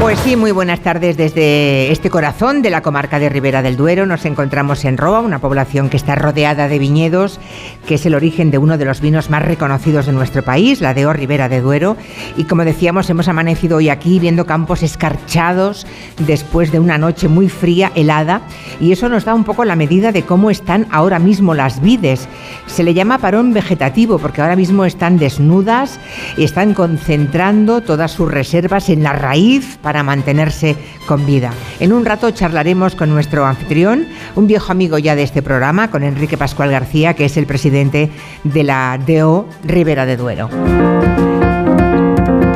Pues sí, muy buenas tardes desde este corazón de la comarca de Ribera del Duero. Nos encontramos en Roa, una población que está rodeada de viñedos, que es el origen de uno de los vinos más reconocidos de nuestro país, la de O Ribera de Duero. Y como decíamos, hemos amanecido hoy aquí viendo campos escarchados después de una noche muy fría, helada, y eso nos da un poco la medida de cómo están ahora mismo las vides. Se le llama parón vegetativo porque ahora mismo están desnudas y están concentrando todas sus reservas en la raíz mantenerse con vida. En un rato charlaremos con nuestro anfitrión, un viejo amigo ya de este programa, con Enrique Pascual García, que es el presidente de la DO Ribera de Duero.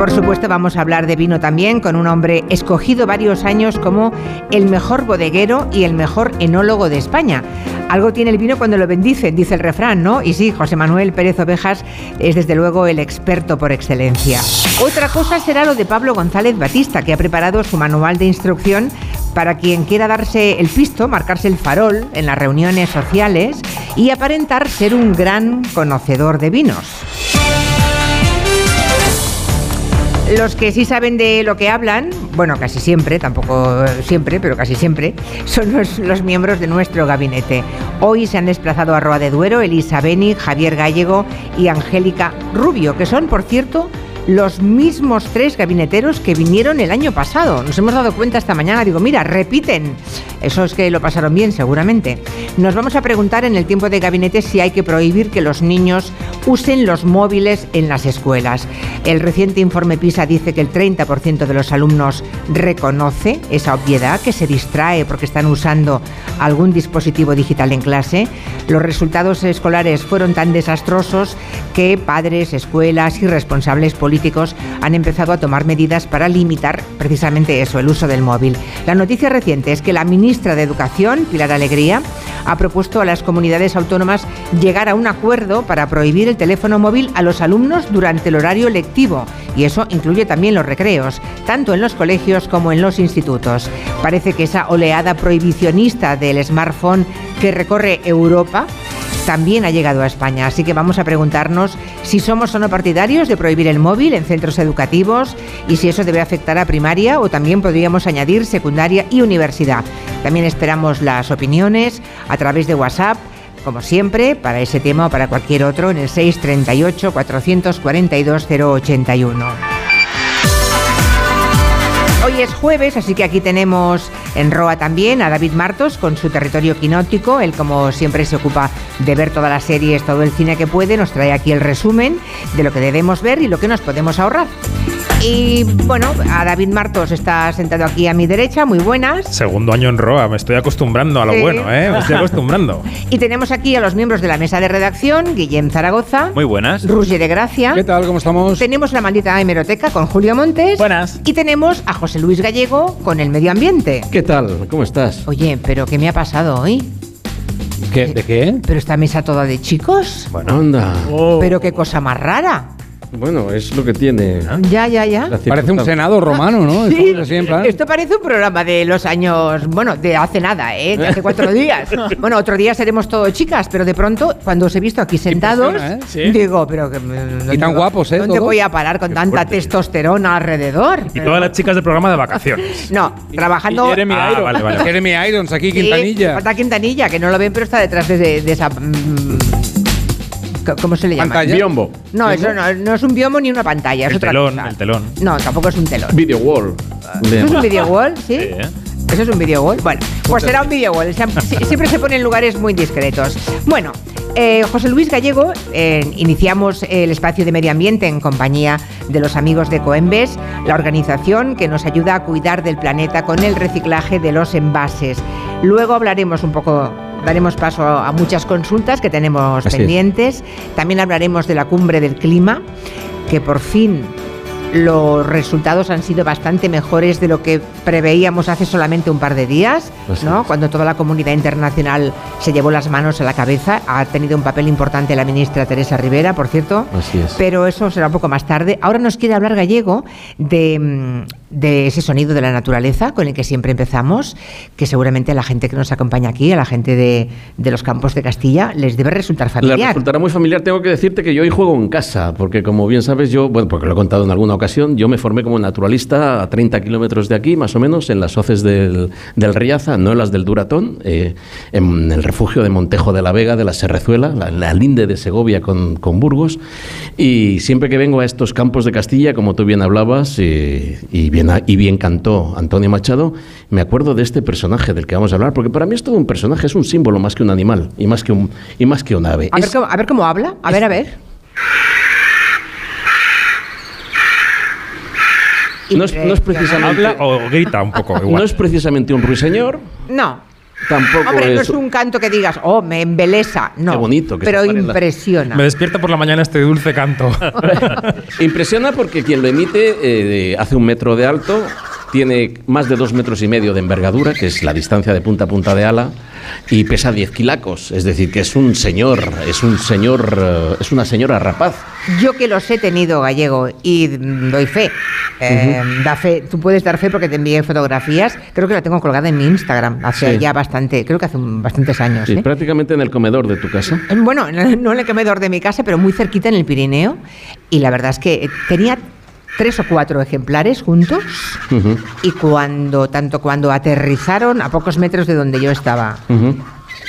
Por supuesto vamos a hablar de vino también con un hombre escogido varios años como el mejor bodeguero y el mejor enólogo de España. Algo tiene el vino cuando lo bendicen, dice el refrán, ¿no? Y sí, José Manuel Pérez Ovejas es desde luego el experto por excelencia. Otra cosa será lo de Pablo González Batista, que ha preparado su manual de instrucción para quien quiera darse el pisto, marcarse el farol en las reuniones sociales y aparentar ser un gran conocedor de vinos. Los que sí saben de lo que hablan, bueno, casi siempre, tampoco siempre, pero casi siempre, son los, miembros de nuestro gabinete. Hoy se han desplazado a Roa de Duero Elisa Beni, Javier Gallego y Angélica Rubio, que son, por cierto, los mismos tres gabineteros que vinieron el año pasado. Nos hemos dado cuenta esta mañana, digo, mira, repiten. Eso es que lo pasaron bien, seguramente. Nos vamos a preguntar en el tiempo de gabinete si hay que prohibir que los niños usen los móviles en las escuelas. El reciente informe PISA dice que el 30% de los alumnos reconoce esa obviedad, que se distrae porque están usando algún dispositivo digital en clase. Los resultados escolares fueron tan desastrosos que padres, escuelas y responsables políticos han empezado a tomar medidas para limitar precisamente eso, el uso del móvil. La noticia reciente es que la ministra de Educación, Pilar Alegría, ha propuesto a las comunidades autónomas llegar a un acuerdo para prohibir el teléfono móvil a los alumnos durante el horario lectivo y eso incluye también los recreos, tanto en los colegios como en los institutos. Parece que esa oleada prohibicionista del smartphone que recorre Europa también ha llegado a España. Así que vamos a preguntarnos si somos o no partidarios de prohibir el móvil en centros educativos y si eso debe afectar a primaria o también podríamos añadir secundaria y universidad. También esperamos las opiniones a través de WhatsApp como siempre, para ese tema o para cualquier otro, en el 638-442-081. Hoy es jueves, así que aquí tenemos en Roa también a David Martos con su territorio quinótico. Él, como siempre, se ocupa de ver todas las series, todo el cine que puede. Nos trae aquí el resumen de lo que debemos ver y lo que nos podemos ahorrar. Y bueno, a David Martos está sentado aquí a mi derecha, muy buenas. Segundo año en ROA, me estoy acostumbrando a lo bueno, ¿eh? Me estoy acostumbrando. y tenemos aquí a los miembros de la mesa de redacción, Guillem Zaragoza. Muy buenas. Ruger de Gracia. ¿Qué tal? ¿Cómo estamos? Tenemos la maldita hemeroteca con Julio Montes. Buenas. Y tenemos a José Luis Gallego con el medio ambiente. ¿Qué tal? ¿Cómo estás? Oye, pero ¿qué me ha pasado hoy? ¿Qué? ¿De qué? Pero esta mesa toda de chicos. Bueno, anda. Pero qué cosa más rara. Bueno, es lo que tiene. Ya, ya, ya. Parece un senado romano, ¿no? Sí, esto parece un programa de los años, bueno, de hace nada, ¿eh? De hace cuatro días. Bueno, otro día seremos todos chicas, pero de pronto, cuando os he visto aquí sentados, ¿eh? digo, pero que... Y tan guapos, ¿eh? ¿Dónde voy a parar con tanta testosterona alrededor? Y todas las chicas del programa de vacaciones. No, trabajando... Jeremy ah, Irons. Vale, vale. Jeremy Irons, aquí, Quintanilla. Falta Quintanilla, que no lo ven, pero está detrás de, esa... Mm, ¿Cómo se le llama? ¿Pantalla? Biombo. No, eso no, no es un biombo ni una pantalla. Es el otra telón, cosa. el telón. No, tampoco es un telón. Video wall. ¿Eso es un video wall? ¿Sí? Sí, ¿eh? ¿Eso es un video wall? Bueno, pues será un video wall. Siempre se pone en lugares muy discretos. Bueno, eh, José Luis Gallego, eh, iniciamos el espacio de medio ambiente en compañía de los amigos de Coembes, la organización que nos ayuda a cuidar del planeta con el reciclaje de los envases. Luego hablaremos un poco daremos paso a muchas consultas que tenemos pendientes. También hablaremos de la cumbre del clima, que por fin los resultados han sido bastante mejores de lo que preveíamos hace solamente un par de días, ¿no? Cuando toda la comunidad internacional se llevó las manos a la cabeza. Ha tenido un papel importante la ministra Teresa Rivera, por cierto. Así es. Pero eso será un poco más tarde. Ahora nos quiere hablar Gallego de, de ese sonido de la naturaleza con el que siempre empezamos, que seguramente a la gente que nos acompaña aquí, a la gente de, de los campos de Castilla, les debe resultar familiar. resultará muy familiar. Tengo que decirte que yo hoy juego en casa, porque como bien sabes, yo, bueno, porque lo he contado en alguna ocasión, yo me formé como naturalista a 30 kilómetros de aquí, más o menos, en las hoces del, del Riaza, no en las del Duratón, eh, en el refugio de Montejo de la Vega, de la Serrezuela, la, la linde de Segovia con, con Burgos. Y siempre que vengo a estos campos de Castilla, como tú bien hablabas, eh, y, bien, y bien cantó Antonio Machado, me acuerdo de este personaje del que vamos a hablar, porque para mí es todo un personaje, es un símbolo más que un animal y más que un, y más que un ave. A ver, cómo, a ver cómo habla. A ver, a ver. No es, no es precisamente, Habla o grita un poco igual. no es precisamente un ruiseñor, No. Tampoco Hombre, no es, un canto que digas, oh, me embelesa. No. Qué bonito que Pero la- impresiona. Me despierta por la mañana este dulce canto. Impresiona porque quien lo emite eh, hace un metro de alto, tiene más de dos metros y medio de envergadura, que es la distancia de punta a punta de ala, y pesa 10 kilacos. Es decir, que es un señor, es un señor, eh, es una señora rapaz. Yo que los he tenido gallego y doy fe. Eh, da fe. Tú puedes dar fe porque te envié fotografías. Creo que la tengo colgada en mi Instagram hace Sí. ya bastante, creo que hace un- bastantes años. Sí, ¿eh? prácticamente en el comedor de tu casa. Bueno, no en el comedor de mi casa, pero muy cerquita en el Pirineo. Y la verdad es que tenía tres o cuatro ejemplares juntos. Y cuando, tanto cuando aterrizaron a pocos metros de donde yo estaba.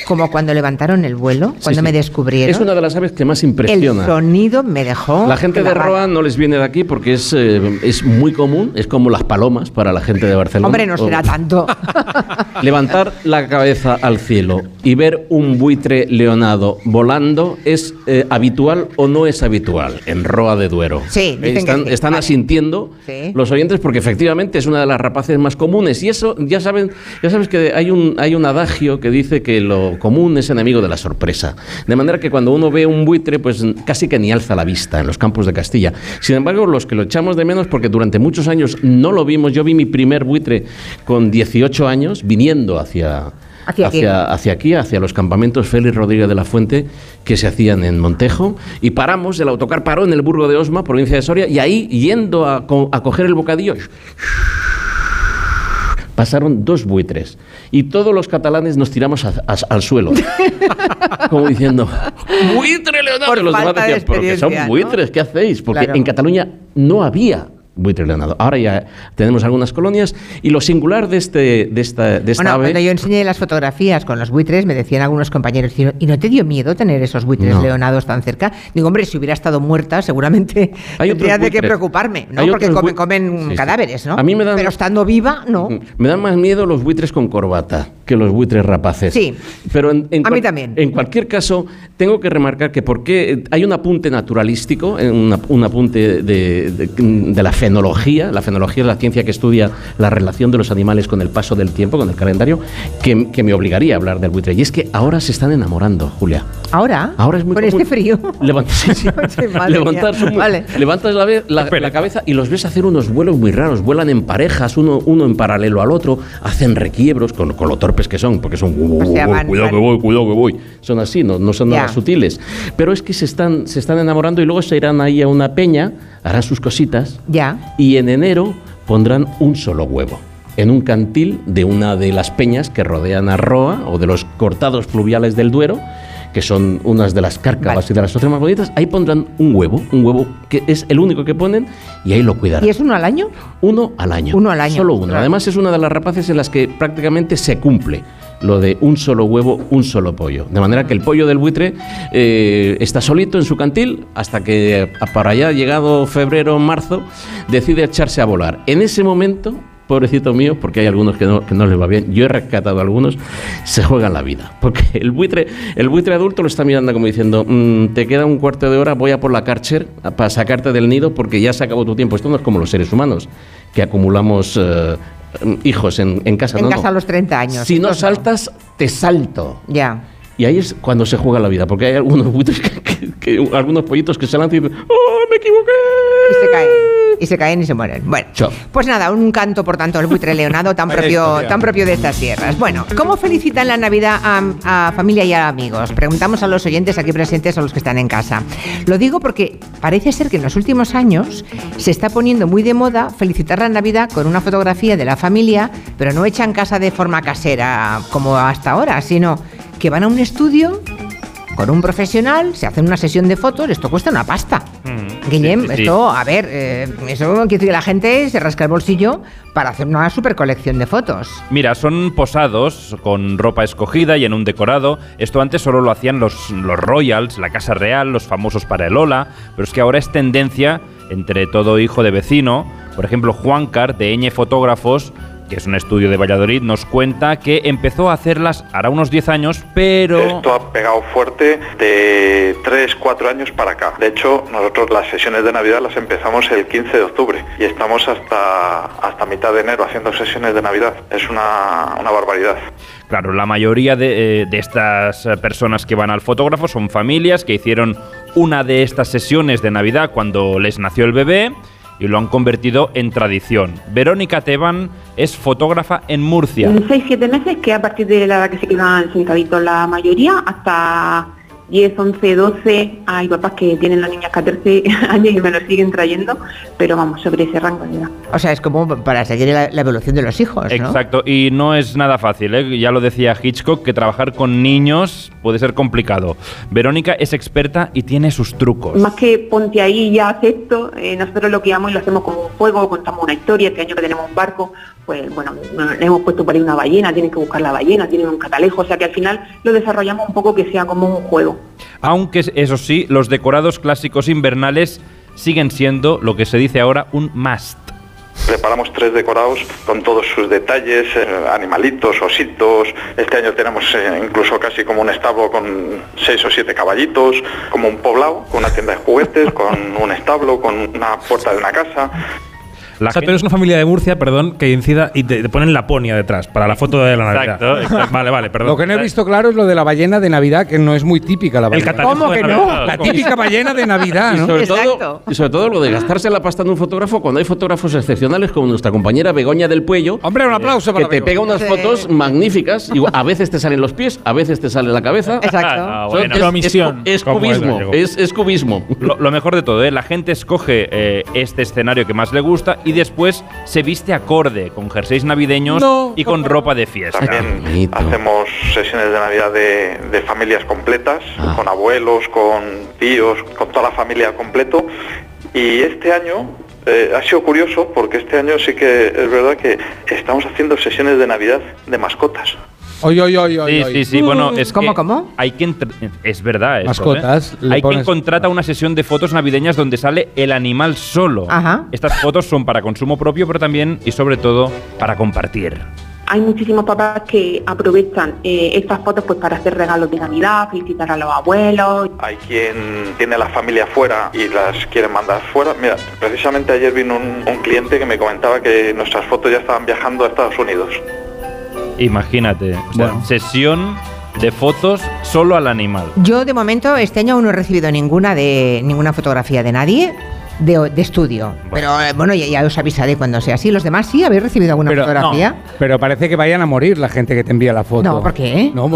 Como cuando levantaron el vuelo, Sí, cuando sí. me descubrieron, Es una de las aves que más el impresiona. sonido me dejó. La gente de. Roa no les viene de aquí porque es, eh, es muy común, es como las palomas para la gente de Barcelona. Hombre, no O- será tanto. Levantar la cabeza al cielo y ver un buitre leonado volando es eh, habitual o no es habitual en Roa de Duero. Sí, dicen están, que sí. están Vale. asintiendo Sí. los oyentes porque efectivamente es una de las rapaces más comunes y eso ya saben, ya sabes que hay un hay un adagio que dice que lo común es enemigo de la sorpresa. De manera que cuando uno ve un buitre pues casi que ni alza la vista en los campos de Castilla. Sin embargo, los que lo echamos de menos porque durante muchos años no lo vimos, yo vi mi primer buitre con 18 años viniendo hacia Hacia aquí. hacia, hacia aquí, hacia los campamentos Félix Rodríguez de la Fuente que se hacían en Montejo y paramos, el autocar paró en el Burgo de Osma, provincia de Soria, y ahí, yendo a, co- a coger el bocadillo, pasaron dos buitres y todos los catalanes nos tiramos a- a- al suelo, como diciendo, ¡buitre Leonardo! Por los demás decían, ¿pero que son experiencia, ¿no? buitres? ¿Qué hacéis? Porque Claro. en Cataluña no había buitre leonado. Ahora ya tenemos algunas colonias y lo singular de, este, de esta, de esta Bueno, ave... cuando yo enseñé las fotografías con los buitres, me decían algunos compañeros, ¿y no te dio miedo tener esos buitres No. leonados tan cerca? Digo, hombre, si hubiera estado muerta, seguramente Hay tendría de qué preocuparme, ¿no? Hay Porque comen, comen Sí, cadáveres, ¿no? A mí me dan- Pero estando viva, no. Me dan más miedo los buitres con corbata que los buitres rapaces. Sí. Pero en, en A mí también. En cualquier caso, tengo que remarcar que porque hay un apunte naturalístico, eh, un apunte de, de- de la fenología. La fenología es la ciencia que estudia la relación de los animales con el paso del tiempo, con el calendario, que, que me obligaría a hablar del buitre. Y es que ahora se están enamorando, Julia. ¿Ahora? Ahora es muy Con este frío. Levant- sí, sí. Sí, madre Levantar mía. son muy- Vale. Levantas la, cabeza y los ves hacer unos vuelos muy raros. Vuelan en parejas, uno, uno en paralelo al otro, hacen requiebros con, con lo torpes que son, porque son. O sea, van- cuidado que voy, cuidado que voy. Son así, no, no son nada Ya. sutiles. Pero es que se están, se están enamorando y luego se irán ahí a una peña, harán sus cositas Ya. y en enero pondrán un solo huevo en un cantil de una de las peñas que rodean a Roa o de los cortados fluviales del Duero, que son unas de las cárcavas Vale. y de las otras más bonitas, ahí pondrán un huevo, un huevo que es el único que ponen y ahí lo cuidarán. ¿Y es uno al año? Uno al año. Uno al año. Solo uno. Claro. Además es una de las rapaces en las que prácticamente se cumple lo de un solo huevo, un solo pollo. De manera que el pollo del buitre eh, está solito en su cantil hasta que eh, para allá, llegado febrero o marzo, decide echarse a volar. En ese momento, pobrecito mío, porque hay algunos que no, les va bien, yo he rescatado a algunos, se juegan la vida. Porque el buitre, el buitre adulto lo está mirando como diciendo, "Mm, te queda un cuarto de hora, voy a por la Karcher a- para sacarte del nido porque ya se acabó tu tiempo. Esto no es como los seres humanos, que acumulamos eh, hijos en, en casa. En no, casa no. a los 30 años. Si no saltas, te salto. Ya. Y ahí es cuando se juega la vida, porque hay algunos buitres que, que- algunos pollitos que se lanzan y dicen, ¡oh, me equivoqué! Y se caen. Y se caen y se mueren. Bueno, pues nada, un canto, por tanto, el buitre leonado tan propio, tan propio de estas tierras. Bueno, ¿cómo felicitan la Navidad a, a familia y a amigos? Preguntamos a los oyentes aquí presentes, a los que están en casa. Lo digo porque parece ser que en los últimos años se está poniendo muy de moda felicitar la Navidad con una fotografía de la familia, pero no hecha en casa de forma casera como hasta ahora, sino que van a un estudio con un profesional, se hacen una sesión de fotos, esto cuesta una pasta. Mm, Guillem, sí, sí, sí. esto, a ver, eh, eso quiere decir que la gente se rasca el bolsillo para hacer una super colección de fotos. Mira, son posados con ropa escogida y en un decorado. Esto antes solo lo hacían los, los royals, la casa real, los famosos para el Ola, pero es que ahora es tendencia entre todo hijo de vecino. Por ejemplo, Juancar de Eñe Fotógrafos, que es un estudio de Valladolid, nos cuenta que empezó a hacerlas hará unos 10 años, pero... Esto ha pegado fuerte de 3, 4 años para acá. De hecho, nosotros las sesiones de Navidad las empezamos el 15 de octubre y estamos hasta, hasta mitad de enero haciendo sesiones de Navidad. Es una, una barbaridad. Claro, la mayoría de, eh, de estas personas que van al fotógrafo son familias que hicieron una de estas sesiones de Navidad cuando les nació el bebé y lo han convertido en tradición. Verónica Teban es fotógrafa en Murcia. 6-7 meses, que a partir de la edad que se quedan sentaditos la mayoría, hasta 10, 11, 12, hay papás que tienen las niñas 14 años y me lo siguen trayendo, pero vamos, sobre ese rango de edad. O sea, es como para seguir la, la evolución de los hijos, ¿no? Exacto, y no es nada fácil, ¿eh? ya lo decía Hitchcock, que trabajar con niños puede ser complicado. Verónica es experta y tiene sus trucos. Más que ponte ahí y ya haz esto, eh, nosotros lo que llamamos y lo hacemos como un juego, contamos una historia, este año que tenemos un barco, pues bueno, le hemos puesto por ahí una ballena, tienen que buscar la ballena, tienen un catalejo, o sea que al final lo desarrollamos un poco que sea como un juego. Aunque eso sí, los decorados clásicos invernales siguen siendo lo que se dice ahora un must. Preparamos tres decorados con todos sus detalles, eh, animalitos, ositos. Este año tenemos eh, incluso casi como un establo con seis o siete caballitos, como un poblado, con una tienda de juguetes, con un establo, con una puerta de una casa. La o sea, gente- tú eres una familia de Murcia, perdón, que incida y te, te ponen Laponia detrás para la foto de la Navidad. Exacto, exacto. Vale, vale, perdón. Lo que no he visto claro es lo de la ballena de Navidad, que no es muy típica la El ballena. catalejo ¿Cómo de que Navidad. no? La típica ballena de Navidad, Y ¿no? sobre, Exacto. todo, y sobre todo lo de gastarse la pasta en un fotógrafo cuando hay fotógrafos excepcionales como nuestra compañera Begoña del Puello. Hombre, un aplauso que para te Bego. pega unas Sí. fotos magníficas. Igual, a veces te salen los pies, a veces te sale la cabeza. Exacto. Ah, bueno. es, es, es ¿Cómo es, cubismo, es, es cubismo. Lo, lo mejor de todo, ¿eh? la gente escoge eh, este escenario que más le gusta y después se viste acorde con jerseys navideños No, y con ropa de fiesta. También bonito. hacemos sesiones de Navidad de, de familias completas, Ah. con abuelos, con tíos, con toda la familia completo. Y este año eh, ha sido curioso porque este año sí que es verdad que estamos haciendo sesiones de Navidad de mascotas. Oy, oy, oy, oy, Sí, sí, sí, bueno, es ¿Cómo, que cómo? hay quien es verdad eso, Mascotas, ¿eh? Hay quien contrata una sesión de fotos navideñas donde sale el animal solo. Ajá. Estas fotos son para consumo propio, pero también y sobre todo para compartir. Hay muchísimos papás que aprovechan eh, estas fotos pues para hacer regalos de Navidad, felicitar a los abuelos, Hay quien tiene la familia fuera y las quiere mandar fuera. Mira, precisamente ayer vino un, un cliente que me comentaba que nuestras fotos ya estaban viajando a Estados Unidos. Imagínate, o sea, Bueno. sesión de fotos solo al animal. Yo de momento este año aún no he recibido ninguna de ninguna fotografía de nadie de, de estudio. Pero eh, bueno, ya, ya os avisaré cuando sea así. ¿Los demás sí? ¿Habéis recibido alguna Pero, fotografía? no, pero parece que vayan a morir la gente que te envía la foto. No, ¿por qué? No,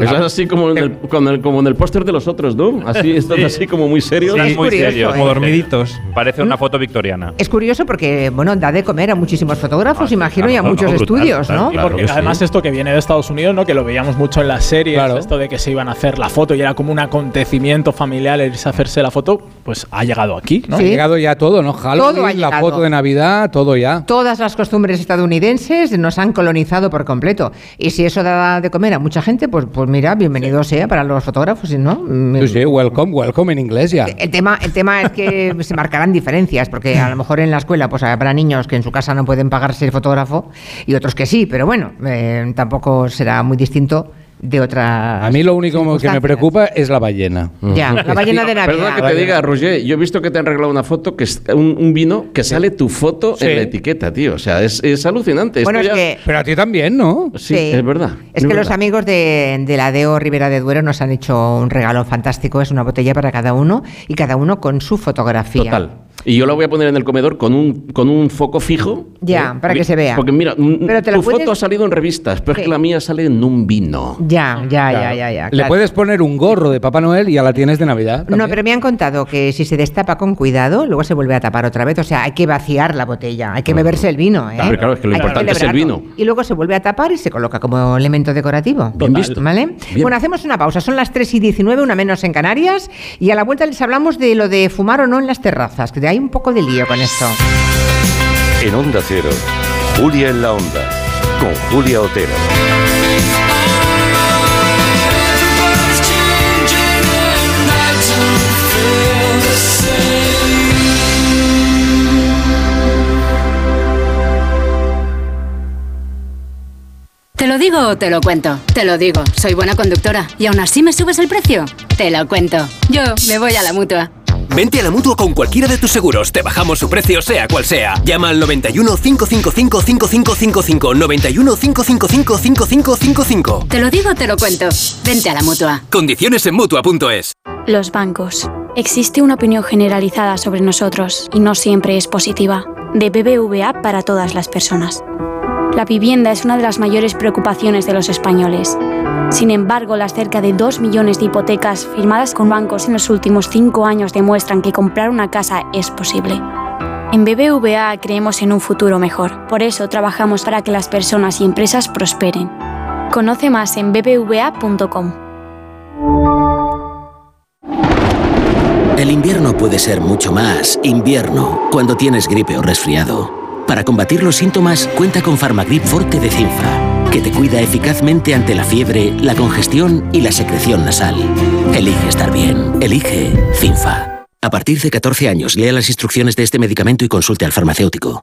Es así como en el, con el- como en el póster de los otros, ¿no? Así, están así como muy serios. Sí, es muy curioso, serios, ¿eh? Como dormiditos. Parece una foto victoriana. Es curioso porque, bueno, da de comer a muchísimos fotógrafos, Ah, sí, imagino, y a muchos no, brutal, estudios, brutal, ¿no? claro. porque que además sí. esto que viene de Estados Unidos, ¿no? Que lo veíamos mucho en las series, Claro. esto de que se iban a hacer la foto y era como un acontecimiento familiar el irse a hacerse la foto, pues ha llegado aquí, ¿no? ha llegado ya todo, ¿no? Halloween, Todo ha la foto de Navidad, todo ya. Todas las costumbres estadounidenses nos han colonizado por completo. Y si eso da de comer a mucha gente, pues, pues mira, bienvenido sea para los fotógrafos, ¿no? Mm, Sí, sí, welcome, welcome en inglés ya. El tema, el tema es que se marcarán diferencias, porque a lo mejor en la escuela pues habrá niños que en su casa no pueden pagarse el fotógrafo y otros que sí, pero bueno, eh, tampoco será muy distinto de otra. A mí lo único que me preocupa es la ballena. Ya, la ballena de Navidad. Perdona que te diga, Roger, yo he visto que te han regalado una foto, que es un, un vino que sale tu foto Sí. en la etiqueta, tío. O sea, es, es alucinante. Bueno, Esto es ya- que- Pero a ti también, ¿no? Sí, Sí. es verdad. Es que los amigos de, de la DEO Ribera de Duero nos han hecho un regalo fantástico. Es una botella para cada uno y cada uno con su fotografía. Total. Y yo la voy a poner en el comedor con un, con un foco fijo. Ya, ¿eh? para que se vea. Porque mira, Pero te tu puedes- foto ha salido en revistas, pero Sí. es que la mía sale en un vino. Ya, ya, ya, ya, ya. Le claro. puedes poner un gorro de Papá Noel y ya la tienes de Navidad. No, también. pero me han contado que si se destapa con cuidado, luego se vuelve a tapar otra vez. O sea, hay que vaciar la botella, hay que beberse el vino. ¿eh? Claro, claro, es que lo Hay importante es el vino. Y luego se vuelve a tapar y se coloca como elemento decorativo. Bien visto. ¿Vale? Bien. Bueno, hacemos una pausa. Son las 3 y 19, una menos en Canarias. Y a la vuelta les hablamos de lo de fumar o no en las terrazas, que hay un poco de lío con esto. En Onda Cero, Julia en la Onda, con Julia Otero. ¿Te lo digo o te lo cuento? Te lo digo, soy buena conductora. ¿Y aún así me subes el precio? Te lo cuento. Yo me voy a la mutua. Vente a la mutua con cualquiera de tus seguros. Te bajamos su precio, sea cual sea. Llama al 91 555 5555. 91 555 5555. Te lo digo, te lo cuento. Vente a la mutua. Condiciones en mutua.es. Los bancos. Existe una opinión generalizada sobre nosotros y no siempre es positiva. De BBVA para todas las personas. La vivienda es una de las mayores preocupaciones de los españoles. Sin embargo, las cerca de 2 millones de hipotecas firmadas con bancos en los últimos 5 años demuestran que comprar una casa es posible. En BBVA creemos en un futuro mejor. Por eso trabajamos para que las personas y empresas prosperen. Conoce más en bbva.com. El invierno puede ser mucho más invierno cuando tienes gripe o resfriado. Para combatir los síntomas, cuenta con Farmagrip Forte de Cinfa, que te cuida eficazmente ante la fiebre, la congestión y la secreción nasal. Elige estar bien. Elige Cinfa. A partir de 14 años, lea las instrucciones de este medicamento y consulte al farmacéutico.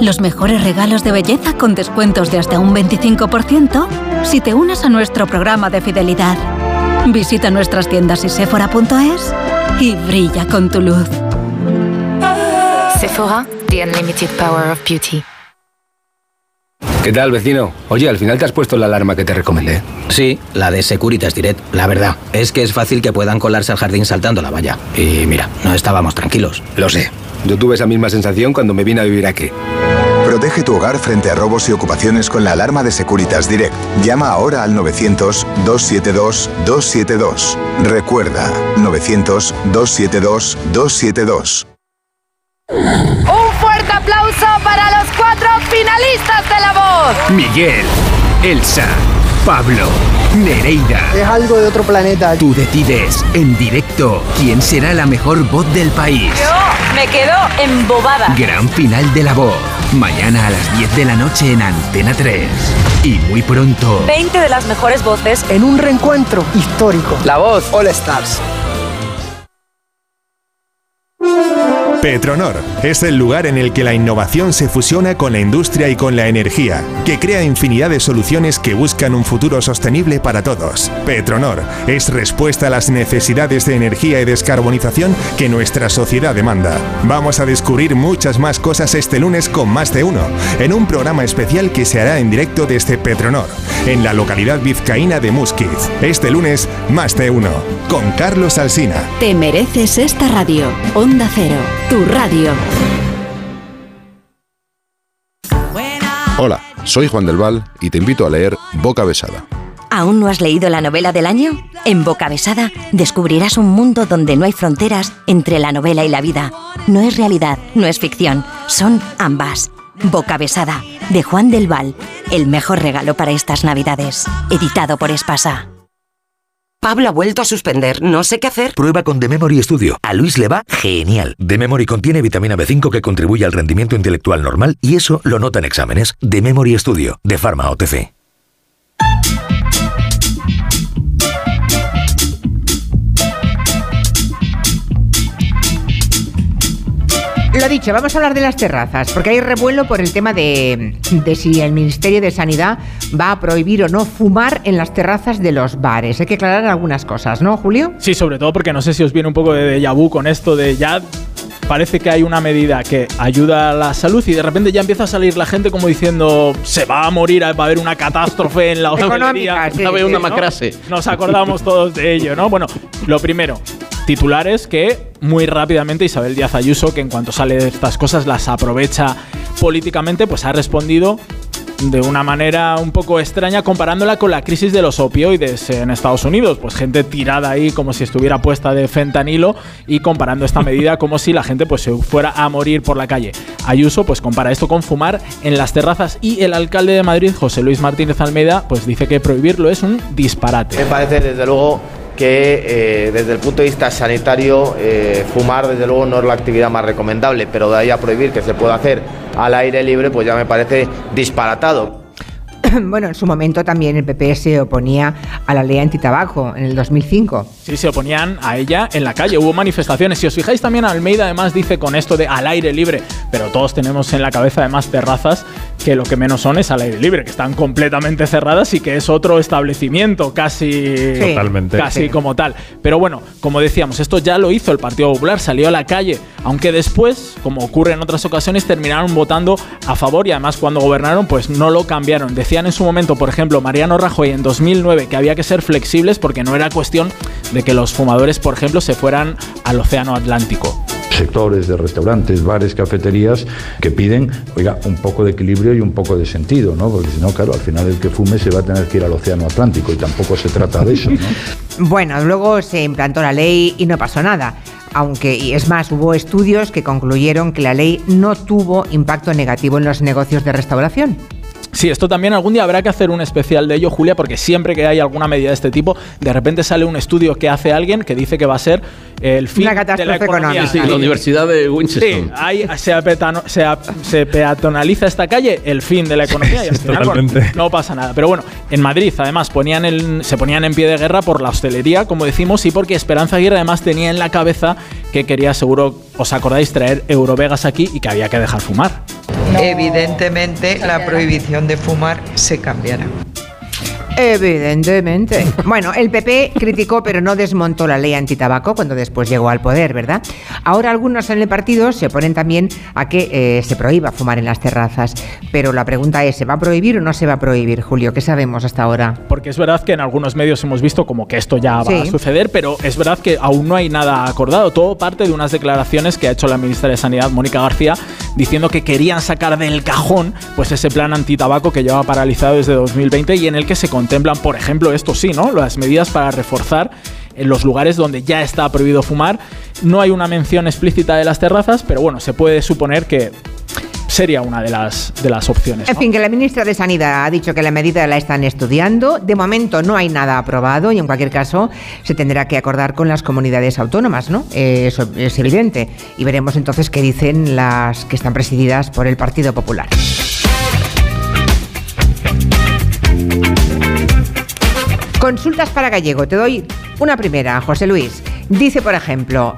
Los mejores regalos de belleza con descuentos de hasta un 25% si te unes a nuestro programa de fidelidad. Visita nuestras tiendas y sephora.es y brilla con tu luz. Sephora, the unlimited power of beauty. ¿Qué tal, vecino? Oye, al final te has puesto la alarma que te recomendé. Sí, la de Securitas Direct. La verdad, es que es fácil que puedan colarse al jardín saltando la valla. Y mira, no estábamos tranquilos. Lo sé. Yo tuve esa misma sensación cuando me vine a vivir aquí. Protege tu hogar frente a robos y ocupaciones con la alarma de Securitas Direct. Llama ahora al 900-272-272. Recuerda, 900-272-272. Un fuerte aplauso para los cuatro finalistas de La Voz. Miguel, Elsa, Pablo, Nereida. Es algo de otro planeta. Tú decides en directo quién será la mejor voz del país. Yo me quedo embobada. Gran final de la voz. Mañana a las 10 de la noche en Antena 3. Y muy pronto. 20 de las mejores voces en un reencuentro histórico. La Voz All Stars. Petronor es el lugar en el que la innovación se fusiona con la industria y con la energía, que crea infinidad de soluciones que buscan un futuro sostenible para todos. Petronor es respuesta a las necesidades de energía y descarbonización que nuestra sociedad demanda. Vamos a descubrir muchas más cosas este lunes con Más de Uno, en un programa especial que se hará en directo desde Petronor, en la localidad vizcaína de Musquiz. Este lunes, Más de Uno, con Carlos Alsina. Te mereces esta radio. Onda Cero, tu radio. Hola, soy Juan del Val y te invito a leer Boca Besada. ¿Aún no has leído la novela del año? En Boca Besada descubrirás un mundo donde no hay fronteras entre la novela y la vida. No es realidad, no es ficción, son ambas. Boca Besada, de Juan del Val, el mejor regalo para estas Navidades. Editado por Espasa. Pablo ha vuelto a suspender. No sé qué hacer. Prueba con The Memory Studio. A Luis le va genial. The Memory contiene vitamina B5 que contribuye al rendimiento intelectual normal y eso lo nota en exámenes. The Memory Studio, de Pharma OTC. Lo dicho, vamos a hablar de las terrazas, porque hay revuelo por el tema de, de, si el Ministerio de Sanidad va a prohibir o no fumar en las terrazas de los bares. Hay que aclarar algunas cosas, ¿no, Julio? Sí, sobre todo porque no sé si os viene un poco de déjà vu con esto de ya parece que hay una medida que ayuda a la salud y de repente ya empieza a salir la gente como diciendo se va a morir, va a haber una catástrofe en la hostelería. Sí, sí, una macrase. ¿no? Nos acordamos todos de ello, ¿no? Bueno, lo primero, titulares que muy rápidamente Isabel Díaz Ayuso, que en cuanto sale de estas cosas las aprovecha políticamente, pues ha respondido de una manera un poco extraña comparándola con la crisis de los opioides en Estados Unidos. Pues gente tirada ahí como si estuviera puesta de fentanilo y comparando esta medida como si la gente pues se fuera a morir por la calle. Ayuso pues compara esto con fumar en las terrazas y el alcalde de Madrid, José Luis Martínez Almeida, pues dice que prohibirlo es un disparate. Me parece desde luego que eh, desde el punto de vista sanitario eh, fumar desde luego no es la actividad más recomendable, pero de ahí a prohibir que se pueda hacer al aire libre pues ya me parece disparatado. Bueno, en su momento también el PP se oponía a la ley antitabaco en el 2005. Sí, se oponían a ella en la calle, hubo manifestaciones. Si os fijáis también Almeida además dice con esto de al aire libre, pero todos tenemos en la cabeza además terrazas que lo que menos son es al aire libre, que están completamente cerradas y que es otro establecimiento casi, Sí. Totalmente. casi Sí. como tal. Pero bueno, como decíamos, esto ya lo hizo el Partido Popular, salió a la calle, aunque después, como ocurre en otras ocasiones, terminaron votando a favor y además cuando gobernaron pues no lo cambiaron. Decían en su momento, por ejemplo, Mariano Rajoy en 2009 que había que ser flexibles porque no era cuestión de que los fumadores, por ejemplo, se fueran al Océano Atlántico. sectores de restaurantes, bares, cafeterías que piden, oiga, un poco de equilibrio y un poco de sentido, ¿no? Porque si no, claro, al final el que fume se va a tener que ir al Océano Atlántico y tampoco se trata de eso, ¿no? Bueno, luego se implantó la ley y no pasó nada. Aunque, y es más, hubo estudios que concluyeron que la ley no tuvo impacto negativo en los negocios de restauración. Sí, esto también algún día habrá que hacer un especial de ello, Julia, porque siempre que hay alguna medida de este tipo, de repente sale un estudio que hace alguien que dice que va a ser el fin Una de la catástrofe economía. económica. Sí, la Universidad de Winchester. Sí, ahí se, apetano- se, ap- se peatonaliza esta calle, el fin de la economía y al Sí, final, bueno, no pasa nada. Pero bueno, en Madrid además ponían el- se ponían en pie de guerra por la hostelería, como decimos, y porque Esperanza Aguirre además tenía en la cabeza que quería, seguro, os acordáis, traer Eurovegas aquí y que había que dejar fumar. Evidentemente, la prohibición de fumar se cambiará. Evidentemente. Bueno, el PP criticó pero no desmontó la ley antitabaco cuando después llegó al poder, ¿verdad? Ahora algunos en el partido se oponen también a que eh, se prohíba fumar en las terrazas. Pero la pregunta es, ¿se va a prohibir o no se va a prohibir, Julio? ¿Qué sabemos hasta ahora? Porque es verdad que en algunos medios hemos visto como que esto ya va Sí. a suceder, pero es verdad que aún no hay nada acordado. Todo parte de unas declaraciones que ha hecho la ministra de Sanidad, Mónica García, diciendo que querían sacar del cajón pues ese plan antitabaco que lleva paralizado desde 2020 y en el que se contemplan, por ejemplo, esto sí, ¿no? Las medidas para reforzar en los lugares donde ya está prohibido fumar. No hay una mención explícita de las terrazas, pero bueno, se puede suponer que sería una de las, de las opciones. En ¿no? fin, que la ministra de Sanidad ha dicho que la medida la están estudiando. De momento no hay nada aprobado y en cualquier caso se tendrá que acordar con las comunidades autónomas, ¿no? Eh, Eso es evidente. Y veremos entonces qué dicen las que están presididas por el Partido Popular. Consultas para Gallego. Te doy una primera, José Luis. Dice, por ejemplo,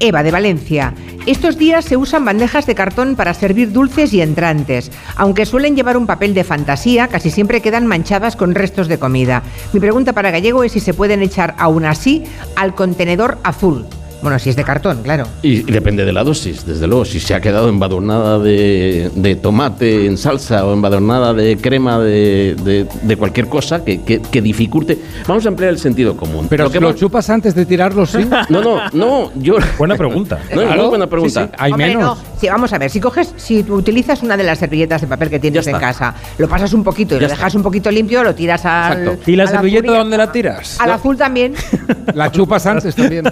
Eva de Valencia. Estos días se usan bandejas de cartón para servir dulces y entrantes. Aunque suelen llevar un papel de fantasía, casi siempre quedan manchadas con restos de comida. Mi pregunta para Gallego es si se pueden echar aún así al contenedor azul. Bueno, si es de cartón, claro. Y, y depende de la dosis, desde luego. Si se ha quedado embadurnada de, de tomate en salsa o embadurnada de crema de, de- de cualquier cosa que, que- que dificulte. Vamos a emplear el sentido común. Pero Lo que lo chupas antes de tirarlo, sí. No, no, no. Yo... Buena pregunta. No, Claro, muy buena pregunta. sí, hay Hombre, menos. no. Sí, vamos a ver, si coges, si utilizas una de las servilletas de papel que tienes en casa, lo pasas un poquito y Ya lo está. dejas un poquito limpio, lo tiras al. ¿Y la servilleta dónde la tiras? Al azul también. La chupas antes también.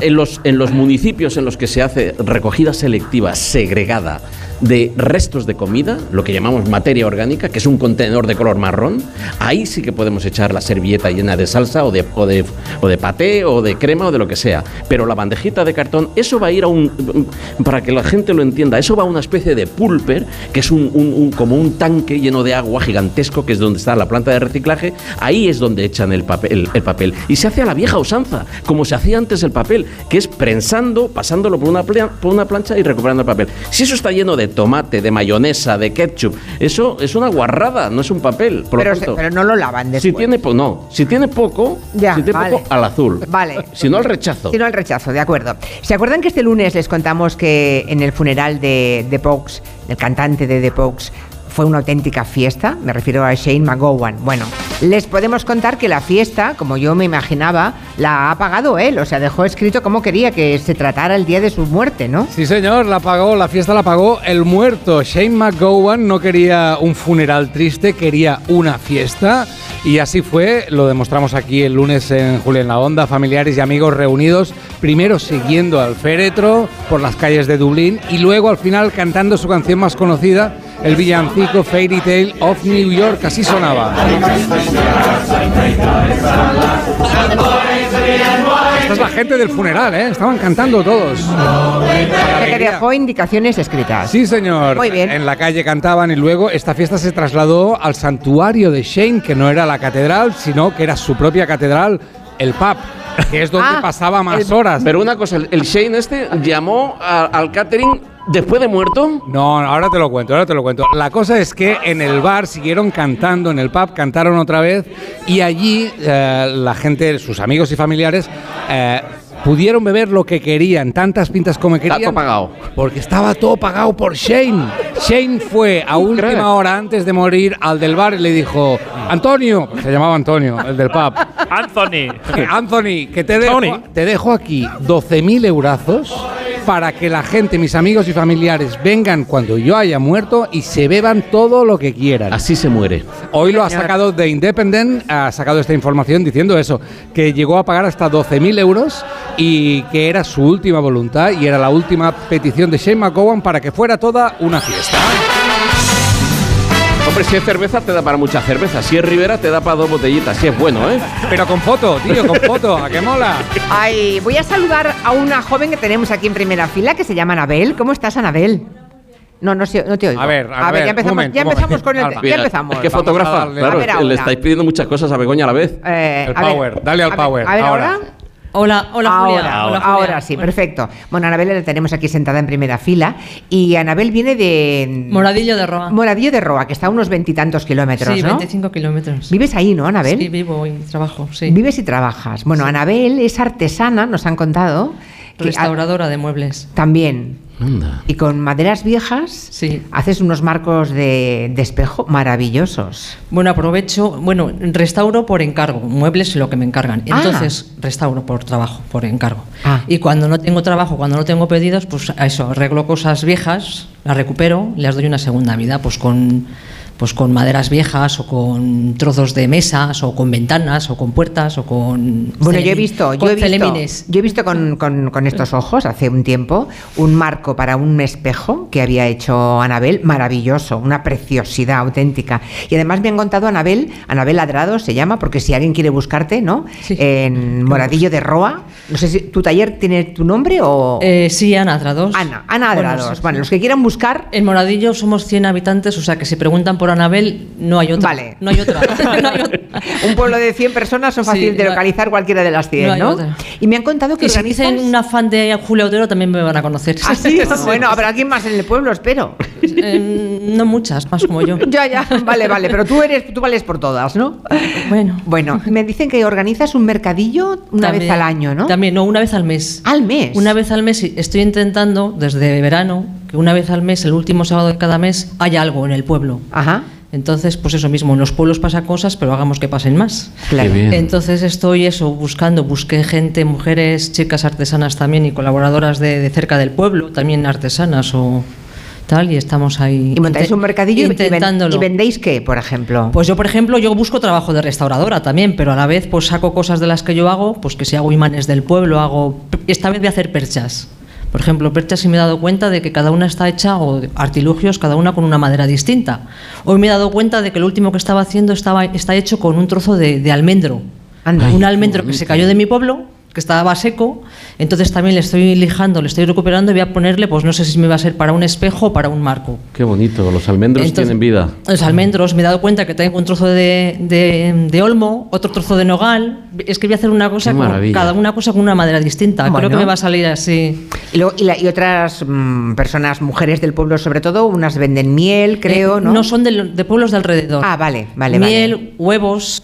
El En los, municipios en los que se hace recogida selectiva segregada de restos de comida, lo que llamamos materia orgánica, que es un contenedor de color marrón, ahí sí que podemos echar la servilleta llena de salsa o de, o de, o de paté o de crema o de lo que sea. Pero la bandejita de cartón, eso va a ir a un, para que la gente lo entienda, eso va a una especie de pulper, que es un, como un tanque lleno de agua gigantesco, que es donde está la planta de reciclaje, ahí es donde echan el papel, el papel. Y se hace a la vieja usanza, como se hacía antes el papel, que es prensando, pasándolo por una, plea- por una plancha y recuperando el papel. Si eso está lleno de tomate, de mayonesa, de ketchup, eso es una guarrada, no es un papel. Por Pero, no lo lavan después. si tiene no, si tiene poco, Ya, si tiene vale. poco al azul. Vale. Si no al rechazo. Si no, el rechazo, de acuerdo. ¿Se acuerdan que este lunes les contamos que en el funeral de The Pogues, del cantante de The Pogues, fue una auténtica fiesta? Me refiero a Shane McGowan. Bueno, les podemos contar que la fiesta, como yo me imaginaba, la ha pagado él. O sea, dejó escrito cómo quería que se tratara el día de su muerte, ¿no? Sí, señor, la pagó, la fiesta la pagó el muerto. Shane McGowan no quería un funeral triste, quería una fiesta. Y así fue, lo demostramos aquí el lunes en Julia en la Onda, familiares y amigos reunidos, primero siguiendo al féretro por las calles de Dublín y luego al final cantando su canción más conocida, el villancico Fairy Tale of New York, así sonaba. Esta es la gente del funeral, ¿eh? Estaban cantando todos. Que dejó indicaciones escritas. Sí, señor. Muy bien. En la calle cantaban y luego esta fiesta se trasladó al santuario de Shane, que no era la catedral, sino que era su propia catedral, el pub, que es donde Ah, pasaba más el- horas. Pero una cosa, el- el Shane este llamó a- al catering después de muerto. No, ahora te lo cuento, ahora te lo cuento. La cosa es que en el bar siguieron cantando, en el pub cantaron otra vez y allí eh, la gente, sus amigos y familiares, eh, pudieron beber lo que querían, tantas pintas como querían. todo pagado. Porque estaba todo pagado por Shane. Shane fue a última hora antes de morir al del bar y le dijo, Antonio, se llamaba Antonio, el del pub. Anthony. Anthony, que te dejo, Tony. te dejo aquí 12.000 eurazos para que la gente, mis amigos y familiares, vengan cuando yo haya muerto y se beban todo lo que quieran. Así se muere. Hoy lo ha sacado The Independent, ha sacado esta información diciendo eso, que llegó a pagar hasta 12.000 euros y que era su última voluntad y era la última petición de Shane McGowan para que fuera toda una fiesta. Hombre, si es cerveza te da para mucha cerveza. Si es Rivera te da para dos botellitas. Si es bueno, ¿eh? Pero con foto, tío, con foto. ¿A qué mola? Ay, voy a saludar a una joven que tenemos aquí en primera fila que se llama Anabel. ¿Cómo estás, Anabel? No, no, sé- no te oigo. A ver, a ver, ya un empezamos, momento, ya empezamos con el. Alba. Ya empezamos. Es que a fotógrafa, claro, A ver le estáis pidiendo muchas cosas a Begoña a la vez. Eh, El a ver, power, dale al a ver, power, A ver, ahora. ahora. Hola, hola ahora, Julia. Hola, ahora Julia. sí, perfecto. Bueno, Anabel la tenemos aquí sentada en primera fila y Anabel viene de Moradillo de Roa. Moradillo de Roa, que está a unos veintitantos kilómetros, Sí, ¿no? 25 kilómetros. ¿Vives ahí, no, Anabel? Sí, vivo y trabajo, sí. Vives y trabajas. Bueno, Anabel es artesana, nos han contado. que- Restauradora de muebles. También. Y con maderas viejas haces unos marcos de, de espejo maravillosos. Bueno, aprovecho, bueno, restauro por encargo, muebles es lo que me encargan. Ah. Entonces, restauro por trabajo, por encargo. Ah. Y cuando no tengo trabajo, cuando no tengo pedidos, pues a eso, arreglo cosas viejas, las recupero, y les doy una segunda vida, pues con pues con maderas viejas o con trozos de mesas o con ventanas o con puertas o con Bueno, yo he visto, yo he visto, yo he visto con, con- con estos ojos hace un tiempo un marco para un espejo que había hecho Anabel, maravilloso, una preciosidad auténtica. Y además me han contado Anabel, Anabel Ladrado se llama, porque si alguien quiere buscarte, ¿no? En Moradillo de Roa, no sé si tu taller tiene tu nombre o... Eh, sí, Ana Adrados. Ana, Ana Bueno, Adrados. sí, Bueno, sí. los que quieran buscar... En Moradillo somos 100 habitantes, o sea que si preguntan por Anabel, no hay otra. Vale. No hay otra. No hay otra. Un pueblo de 100 personas son fácil Sí, de no- localizar cualquiera de las 100, no. Y me han contado que Y si dicen una fan de Julio Otero, también me van a conocer. ¿Ah, sí? Bueno, habrá alguien más en el pueblo, espero. Eh, no muchas, más como yo. Ya, ya, vale, vale, pero tú eres, tú vales por todas, ¿no? Bueno. Bueno, me dicen que organizas un mercadillo una También- vez al año, ¿no? También, no, una vez al mes. ¿Al mes? Una vez al mes, estoy intentando, desde verano, que una vez al mes, el último sábado de cada mes, haya algo en el pueblo. Ajá. Entonces, pues eso mismo, en los pueblos pasa cosas, pero hagamos que pasen más. Claro. Entonces estoy eso, buscando, busqué gente, mujeres, chicas artesanas también y colaboradoras de, de cerca del pueblo, también artesanas o tal, y estamos ahí. Y montáis un mercadillo intentándolo. y vendéis qué, por ejemplo. Pues yo, por ejemplo, yo busco trabajo de restauradora también, pero a la vez pues saco cosas de las que yo hago, pues que si hago imanes del pueblo, hago... Esta vez voy a hacer perchas. Por ejemplo, perchas y me he dado cuenta de que cada una está hecha, o artilugios, cada una con una madera distinta. Hoy me he dado cuenta de que lo último que estaba haciendo estaba, está hecho con un trozo de, de almendro. un almendro que se cayó de mi pueblo, que estaba seco, entonces también le estoy lijando, le estoy recuperando y voy a ponerle, pues no sé si me va a ser para un espejo o para un marco. Qué bonito, los almendros Entonces- tienen vida. Los almendros, me he dado cuenta que tengo un trozo de, de- de olmo, otro trozo de nogal. Es que voy a hacer una cosa, con, cada una cosa con una madera distinta. Bueno. Creo que me va a salir así. Y, luego- y la- y otras mm, personas, mujeres del pueblo sobre todo, unas venden miel, creo, Eh, ¿no? son de, de pueblos de alrededor. Ah, vale, vale, Miel, huevos.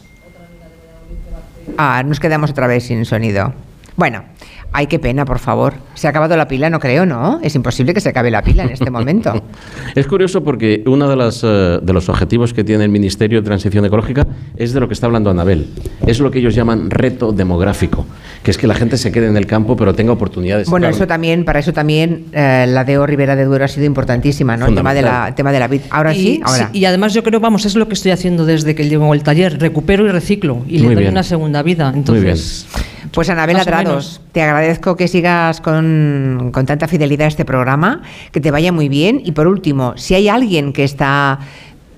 Ah, nos quedamos otra vez sin sonido. Bueno, ay, qué pena, por favor. Se ha acabado la pila, no creo, ¿no? Es imposible que se acabe la pila en este momento. Es curioso porque uno de, las, eh, de los objetivos que tiene el Ministerio de Transición Ecológica es de lo que está hablando Anabel. Es lo que ellos llaman reto demográfico, que es que la gente se quede en el campo pero tenga oportunidades. Bueno, eso también, para eso también eh, la de Rivera de Duero ha sido importantísima, ¿no? El tema de la, tema de la vid. Ahora y, sí, ahora. y además yo creo, vamos, es lo que estoy haciendo desde que llevo el taller. Recupero y reciclo y Muy le doy bien. una segunda vida. Entonces, Pues Anabel Más o Adrados, te agradezco que sigas con, con tanta fidelidad a este programa, que te vaya muy bien. Y por último, si hay alguien que está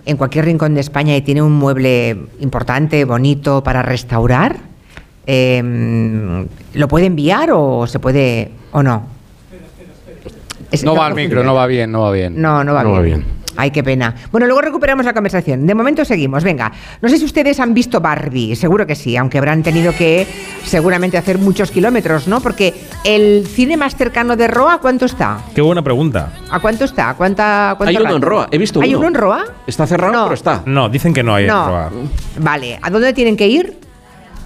en cualquier rincón de España y tiene un mueble importante, bonito para restaurar, eh, ¿lo puede enviar o se puede o no? No va al micro, no va bien, no va bien. No, no va bien. Ay, qué pena. Bueno, luego recuperamos la conversación. De momento seguimos. Venga, no sé si ustedes han visto Barbie, seguro que sí, aunque habrán tenido que seguramente hacer muchos kilómetros, ¿no? Porque el cine más cercano de Roa, ¿cuánto está? Qué buena pregunta. ¿A cuánto está? ¿A ¿Cuánta, cuánto Hay uno rato? en Roa, he visto ¿Hay uno. uno en Roa? Está cerrado, pero está. No, dicen que no hay en. Roa. Vale, ¿a dónde tienen que ir?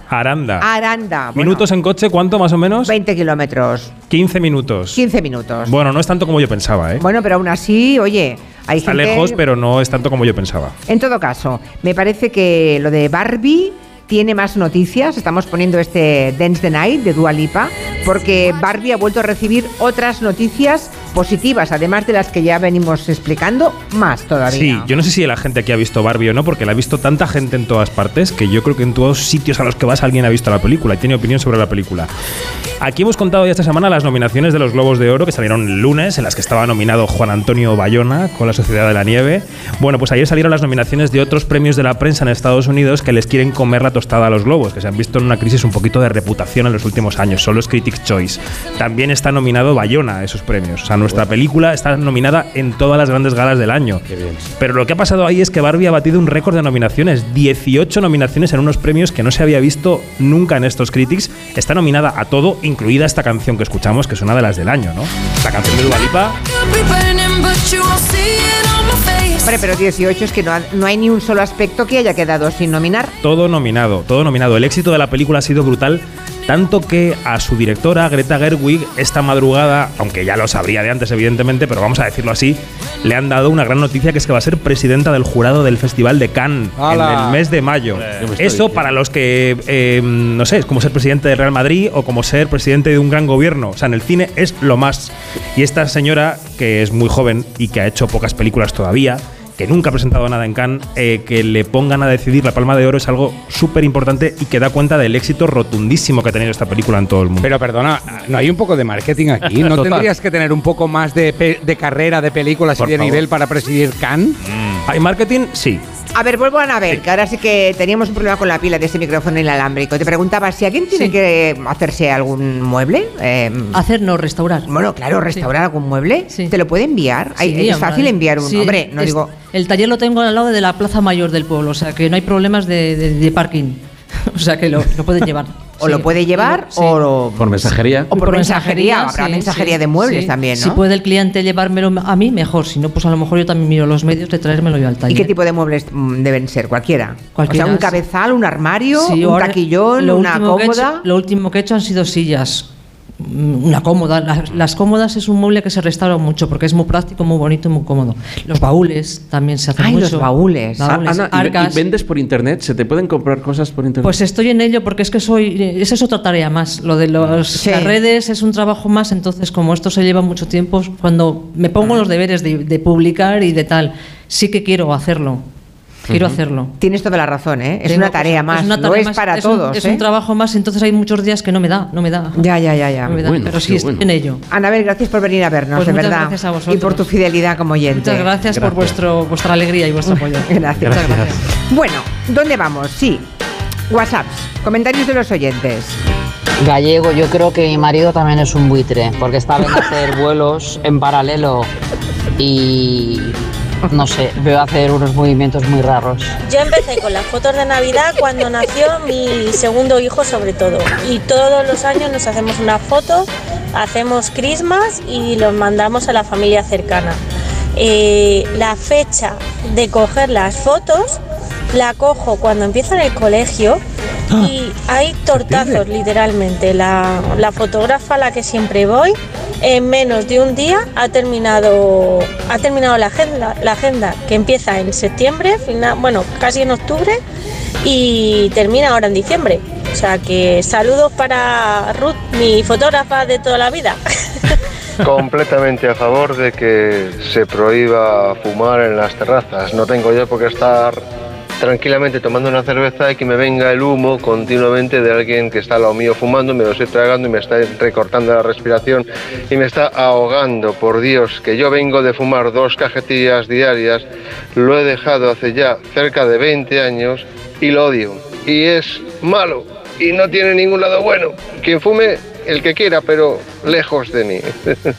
Aranda. Aranda. Bueno, ¿Minutos en coche cuánto más o menos? 20 kilómetros, 15 minutos. 15 minutos. Bueno, no es tanto como yo pensaba, ¿eh? Bueno, pero aún así, oye, hay Está gente... lejos, pero no es tanto como yo pensaba. En todo caso, me parece que lo de Barbie tiene más noticias. Estamos poniendo este Dance the Night de Dua Lipa, porque Barbie ha vuelto a recibir otras noticias positivas, además de las que ya venimos explicando, más todavía. Sí, yo no sé si la gente aquí ha visto Barbie o no, porque la ha visto tanta gente en todas partes que yo creo que en todos sitios a los que vas alguien ha visto la película y tiene opinión sobre la película. Aquí hemos contado ya esta semana las nominaciones de los Globos de Oro que salieron el lunes, en las que estaba nominado Juan Antonio Bayona con La Sociedad de la Nieve. Bueno, pues ayer salieron las nominaciones de otros premios de la prensa en Estados Unidos que les quieren comer la tostada a los globos, que se han visto en una crisis un poquito de reputación en los últimos años. Son los Critics' Choice. También está nominado Bayona a esos premios. Nuestra película está nominada en todas las grandes galas del año. Pero lo que ha pasado ahí es que Barbie ha batido un récord de nominaciones. 18 nominaciones en unos premios que no se había visto nunca en estos Critics. Está nominada a todo, incluida esta canción que escuchamos, que es una de las del año, ¿no? La canción de Dua Lipa. Hombre, pero 18 es que no, ha- no hay ni un solo aspecto que haya quedado sin nominar. Todo nominado, todo nominado. El éxito de la película ha sido brutal, tanto que a su directora, Greta Gerwig, esta madrugada, aunque ya lo sabría de antes, evidentemente, pero vamos a decirlo así, le han dado una gran noticia que es que va a ser presidenta del jurado del Festival de Cannes ¡Hala! en el mes de mayo. ¿Qué me está Eso para los que, eh, no sé, es como ser presidente del Real Madrid o como ser presidente de un gran gobierno. O sea, en el cine es lo más. Y esta señora, que es muy joven y que ha hecho pocas películas todavía, que nunca ha presentado nada en Cannes, eh, que le pongan a decidir la Palma de Oro es algo súper importante y que da cuenta del éxito rotundísimo que ha tenido esta película en todo el mundo. Pero perdona, ¿no hay un poco de marketing aquí? ¿No tendrías que tener un poco más de, de carrera, de películas Por y de favor. nivel para presidir Cannes? ¿Hay marketing? Sí. A ver, vuelvo a Anabel, que ahora sí que teníamos un problema con la pila de este micrófono inalámbrico. Te preguntaba si alguien tiene que hacerse algún mueble. eh, Hacer, no, restaurar. Bueno, claro, restaurar algún mueble. ¿Te lo puede enviar? Hay- es hombre. fácil enviar un. Sí, hombre, no es- digo. El taller lo tengo al lado de la plaza mayor del pueblo, o sea que no hay problemas de, de- de parking. o sea que lo, lo pueden llevar. O lo puede llevar o Por mensajería. O por mensajería, habrá mensajería de muebles también, ¿no? Si puede el cliente llevármelo a mí, mejor. Si no, pues a lo mejor yo también miro los medios de traérmelo yo al ¿Y taller. qué tipo de muebles mm, deben ser? Cualquiera. Cualquiera, O sea, un sí. cabezal, un armario, Sí, un taquillón, lo una he cómoda. hecho- lo último que he hecho han sido sillas. Mm, una cómoda. Las, las cómodas es un mueble que se restaura mucho porque es muy práctico, muy bonito y muy cómodo. Los baúles también se hacen Ay, mucho. los baúles. Baúles, Ana, ¿y- arcas. ¿y vendes por internet? ¿Se te pueden comprar cosas por internet? Pues estoy en ello porque es que soy. Esa es otra tarea más. Lo de los, las redes es un trabajo más. Entonces, como esto se lleva mucho tiempo, cuando me pongo los deberes de, de publicar y de tal, sí que quiero hacerlo. Quiero hacerlo. Tienes toda la razón, ¿eh? Es Tengo una tarea más. una Lo tarea es más, para un- todos. es ¿eh? un trabajo más, entonces hay muchos días que no me da, no me da. Ya, ya, ya, ya. No me da, pero sí estoy en ello. Anabel, gracias por venir a vernos, Pues de muchas verdad. gracias a y vosotros. por tu fidelidad como oyente. Muchas gracias, por vuestro, vuestra alegría y vuestro apoyo. Gracias. Muchas gracias. Bueno, ¿dónde vamos? Sí. WhatsApps, comentarios de los oyentes. Gallego, yo creo que mi marido también es un buitre, porque está viendo hacer vuelos en paralelo y no sé, veo hacer unos movimientos muy raros. Yo empecé con las fotos de Navidad cuando nació mi segundo hijo sobre todo. Y todos los años nos hacemos una foto, hacemos Christmas y los mandamos a la familia cercana. Eh, la fecha de coger las fotos la cojo cuando empieza en el colegio y hay tortazos literalmente. La, la fotógrafa a la que siempre voy en menos de un día ha terminado ha terminado la agenda, la agenda que empieza en septiembre, final, bueno, casi en octubre y termina ahora en diciembre. O sea que saludos para Ruth, mi fotógrafa de toda la vida. Completamente a favor de que se prohíba fumar en las terrazas. No tengo yo por qué estar tranquilamente tomando una cerveza y que me venga el humo continuamente de alguien que está al lado mío fumando, me lo estoy tragando y me está recortando la respiración y me está ahogando. Por Dios, que yo vengo de fumar dos cajetillas diarias, lo he dejado hace ya cerca de 20 años y lo odio. Y es malo y no tiene ningún lado bueno. Quien fume, el que quiera, pero lejos de mí.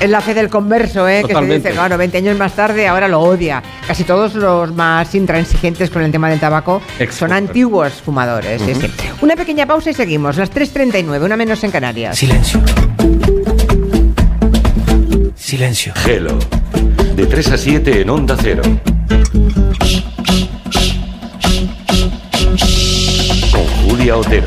Es la fe del converso, ¿eh? que se dice, claro, 20 años más tarde ahora lo odia. Casi todos los más intransigentes con el tema del tabaco son antiguos fumadores. sí. Una pequeña pausa y seguimos. Las 3.39, una menos en Canarias. Silencio. Silencio. Gelo. De 3 a 7 en Onda Cero. Con Julia Otero.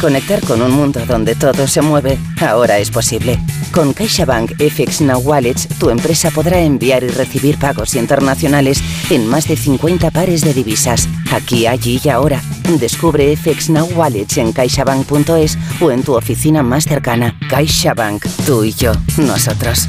Conectar con un mundo donde todo se mueve ahora es posible. Con CaixaBank FX Now Wallets, tu empresa podrá enviar y recibir pagos internacionales en más de 50 pares de divisas, aquí, allí y ahora. Descubre FX Now Wallets en caixabank.es o en tu oficina más cercana. CaixaBank, tú y yo, nosotros.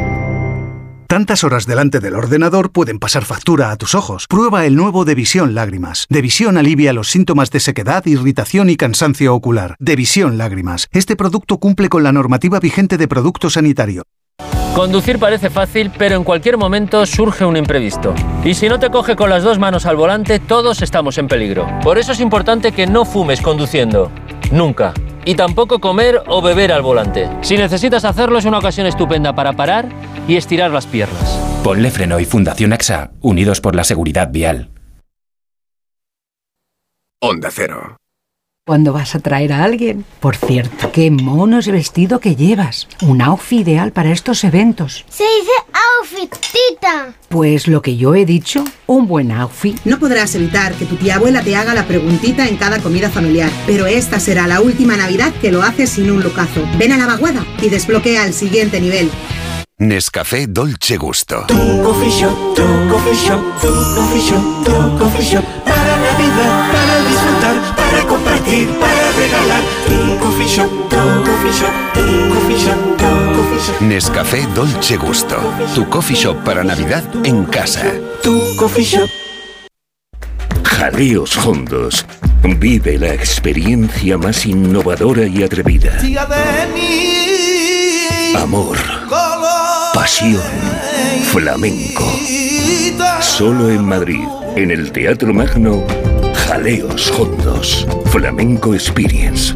Tantas horas delante del ordenador pueden pasar factura a tus ojos. Prueba el nuevo Devisión Lágrimas. Devisión alivia los síntomas de sequedad, irritación y cansancio ocular. Devisión Lágrimas. Este producto cumple con la normativa vigente de producto sanitario. Conducir parece fácil, pero en cualquier momento surge un imprevisto. Y si no te coge con las dos manos al volante, todos estamos en peligro. Por eso es importante que no fumes conduciendo. Nunca. Y tampoco comer o beber al volante. Si necesitas hacerlo es una ocasión estupenda para parar y estirar las piernas. Ponle Freno y Fundación AXA, unidos por la seguridad vial. Onda Cero. Cuando vas a traer a alguien. Por cierto, qué mono es vestido que llevas. Un outfit ideal para estos eventos. Se dice outfit, tita. Pues lo que yo he dicho, un buen outfit. No podrás evitar que tu tía abuela te haga la preguntita en cada comida familiar, pero esta será la última Navidad que lo haces sin un lucazo. Ven a la vaguada y desbloquea el siguiente nivel. Nescafé Dolce Gusto. Tu coffee shop, tu coffee shop, tu coffee shop, tu coffee shop. Para Navidad, para disfrutar, para compartir, para regalar. Tu coffee shop, tu coffee shop, tu coffee shop, tu coffee shop. Nescafé Dolce Gusto. Tu coffee shop para Navidad en casa. Tu coffee shop. Jaleos Hondos. Vive la experiencia más innovadora y atrevida. Amor, pasión, flamenco. Solo en Madrid, en el Teatro Magno, Jaleos Hondos. Flamenco Experience.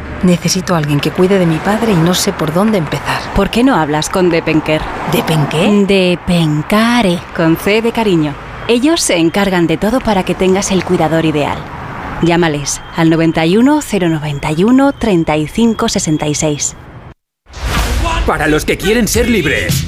Necesito a alguien que cuide de mi padre y no sé por dónde empezar. ¿Por qué no hablas con Depenker? ¿Depenqué? Depencare, con C de cariño. Ellos se encargan de todo para que tengas el cuidador ideal. Llámales al 91 091 35 66. Para los que quieren ser libres.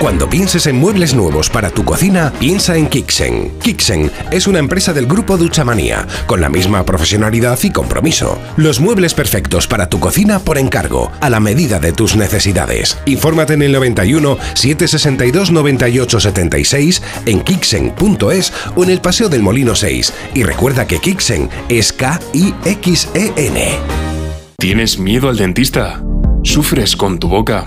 Cuando pienses en muebles nuevos para tu cocina, piensa en Kixen. Kixen es una empresa del grupo Duchamanía, con la misma profesionalidad y compromiso. Los muebles perfectos para tu cocina por encargo, a la medida de tus necesidades. Infórmate en el 91 762 98 76 en kixen.es o en el Paseo del Molino 6. Y recuerda que Kixen es K-I-X-E-N. ¿Tienes miedo al dentista? ¿Sufres con tu boca?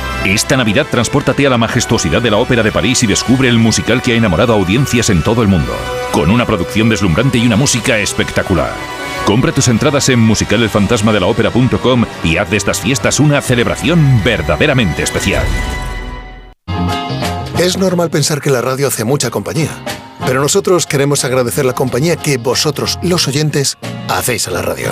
Esta Navidad transpórtate a la majestuosidad de la Ópera de París y descubre el musical que ha enamorado a audiencias en todo el mundo, con una producción deslumbrante y una música espectacular. Compra tus entradas en musicalelfantasmadelaopera.com y haz de estas fiestas una celebración verdaderamente especial. Es normal pensar que la radio hace mucha compañía, pero nosotros queremos agradecer la compañía que vosotros, los oyentes, hacéis a la radio.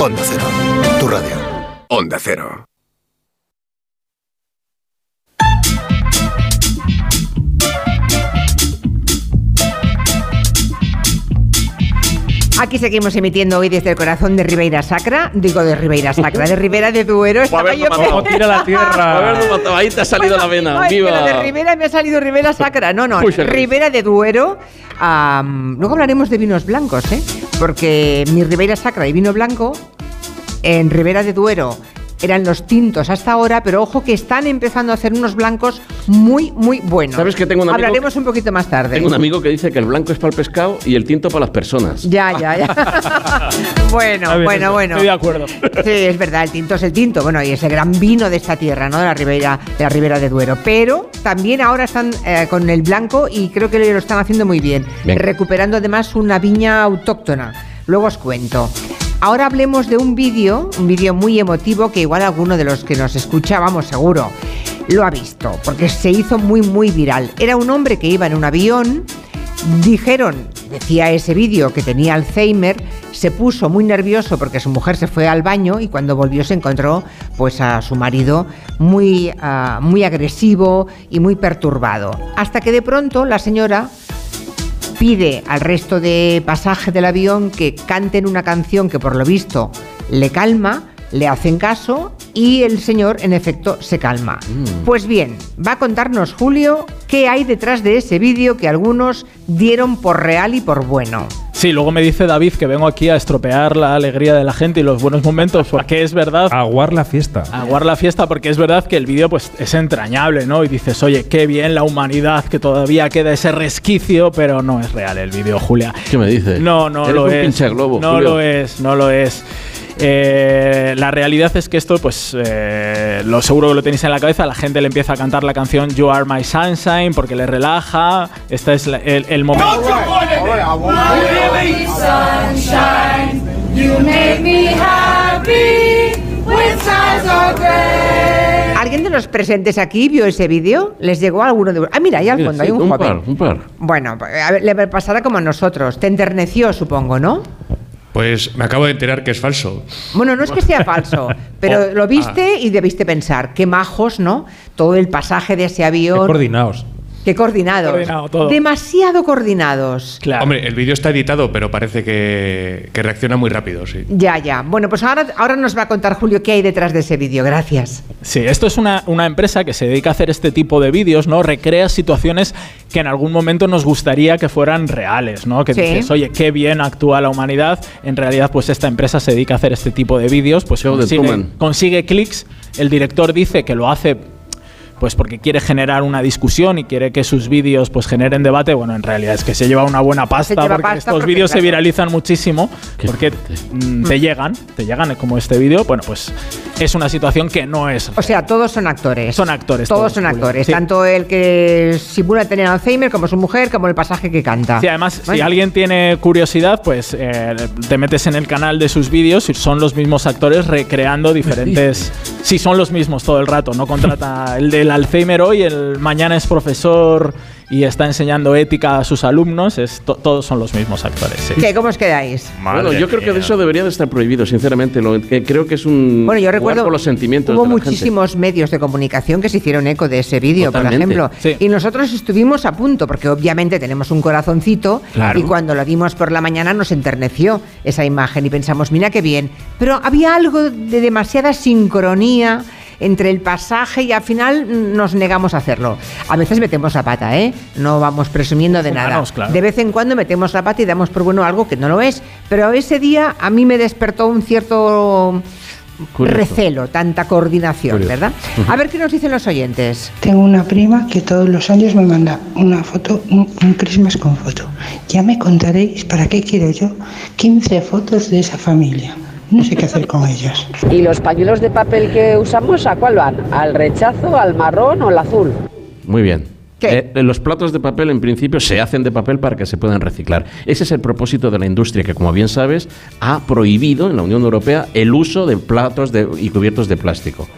Onda Cero, tu radio. Onda Cero. Aquí seguimos emitiendo hoy desde el corazón de Ribeira Sacra, digo de Ribeira Sacra, de Ribera de Duero. Estaba yo Como tira la tierra. A ver, no mataba. Ahí te ha salido la vena. Ay, Viva. pero de Ribera me ha salido Ribera Sacra. No, no, Ribera de Duero. Am, luego hablaremos de vinos blancos, ¿eh? Porque mi Ribera Sacra y vino blanco en Ribera de Duero eran los tintos hasta ahora, pero ojo que están empezando a hacer unos blancos muy, muy buenos. ¿Sabes que tengo un amigo Hablaremos un poquito más tarde. Tengo un amigo que dice que el blanco es para el pescado y el tinto para las personas. Ya, ya, ya. bueno, bien bueno, eso, bueno. estoy de acuerdo. Sí, es verdad, el tinto es el tinto. Bueno, y es el gran vino de esta tierra, ¿no? De la Ribera, de la Ribera de Duero. Pero también ahora están eh, con el blanco y creo que lo están haciendo muy bien. Venga. Recuperando además una viña autóctona. Luego os cuento. Ahora hablemos de un vídeo, un vídeo muy emotivo que igual alguno de los que nos escucha, vamos seguro, lo ha visto, porque se hizo muy, muy viral. Era un hombre que iba en un avión, dijeron, decía ese vídeo, que tenía Alzheimer, se puso muy nervioso porque su mujer se fue al baño y cuando volvió se encontró pues a su marido muy, ah, muy agresivo y muy perturbado. Hasta que de pronto la señora pide al resto de pasaje del avión que canten una canción que por lo visto le calma, le hacen caso y el señor en efecto se calma. Pues bien, va a contarnos Julio qué hay detrás de ese vídeo que algunos dieron por real y por bueno. Sí, luego me dice David que vengo aquí a estropear la alegría de la gente y los buenos momentos, porque es verdad. Aguar la fiesta. Aguar la fiesta, porque es verdad que el vídeo pues, es entrañable, ¿no? Y dices, oye, qué bien la humanidad, que todavía queda ese resquicio, pero no es real el vídeo, Julia. ¿Qué me dices? No, no Eres lo un es. pinche globo, no Julio. lo es, no lo es. Eh, la realidad es que esto, pues, eh, lo seguro que lo tenéis en la cabeza. La gente le empieza a cantar la canción You Are My Sunshine porque le relaja. Este es la- el, el momento. sunshine, you make me happy with skies so gray. ¿Alguien de los presentes aquí vio ese vídeo? ¿Les llegó alguno de Ah, mira, ahí al Mira, fondo sí, hay un, un joven. par, un par. Bueno, a ver, le pasará como a nosotros. Te enterneció, supongo, ¿no? Pues me acabo de enterar que es falso. Bueno, no es que sea falso, pero Oh, lo viste y debiste pensar, qué majos, ¿no? Todo el pasaje de ese avión. Coordinados. Qué coordinados. Coordinado todo. Demasiado coordinados. Hombre, el vídeo está editado, pero parece que, que reacciona muy rápido, sí. Ya, ya. Bueno, pues ahora, ahora nos va a contar Julio qué hay detrás de ese vídeo. Gracias. Sí, esto es una, una empresa que se dedica a hacer este tipo de vídeos, ¿no? Recrea situaciones que en algún momento nos gustaría que fueran reales, ¿no? Que Sí. dices, oye, qué bien actúa la humanidad. En realidad, pues esta empresa se dedica a hacer este tipo de vídeos, pues consigue, consigue clics. El director dice que lo hace pues porque quiere generar una discusión y quiere que sus vídeos pues generen debate, bueno, en realidad es que se lleva una buena pasta porque pasta estos porque, vídeos se viralizan muchísimo porque mm, te llegan, te llegan como este vídeo, bueno, pues es una situación que no es O sea, todos son actores. Son actores. Todos son Julio. actores. Sí. Tanto el que simula tener Alzheimer como su mujer, como el pasaje que canta. Sí, además, si Bueno. alguien tiene curiosidad, pues eh, te metes en el canal de sus vídeos y son los mismos actores recreando diferentes. Sí, son los mismos todo el rato. No contrata el del Alzheimer hoy, el mañana es profesor y está enseñando ética a sus alumnos. Es to- todos son los mismos actores. sí. ¿Qué? ¿Cómo os quedáis? bueno, yo creo que de eso debería de estar prohibido, sinceramente. Lo, que creo que es un Bueno, yo recuerdo. con los sentimientos Hubo de la gente. muchísimos medios de comunicación que se hicieron eco de ese vídeo, por ejemplo. sí. Y nosotros estuvimos a punto, porque obviamente tenemos un corazoncito. Claro. Y cuando lo vimos por la mañana nos enterneció esa imagen y pensamos, mira qué bien. Pero había algo de demasiada sincronía entre el pasaje y al final nos negamos a hacerlo. A veces metemos la pata, ¿eh? No vamos presumiendo de nada. Humanos, claro. De vez en cuando metemos la pata y damos por bueno algo que no lo es. Pero ese día a mí me despertó un cierto Curioso. recelo, tanta coordinación, Curioso. ¿verdad? A ver qué nos dicen los oyentes. Tengo una prima que todos los años me manda una foto, un, un Christmas con foto. Ya me contaréis para qué quiero yo 15 fotos de esa familia. No sé qué hacer con ellas. ¿Y los pañuelos de papel que usamos a cuál van? ¿Al rechazo, al marrón o al azul? Muy bien. Eh, los platos de papel en principio se hacen de papel para que se puedan reciclar. Ese es el propósito de la industria que, como bien sabes, ha prohibido en la Unión Europea el uso de platos de- y cubiertos de plástico.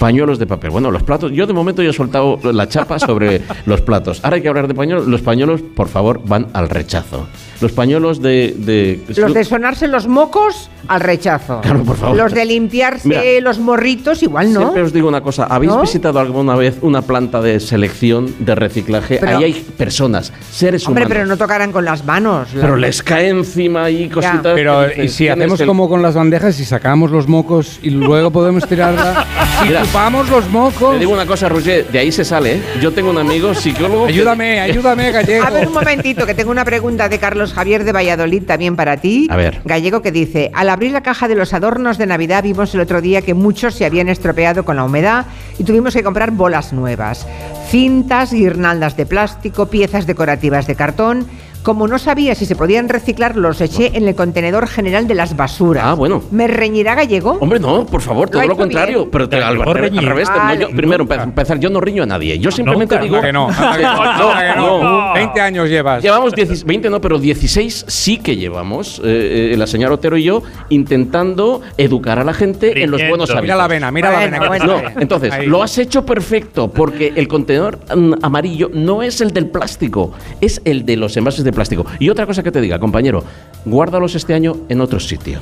Pañuelos de papel. Bueno, los platos. Yo de momento ya he soltado la chapa sobre los platos. Ahora hay que hablar de pañuelos. Los pañuelos, por favor, van al rechazo. Los pañuelos de. de- Los de sonarse los mocos al rechazo. Claro, por favor. Los de limpiarse Mira. los morritos igual no. Siempre os digo una cosa, ¿habéis ¿No? visitado alguna vez una planta de selección de reciclaje? Pero- Ahí hay personas, seres Hombre, humanos. pero no tocarán con las manos. Pero La- les cae encima y cositas. Pero que dices, y si hacemos el- como con las bandejas y sacamos los mocos y luego podemos tirarla y Mira, chupamos los mocos. Te digo una cosa, Roger, de ahí se sale, ¿eh? Yo tengo un amigo psicólogo. que- Ayúdame, ayúdame, gallego. A ver, un momentito, que tengo una pregunta de Carlos Javier de Valladolid también para ti. A ver. Gallego que dice, al abrir la caja de los adornos de Navidad vimos el otro día que muchos se habían estropeado con la humedad y tuvimos que comprar bolas nuevas. Cintas, guirnaldas de plástico, piezas decorativas de cartón. Como no sabía si se podían reciclar, los eché en el contenedor general de las basuras. Ah, bueno. ¿Me reñirá Gallego? Hombre, no, por favor, todo Lo lo contrario. bien. Pero te- al, al reñir. revés, no, Vale. yo- primero, para empezar, yo no riño a nadie. Yo simplemente Nunca, digo. que no, que no, anda que no. 20 años llevas. Llevamos 10 20, no, pero 16 sí que llevamos, eh, eh, la señora Otero y yo, intentando educar a la gente en los buenos hábitos. Mira la vena, mira la Bueno, vena. que bueno. No, tiene. entonces, Ahí. lo has hecho perfecto, porque el contenedor mm, amarillo no es el del plástico, es el de los envases de plástico. Y otra cosa que te diga, compañero, guárdalos este año en otro sitio.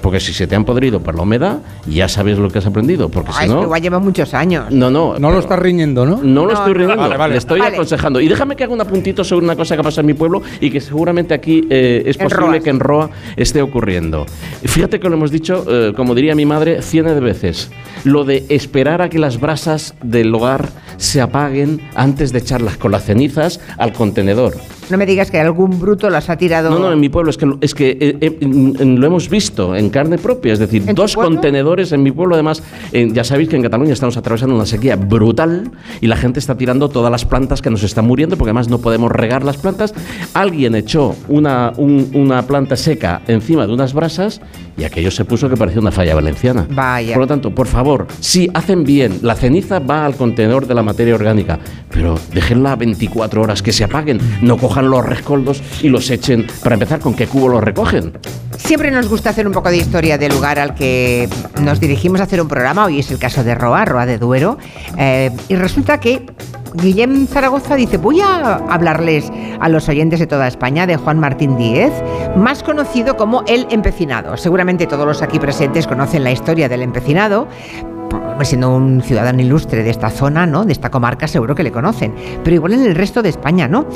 Porque si se te han podrido por la humedad, ya sabes lo que has aprendido. Porque Ay, si es que no. lleva muchos años. No, no. No lo estás riñendo, ¿no? No lo No, estoy no. riendo, Vale, vale. le estoy Vale. aconsejando. Y déjame que haga un apuntito sobre una cosa que pasa en mi pueblo y que seguramente aquí eh, es En posible Roa, que en Roa esté ocurriendo. Fíjate que lo hemos dicho, eh, como diría mi madre, cientos de veces. Lo de esperar a que las brasas del hogar se apaguen antes de echarlas con las cenizas al contenedor. No me digas que algún bruto las ha tirado. No, no, en mi pueblo es que, lo- es que eh, eh, en- en- lo hemos visto en carne propia, es decir, ¿En tu dos contenedores en mi pueblo. Además, eh, ya sabéis que en Cataluña estamos atravesando una sequía brutal y la gente está tirando todas las plantas que nos están muriendo porque además no podemos regar las plantas. Alguien echó una, un- una planta seca encima de unas brasas y aquello se puso que parecía una falla valenciana. Vaya. Por lo tanto, por favor, si hacen bien, la ceniza va al contenedor de la materia orgánica, pero déjenla 24 horas que se apaguen, no cojan los rescoldos y los echen. Para empezar, ¿con qué cubo los recogen? Siempre nos gusta hacer un poco de historia del lugar al que nos dirigimos a hacer un programa. Hoy es el caso de Roa, Roa de Duero. Eh, y resulta que Guillem Zaragoza dice, voy a hablarles a los oyentes de toda España de Juan Martín Díez, más conocido como El Empecinado. Seguramente todos los aquí presentes conocen la historia del Empecinado. Siendo un ciudadano ilustre de esta zona, ¿no? De esta comarca, seguro que le conocen. Pero igual en el resto de España, ¿no?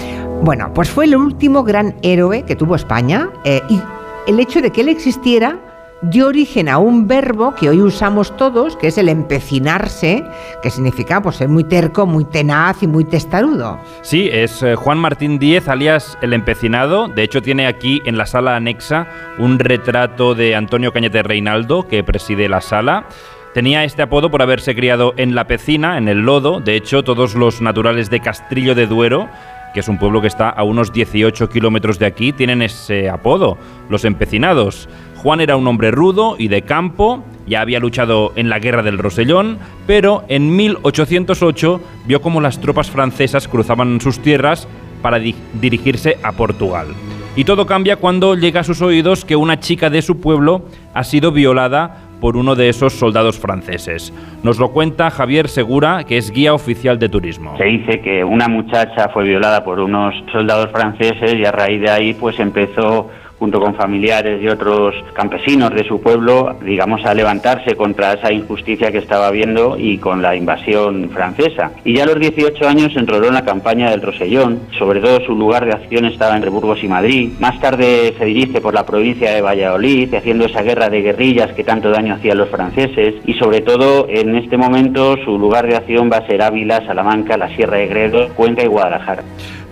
Bueno, pues fue el último gran héroe que tuvo España eh, y el hecho de que él existiera dio origen a un verbo que hoy usamos todos, que es el empecinarse, que significa pues ser muy terco, muy tenaz y muy testarudo. Sí, es eh, Juan Martín Díez, alias El Empecinado. De hecho, tiene aquí en la sala anexa un retrato de Antonio Cañete Reinaldo, que preside la sala. Tenía este apodo por haberse criado en la Pecina, en el lodo. De hecho, todos los naturales de Castrillo de Duero, que es un pueblo que está a unos 18 kilómetros de aquí, tienen ese apodo, los empecinados. Juan era un hombre rudo y de campo, ya había luchado en la Guerra del Rosellón, pero en 1808 vio cómo las tropas francesas cruzaban sus tierras para di- dirigirse a Portugal. Y todo cambia cuando llega a sus oídos que una chica de su pueblo ha sido violada por uno de esos soldados franceses. Nos lo cuenta Javier Segura, que es guía oficial de turismo. Se dice que una muchacha fue violada por unos soldados franceses y a raíz de ahí pues empezó junto con familiares y otros campesinos de su pueblo, digamos, a levantarse contra esa injusticia que estaba habiendo y con la invasión francesa. Y ya a los 18 años enroló en la campaña del Rosellón, sobre todo su lugar de acción estaba entre Burgos y Madrid. Más tarde se dirige por la provincia de Valladolid, haciendo esa guerra de guerrillas que tanto daño hacían los franceses. Y sobre todo, en este momento, su lugar de acción va a ser Ávila, Salamanca, la Sierra de Gredos, Cuenca y Guadalajara.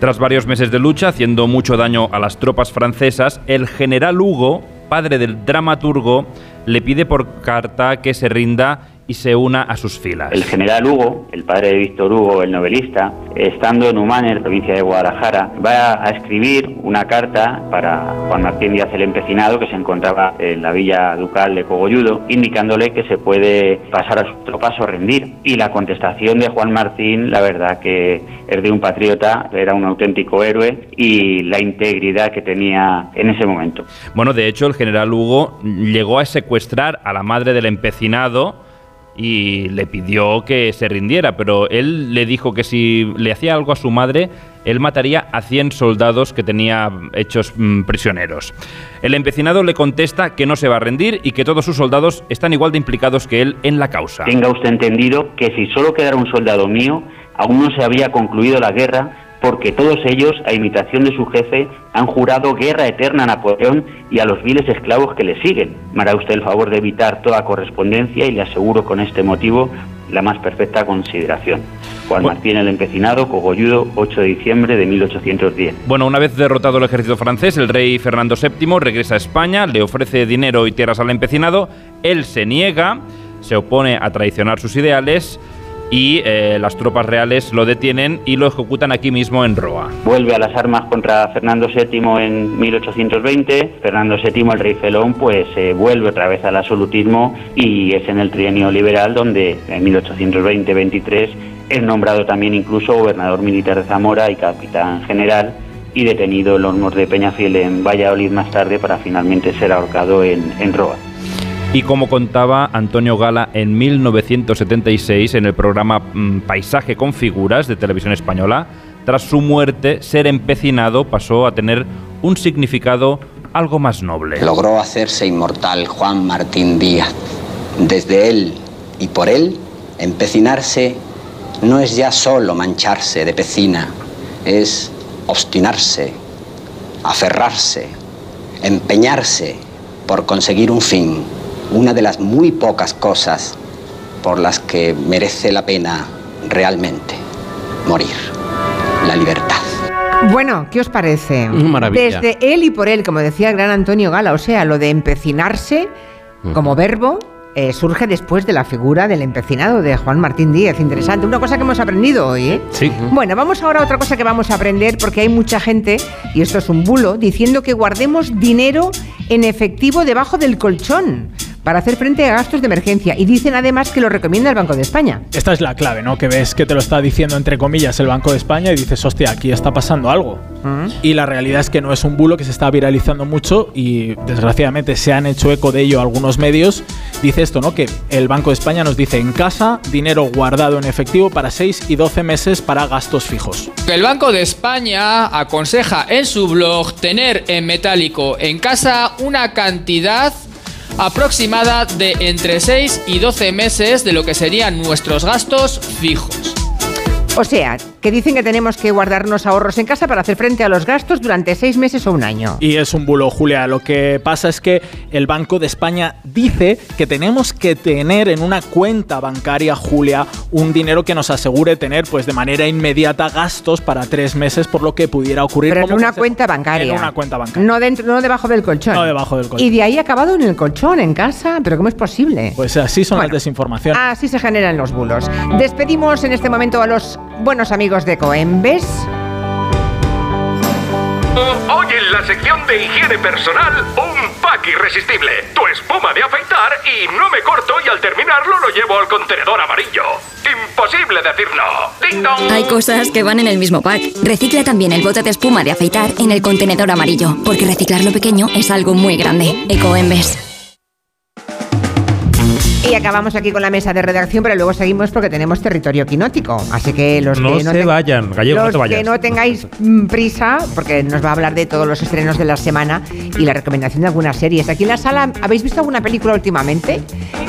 Tras varios meses de lucha, haciendo mucho daño a las tropas francesas, el general Hugo, padre del dramaturgo, le pide por carta que se rinda y se una a sus filas. El general Hugo, el padre de Víctor Hugo, el novelista, estando en la provincia de Guadalajara, va a escribir una carta para Juan Martín Díaz el Empecinado, que se encontraba en la villa ducal de Cogolludo, indicándole que se puede pasar a sus tropas o rendir. Y la contestación de Juan Martín, la verdad que es de un patriota, era un auténtico héroe y la integridad que tenía en ese momento. Bueno, de hecho, el general Hugo llegó a secuestrar a la madre del empecinado y le pidió que se rindiera, pero él le dijo que si le hacía algo a su madre, él mataría a 100 soldados que tenía hechos mm, prisioneros. El empecinado le contesta que no se va a rendir y que todos sus soldados están igual de implicados que él en la causa. Tenga usted entendido que si solo quedara un soldado mío, aún no se había concluido la guerra porque todos ellos, a imitación de su jefe, han jurado guerra eterna a Napoleón y a los viles esclavos que le siguen. Me hará usted el favor de evitar toda correspondencia y le aseguro con este motivo la más perfecta consideración. Juan Martín el Empecinado, Cogolludo, 8 de diciembre de 1810. Bueno, una vez derrotado el ejército francés, el rey Fernando VII regresa a España, le ofrece dinero y tierras al empecinado, él se niega, se opone a traicionar sus ideales y eh, las tropas reales lo detienen y lo ejecutan aquí mismo en Roa. Vuelve a las armas contra Fernando VII en 1820. Fernando VII, el rey felón, pues eh, vuelve otra vez al absolutismo y es en el trienio liberal donde en 1820-23 es nombrado también incluso gobernador militar de Zamora y capitán general y detenido en los de Peñafiel en Valladolid más tarde para finalmente ser ahorcado en, en Roa. Y como contaba Antonio Gala en 1976 en el programa mm, Paisaje con Figuras de Televisión Española, tras su muerte, ser empecinado pasó a tener un significado algo más noble. Logró hacerse inmortal Juan Martín Díaz. Desde él y por él, empecinarse no es ya solo mancharse de pecina, es obstinarse, aferrarse, empeñarse por conseguir un fin, una de las muy pocas cosas por las que merece la pena realmente morir, la libertad. Bueno, ¿qué os parece? Maravilla. Desde él y por él, como decía el gran Antonio Gala, o sea, lo de empecinarse como verbo eh, surge después de la figura del empecinado de Juan Martín Díaz. Interesante, una cosa que hemos aprendido hoy, ¿eh? Sí. Bueno, vamos ahora a otra cosa que vamos a aprender porque hay mucha gente, y esto es un bulo, diciendo que guardemos dinero en efectivo debajo del colchón para hacer frente a gastos de emergencia. Y dicen además que lo recomienda el Banco de España. Esta es la clave, ¿no? Que ves que te lo está diciendo entre comillas el Banco de España y dices, hostia, aquí está pasando algo. Y la realidad es que no es un bulo que se está viralizando mucho y desgraciadamente se han hecho eco de ello algunos medios. Dice esto, ¿no? Que el Banco de España nos dice en casa dinero guardado en efectivo para 6 y 12 meses para gastos fijos. El Banco de España aconseja en su blog tener en metálico en casa una cantidad aproximada de entre 6 y 12 meses de lo que serían nuestros gastos fijos. O sea, que dicen que tenemos que guardarnos ahorros en casa para hacer frente a los gastos durante seis meses o un año. Y es un bulo, Julia. Lo que pasa es que el Banco de España dice que tenemos que tener en una cuenta bancaria, Julia, un dinero que nos asegure tener, pues, de manera inmediata gastos para tres meses por lo que pudiera ocurrir. Pero en una cuenta bancaria. En una cuenta bancaria. No, dentro, no debajo del colchón. No debajo del colchón. Y de ahí acabado en el colchón, en casa. ¿Pero cómo es posible? Pues así son las desinformaciones. Así se generan los bulos. Despedimos en este momento a los buenos amigos de Coembes. Hoy en la sección de higiene personal, un pack irresistible. Tu espuma de afeitar y no me corto y al terminarlo lo llevo al contenedor amarillo. Imposible decirlo. Hay cosas que van en el mismo pack. Recicla también el bote de espuma de afeitar en el contenedor amarillo, porque reciclar lo pequeño es algo muy grande. Ecoembes. Y acabamos aquí con la mesa de redacción, pero luego seguimos porque tenemos territorio quinótico. Así que los No que no se te- vayan, Gallego, no te vayas. que no tengáis mm, prisa, porque nos va a hablar de todos los estrenos de la semana y la recomendación de algunas series. Aquí en la sala, ¿habéis visto alguna película últimamente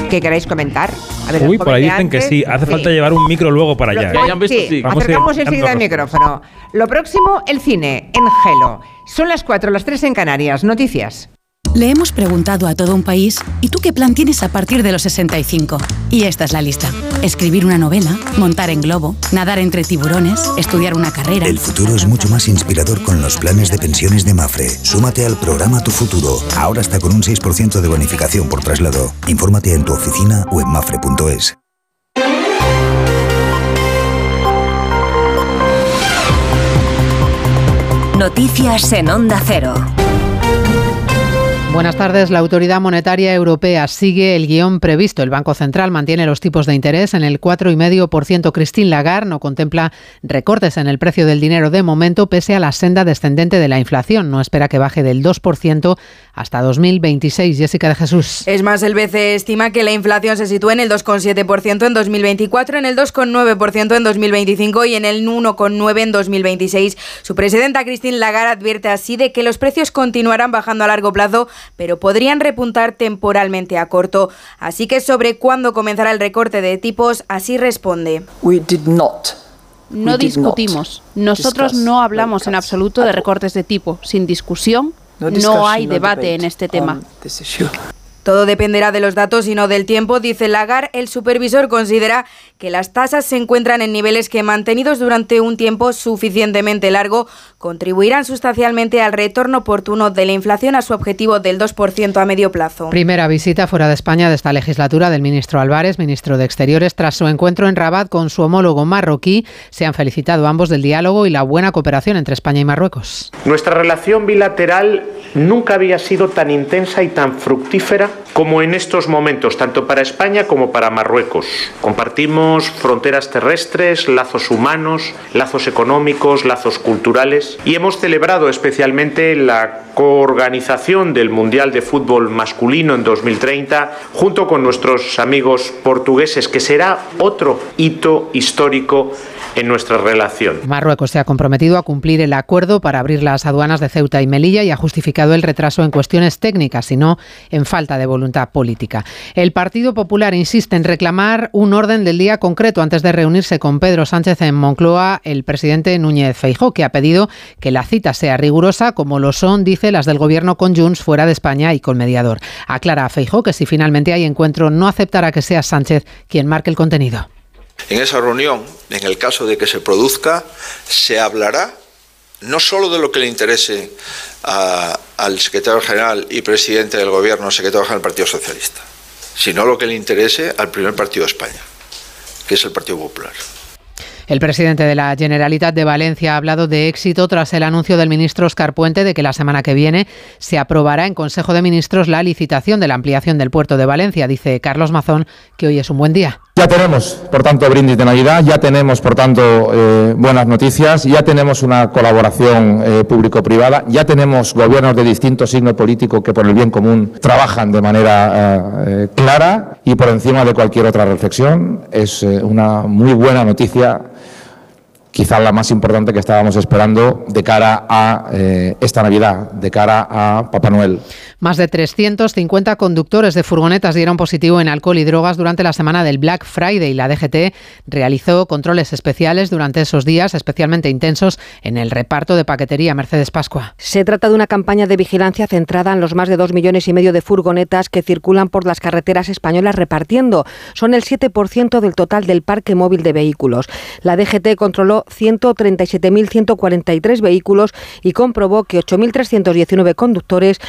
que queráis comentar? A ver, el Uy, por ahí dicen que sí. Hace falta llevar un micro luego para allá. Lo- sí, Vamos acercamos enseguida el micrófono. Lo próximo, el cine, en Gelo. Son las 4, las 3 en Canarias. Noticias. Le hemos preguntado a todo un país, ¿y tú qué plan tienes a partir de los 65? Y esta es la lista. Escribir una novela, montar en globo, nadar entre tiburones, estudiar una carrera. El futuro es mucho más inspirador con los planes de pensiones de Mafre. Súmate al programa Tu Futuro. Ahora está con un 6% de bonificación por traslado. Infórmate en tu oficina o en mafre.es. Noticias en Onda Cero. Buenas tardes. La Autoridad Monetaria Europea sigue el guion previsto. El Banco Central mantiene los tipos de interés en el 4,5%. Christine Lagarde no contempla recortes en el precio del dinero de momento, pese a la senda descendente de la inflación. No espera que baje del 2% hasta 2026. Jessica de Jesús. Es más, el BCE estima que la inflación se sitúe en el 2,7% en 2024, en el 2,9% en 2025 y en el 1,9% en 2026. Su presidenta Christine Lagarde advierte así de que los precios continuarán bajando a largo plazo, pero podrían repuntar temporalmente a corto. Así que sobre cuándo comenzará el recorte de tipos, así responde. No discutimos. Nosotros no hablamos en absoluto de recortes de tipo. Sin discusión, no hay debate en este tema. Todo dependerá de los datos y no del tiempo, dice Lagarde. El supervisor considera que las tasas se encuentran en niveles que, mantenidos durante un tiempo suficientemente largo, contribuirán sustancialmente al retorno oportuno de la inflación a su objetivo del 2% a medio plazo. Primera visita fuera de España de esta legislatura del ministro Álvarez, ministro de Exteriores, tras su encuentro en Rabat con su homólogo marroquí. Se han felicitado ambos del diálogo y la buena cooperación entre España y Marruecos. Nuestra relación bilateral nunca había sido tan intensa y tan fructífera como en estos momentos, tanto para España como para Marruecos. Compartimos fronteras terrestres, lazos humanos, lazos económicos, lazos culturales y hemos celebrado especialmente la coorganización del Mundial de Fútbol Masculino en 2030 junto con nuestros amigos portugueses, que será otro hito histórico en nuestra relación. Marruecos se ha comprometido a cumplir el acuerdo para abrir las aduanas de Ceuta y Melilla y ha justificado el retraso en cuestiones técnicas, y no en falta de voluntad política. El Partido Popular insiste en reclamar un orden del día concreto antes de reunirse con Pedro Sánchez en Moncloa, el presidente Núñez Feijó, que ha pedido que la cita sea rigurosa, como lo son, dice, las del gobierno con Junts fuera de España y con mediador. Aclara a Feijó que si finalmente hay encuentro no aceptará que sea Sánchez quien marque el contenido. En esa reunión, en el caso de que se produzca, se hablará no solo de lo que le interese a, al secretario general y presidente del gobierno, secretario general del Partido Socialista, sino lo que le interese al primer partido de España, que es el Partido Popular. El presidente de la Generalitat de Valencia ha hablado de éxito tras el anuncio del ministro Oscar Puente de que la semana que viene se aprobará en Consejo de Ministros la licitación de la ampliación del puerto de Valencia. Dice Carlos Mazón que hoy es un buen día. Ya tenemos, por tanto, brindis de Navidad, ya tenemos, por tanto, eh, buenas noticias, ya tenemos una colaboración eh, público-privada, ya tenemos gobiernos de distinto signo político que por el bien común trabajan de manera eh, clara y por encima de cualquier otra reflexión. Es una muy buena noticia quizás la más importante que estábamos esperando de cara a esta Navidad, de cara a Papá Noel. Más de 350 conductores de furgonetas dieron positivo en alcohol y drogas durante la semana del Black Friday. La DGT realizó controles especiales durante esos días, especialmente intensos, en el reparto de paquetería Mercedes Pascua. Se trata de una campaña de vigilancia centrada en los más de dos millones y medio de furgonetas que circulan por las carreteras españolas repartiendo. Son el 7% del total del parque móvil de vehículos. La DGT controló 137.143 vehículos y comprobó que 8.319 conductores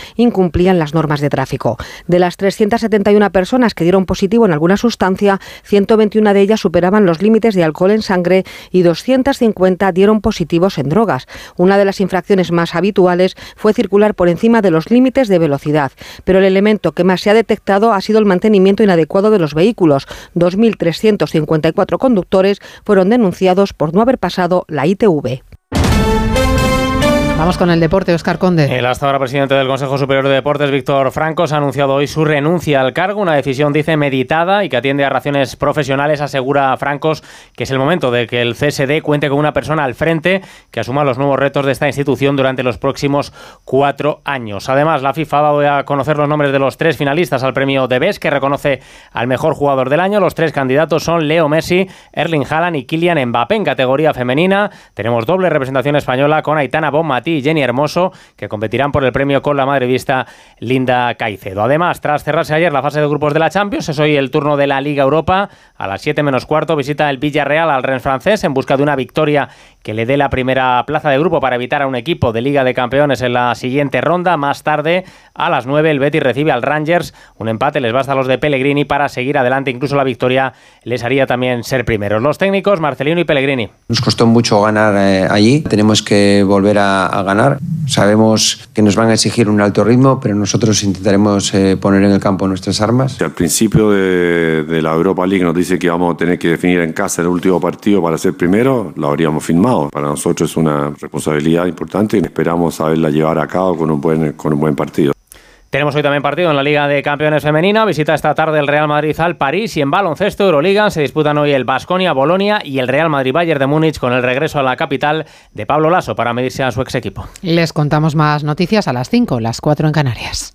las normas de tráfico. De las 371 personas que dieron positivo en alguna sustancia, 121 de ellas superaban los límites de alcohol en sangre y 250 dieron positivos en drogas. Una de las infracciones más habituales fue circular por encima de los límites de velocidad, pero el elemento que más se ha detectado ha sido el mantenimiento inadecuado de los vehículos. 2.354 conductores fueron denunciados por no haber pasado la ITV. Vamos con el deporte, Oscar Conde. El hasta ahora presidente del Consejo Superior de Deportes, Víctor Francos, ha anunciado hoy su renuncia al cargo, una decisión, dice, meditada y que atiende a razones profesionales. Asegura Francos que es el momento de que el CSD cuente con una persona al frente que asuma los nuevos retos de esta institución durante los próximos cuatro años. Además, la FIFA dado a conocer los nombres de los tres finalistas al premio de BES, que reconoce al mejor jugador del año. Los tres candidatos son Leo Messi, Erling Haaland y Kylian Mbappé. En categoría femenina tenemos doble representación española con Aitana Bonmatí y Jenny Hermoso, que competirán por el premio con la madrevista Linda Caicedo. Además, tras cerrarse ayer la fase de grupos de la Champions, es hoy el turno de la Liga Europa. A las 7 menos cuarto visita el Villarreal al Rennes francés en busca de una victoria que le dé la primera plaza de grupo para evitar a un equipo de Liga de Campeones en la siguiente ronda. Más tarde, a las 9, el Betis recibe al Rangers. Un empate les basta a los de Pellegrini para seguir adelante. Incluso la victoria les haría también ser primeros. Los técnicos, Marcelino y Pellegrini. Nos costó mucho ganar eh, allí. Tenemos que volver a, a, ganar. Sabemos que nos van a exigir un alto ritmo, pero nosotros intentaremos eh, poner en el campo nuestras armas. Al principio de, de la Europa League nos dice que vamos a tener que definir en casa el último partido para ser primero. Lo habríamos firmado. Para nosotros es una responsabilidad importante y esperamos saberla llevar a cabo con un buen, con un buen partido. Tenemos hoy también partido en la Liga de Campeones Femenina. Visita esta tarde el Real Madrid al París y en baloncesto Euroliga se disputan hoy el Basconia Bolonia y el Real Madrid Bayern de Múnich con el regreso a la capital de Pablo Lasso para medirse a su ex equipo. Les contamos más noticias a las 5, las 4 en Canarias.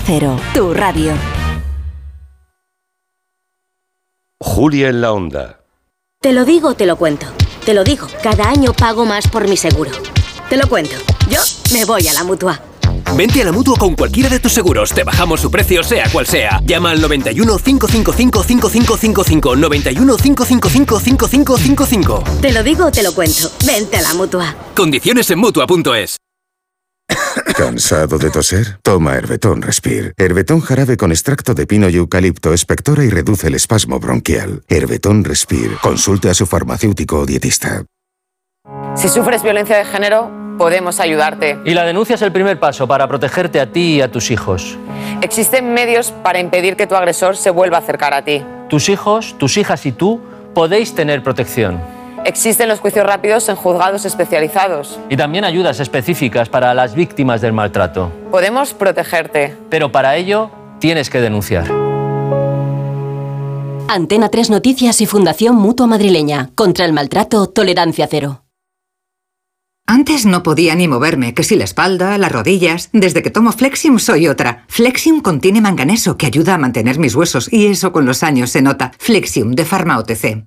Cero, tu radio. Julia en la Onda. Te lo digo, te lo cuento. Te lo digo, cada año pago más por mi seguro. Te lo cuento. Yo me voy a la mutua. Vente a la mutua con cualquiera de tus seguros. Te bajamos su precio, sea cual sea. Llama al 91 555 5555. 91 555 5555. Te lo digo, te lo cuento. Vente a la mutua. Condiciones en mutua.es. ¿Cansado de toser? Toma Herbetón Respire. Herbetón jarabe con extracto de pino y eucalipto espectora y reduce el espasmo bronquial. Herbetón Respire. Consulte a su farmacéutico o dietista. Si sufres violencia de género, podemos ayudarte. Y la denuncia es el primer paso para protegerte a ti y a tus hijos. Existen medios para impedir que tu agresor se vuelva a acercar a ti. Tus hijos, tus hijas y tú podéis tener protección. Existen los juicios rápidos en juzgados especializados. Y también ayudas específicas para las víctimas del maltrato. Podemos protegerte. Pero para ello tienes que denunciar. Antena 3 Noticias y Fundación Mutua Madrileña. Contra el maltrato, tolerancia cero. Antes no podía ni moverme, que si la espalda, las rodillas. Desde que tomo Flexium soy otra. Flexium contiene manganeso que ayuda a mantener mis huesos y eso con los años se nota. Flexium de Pharma OTC.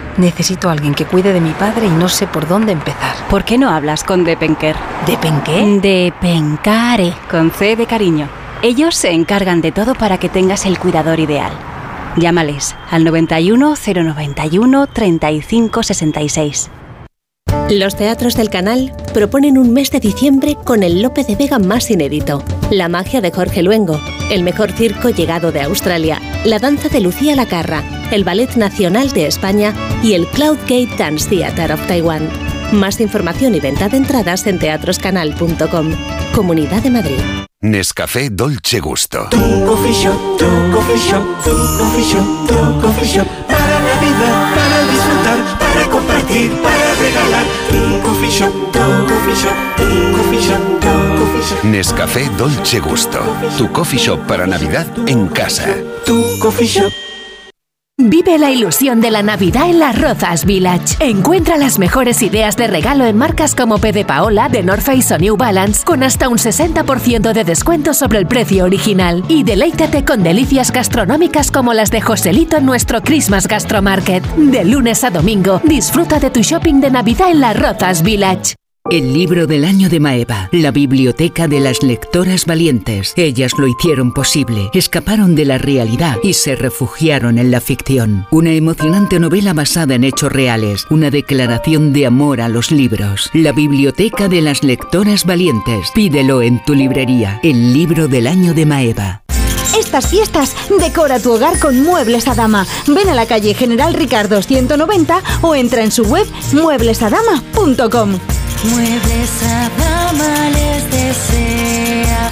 Necesito a alguien que cuide de mi padre y no sé por dónde empezar. ¿Por qué no hablas con Depenker? ¿Depenqué? Depencare, con C de cariño. Ellos se encargan de todo para que tengas el cuidador ideal. Llámales al 91 091 35 66. Los teatros del canal proponen un mes de diciembre con el Lope de Vega más inédito, la magia de Jorge Luengo, el mejor circo llegado de Australia, la danza de Lucía Lacarra, el Ballet Nacional de España y el Cloud Gate Dance Theatre of Taiwan. Más información y venta de entradas en teatroscanal.com. Comunidad de Madrid. Nescafé Dolce Gusto. Tu coffee shop, tu coffee shop, tu coffee shop, tu coffee shop. Para Navidad, para disfrutar, para compartir, para regalar. Tu coffee shop, tu coffee shop, tu coffee shop, tu coffee shop. Nescafé Dolce Gusto. Tu coffee shop para Navidad en casa. Tu coffee shop. Vive la ilusión de la Navidad en las Rozas Village. Encuentra las mejores ideas de regalo en marcas como P Paola, The North Face o New Balance con hasta un 60% de descuento sobre el precio original. Y deleítate con delicias gastronómicas como las de Joselito en nuestro Christmas Gastromarket. De lunes a domingo, disfruta de tu shopping de Navidad en las Rozas Village. El libro del año de Maeva, la biblioteca de las lectoras valientes. Ellas lo hicieron posible, escaparon de la realidad y se refugiaron en la ficción. Una emocionante novela basada en hechos reales, una declaración de amor a los libros. La biblioteca de las lectoras valientes. Pídelo en tu librería. El libro del año de Maeva. Estas fiestas, decora tu hogar con Muebles a Dama. Ven a la calle General Ricardo 190 o entra en su web mueblesadama.com. Muebles a dama les desea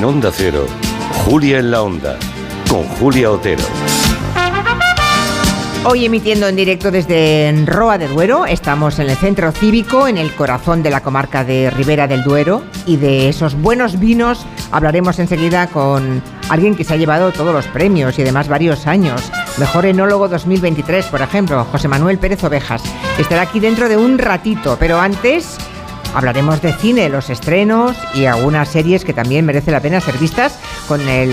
En Onda Cero, Julia en la Onda, con Julia Otero. Hoy emitiendo en directo desde Roa de Duero, estamos en el centro cívico, en el corazón de la comarca de Ribera del Duero y de esos buenos vinos hablaremos enseguida con alguien que se ha llevado todos los premios y además varios años. Mejor enólogo 2023, por ejemplo, José Manuel Pérez Ovejas. Estará aquí dentro de un ratito, pero antes Hablaremos de cine, los estrenos y algunas series que también merece la pena ser vistas con el,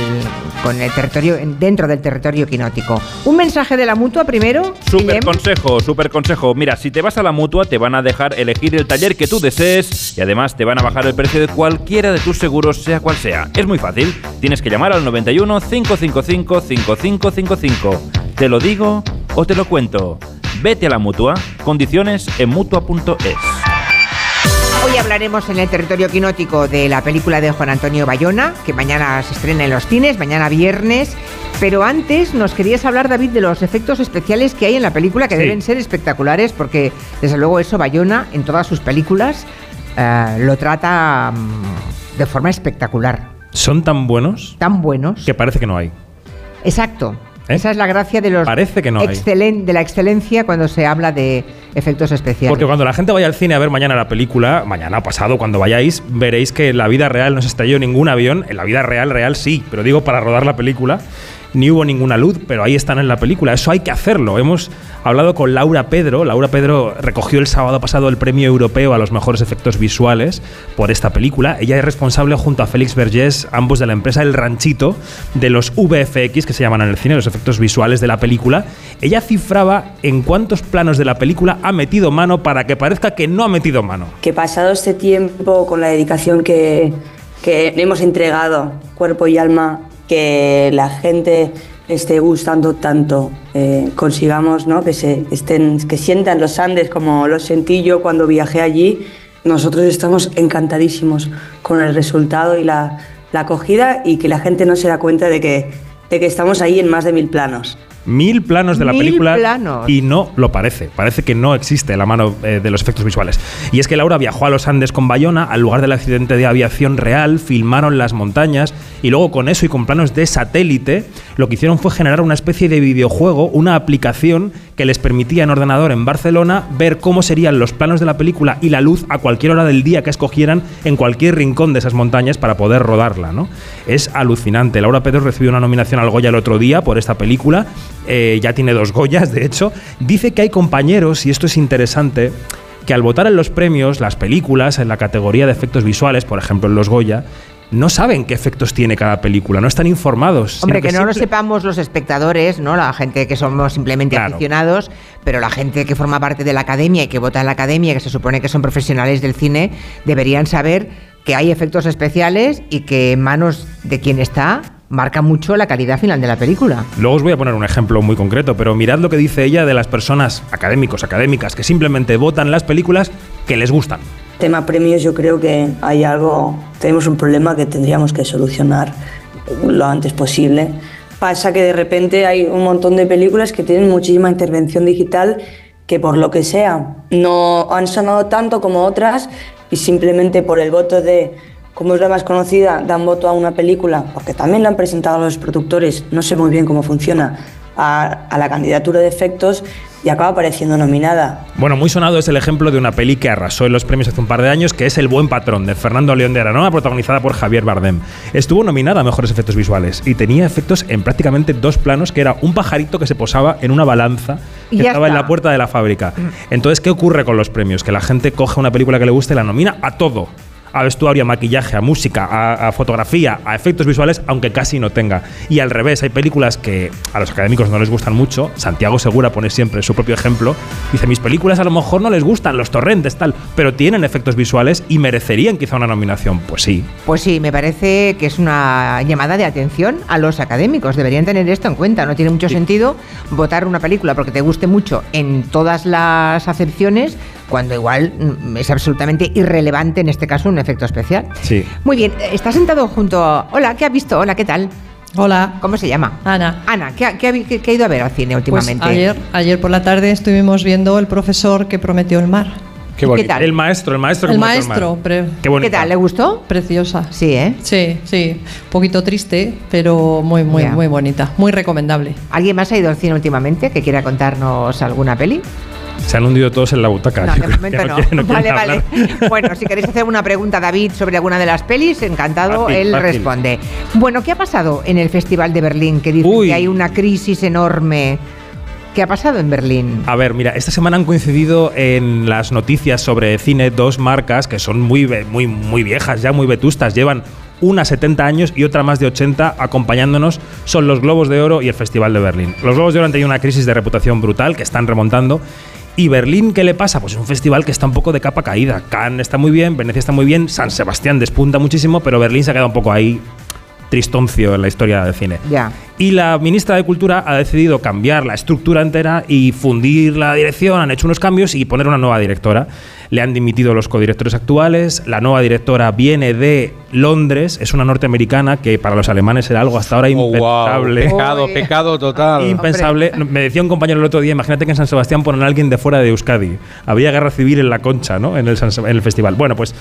con el territorio, dentro del territorio quinótico. Un mensaje de la mutua primero. Super consejo, super consejo. Mira, si te vas a la mutua, te van a dejar elegir el taller que tú desees y además te van a bajar el precio de cualquiera de tus seguros, sea cual sea. Es muy fácil. Tienes que llamar al 91 555 5555. ¿Te lo digo o te lo cuento? Vete a la mutua. Condiciones en mutua.es. Hoy hablaremos en el territorio quinótico de la película de Juan Antonio Bayona, que mañana se estrena en los cines, mañana viernes. Pero antes nos querías hablar, David, de los efectos especiales que hay en la película, que deben ser espectaculares, porque desde luego eso Bayona en todas sus películas eh, lo trata mm, de forma espectacular. ¿Son tan buenos? Tan buenos. Que parece que no hay. Exacto. ¿Eh? Esa es la gracia de los Parece que no de la excelencia cuando se habla de efectos especiales. Porque cuando la gente vaya al cine a ver mañana la película, mañana pasado, cuando vayáis, veréis que en la vida real no se estalló ningún avión. En la vida real, real sí, pero digo para rodar la película ni hubo ninguna luz, pero ahí están en la película. Eso hay que hacerlo. Hemos hablado con Laura Pedro. Laura Pedro recogió el sábado pasado el premio europeo a los mejores efectos visuales por esta película. Ella es responsable junto a Félix Vergés, ambos de la empresa El Ranchito, de los VFX que se llaman en el cine, los efectos visuales de la película. Ella cifraba en cuántos planos de la película ha metido mano para que parezca que no ha metido mano. Que pasado este tiempo, con la dedicación que, que hemos entregado, cuerpo y alma, que la gente esté gustando tanto, eh, consigamos ¿no? que, se estén, que sientan los Andes como los sentí yo cuando viajé allí. Nosotros estamos encantadísimos con el resultado y la, la acogida y que la gente no se da cuenta de que, de que estamos ahí en más de mil planos mil planos de la mil película planos. y no lo parece. Parece que no existe la mano eh, de los efectos visuales. Y es que Laura viajó a los Andes con Bayona, al lugar del accidente de aviación real, filmaron las montañas y luego con eso y con planos de satélite, lo que hicieron fue generar una especie de videojuego, una aplicación que les permitía en ordenador en Barcelona ver cómo serían los planos de la película y la luz a cualquier hora del día que escogieran en cualquier rincón de esas montañas para poder rodarla. ¿no? Es alucinante. Laura Pedro recibió una nominación al Goya el otro día por esta película eh, ya tiene dos Goyas, de hecho, dice que hay compañeros, y esto es interesante, que al votar en los premios, las películas, en la categoría de efectos visuales, por ejemplo en los Goya, no saben qué efectos tiene cada película, no están informados. Hombre, que, no lo sepamos los espectadores, ¿no? La gente que somos simplemente aficionados, pero la gente que forma parte de la academia y que vota en la academia, que se supone que son profesionales del cine, deberían saber que hay efectos especiales y que en manos de quien está marca mucho la calidad final de la película. Luego os voy a poner un ejemplo muy concreto, pero mirad lo que dice ella de las personas académicos, académicas, que simplemente votan las películas que les gustan. Tema premios, yo creo que hay algo, tenemos un problema que tendríamos que solucionar lo antes posible. Pasa que de repente hay un montón de películas que tienen muchísima intervención digital que por lo que sea no han sonado tanto como otras y simplemente por el voto de como es la más conocida, dan voto a una película, porque también la han presentado los productores, no sé muy bien cómo funciona, a, la candidatura de efectos y acaba apareciendo nominada. Bueno, muy sonado es el ejemplo de una peli que arrasó en los premios hace un par de años, que es El buen patrón, de Fernando León de Aranoa, protagonizada por Javier Bardem. Estuvo nominada a Mejores Efectos Visuales y tenía efectos en prácticamente dos planos, que era un pajarito que se posaba en una balanza que estaba en la puerta de la fábrica. Entonces, ¿qué ocurre con los premios? Que la gente coge una película que le gusta y la nomina a todo a vestuario, a maquillaje, a música, a, a fotografía, a efectos visuales, aunque casi no tenga. Y al revés, hay películas que a los académicos no les gustan mucho. Santiago Segura pone siempre su propio ejemplo. Dice, mis películas a lo mejor no les gustan, los torrentes, tal, pero tienen efectos visuales y merecerían quizá una nominación. Pues sí. Pues sí, me parece que es una llamada de atención a los académicos. Deberían tener esto en cuenta. No tiene mucho sentido votar una película porque te guste mucho en todas las acepciones, cuando igual mm, es absolutamente irrelevante en este caso un efecto especial. Sí. Muy bien, está sentado junto a... Hola, ¿qué ha visto? Hola, ¿qué tal? Hola. ¿Cómo se llama? Ana. Ana, ¿qué ha, qué qué- qué ha ido a ver al cine Pues últimamente? ayer, ayer por la tarde estuvimos viendo El profesor que prometió el mar. Qué bonito. El maestro, el maestro. El maestro, mar. pre- Qué bonito. ¿Le gustó? Preciosa. Sí, ¿eh? Sí, sí. Un poquito triste, pero muy, muy, muy bonita. Muy recomendable. ¿Alguien más ha ido al cine últimamente que quiera contarnos alguna peli? Se han hundido todos en la butaca. No, de momento no. quieren- quieren vale, vale. Bueno, si queréis hacer una pregunta a David sobre alguna de las pelis, encantado, Fácil, él fácil. responde. Bueno, ¿qué ha pasado en el Festival de Berlín? Que dicen que hay una crisis enorme. ¿Qué ha pasado en Berlín? A ver, mira, esta semana han coincidido en las noticias sobre cine dos marcas que son muy, muy, muy viejas, ya muy vetustas. Llevan una 70 años y otra más de 80 acompañándonos. Son los Globos de Oro y el Festival de Berlín. Los Globos de Oro han tenido una crisis de reputación brutal que están remontando. ¿Y Berlín qué le pasa? Pues es un festival que está un poco de capa caída. Cannes está muy bien, Venecia está muy bien, San Sebastián despunta muchísimo, pero Berlín se ha quedado un poco ahí tristoncio en la historia del cine. Ya. Y la ministra de Cultura ha decidido cambiar la estructura entera y fundir la dirección, han hecho unos cambios y poner una nueva directora. Le han dimitido los codirectores actuales, la nueva directora viene de Londres, es una norteamericana que para los alemanes era algo hasta ahora impensable. Pecado, pecado total. Impensable. Me decía un compañero el otro día, imagínate que en San Sebastián ponen a alguien de fuera de Euskadi. Habría guerra civil en la concha, ¿no? En el, San Seb- en el festival. Bueno, pues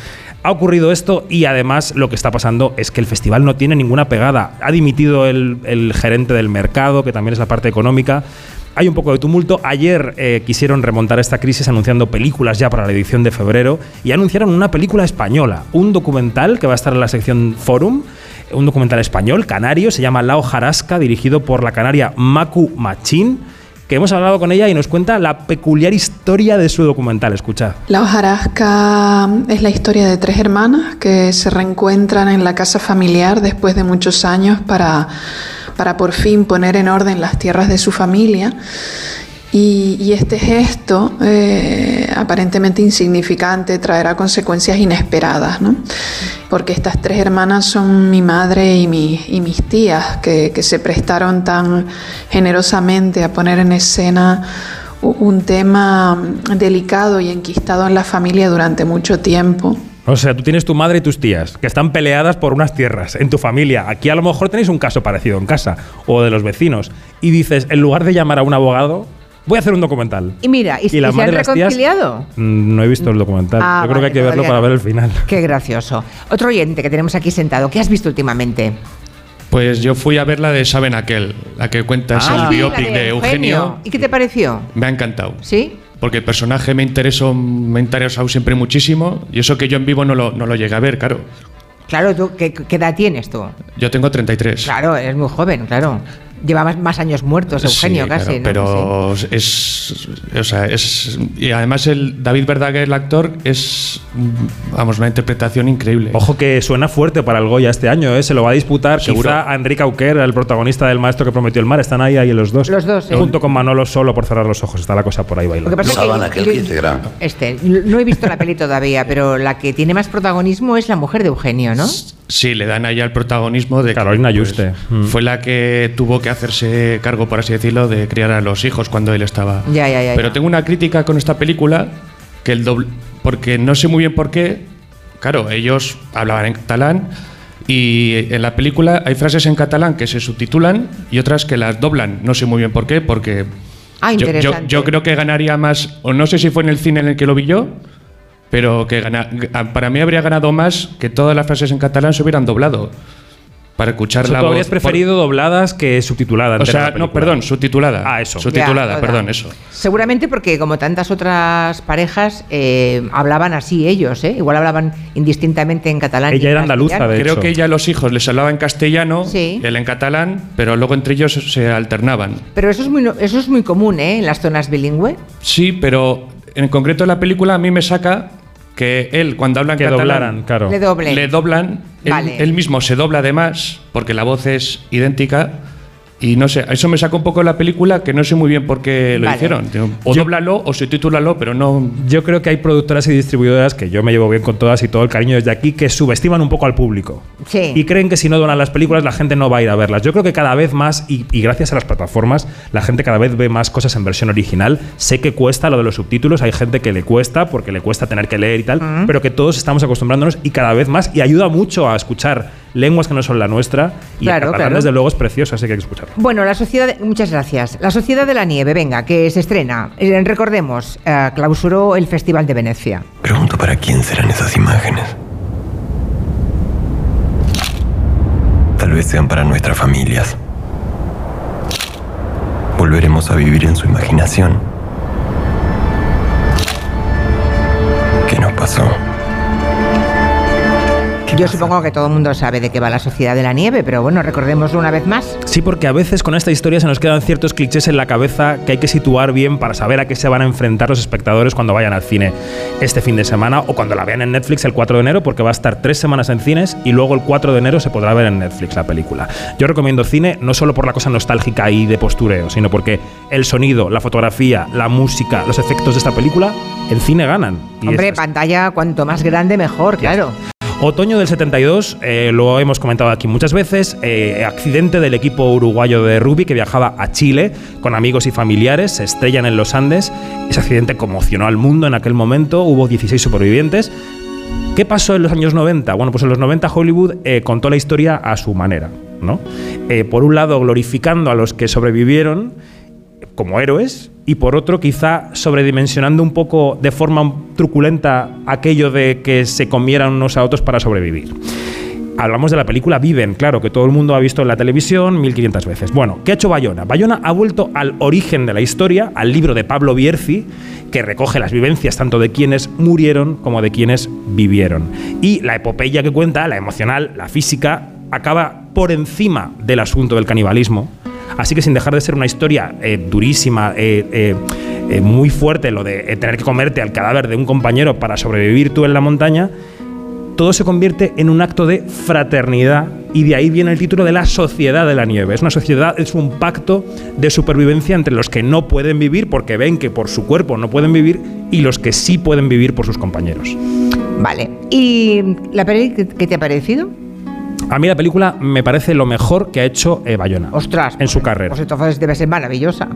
ha ocurrido esto y además lo que está pasando es que el festival no tiene ninguna pegada. Ha dimitido el, el gerente del mercado, que también es la parte económica. Hay un poco de tumulto. Ayer eh, quisieron remontar esta crisis anunciando películas ya para la edición de febrero y anunciaron una película española, un documental que va a estar en la sección Forum, un documental español, canario, se llama La hojarasca, dirigido por la canaria Macu Machín, que hemos hablado con ella y nos cuenta la peculiar historia de su documental. Escuchad. La hojarasca es la historia de tres hermanas que se reencuentran en la casa familiar después de muchos años para, para por fin poner en orden las tierras de su familia. Y, este gesto, eh, aparentemente insignificante, traerá consecuencias inesperadas, ¿no? Porque estas tres hermanas son mi madre y, mi- y mis tías, que, se prestaron tan generosamente a poner en escena un tema mm, delicado y enquistado en la familia durante mucho tiempo. O sea, tú tienes tu madre y tus tías, que están peleadas por unas tierras en tu familia. Aquí a lo mejor tenéis un caso parecido en casa o de los vecinos. Y dices, en lugar de llamar a un abogado, voy a hacer un documental. Y mira, ¿y, Y la y se madre han tías- reconciliado? Mm, No he visto el documental. Ah, Yo creo que hay que verlo para ver el final. Qué gracioso. Otro oyente que tenemos aquí sentado, ¿qué has visto últimamente? Pues yo fui a ver la de Saben Aquel, la que cuenta es Ah, el sí, biopic de Eugenio. ¿Y qué te pareció? Me ha encantado. ¿Sí? Porque el personaje me interesó, me ha interesado siempre muchísimo. Y eso que yo en vivo no lo, no lo llegué a ver, claro. Claro, ¿tú, qué, qué edad tienes tú? Yo tengo 33. Claro, eres muy joven, claro. Lleva más, años muertos, Eugenio, Sí, casi, claro, ¿no? Pero es. O sea, es. Y además, el David Verdaguer, el actor, es. Vamos, una interpretación increíble. Ojo que suena fuerte para el Goya este año, ¿eh? Se lo va a disputar Seguro. quizá a Enrique Auquer, el protagonista del maestro que prometió el mar. Están ahí, ahí los dos. Los dos, sí. Junto con Manolo solo por cerrar los ojos. Está la cosa por ahí bailando. Lo que pasa es que yo- Este, no he visto la peli todavía, pero la que tiene más protagonismo es la mujer de Eugenio, ¿no? Sí, le dan ahí el protagonismo de. Carolina que, Yuste. Mm. Fue la que tuvo que hacerse cargo, por así decirlo, de criar a los hijos cuando él estaba. Ya, ya, ya, Pero ya. tengo una crítica con esta película, que el doble. Porque no sé muy bien por qué. Claro, ellos hablaban en catalán. Y en la película hay frases en catalán que se subtitulan y otras que las doblan. No sé muy bien por qué, porque Ah, yo, yo- interesante. yo creo que ganaría más, o no sé si fue en el cine en el que lo vi yo, pero que gana- para mí habría ganado más que todas las frases en catalán se hubieran doblado. Para escuchar O sea, la tú voz. habrías preferido dobladas que subtituladas. O sea, no, perdón, subtitulada. Ah, eso. Subtitulada, Ya, perdón, eso. Seguramente porque como tantas otras parejas eh, hablaban así ellos, ¿eh? Igual hablaban indistintamente en catalán. y en castellano. Creo que ella a los hijos les hablaba en castellano, Sí. él en catalán, pero luego entre ellos se alternaban. Pero eso es muy, eso es muy común, ¿eh? En las zonas bilingües. Sí, pero en concreto en la película a mí me saca que él cuando habla en Que catalán doblaran, claro. Le le doblan, él, Vale. él mismo se dobla además porque la voz es idéntica y no sé, eso me sacó un poco de la película que no sé muy bien por qué lo Vale. hicieron. O dóblalo o subtitúlalo, pero no Yo creo que hay productoras y distribuidoras que yo me llevo bien con todas y todo el cariño desde aquí que subestiman un poco al público. Sí. Y creen que si no donan las películas la gente no va a ir a verlas. Yo creo que cada vez más, y, y gracias a las plataformas, la gente cada vez ve más cosas en versión original. Sé que cuesta lo de los subtítulos, hay gente que le cuesta porque le cuesta tener que leer y tal, Mm. pero que todos estamos acostumbrándonos y cada vez más, y ayuda mucho a escuchar lenguas que no son la nuestra. Y Claro, el catalán, claro. desde luego, es precioso, así que hay que escucharlo. Bueno, la sociedad. de- muchas gracias. La Sociedad de la Nieve, venga, que se estrena. Eh, recordemos, eh, clausuró el Festival de Venecia. Pregunto para quién serán esas imágenes. Tal vez sean para nuestras familias. Volveremos a vivir en su imaginación. ¿Qué nos pasó? Yo supongo que todo el mundo sabe de qué va la Sociedad de la Nieve, pero bueno, recordémoslo una vez más. Sí, porque a veces con esta historia se nos quedan ciertos clichés en la cabeza que hay que situar bien para saber a qué se van a enfrentar los espectadores cuando vayan al cine este fin de semana o cuando la vean en Netflix el 4 de enero, porque va a estar tres semanas en cines y luego el 4 de enero se podrá ver en Netflix la película. Yo recomiendo cine no solo por la cosa nostálgica y de postureo, sino porque el sonido, la fotografía, la música, los efectos de esta película en cine ganan. Y Hombre, es- pantalla cuanto más grande mejor, claro. Otoño del 72, eh, lo hemos comentado aquí muchas veces, eh, accidente del equipo uruguayo de rugby que viajaba a Chile con amigos y familiares, se estrellan en los Andes, ese accidente conmocionó al mundo en aquel momento, hubo 16 supervivientes. ¿Qué pasó en los años 90? Bueno, pues en los 90 Hollywood eh, contó la historia a su manera, ¿no? Por un lado, glorificando a los que sobrevivieron como héroes y por otro quizá sobredimensionando un poco de forma truculenta aquello de que se comieran unos a otros para sobrevivir. Hablamos de la película Viven, claro, que todo el mundo ha visto en la televisión 1500 veces. Bueno, ¿qué ha hecho Bayona? Bayona ha vuelto al origen de la historia, al libro de Pablo Bierzi, que recoge las vivencias tanto de quienes murieron como de quienes vivieron. Y la epopeya que cuenta, la emocional, la física, acaba por encima del asunto del canibalismo. Así que sin dejar de ser una historia eh, durísima, eh, eh, muy fuerte, lo de tener que comerte al cadáver de un compañero para sobrevivir tú en la montaña, todo se convierte en un acto de fraternidad y de ahí viene el título de la sociedad de la nieve. Es una sociedad, es un pacto de supervivencia entre los que no pueden vivir porque ven que por su cuerpo no pueden vivir y los que sí pueden vivir por sus compañeros. Vale. ¿Y la peli qué te ha parecido? A mí la película me parece lo mejor que ha hecho eh, Bayona Ostras. en su carrera. Pues entonces debe ser maravillosa.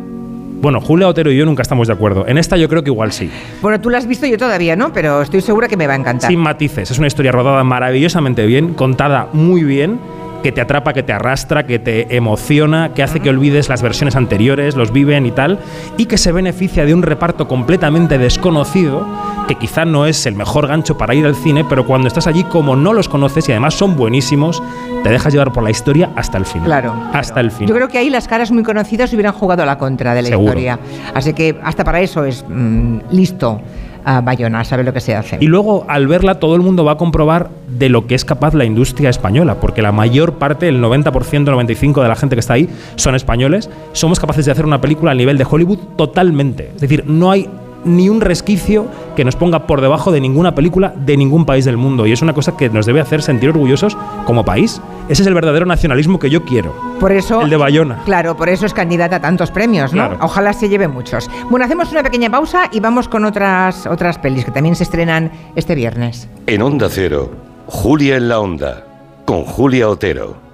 Bueno, Julia Otero y yo nunca estamos de acuerdo. En esta yo creo que igual sí. Bueno, tú la has visto, yo todavía no, pero estoy segura que me va a encantar. Sin matices. Es una historia rodada maravillosamente bien, contada muy bien, que te atrapa, que te arrastra, que te emociona, que hace que olvides las versiones anteriores, los viven y tal, y que se beneficia de un reparto completamente desconocido, que quizá no es el mejor gancho para ir al cine, pero cuando estás allí, como no los conoces y además son buenísimos, te dejas llevar por la historia hasta el final. Claro. Hasta el final. Yo creo que ahí las caras muy conocidas hubieran jugado a la contra de la Seguro. historia. Así que hasta para eso es mm, listo a Bayona, sabe lo que se hace. Y luego, al verla, todo el mundo va a comprobar de lo que es capaz la industria española, porque la mayor parte, el 90%, 95% de la gente que está ahí, son españoles. Somos capaces de hacer una película al nivel de Hollywood totalmente. Es decir, no hay ni un resquicio que nos ponga por debajo de ninguna película de ningún país del mundo. Y es una cosa que nos debe hacer sentir orgullosos como país. Ese es el verdadero nacionalismo que yo quiero. Por eso. El de Bayona. Claro, por eso es candidata a tantos premios, ¿no? Claro. Ojalá se lleve muchos. Bueno, hacemos una pequeña pausa y vamos con otras, otras pelis que también se estrenan este viernes. En Onda Cero, Julia en la Onda, con Julia Otero.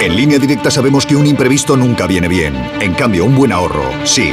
En línea directa sabemos que un imprevisto nunca viene bien. En cambio, un buen ahorro, sí.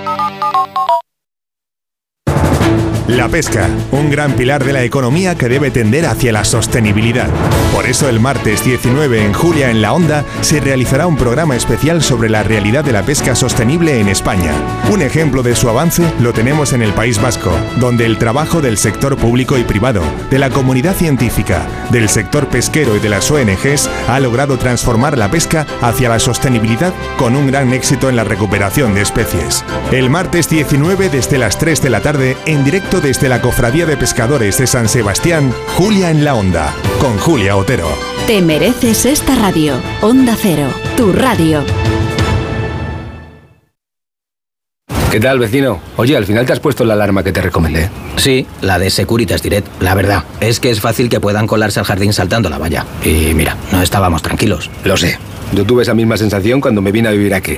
La pesca, un gran pilar de la economía que debe tender hacia la sostenibilidad. Por eso el martes 19 en Julia en la Onda se realizará un programa especial sobre la realidad de la pesca sostenible en España. Un ejemplo de su avance lo tenemos en el País Vasco, donde el trabajo del sector público y privado, de la comunidad científica, del sector pesquero y de las ONGs ha logrado transformar la pesca hacia la sostenibilidad con un gran éxito en la recuperación de especies. El martes 19 desde las 3 de la tarde en directo desde la Cofradía de Pescadores de San Sebastián, Julia en la Onda, con Julia Otero. Te mereces esta radio. Onda Cero, tu radio. ¿Qué tal, vecino? Oye, al final te has puesto la alarma que te recomendé. Sí, la de Securitas Direct. La verdad, es que es fácil que puedan colarse al jardín saltando la valla. Y mira, no estábamos tranquilos. Lo sé. Yo tuve esa misma sensación cuando me vine a vivir aquí.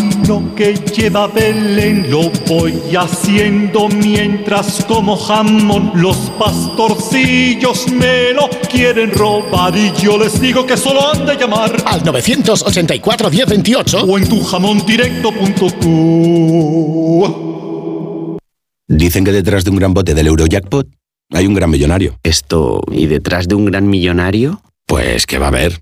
que lleva Belén lo voy haciendo mientras como jamón los pastorcillos me lo quieren robar y yo les digo que solo han de llamar al 984 1028 o en tu jamondirecto.com. Dicen que detrás de un gran bote del Eurojackpot hay un gran millonario. Esto, ¿y detrás de un gran millonario? Pues que va a haber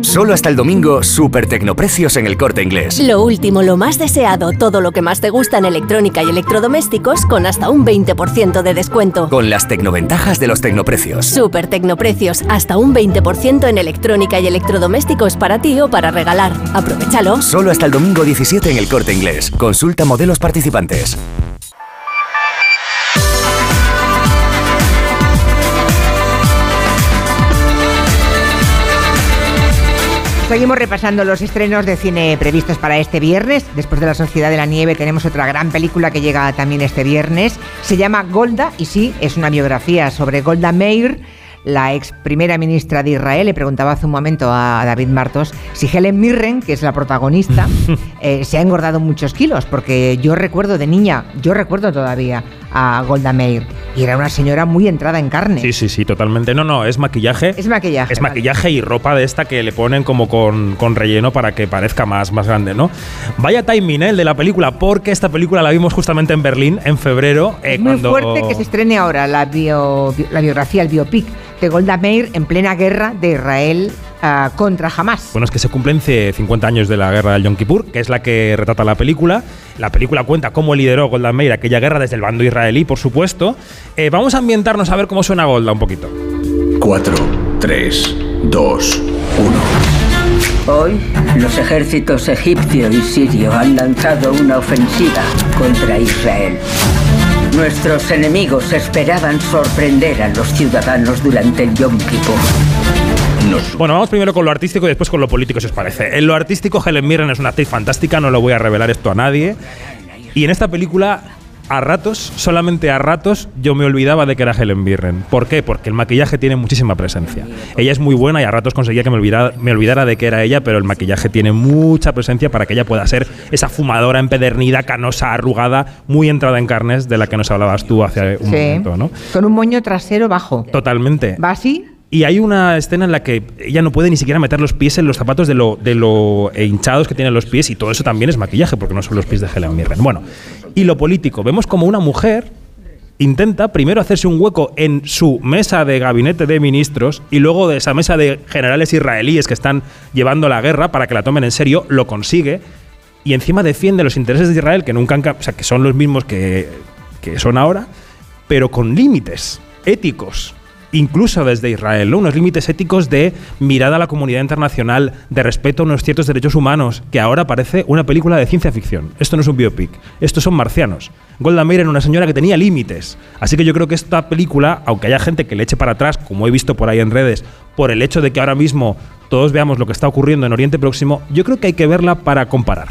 Solo hasta el domingo, super tecnoprecios en el corte inglés. Lo último, lo más deseado, todo lo que más te gusta en electrónica y electrodomésticos con hasta un 20% de descuento. Con las tecnoventajas de los tecnoprecios. Super tecnoprecios, hasta un 20% en electrónica y electrodomésticos para ti o para regalar. Aprovechalo. Solo hasta el domingo 17 en el corte inglés. Consulta modelos participantes. Seguimos repasando los estrenos de cine previstos para este viernes. Después de La Sociedad de la Nieve tenemos otra gran película que llega también este viernes. Se llama Golda y sí, es una biografía sobre Golda Meir la ex primera ministra de Israel, le preguntaba hace un momento a David Martos si Helen Mirren, que es la protagonista, eh, se ha engordado muchos kilos, porque yo recuerdo de niña, yo recuerdo todavía a Golda Meir, y era una señora muy entrada en carne. Sí, sí, sí, totalmente. No, no, es maquillaje. Es maquillaje. Es maquillaje y ropa de esta que le ponen como con, con, relleno para que parezca más, más grande, ¿no? Vaya timing ¿eh? el de la película, porque esta película la vimos justamente en Berlín en febrero. Eh, es muy fuerte que se estrene ahora la, bio, la biografía, el biopic de Golda Meir en plena guerra de Israel uh, contra Hamas. Bueno, es que se cumplen 50 años de la guerra del Yom Kippur, que es la que retrata la película. La película cuenta cómo lideró Golda Meir aquella guerra desde el bando israelí, por supuesto. Eh, vamos a ambientarnos a ver cómo suena Golda un poquito. 4, 3, 2, 1. Hoy, los ejércitos egipcio y sirio han lanzado una ofensiva contra Israel. Nuestros enemigos esperaban sorprender a los ciudadanos durante el Yom Kippur. Bueno, vamos primero con lo artístico y después con lo político, si os parece. En lo artístico, Helen Mirren es una actriz fantástica, no lo voy a revelar esto a nadie. Y en esta película a ratos, solamente a ratos, yo me olvidaba de que era Helen Mirren. ¿Por qué? Porque el maquillaje tiene muchísima presencia. Ella es muy buena y a ratos conseguía que me olvidara, me olvidara de que era ella, pero el maquillaje tiene mucha presencia para que ella pueda ser esa fumadora empedernida, canosa, arrugada, muy entrada en carnes de la que nos hablabas tú hace un momento, ¿no? Con un moño trasero bajo. Totalmente. ¿Va así? Y hay una escena en la que ella no puede ni siquiera meter los pies en los zapatos de lo, de lo hinchados que tienen los pies y todo eso también es maquillaje porque no son los pies de Helen Mirren. Bueno, y lo político. Vemos como una mujer intenta primero hacerse un hueco en su mesa de gabinete de ministros y luego de esa mesa de generales israelíes que están llevando la guerra para que la tomen en serio, lo consigue y encima defiende los intereses de Israel que nunca han, que son los mismos que, que son ahora, pero con límites éticos incluso desde Israel, ¿no? unos límites éticos de mirada a la comunidad internacional, de respeto a unos ciertos derechos humanos, que ahora parece una película de ciencia ficción. Esto no es un biopic, estos son marcianos. Golda Meir era una señora que tenía límites. Así que yo creo que esta película, aunque haya gente que le eche para atrás, como he visto por ahí en redes, por el hecho de que ahora mismo todos veamos lo que está ocurriendo en Oriente Próximo, yo creo que hay que verla para comparar.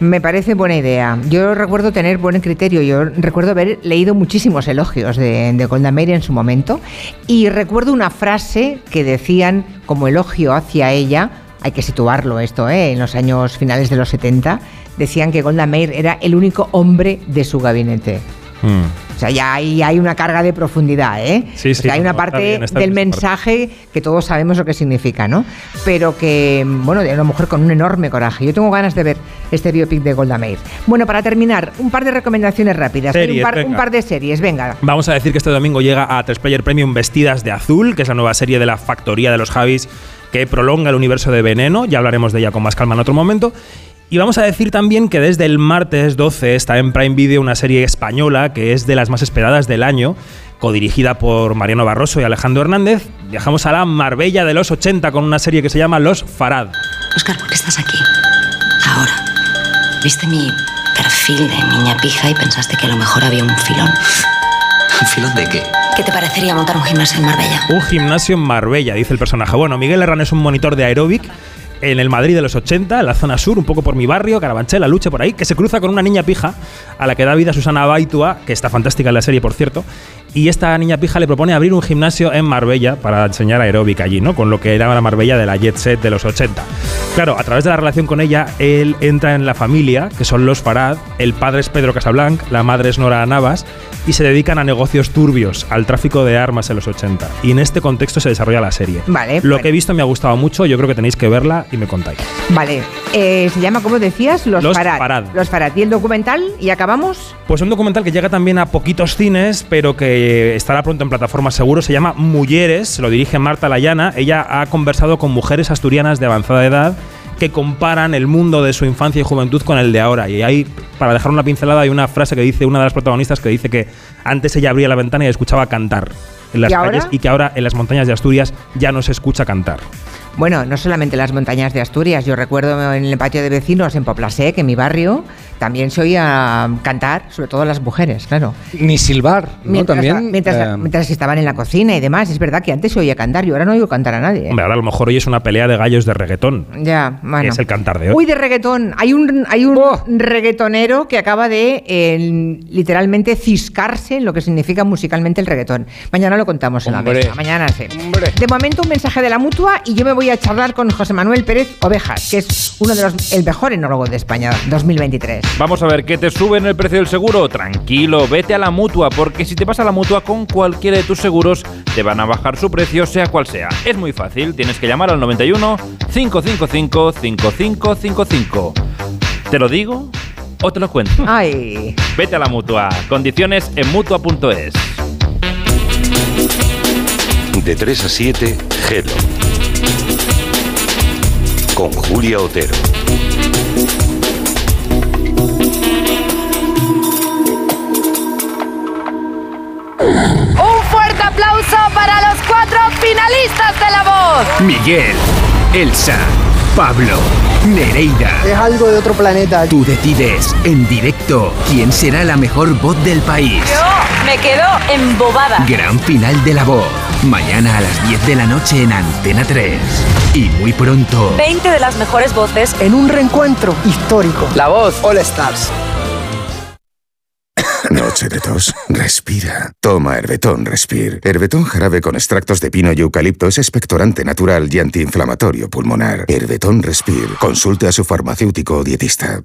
Me parece buena idea. Yo recuerdo tener buen criterio. Yo recuerdo haber leído muchísimos elogios de, de Golda Meir en su momento. Y recuerdo una frase que decían como elogio hacia ella. Hay que situarlo esto, ¿eh? en los años finales de los 70. Decían que Golda Meir era el único hombre de su gabinete. O sea, ya hay, hay una carga de profundidad, ¿eh? Sí, O sí, sea, hay no, una está parte bien, del bien mensaje que todos sabemos lo que significa, ¿no? Pero que, bueno, de una mujer con un enorme coraje. Yo tengo ganas de ver este biopic de Golda Meir. Bueno, para terminar, un par de recomendaciones rápidas. Series, un, par, un par de series, venga. Vamos a decir que este domingo llega a 3 Player Premium Vestidas de Azul, que es la nueva serie de la factoría de los Javis que prolonga el universo de Veneno. Ya hablaremos de ella con más calma en otro momento. Y vamos a decir también que desde el martes 12 está en Prime Video una serie española que es de las más esperadas del año, codirigida por Mariano Barroso y Alejandro Hernández. Viajamos a la Marbella de los 80 con una serie que se llama Los Farad. Oscar, ¿por qué estás aquí? Ahora. Viste mi perfil de niña pija y pensaste que a lo mejor había un filón. ¿Un filón de qué? ¿Qué te parecería montar un gimnasio en Marbella? Un gimnasio en Marbella, dice el personaje. Bueno, Miguel Herrán es un monitor de aeróbic en el Madrid de los 80, en la zona sur, un poco por mi barrio, Carabanchel, La Luche, por ahí, que se cruza con una niña pija a la que da vida Susana Baitua, que está fantástica en la serie, por cierto. Y esta niña pija le propone abrir un gimnasio en Marbella para enseñar aeróbic allí, ¿no? Con lo que era la Marbella de la Jet Set de los 80. Claro, a través de la relación con ella, él entra en la familia, que son los Farad, el padre es Pedro Casablanc, la madre es Nora Navas, y se dedican a negocios turbios, al tráfico de armas en los 80. Y en este contexto se desarrolla la serie. Vale, Lo bueno. que he visto me ha gustado mucho, yo creo que tenéis que verla y me contáis. Vale. Eh, se llama, como decías, Los, Los Farad. Farad. Los Farad. ¿Y el documental? ¿Y acabamos? Pues un documental que llega también a poquitos cines, pero que estará pronto en plataformas seguro, se llama Mujeres, lo dirige Marta Layana. Ella ha conversado con mujeres asturianas de avanzada edad que comparan el mundo de su infancia y juventud con el de ahora. Y ahí, para dejar una pincelada, hay una frase que dice una de las protagonistas que dice que antes ella abría la ventana y escuchaba cantar en las ¿Y ahora? calles y que ahora en las montañas de Asturias ya no se escucha cantar. Bueno, no solamente las montañas de Asturias. Yo recuerdo en el patio de vecinos en Poplasec, en mi barrio, también se oía cantar, sobre todo las mujeres, claro. Ni silbar, ¿no? Mientras, También. mientras, eh, mientras estaban en la cocina y demás. Es verdad que antes se oía cantar, yo ahora no oigo cantar a nadie. ¿eh? Hombre, ahora a lo mejor hoy es una pelea de gallos de reggaetón. Ya, bueno. es el cantar de hoy. Uy, de reggaetón. Hay un, hay un reggaetonero que acaba de eh, literalmente ciscarse en lo que significa musicalmente el reggaetón. Mañana lo contamos en Hombre. la mesa. Mañana sí. De momento un mensaje de la mutua y yo me voy a charlar con José Manuel Pérez Ovejas, que es uno de los el mejor enólogo de España 2023. Vamos a ver, ¿qué te suben el precio del seguro? Tranquilo, vete a la mutua, porque si te vas a la mutua con cualquiera de tus seguros, te van a bajar su precio, sea cual sea. Es muy fácil, tienes que llamar al 91 555 5555. ¿Te lo digo o te lo cuento? Ay. Vete a la mutua. Condiciones en mutua.es. De 3 a 7, Gelo. Con Julia Otero. Un fuerte aplauso para los cuatro finalistas de La Voz. Miguel, Elsa, Pablo, Nereida. Es algo de otro planeta. Tú decides en directo quién será la mejor voz del país. Yo me quedo embobada. Gran final de la voz. Mañana a las 10 de la noche en Antena 3. Y muy pronto. 20 de las mejores voces En un reencuentro histórico. La voz. All Stars. De. Respira. Toma Herbetón Respir. Herbetón jarabe con extractos de pino y eucalipto es expectorante natural y antiinflamatorio pulmonar. Herbetón Respir. Consulte a su farmacéutico o dietista.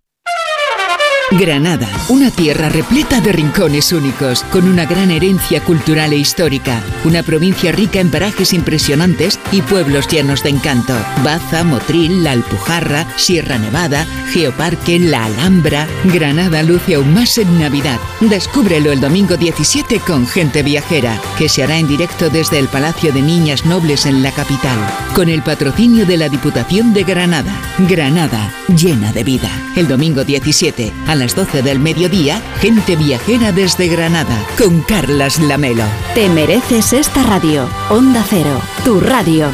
Granada, una tierra repleta de rincones únicos, con una gran herencia cultural e histórica, una provincia rica en parajes impresionantes y pueblos llenos de encanto. Baza, Motril, La Alpujarra, Sierra Nevada, Geoparque, La Alhambra. Granada luce aún más en Navidad. Descúbrelo el domingo 17 con Gente Viajera, que se hará en directo desde el Palacio de Niñas Nobles en la capital, con el patrocinio de la Diputación de Granada. Granada, llena de vida. El domingo 17, a las 12 del mediodía, Gente Viajera desde Granada, con Carlas Lamelo. Te mereces esta radio. Onda Cero, tu radio.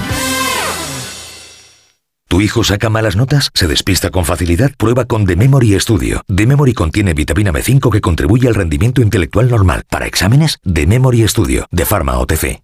¿Tu hijo saca malas notas? ¿Se despista con facilidad? Prueba con The Memory Studio. The Memory contiene vitamina B5 que contribuye al rendimiento intelectual normal. Para exámenes, The Memory Studio, de Pharma OTC.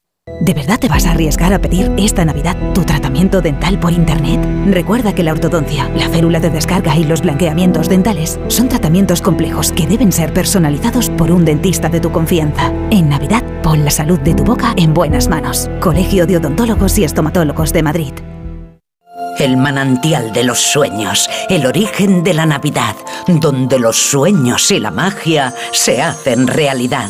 ¿De verdad te vas a arriesgar a pedir esta Navidad tu tratamiento dental por Internet? Recuerda que la ortodoncia, la férula de descarga y los blanqueamientos dentales son tratamientos complejos que deben ser personalizados por un dentista de tu confianza. En Navidad, pon la salud de tu boca en buenas manos. Colegio de Odontólogos y Estomatólogos de Madrid. El manantial de los sueños, el origen de la Navidad, donde los sueños y la magia se hacen realidad.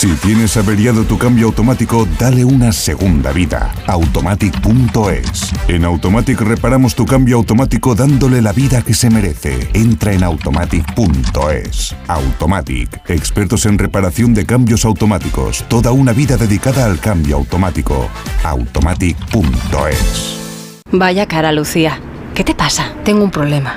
Si tienes averiado tu cambio automático, dale una segunda vida. Automatic.es. En Automatic reparamos tu cambio automático dándole la vida que se merece. Entra en Automatic.es. Automatic. Expertos en reparación de cambios automáticos. Toda una vida dedicada al cambio automático. Automatic.es. Vaya cara, Lucía. ¿Qué te pasa? Tengo un problema.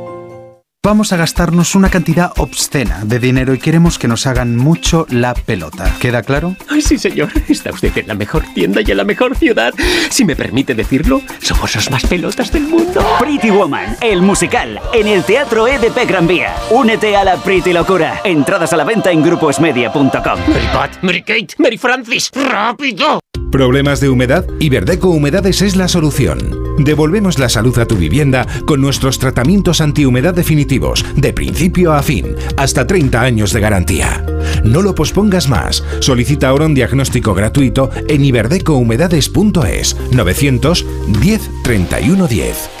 Vamos a gastarnos una cantidad obscena de dinero y queremos que nos hagan mucho la pelota. ¿Queda claro? Ay, sí, señor. Está usted en la mejor tienda y en la mejor ciudad. Si me permite decirlo, somos los más pelotas del mundo. Pretty Woman, el musical, en el Teatro EDP Gran Vía. Únete a la Pretty Locura. Entradas a la venta en gruposmedia.com. Mary Pat, Mary Kate, Mary Francis, rápido. ¿Problemas de humedad? Iberdeco Humedades es la solución. Devolvemos la salud a tu vivienda con nuestros tratamientos antihumedad definitivos, de principio a fin, hasta 30 años de garantía. No lo pospongas más. Solicita ahora un diagnóstico gratuito en iberdecohumedades.es 910 31 10.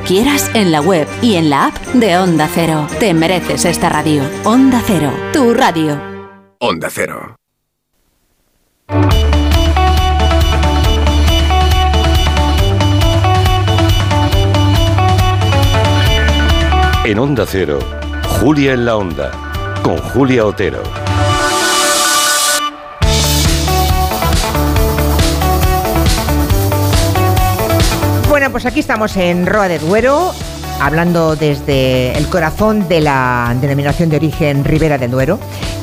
cuando quieras, en la web y en la app de Onda Cero. Te mereces esta radio. Onda Cero, tu radio. Onda Cero. En Onda Cero, Julia en la Onda, con Julia Otero. Bueno, pues aquí estamos en Roa de Duero, hablando desde el corazón de la denominación de origen Ribera del Duero.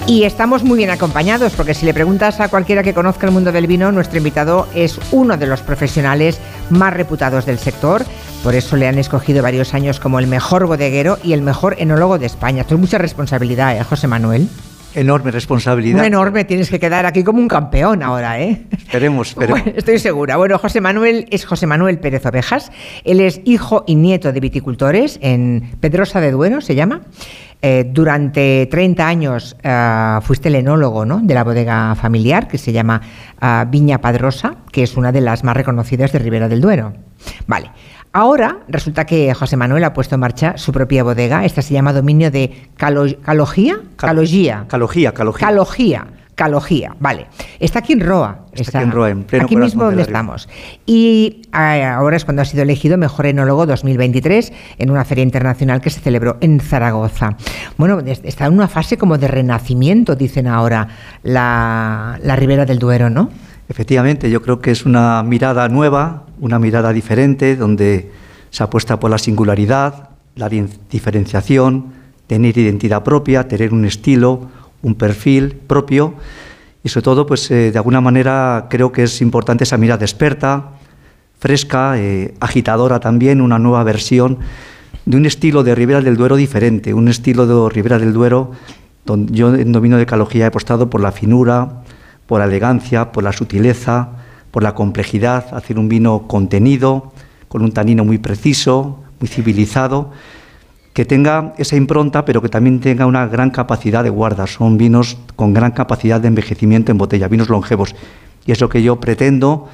Y estamos muy bien acompañados, porque si le preguntas a cualquiera que conozca el mundo del vino, nuestro invitado es uno de los profesionales más reputados del sector. Por eso le han escogido varios años como el mejor bodeguero y el mejor enólogo de España. Esto es mucha responsabilidad, ¿eh, José Manuel? Enorme responsabilidad. Una enorme, tienes que quedar aquí como un campeón ahora, ¿eh? Esperemos, esperemos. Bueno, estoy segura. Bueno, José Manuel es José Manuel Pérez Ovejas. Él es hijo y nieto de viticultores en Pedrosa de Duero, se llama. Eh, durante 30 años eh, fuiste el enólogo ¿no? de la bodega familiar que se llama eh, Viña Padrosa, que es una de las más reconocidas de Ribera del Duero. Vale. Ahora resulta que José Manuel ha puesto en marcha su propia bodega. Esta se llama Dominio de Calo- Calogía. Calogía. Calogía, calogía. Calogía. Calogía, vale. Está aquí en Roa. Está aquí en Roa, en pleno Aquí mismo de donde estamos. Y ah, ahora es cuando ha sido elegido Mejor Enólogo 2023 en una feria internacional que se celebró en Zaragoza. Bueno, es- está en una fase como de renacimiento, dicen ahora, la, la Ribera del Duero, ¿no? Efectivamente, yo creo que es una mirada nueva, una mirada diferente, donde se apuesta por la singularidad, la di- diferenciación, tener identidad propia, tener un estilo, un perfil propio. Y sobre todo, pues eh, de alguna manera creo que es importante esa mirada experta, fresca, eh, agitadora también, una nueva versión de un estilo de Ribera del Duero diferente, un estilo de Ribera del Duero donde yo en dominio de ecología he apostado por la finura, por la elegancia, por la sutileza, por la complejidad, hacer un vino contenido, con un tanino muy preciso, muy civilizado, que tenga esa impronta, pero que también tenga una gran capacidad de guarda. Son vinos con gran capacidad de envejecimiento en botella, vinos longevos. Y es lo que yo pretendo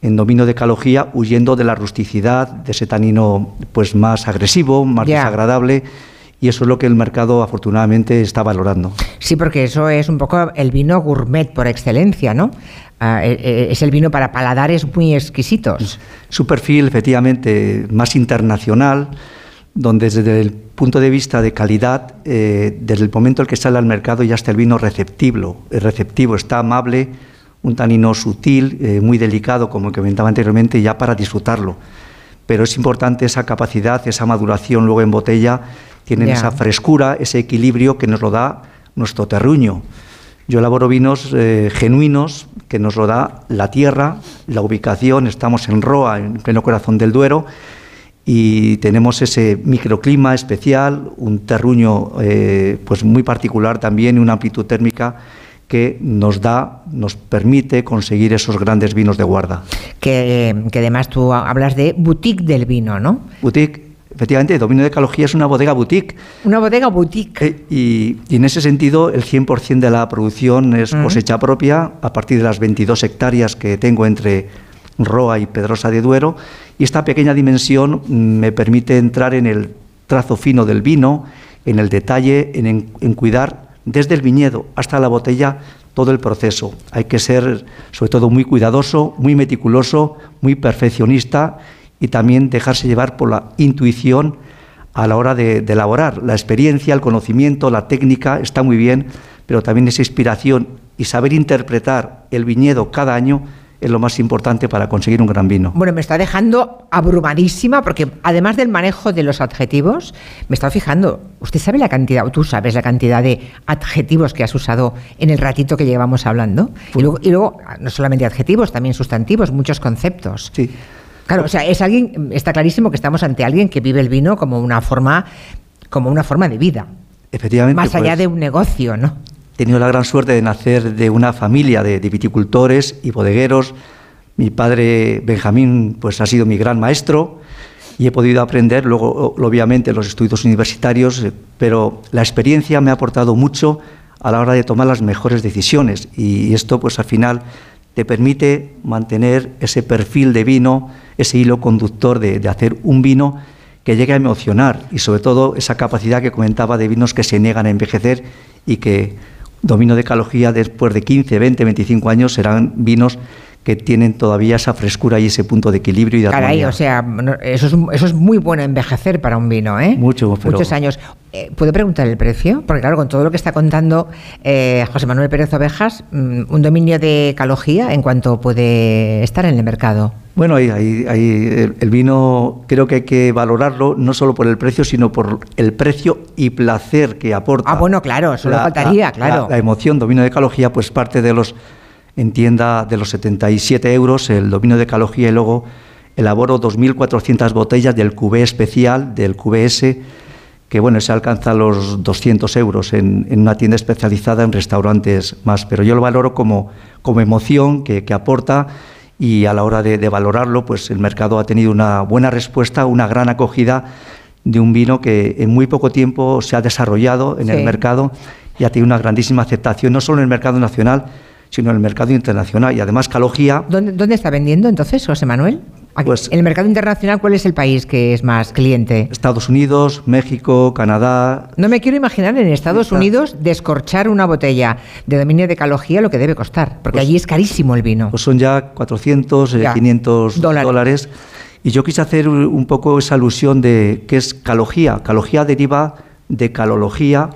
en dominio de ecología, huyendo de la rusticidad, de ese tanino pues más agresivo, más desagradable. Y eso es lo que el mercado afortunadamente está valorando. Sí, porque eso es un poco el vino gourmet por excelencia, ¿no? Ah, eh, eh, es el vino para paladares muy exquisitos. Su perfil, efectivamente, más internacional, donde desde el punto de vista de calidad, eh, desde el momento en que sale al mercado ya está el vino receptivo, eh, receptivo está amable, un tanino sutil, eh, muy delicado, como comentaba anteriormente, ya para disfrutarlo. Pero es importante esa capacidad, esa maduración luego en botella, tienen esa frescura, ese equilibrio que nos lo da nuestro terruño. Yo elaboro vinos eh, genuinos que nos lo da la tierra, la ubicación, estamos en Roa, en pleno corazón del Duero, y tenemos ese microclima especial, un terruño eh, pues muy particular también y una amplitud térmica que nos da, nos permite conseguir esos grandes vinos de guarda. Que, que además tú hablas de boutique del vino, ¿no? Boutique, efectivamente, Dominio de Ecología es una bodega boutique. Una bodega boutique. Eh, y, y en ese sentido, el 100% de la producción es cosecha propia, a partir de las 22 hectáreas que tengo entre Roa y Pedrosa de Duero. Y esta pequeña dimensión mm, me permite entrar en el trazo fino del vino, en el detalle, en, en- en cuidar desde el viñedo hasta la botella todo el proceso. Hay que ser, sobre todo, muy cuidadoso, muy meticuloso, muy perfeccionista y también dejarse llevar por la intuición a la hora de, de elaborar. La experiencia, el conocimiento, la técnica está muy bien, pero también esa inspiración y saber interpretar el viñedo cada año es lo más importante para conseguir un gran vino. Bueno, me está dejando abrumadísima porque además del manejo de los adjetivos, me estaba fijando, usted sabe la cantidad, o tú sabes la cantidad de adjetivos que has usado en el ratito que llevamos hablando. Y luego, y luego no solamente adjetivos, también sustantivos, muchos conceptos. Sí. Claro, o sea, es alguien, está clarísimo que estamos ante alguien que vive el vino como una forma, como una forma de vida. Efectivamente. Más allá pues, de un negocio, ¿no? He tenido la gran suerte de nacer de una familia de, de viticultores y bodegueros. Mi padre Benjamín pues ha sido mi gran maestro y he podido aprender luego obviamente los estudios universitarios, eh, pero la experiencia me ha aportado mucho a la hora de tomar las mejores decisiones y esto pues al final te permite mantener ese perfil de vino, ese hilo conductor de, hacer un vino que llegue a emocionar y sobre todo esa capacidad que comentaba de vinos que se niegan a envejecer y que domino de ecología después de 15, 20, 25 años serán vinos que tienen todavía esa frescura y ese punto de equilibrio y de Caray, o sea, eso es, eso es muy bueno envejecer para un vino, ¿eh? Mucho, Muchos años. Eh, ¿Puedo preguntar el precio? Porque claro, con todo lo que está contando eh, José Manuel Pérez Ovejas, mm, un dominio de calogía en cuanto puede estar en el mercado. Bueno, ahí, ahí, el, vino creo que hay que valorarlo no solo por el precio, sino por el precio y placer que aporta. Ah, bueno, claro, solo faltaría, claro. La, la, emoción, dominio de calogía, pues parte de los en tienda de los 77 euros el dominio de calogía y luego elaboro 2.400 botellas del QB especial, del QBS, que bueno, se alcanza los 200 euros en, una tienda especializada en restaurantes más, pero yo lo valoro como, como emoción que, aporta y a la hora de, valorarlo, pues el mercado ha tenido una buena respuesta, una gran acogida de un vino que en muy poco tiempo se ha desarrollado en el mercado y ha tenido una grandísima aceptación, no solo en el mercado nacional, sino en el mercado internacional. Y además Calogía... ¿Dónde, dónde está vendiendo entonces, José Manuel? Pues, ¿En el mercado internacional cuál es el país que es más cliente? Estados Unidos, México, Canadá. No me quiero imaginar en Estados Unidos descorchar una botella de dominio de calogía lo que debe costar, porque pues allí es carísimo el vino. Pues son ya 400, 500 eh, dólares. Y yo quise hacer un poco esa alusión de qué es calogía. Calogía deriva de calología,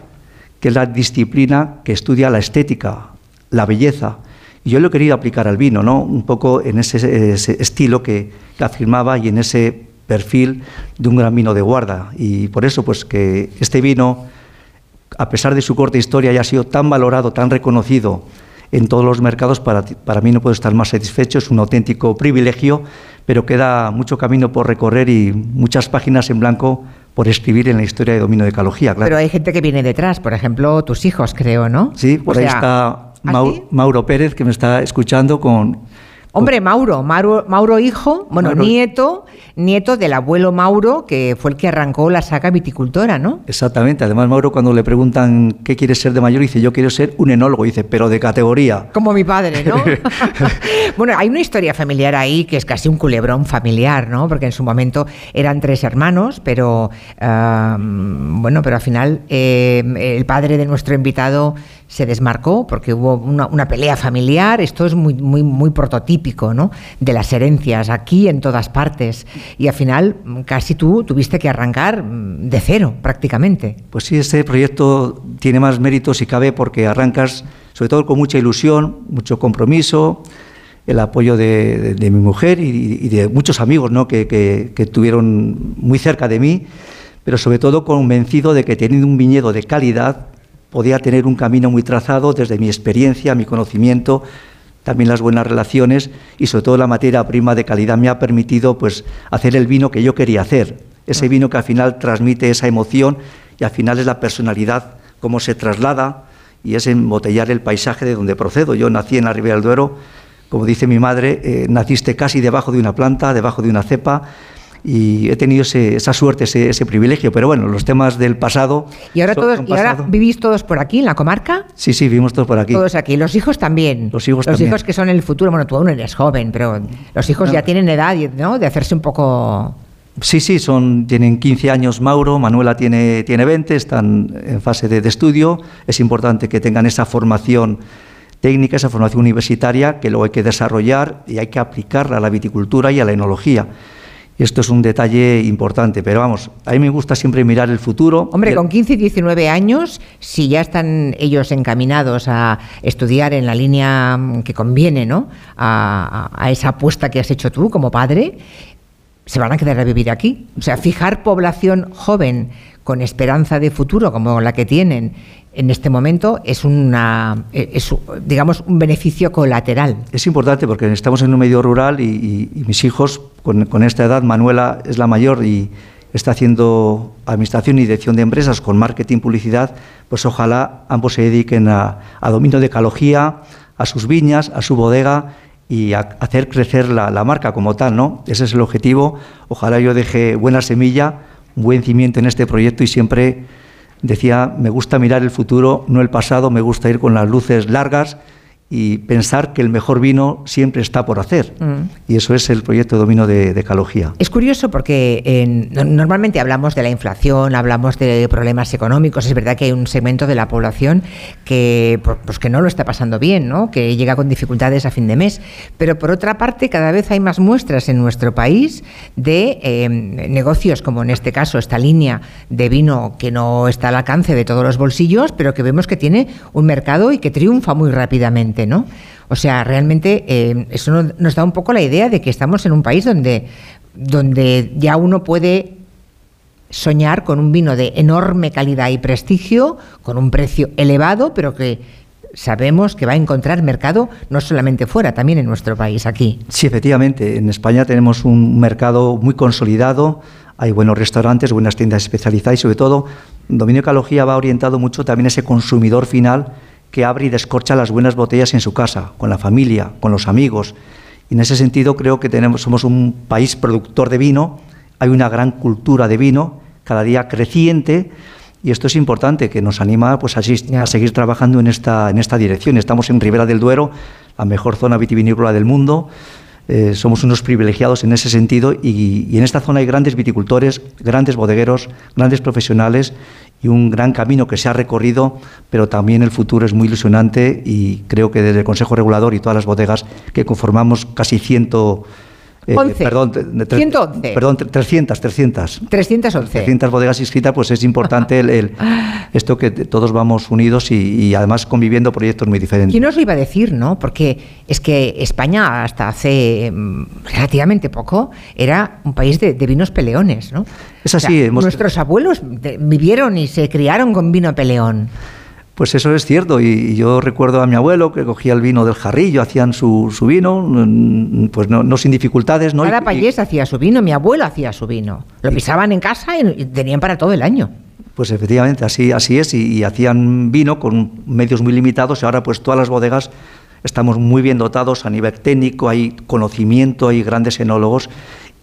que es la disciplina que estudia la estética, la belleza. Y yo lo he querido aplicar al vino, ¿no? Un poco en ese, estilo que, afirmaba y en ese perfil de un gran vino de guarda. Y por eso, pues que este vino, a pesar de su corta historia, haya sido tan valorado, tan reconocido en todos los mercados, para, para mí no puedo estar más satisfecho, es un auténtico privilegio, pero queda mucho camino por recorrer y muchas páginas en blanco por escribir en la historia de dominio de ecología. Claro. Pero hay gente que viene detrás, por ejemplo, tus hijos, creo, ¿no? Sí, por ahí está ¿Ah, Mauro, Pérez, que me está escuchando con... Hombre, Mauro, Mauro, Mauro hijo, bueno, nieto, nieto del abuelo Mauro, que fue el que arrancó la saga viticultora, ¿no? Exactamente. Además, Mauro, cuando le preguntan qué quiere ser de mayor, dice, yo quiero ser un enólogo, dice, pero de categoría. Como mi padre, ¿no? bueno, hay una historia familiar ahí que es casi un culebrón familiar, ¿no? Porque en su momento eran tres hermanos, pero, bueno, pero al final eh, el padre de nuestro invitado se desmarcó porque hubo una, pelea familiar. Esto es muy, muy, prototípico ¿no? de las herencias aquí en todas partes. Y al final casi tú tuviste que arrancar de cero prácticamente. Pues sí, este proyecto tiene más méritos si cabe porque arrancas sobre todo con mucha ilusión, mucho compromiso, el apoyo de, mi mujer y, de muchos amigos ¿no? que, que, que estuvieron muy cerca de mí, pero sobre todo convencido de que teniendo un viñedo de calidad, podía tener un camino muy trazado desde mi experiencia, mi conocimiento, también las buenas relaciones y sobre todo la materia prima de calidad me ha permitido pues hacer el vino que yo quería hacer, ese vino que al final transmite esa emoción y al final es la personalidad cómo se traslada y es embotellar el paisaje de donde procedo. Yo nací en la Ribera del Duero, como dice mi madre, eh, naciste casi debajo de una planta, debajo de una cepa y he tenido esa suerte, ese, privilegio. Pero bueno, los temas del pasado. ¿Y ahora, todos, ¿y ahora vivís todos por aquí, en la comarca? Sí, sí, vivimos todos por aquí. Todos aquí. ¿Los hijos también? Los hijos los hijos que son el futuro. Bueno, tú aún eres joven, pero los hijos ya tienen edad ¿no? de hacerse un poco. Sí, sí, son, tienen 15 años Mauro, Manuela tiene, tiene 20, están en fase de, de estudio. Es importante que tengan esa formación técnica, esa formación universitaria, que luego hay que desarrollar y hay que aplicarla a la viticultura y a la enología. Esto es un detalle importante, pero vamos, a mí me gusta siempre mirar el futuro. Hombre, con 15 y 19 años, si ya están ellos encaminados a estudiar en la línea que conviene, ¿no? A, a esa apuesta que has hecho tú como padre, se van a quedar a vivir aquí. O sea, fijar población joven con esperanza de futuro como la que tienen en este momento es una es, digamos un beneficio colateral. Es importante porque estamos en un medio rural y, mis hijos con, esta edad, Manuela es la mayor y está haciendo administración y dirección de empresas con marketing, publicidad, pues ojalá ambos se dediquen a, dominio de ecología, a sus viñas, a su bodega y a hacer crecer la, la marca como tal, ¿no? Ese es el objetivo. Ojalá yo deje buena semilla, un buen cimiento en este proyecto y siempre decía, me gusta mirar el futuro, no el pasado, me gusta ir con las luces largas y pensar que el mejor vino siempre está por hacer. Mm. Y eso es el proyecto de dominio de, de Calogía. Es curioso porque normalmente hablamos de la inflación, hablamos de problemas económicos. Es verdad que hay un segmento de la población que, pues, que no lo está pasando bien, ¿no? que llega con dificultades a fin de mes. Pero por otra parte, cada vez hay más muestras en nuestro país de em, negocios, como en este caso esta línea de vino que no está al alcance de todos los bolsillos, pero que vemos que tiene un mercado y que triunfa muy rápidamente. ¿No? O sea, realmente eh, eso nos da un poco la idea de que estamos en un país donde, donde ya uno puede soñar con un vino de enorme calidad y prestigio, con un precio elevado, pero que sabemos que va a encontrar mercado no solamente fuera, también en nuestro país, aquí. Sí, efectivamente. En España tenemos un mercado muy consolidado, hay buenos restaurantes, buenas tiendas especializadas y sobre todo Dominio Ecología va orientado mucho también a ese consumidor final que abre y descorcha las buenas botellas en su casa, con la familia, con los amigos. Y en ese sentido creo que tenemos, somos un país productor de vino, hay una gran cultura de vino, cada día creciente, y esto es importante, que nos anima pues, a, seguir trabajando en esta, en esta dirección. Estamos en Ribera del Duero, la mejor zona vitivinícola del mundo, eh, somos unos privilegiados en ese sentido y, y, en esta zona hay grandes viticultores, grandes bodegueros, grandes profesionales y un gran camino que se ha recorrido, pero también el futuro es muy ilusionante y creo que desde el Consejo Regulador y todas las bodegas que conformamos casi ciento eh, perdón, 111. Perdón, 300, 300. 311. 300 bodegas inscritas, pues es importante el, esto que todos vamos unidos y, además conviviendo proyectos muy diferentes. ¿Quién nos lo iba a decir, no? Porque es que España hasta hace mm, relativamente poco era un país de, vinos peleones, ¿no? Es así. Nuestros abuelos vivieron y se criaron con vino peleón. Pues eso es cierto, y yo recuerdo a mi abuelo que cogía el vino del jarrillo, hacían su, vino, mm, pues no, sin dificultades. ¿no? Cada país hacía su vino, mi abuelo hacía su vino. Lo pisaban en casa y tenían para todo el año. Pues efectivamente, así, así es, y, y hacían vino con medios muy limitados, y ahora pues todas las bodegas estamos muy bien dotados a nivel técnico, hay conocimiento, hay grandes enólogos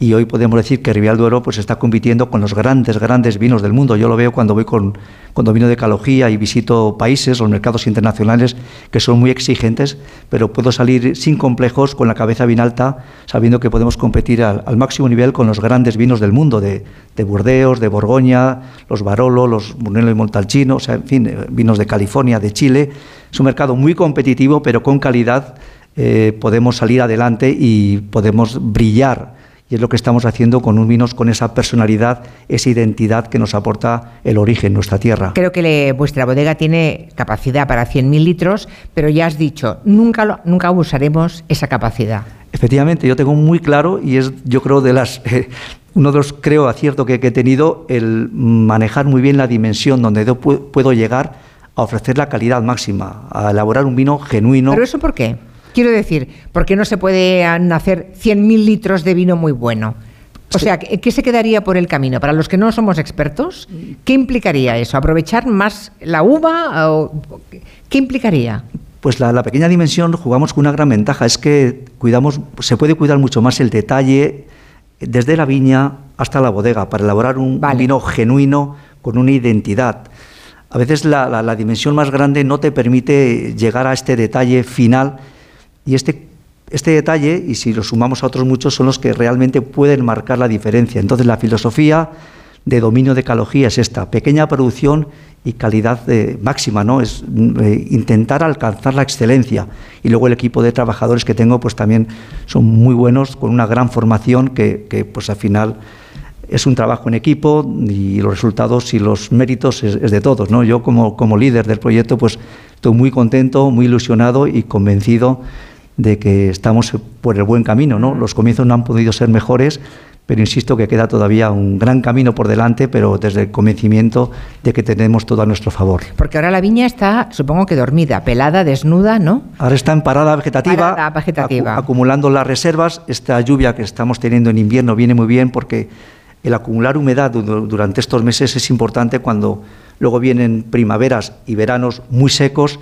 y hoy podemos decir que Ribera Duero pues está compitiendo con los grandes, grandes vinos del mundo. Yo lo veo cuando voy con, cuando vino de Calogía y visito países, los mercados internacionales, que son muy exigentes, pero puedo salir sin complejos, con la cabeza bien alta, sabiendo que podemos competir al, máximo nivel con los grandes vinos del mundo, de, de, Burdeos, de Borgoña, los Barolo, los Brunello y Montalcino, o sea, en fin, eh, vinos de California, de Chile. Es un mercado muy competitivo, pero con calidad eh, podemos salir adelante y podemos brillar y es lo que estamos haciendo con un vinos con esa personalidad, esa identidad que nos aporta el origen, nuestra tierra. Creo que vuestra bodega tiene capacidad para 100.000 litros, pero ya has dicho, nunca, nunca usaremos esa capacidad. Efectivamente, yo tengo muy claro y es, yo creo, de las... uno de los, creo, acierto que, que, he tenido, el manejar muy bien la dimensión donde yo puedo llegar a ofrecer la calidad máxima, a elaborar un vino genuino. ¿Pero eso por qué? Quiero decir, ¿por qué no se pueden hacer 100.000 litros de vino muy bueno? O sea, ¿qué se quedaría por el camino? Para los que no somos expertos, ¿qué implicaría eso? ¿Aprovechar más la uva? O ¿Qué implicaría? Pues la, pequeña dimensión jugamos con una gran ventaja, es que cuidamos, se puede cuidar mucho más el detalle desde la viña hasta la bodega para elaborar un vino genuino con una identidad. A veces la dimensión más grande no te permite llegar a este detalle final y este, este detalle, y si lo sumamos a otros muchos, son los que realmente pueden marcar la diferencia. Entonces la filosofía de dominio de calogía es esta, pequeña producción y calidad eh, máxima, ¿no? Es eh, intentar alcanzar la excelencia. Y luego el equipo de trabajadores que tengo, pues también son muy buenos, con una gran formación que, pues al final es un trabajo en equipo y los resultados y los méritos es, es de todos, ¿no? Yo como, como líder del proyecto, pues estoy muy contento, muy ilusionado y convencido de que estamos por el buen camino. ¿no? Los comienzos no han podido ser mejores, pero insisto que queda todavía un gran camino por delante, pero desde el convencimiento de que tenemos todo a nuestro favor. Porque ahora la viña está, supongo que dormida, pelada, desnuda, ¿no? Ahora está en parada vegetativa, parada vegetativa. acumulando las reservas. Esta lluvia que estamos teniendo en invierno viene muy bien porque el acumular humedad durante estos meses es importante cuando luego vienen primaveras y veranos muy secos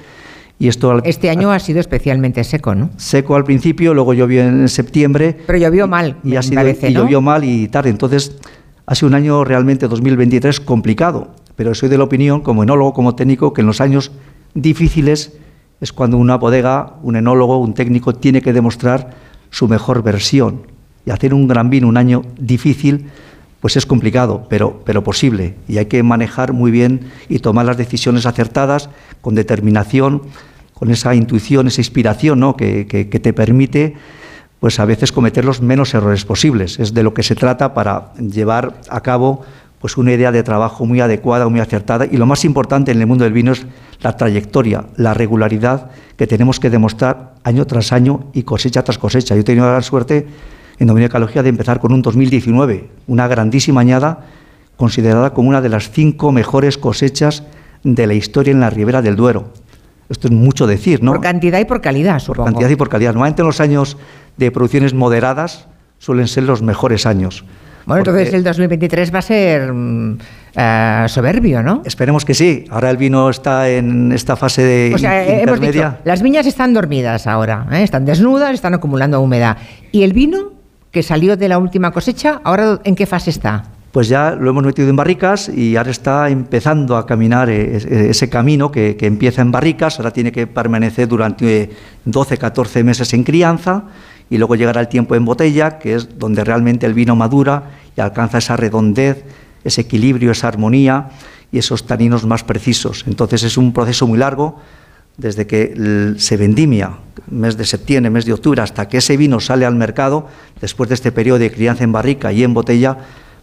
este año ha sido especialmente seco, ¿no? Seco al principio, luego llovió en septiembre. Pero llovió mal, y, ha sido, y llovió mal y tarde. Entonces, ha sido un año realmente 2023 complicado. Pero soy de la opinión, como enólogo, como técnico, que en los años difíciles es cuando una bodega, un enólogo, un técnico tiene que demostrar su mejor versión. Y hacer un gran vino un año difícil, pues es complicado, pero, pero posible. Y hay que manejar muy bien y tomar las decisiones acertadas, con determinación, con esa intuición, esa inspiración ¿no? que, que, te permite pues a veces cometer los menos errores posibles. Es de lo que se trata para llevar a cabo pues una idea de trabajo muy adecuada, muy acertada y lo más importante en el mundo del vino es la trayectoria, la regularidad que tenemos que demostrar año tras año y cosecha tras cosecha. Yo he tenido la gran suerte en Dominio Ecología de empezar con un 2019, una grandísima añada considerada como una de las cinco mejores cosechas de la historia en la Ribera del Duero. Esto es mucho decir, ¿no? Por cantidad y por calidad, supongo. Por cantidad y por calidad. Normalmente en los años de producciones moderadas suelen ser los mejores años. Bueno, entonces el 2023 va a ser mm, eh, soberbio, ¿no? Esperemos que sí. Ahora el vino está en esta fase de O sea, eh, hemos dicho, las viñas están dormidas ahora, ¿eh? están desnudas, están acumulando humedad. ¿Y el vino que salió de la última cosecha, ahora en qué fase está? Pues ya lo hemos metido en barricas y ahora está empezando a caminar eh, eh, ese camino que, que empieza en barricas, ahora tiene que permanecer durante 12, 14 meses en crianza y luego llegará el tiempo en botella, que es donde realmente el vino madura y alcanza esa redondez, ese equilibrio, esa armonía y esos taninos más precisos. Entonces es un proceso muy largo, desde que se vendimia, mes de septiembre, mes de octubre, hasta que ese vino sale al mercado, después de este periodo de crianza en barrica y en botella,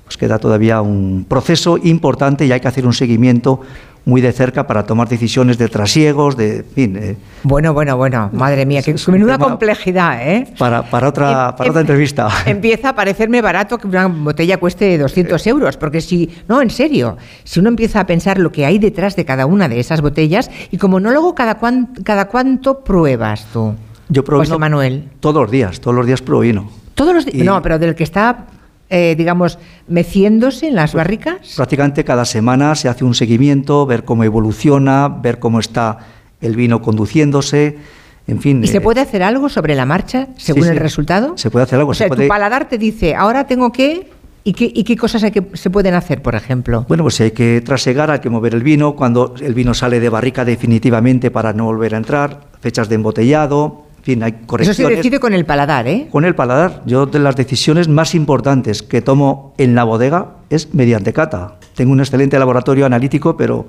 pues queda todavía un proceso importante y hay que hacer un seguimiento muy de cerca para tomar decisiones de trasiegos, de, en fin, eh, Bueno, bueno, bueno, madre mía, qué menuda complejidad, ¿eh? para, para otra, para otra entrevista. Empieza a parecerme barato que una botella cueste 200 euros, porque si, no, en serio, si uno empieza a pensar lo que hay detrás de cada una de esas botellas, y como no luego cada, cuan- cada cuánto pruebas tú. Yo pruebo Manuel. todos los días, todos los días pruebo vino. Todos los días. No, pero del que está, eh, digamos, meciéndose en las barricas. Prácticamente cada semana se hace un seguimiento, ver cómo evoluciona, ver cómo está el vino conduciéndose, en fin. ¿Y se eh, puede hacer algo sobre la marcha según sí. el resultado? Se puede hacer algo. O se sea, puede- tu paladar te dice, ahora tengo que... ¿Y qué, y qué cosas hay que, se pueden hacer, por ejemplo? Bueno, pues si hay que trasegar, hay que mover el vino, cuando el vino sale de barrica definitivamente para no volver a entrar, fechas de embotellado, fin, hay Eso se decide con el paladar, ¿eh? Con el paladar, yo de las decisiones más importantes que tomo en la bodega es mediante cata. Tengo un excelente laboratorio analítico, pero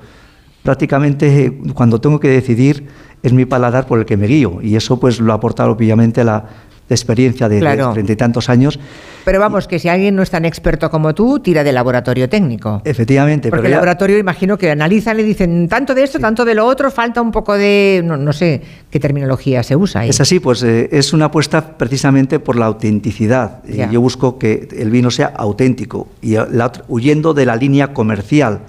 prácticamente eh, cuando tengo que decidir es mi paladar por el que me guío y eso pues lo ha aportado obviamente la, la experiencia de Claro. treinta y tantos años. Pero vamos, que si alguien no es tan experto como tú, tira del laboratorio técnico. Efectivamente, Porque pero el ya- laboratorio imagino que analizan y dicen tanto de esto, tanto de lo otro, falta un poco de, no, no sé qué terminología se usa ahí. Es así, pues eh, es una apuesta precisamente por la autenticidad. Ya. yo busco que el vino sea auténtico y la huyendo de la línea comercial.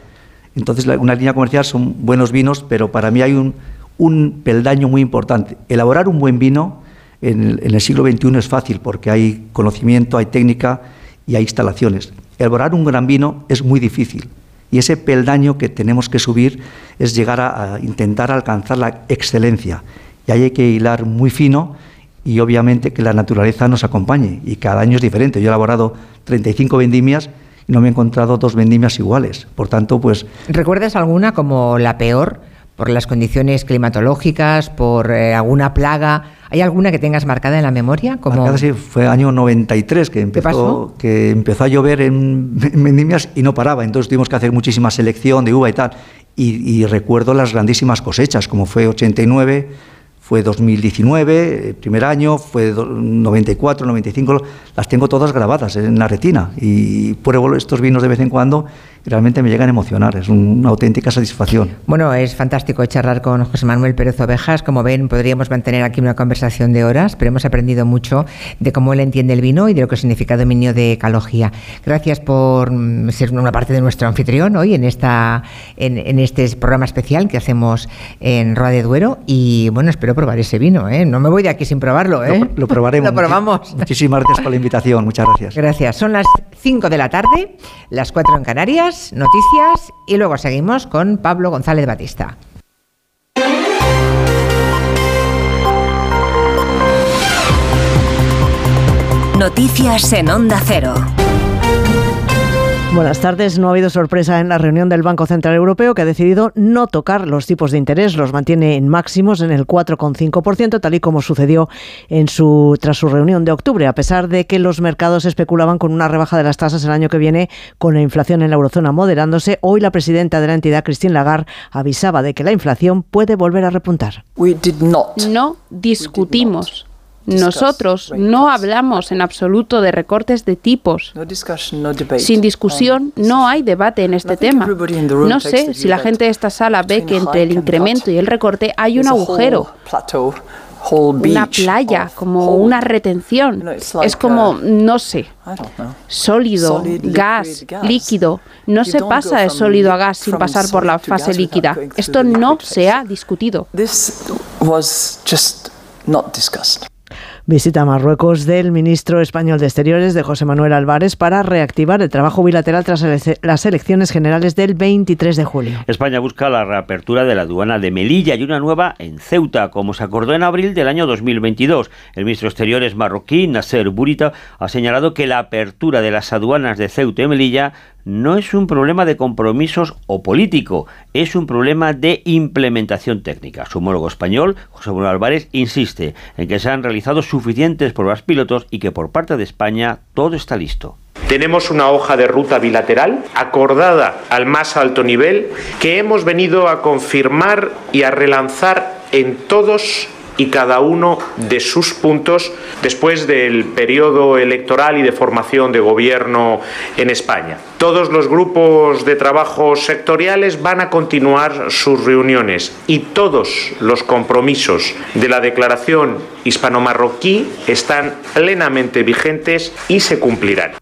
Entonces, la- una línea comercial son buenos vinos, pero para mí hay un, un peldaño muy importante. Elaborar un buen vino en el, siglo XXI es fácil porque hay conocimiento, hay técnica y hay instalaciones. Elaborar un gran vino es muy difícil. Y ese peldaño que tenemos que subir es llegar a, a intentar alcanzar la excelencia. Y ahí hay que hilar muy fino y obviamente que la naturaleza nos acompañe. Y cada año es diferente. Yo he elaborado 35 vendimias y no me he encontrado dos vendimias iguales. Por tanto, pues ¿Recuerdas alguna como la peor por las condiciones climatológicas, por eh, alguna plaga? ¿Hay alguna que tengas marcada en la memoria? Como... Marcada, sí, fue año 93 que empezó, pasó? que empezó a llover en, en vendimias y no paraba. Entonces tuvimos que hacer muchísima selección de uva y tal. Y, y recuerdo las grandísimas cosechas, como fue 89, fue 2019, el primer año, fue do- 94, 95, las tengo todas grabadas en la retina. Y pruebo estos vinos de vez en cuando y realmente me llegan a emocionar. Es un- una auténtica satisfacción. Bueno, es fantástico charlar con José Manuel Pérez Ovejas. Como ven, podríamos mantener aquí una conversación de horas, pero hemos aprendido mucho de cómo él entiende el vino y de lo que significa dominio de ecología. Gracias por mm, ser una parte de nuestro anfitrión hoy en, esta, en, en este programa especial que hacemos en Roa de Duero. Y bueno, espero probar ese vino. ¿eh? No me voy de aquí sin probarlo. ¿eh? Lo, lo probaremos. Lo probamos. Muchísimas gracias por la invitación. Muchas gracias. Gracias. Son las 5 de la tarde, las 4 en Canarias, noticias y luego seguimos con Pablo González Batista. Noticias en Onda Cero. Buenas tardes. No ha habido sorpresa en la reunión del Banco Central Europeo que ha decidido no tocar los tipos de interés. Los mantiene en máximos en el 4,5%, tal y como sucedió en su, tras su reunión de octubre, a pesar de que los mercados especulaban con una rebaja de las tasas el año que viene con la inflación en la eurozona moderándose. Hoy la presidenta de la entidad, Christine Lagarde, avisaba de que la inflación puede volver a repuntar. No discutimos nosotros no hablamos en absoluto de recortes de tipos. Sin discusión, no hay debate en este tema. No sé si la gente de esta sala ve que entre el incremento y el recorte hay un agujero una playa, como una retención. Es como, no sé, sólido, gas, líquido. No se pasa de sólido a gas sin pasar por la fase líquida. Esto no se ha discutido. Visita a Marruecos del ministro español de Exteriores, de José Manuel Álvarez, para reactivar el trabajo bilateral tras las elecciones generales del 23 de julio. España busca la reapertura de la aduana de Melilla y una nueva en Ceuta, como se acordó en abril del año 2022. El ministro de Exteriores marroquí, Nasser Burita, ha señalado que la apertura de las aduanas de Ceuta y Melilla no es un problema de compromisos o político, es un problema de implementación técnica. Su homólogo español, José Manuel Álvarez, insiste en que se han realizado suficientes pruebas pilotos y que por parte de España todo está listo. Tenemos una hoja de ruta bilateral acordada al más alto nivel que hemos venido a confirmar y a relanzar en todos y cada uno de sus puntos después del periodo electoral y de formación de gobierno en España. Todos los grupos de trabajo sectoriales van a continuar sus reuniones y todos los compromisos de la declaración hispano-marroquí están plenamente vigentes y se cumplirán.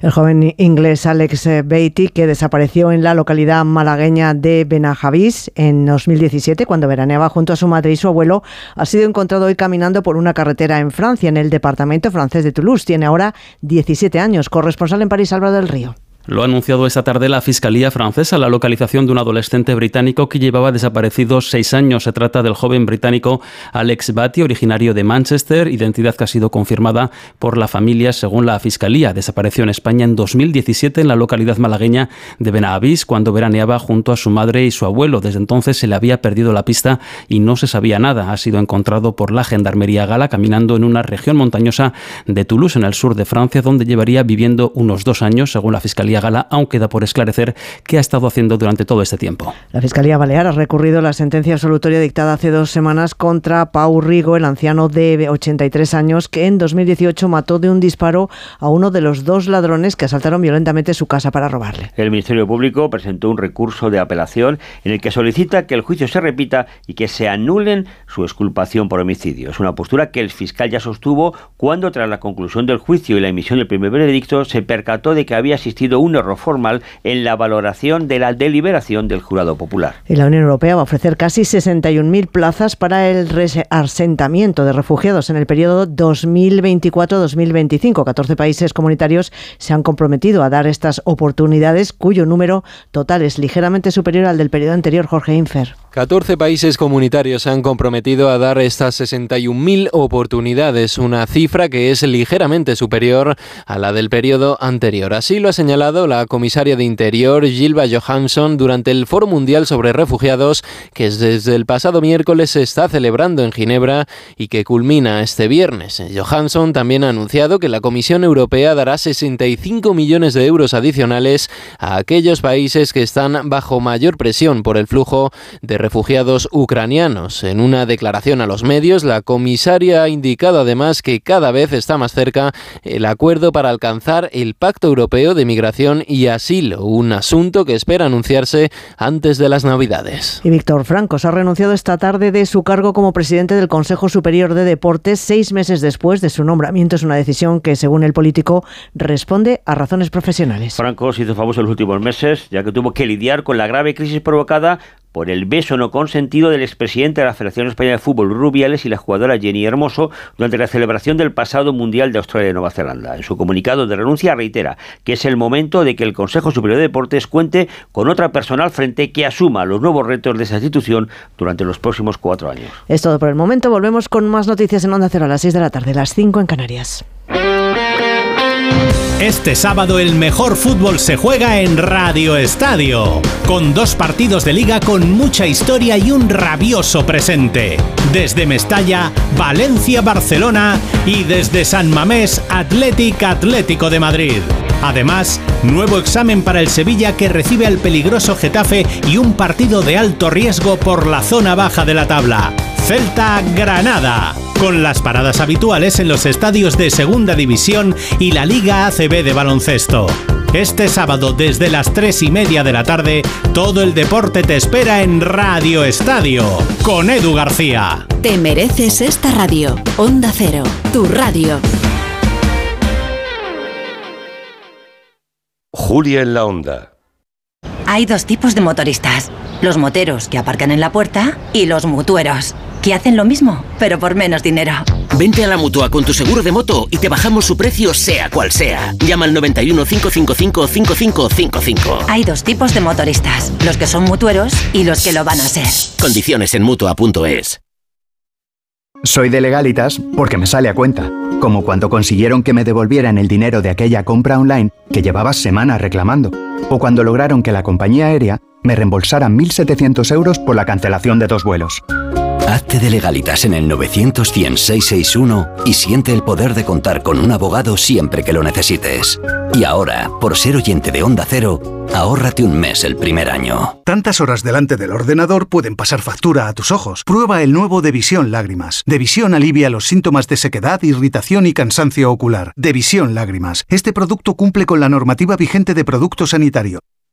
El joven inglés Alex Beatty, que desapareció en la localidad malagueña de Benajavís en 2017, cuando veraneaba junto a su madre y su abuelo, ha sido encontrado hoy caminando por una carretera en Francia, en el departamento francés de Toulouse. Tiene ahora 17 años. Corresponsal en París, Álvaro del Río. Lo ha anunciado esta tarde la Fiscalía francesa, la localización de un adolescente británico que llevaba desaparecido seis años. Se trata del joven británico Alex Batty, originario de Manchester, identidad que ha sido confirmada por la familia según la Fiscalía. Desapareció en España en 2017 en la localidad malagueña de Benavís cuando veraneaba junto a su madre y su abuelo. Desde entonces se le había perdido la pista y no se sabía nada. Ha sido encontrado por la Gendarmería Gala caminando en una región montañosa de Toulouse, en el sur de Francia, donde llevaría viviendo unos dos años, según la Fiscalía Gala aún queda por esclarecer qué ha estado haciendo durante todo este tiempo. La Fiscalía Balear ha recurrido la sentencia absolutoria dictada hace dos semanas contra Pau Rigo, el anciano de 83 años, que en 2018 mató de un disparo a uno de los dos ladrones que asaltaron violentamente su casa para robarle. El Ministerio Público presentó un recurso de apelación en el que solicita que el juicio se repita y que se anulen su exculpación por homicidio. Es una postura que el fiscal ya sostuvo cuando, tras la conclusión del juicio y la emisión del primer veredicto, se percató de que había existido un error formal en la valoración de la deliberación del jurado popular. Y la Unión Europea va a ofrecer casi 61.000 plazas para el asentamiento de refugiados en el periodo 2024-2025. 14 países comunitarios se han comprometido a dar estas oportunidades, cuyo número total es ligeramente superior al del periodo anterior, Jorge Infer. 14 países comunitarios se han comprometido a dar estas 61.000 oportunidades, una cifra que es ligeramente superior a la del periodo anterior. Así lo ha señalado la comisaria de Interior, Gilba Johansson, durante el Foro Mundial sobre Refugiados, que desde el pasado miércoles se está celebrando en Ginebra y que culmina este viernes. Johansson también ha anunciado que la Comisión Europea dará 65 millones de euros adicionales a aquellos países que están bajo mayor presión por el flujo de refugiados ucranianos. En una declaración a los medios, la comisaria ha indicado además que cada vez está más cerca el acuerdo para alcanzar el Pacto Europeo de Migración y Asilo, un asunto que espera anunciarse antes de las Navidades. Y Víctor Francos ha renunciado esta tarde de su cargo como presidente del Consejo Superior de Deportes seis meses después de su nombramiento. Es una decisión que, según el político, responde a razones profesionales. Francos hizo famoso en los últimos meses, ya que tuvo que lidiar con la grave crisis provocada por el beso no consentido del expresidente de la Federación Española de Fútbol, Rubiales, y la jugadora Jenny Hermoso durante la celebración del pasado Mundial de Australia y Nueva Zelanda. En su comunicado de renuncia reitera que es el momento de que el Consejo Superior de Deportes cuente con otra persona al frente que asuma los nuevos retos de esa institución durante los próximos cuatro años. Es todo por el momento. Volvemos con más noticias en Onda Cero a las 6 de la tarde, las 5 en Canarias. Este sábado el mejor fútbol se juega en Radio Estadio, con dos partidos de liga con mucha historia y un rabioso presente. Desde Mestalla, Valencia, Barcelona y desde San Mamés, Athletic Atlético de Madrid. Además, nuevo examen para el Sevilla que recibe al peligroso Getafe y un partido de alto riesgo por la zona baja de la tabla. Celta Granada, con las paradas habituales en los estadios de Segunda División y la Liga ACB de baloncesto. Este sábado desde las 3 y media de la tarde, todo el deporte te espera en Radio Estadio, con Edu García. Te mereces esta radio. Onda Cero, tu radio. Julia en la Onda. Hay dos tipos de motoristas. Los moteros que aparcan en la puerta y los mutueros, que hacen lo mismo, pero por menos dinero. Vente a la mutua con tu seguro de moto y te bajamos su precio sea cual sea. Llama al 91 555 5555. Hay dos tipos de motoristas, los que son mutueros y los que lo van a ser. Condiciones en mutua.es. Soy de legalitas porque me sale a cuenta, como cuando consiguieron que me devolvieran el dinero de aquella compra online que llevaba semanas reclamando, o cuando lograron que la compañía aérea me reembolsara 1.700 euros por la cancelación de dos vuelos. Hazte de legalitas en el 900 y siente el poder de contar con un abogado siempre que lo necesites. Y ahora, por ser oyente de Onda Cero, ahórrate un mes el primer año. Tantas horas delante del ordenador pueden pasar factura a tus ojos. Prueba el nuevo Devisión Lágrimas. Devisión alivia los síntomas de sequedad, irritación y cansancio ocular. Devisión Lágrimas. Este producto cumple con la normativa vigente de producto sanitario.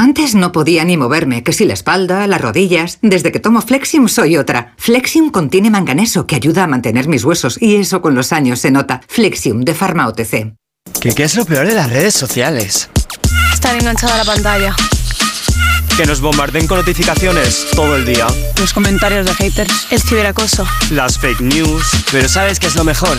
Antes no podía ni moverme, que si la espalda, las rodillas. Desde que tomo Flexium soy otra. Flexium contiene manganeso que ayuda a mantener mis huesos y eso con los años se nota. Flexium de Pharma OTC. ¿Qué, ¿Qué es lo peor de las redes sociales? Estar enganchada a la pantalla. Que nos bombarden con notificaciones todo el día. Los comentarios de haters. El ciberacoso. Las fake news. Pero ¿sabes qué es lo mejor?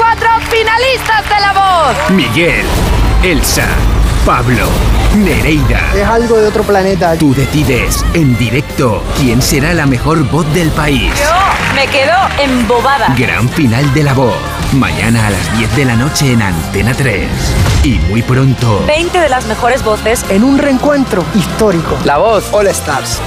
finalistas de La Voz. Miguel, Elsa, Pablo, Nereida. Es algo de otro planeta. Tú decides en directo quién será la mejor voz del país. Yo me quedo embobada. Gran final de La Voz. Mañana a las 10 de la noche en Antena 3. Y muy pronto. 20 de las mejores voces en un reencuentro histórico. La Voz All Stars.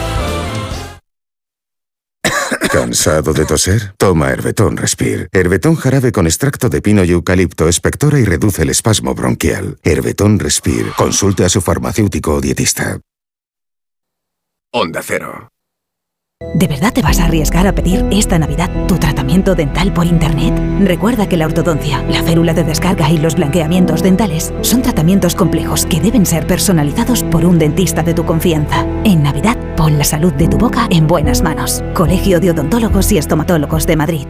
¿Cansado de toser? Toma Herbetón Respire. Herbetón jarabe con extracto de pino y eucalipto espectora y reduce el espasmo bronquial. Herbetón Respire. Consulte a su farmacéutico o dietista. Onda Cero. ¿De verdad te vas a arriesgar a pedir esta Navidad tu tratamiento dental por Internet? Recuerda que la ortodoncia, la férula de descarga y los blanqueamientos dentales son tratamientos complejos que deben ser personalizados por un dentista de tu confianza. En Navidad, pon la salud de tu boca en buenas manos. Colegio de Odontólogos y Estomatólogos de Madrid.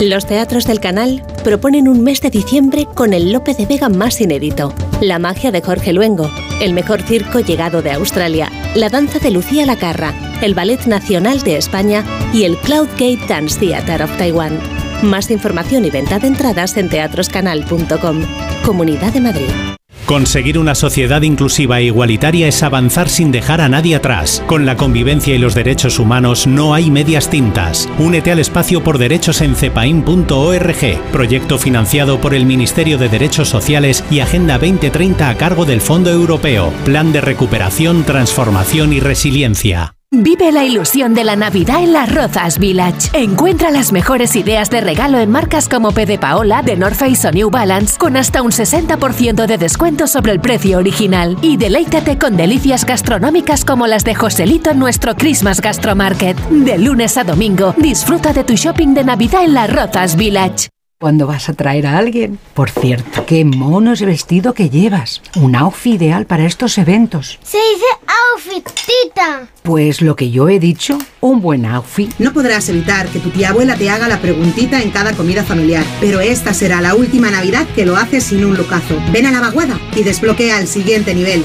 Los teatros del canal proponen un mes de diciembre con el Lope de Vega más inédito, la magia de Jorge Luengo, el mejor circo llegado de Australia, la danza de Lucía Lacarra, el Ballet Nacional de España y el Cloudgate Dance Theatre of Taiwan. Más información y venta de entradas en teatroscanal.com. Comunidad de Madrid. Conseguir una sociedad inclusiva e igualitaria es avanzar sin dejar a nadie atrás. Con la convivencia y los derechos humanos no hay medias tintas. Únete al espacio por derechos en cepain.org, proyecto financiado por el Ministerio de Derechos Sociales y Agenda 2030 a cargo del Fondo Europeo, Plan de Recuperación, Transformación y Resiliencia. Vive la ilusión de la Navidad en las Rozas Village. Encuentra las mejores ideas de regalo en marcas como P de Paola, The North Face o New Balance con hasta un 60% de descuento sobre el precio original. Y deleítate con delicias gastronómicas como las de Joselito en nuestro Christmas Gastromarket. De lunes a domingo, disfruta de tu shopping de Navidad en las Rozas Village. Cuando vas a traer a alguien. Por cierto, qué mono es el vestido que llevas. Un outfit ideal para estos eventos. Se dice outfit, tita. Pues lo que yo he dicho, un buen outfit. No podrás evitar que tu tía abuela te haga la preguntita en cada comida familiar, pero esta será la última Navidad que lo haces sin un lucazo. Ven a la vaguada y desbloquea el siguiente nivel.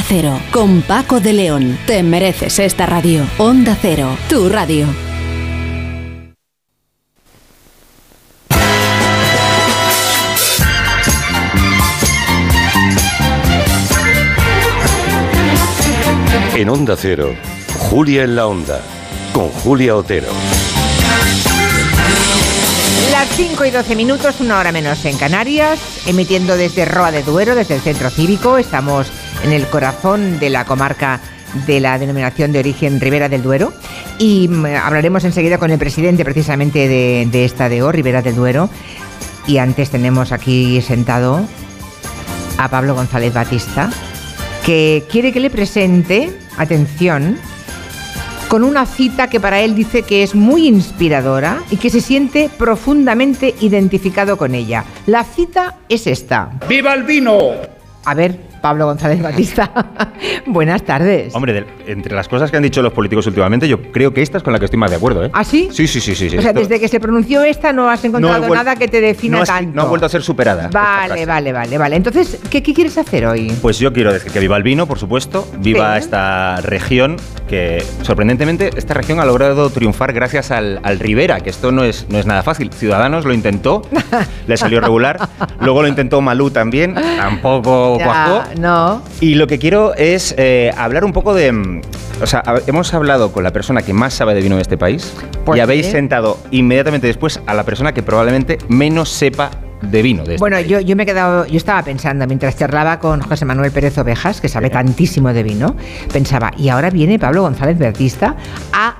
Cero, con Paco de León. Te mereces esta radio. Onda Cero, tu radio. En Onda Cero, Julia en la Onda, con Julia Otero. Las 5 y 12 minutos, una hora menos en Canarias, emitiendo desde Roa de Duero, desde el Centro Cívico. Estamos en el corazón de la comarca de la denominación de origen Ribera del Duero y mm, hablaremos enseguida con el presidente precisamente de, de esta DO, Ribera del Duero. Y antes tenemos aquí sentado a Pablo González Batista, que quiere que le presente, atención, con una cita que para él dice que es muy inspiradora y que se siente profundamente identificado con ella. La cita es esta. ¡Viva el vino! A ver, Pablo González Batista, buenas tardes. Hombre, de- entre las cosas que han dicho los políticos últimamente, yo creo que esta es con la que estoy más de acuerdo, ¿eh? ¿Ah, sí? Sí, sí, sí, sí. sí. O sea, desde que se pronunció esta no has encontrado nada que te defina no, has- tanto. no ha vuelto a ser superada. Vale, vale, vale, vale. Entonces, ¿qué, qué quieres hacer hoy? Pues yo quiero decir que viva el vino, por supuesto, viva Sí. esta región que, sorprendentemente, esta región ha logrado triunfar gracias al, al Rivera, que esto no es, no es nada fácil. Ciudadanos lo intentó, le salió regular, luego lo intentó Malú también, tampoco cuajó. No. Y lo que quiero es eh, hablar un poco de... mm, O sea, hemos hablado con la persona que más sabe de vino de este país Pues y habéis sí. sentado inmediatamente después a la persona que probablemente menos sepa de vino de este Bueno, yo, yo me he quedado, yo estaba pensando mientras charlaba con José Manuel Pérez Ovejas, que sabe tantísimo de vino, pensaba, y ahora viene Pablo González Bertista a,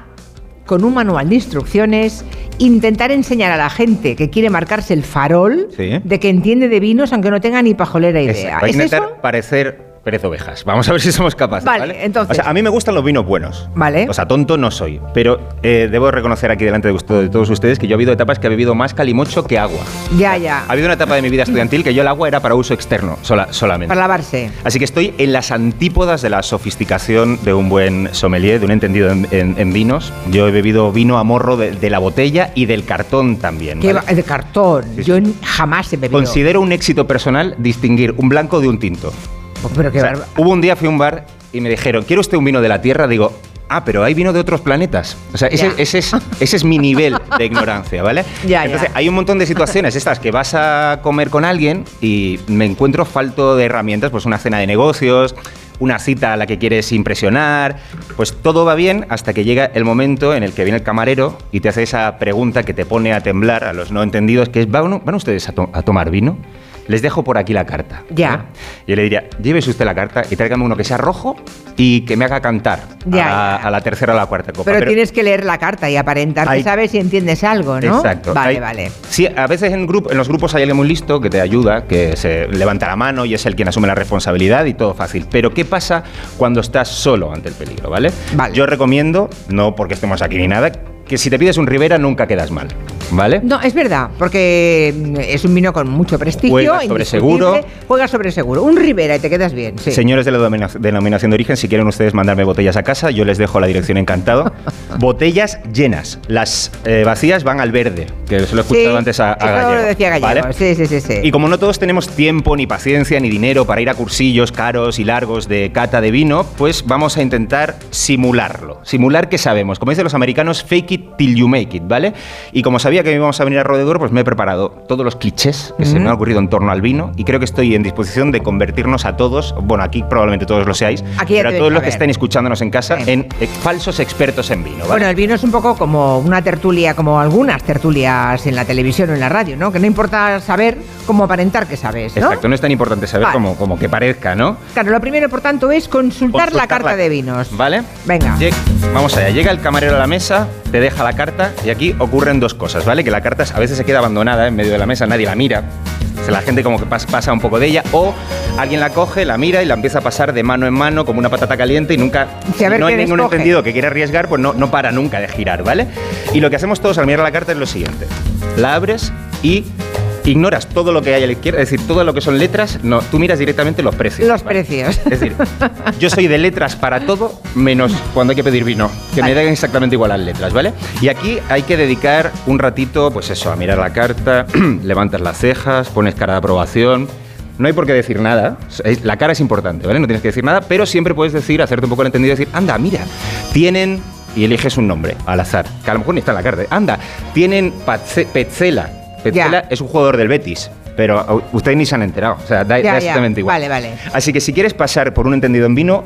con un manual de instrucciones, intentar enseñar a la gente que quiere marcarse el farol Sí. de que entiende de vinos aunque no tenga ni pajolera idea. ¿Es intentar eso? parecer Pérez Ovejas. Vamos a ver si somos capaces. Vale, Vale, entonces- O sea, a mí me gustan los vinos buenos. Vale. O sea, tonto no soy. Pero eh, debo reconocer aquí delante de, ustedes- de todos ustedes que yo he habido etapas que he bebido más calimocho que agua. Ya, ya. Ha habido una etapa de mi vida estudiantil que yo el agua era para uso externo, sola- solamente. Para lavarse. Así que estoy en las antípodas de la sofisticación de un buen sommelier, de un entendido en, en- en vinos. Yo he bebido vino a morro de, de la botella y del cartón también. ¿vale? va- de cartón. Yo n- jamás he bebido. Considero un éxito personal distinguir un blanco de un tinto. Pero qué O sea, barba- hubo un día fui a un bar y me dijeron, ¿quiere usted un vino de la Tierra? Digo, ah, pero hay vino de otros planetas. O sea, ese, es, ese es mi nivel de ignorancia, ¿vale? Ya, Entonces, ya. hay un montón de situaciones estas que vas a comer con alguien y me encuentro falto de herramientas, pues una cena de negocios, una cita a la que quieres impresionar, pues todo va bien hasta que llega el momento en el que viene el camarero y te hace esa pregunta que te pone a temblar a los no entendidos, que es, ¿van, van ustedes a, to- a tomar vino? Les dejo por aquí la carta. Ya. Yo le diría, llévese usted la carta y tráigame uno que sea rojo y que me haga cantar Ya, a, la, a la tercera o la cuarta copa. Pero, tienes que leer la carta y aparentar que sabes y entiendes algo, ¿no? Exacto. Vale, Hay- vale. Sí, a veces en, grupo, en los grupos hay alguien muy listo que te ayuda, que se levanta la mano y es el quien asume la responsabilidad y todo fácil. Pero ¿qué pasa cuando estás solo ante el peligro, ¿vale? Yo recomiendo, no porque estemos aquí ni nada, que si te pides un Ribera nunca quedas mal, ¿vale? No, es verdad, porque mm, es un vino con mucho prestigio. Juega sobre seguro. Juega sobre seguro. Un Ribera y te quedas bien, sí. Señores de la denominación de origen, si quieren ustedes mandarme botellas a casa, yo les dejo la dirección encantado. botellas llenas. Las eh, vacías van al verde, que se lo he escuchado Sí, antes a, a eso Gallego, lo decía Gallego. ¿vale? Sí, sí, sí, sí. Y como no todos tenemos tiempo, ni paciencia, ni dinero para ir a cursillos caros y largos de cata de vino, pues vamos a intentar simularlo. Simular que sabemos. Como dicen los americanos, fake it till you make it, ¿vale? Y como sabía que íbamos a venir a Rodedor, pues me he preparado todos los clichés que se me han ocurrido en torno al vino y creo que estoy en disposición de convertirnos a todos, bueno, aquí probablemente todos lo seáis, Aquí pero a todos los que estén escuchándonos en casa, en eh, falsos expertos en vino, ¿vale? Bueno, el vino es un poco como una tertulia, como algunas tertulias en la televisión o en la radio, ¿no? Que no importa saber cómo aparentar que sabes, ¿no? Exacto, no es tan importante saber Vale. como, como que parezca, ¿no? Claro, lo primero, por tanto, es consultar, la Consultar carta la- de vinos. ¿Vale? Venga. Vamos allá. Llega el camarero a la mesa, te deja la carta y aquí ocurren dos cosas, ¿vale? Que la carta a veces se queda abandonada en medio de la mesa, nadie la mira. O sea, la gente como que pas- pasa un poco de ella o alguien la coge, la mira y la empieza a pasar de mano en mano como una patata caliente y nunca... No hay ningún entendido que quiera arriesgar, pues no, no para nunca de girar, ¿vale? Y lo que hacemos todos al mirar la carta es lo siguiente. La abres y ignoras todo lo que hay a la izquierda, es decir, todo lo que son letras, no, tú miras directamente los precios. Los ¿vale? precios. Es decir, yo soy de letras para todo, menos cuando hay que pedir vino, que me den exactamente igual las letras, ¿vale? Y aquí hay que dedicar un ratito, pues eso, a mirar la carta, levantas las cejas, pones cara de aprobación. No hay por qué decir nada, la cara es importante, ¿vale? No tienes que decir nada, pero siempre puedes decir, hacerte un poco el entendido y decir, anda, mira, tienen, y eliges un nombre al azar, que a lo mejor ni está en la carta, anda, tienen Patze- Es un jugador del Betis, pero ustedes ni se han enterado, o sea, da, Ya, da ya. exactamente igual. Vale, vale. Así que si quieres pasar por un entendido en vino,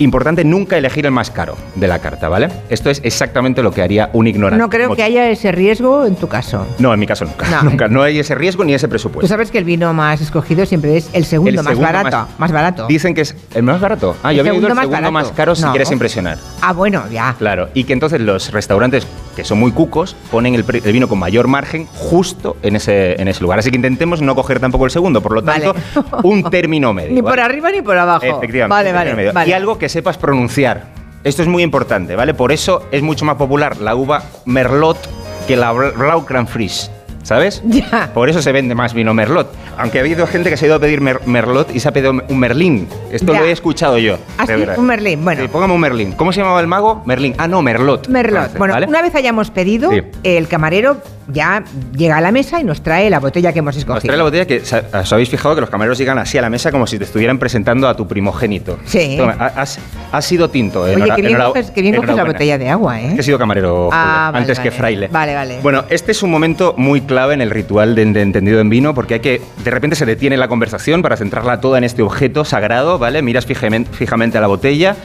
importante nunca elegir el más caro de la carta, ¿vale? Esto es exactamente lo que haría un ignorante. No creo que haya ese riesgo en tu caso. No, en mi caso nunca. No. Nunca. No hay ese riesgo ni ese Tú presupuesto. sabes que el vino más escogido siempre es el segundo, El más segundo barato. Más, barato. Dicen que es el más barato. Ah, El yo había oído el segundo más segundo barato. más caro si quieres impresionar. Ah, bueno, ya. Claro, y que entonces los restaurantes, que son muy cucos, ponen el, vino con mayor margen justo en ese, en ese lugar. Así que intentemos no coger tampoco el segundo, por lo tanto, un término medio. Ni ¿vale? por arriba ni por abajo. Efectivamente. Vale, vale, medio. vale. Y algo que sepas pronunciar. Esto es muy importante, ¿vale? Por eso es mucho más popular la uva Merlot que la Blau Grand Fris. ¿Sabes? Ya. Por eso se vende más vino Merlot. Aunque ha habido gente que se ha ido a pedir mer- Merlot y se ha pedido un Merlín. Esto Ya. lo he escuchado yo. Ah, de sí, verdad. un Merlín, bueno. Sí, póngame un Merlín. ¿Cómo se llamaba el mago? Merlín. Ah, no, Merlot. Merlot. Bueno, ¿vale? una vez hayamos pedido, Sí. el camarero ya llega a la mesa y nos trae la botella que hemos Nos escogido. trae la botella que os habéis fijado que los camareros llegan así a la mesa como si te estuvieran presentando a tu primogénito. Sí. Toma, ha- has, has sido tinto. Oye, qué bien, coges, qué bien coges la botella de agua, ¿eh? Que he sido camarero Ah, vale, antes que fraile. Vale, vale. Bueno, este es un momento muy clave en el ritual de, de entendido en vino porque hay que, de repente se detiene la conversación para centrarla toda en este objeto sagrado, ¿vale? Miras fijamente a la botella,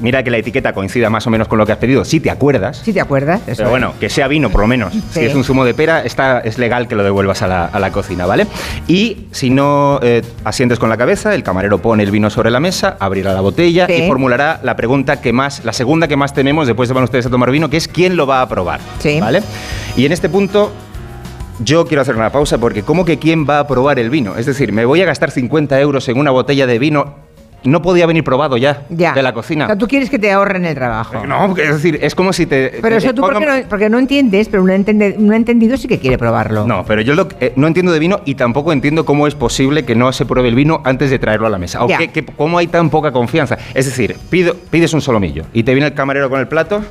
mira que la etiqueta coincida más o menos con lo que has pedido, si te acuerdas. Si te acuerdas. eso Pero bueno, que sea vino por lo menos. Sí. Si es un zumo de pera, está, es legal que lo devuelvas a la, a la cocina, ¿vale? Y si no eh, asientes con la cabeza, el camarero pone el vino sobre la mesa, abrirá la botella Sí. y formulará la pregunta que más, la segunda que más tenemos después de van ustedes a tomar vino, que es quién lo va a probar. ¿Vale? Y en este punto. Yo quiero hacer una pausa porque ¿cómo que quién va a probar el vino? Es decir, me voy a gastar 50 euros en una botella de vino. No podía venir probado ya, Ya. de la O cocina. sea, tú quieres que te ahorren el trabajo. No, es decir, es como si te... Pero eso tú pongan- porque no, porque no entiendes, pero un, entende- un entendido sí que quiere probarlo. No, pero yo lo eh, no entiendo de vino y tampoco entiendo cómo es posible que no se pruebe el vino antes de traerlo a la mesa. O Ya. que- que- cómo hay tan poca confianza. Es decir, pido, pides un solomillo y te viene el camarero con el plato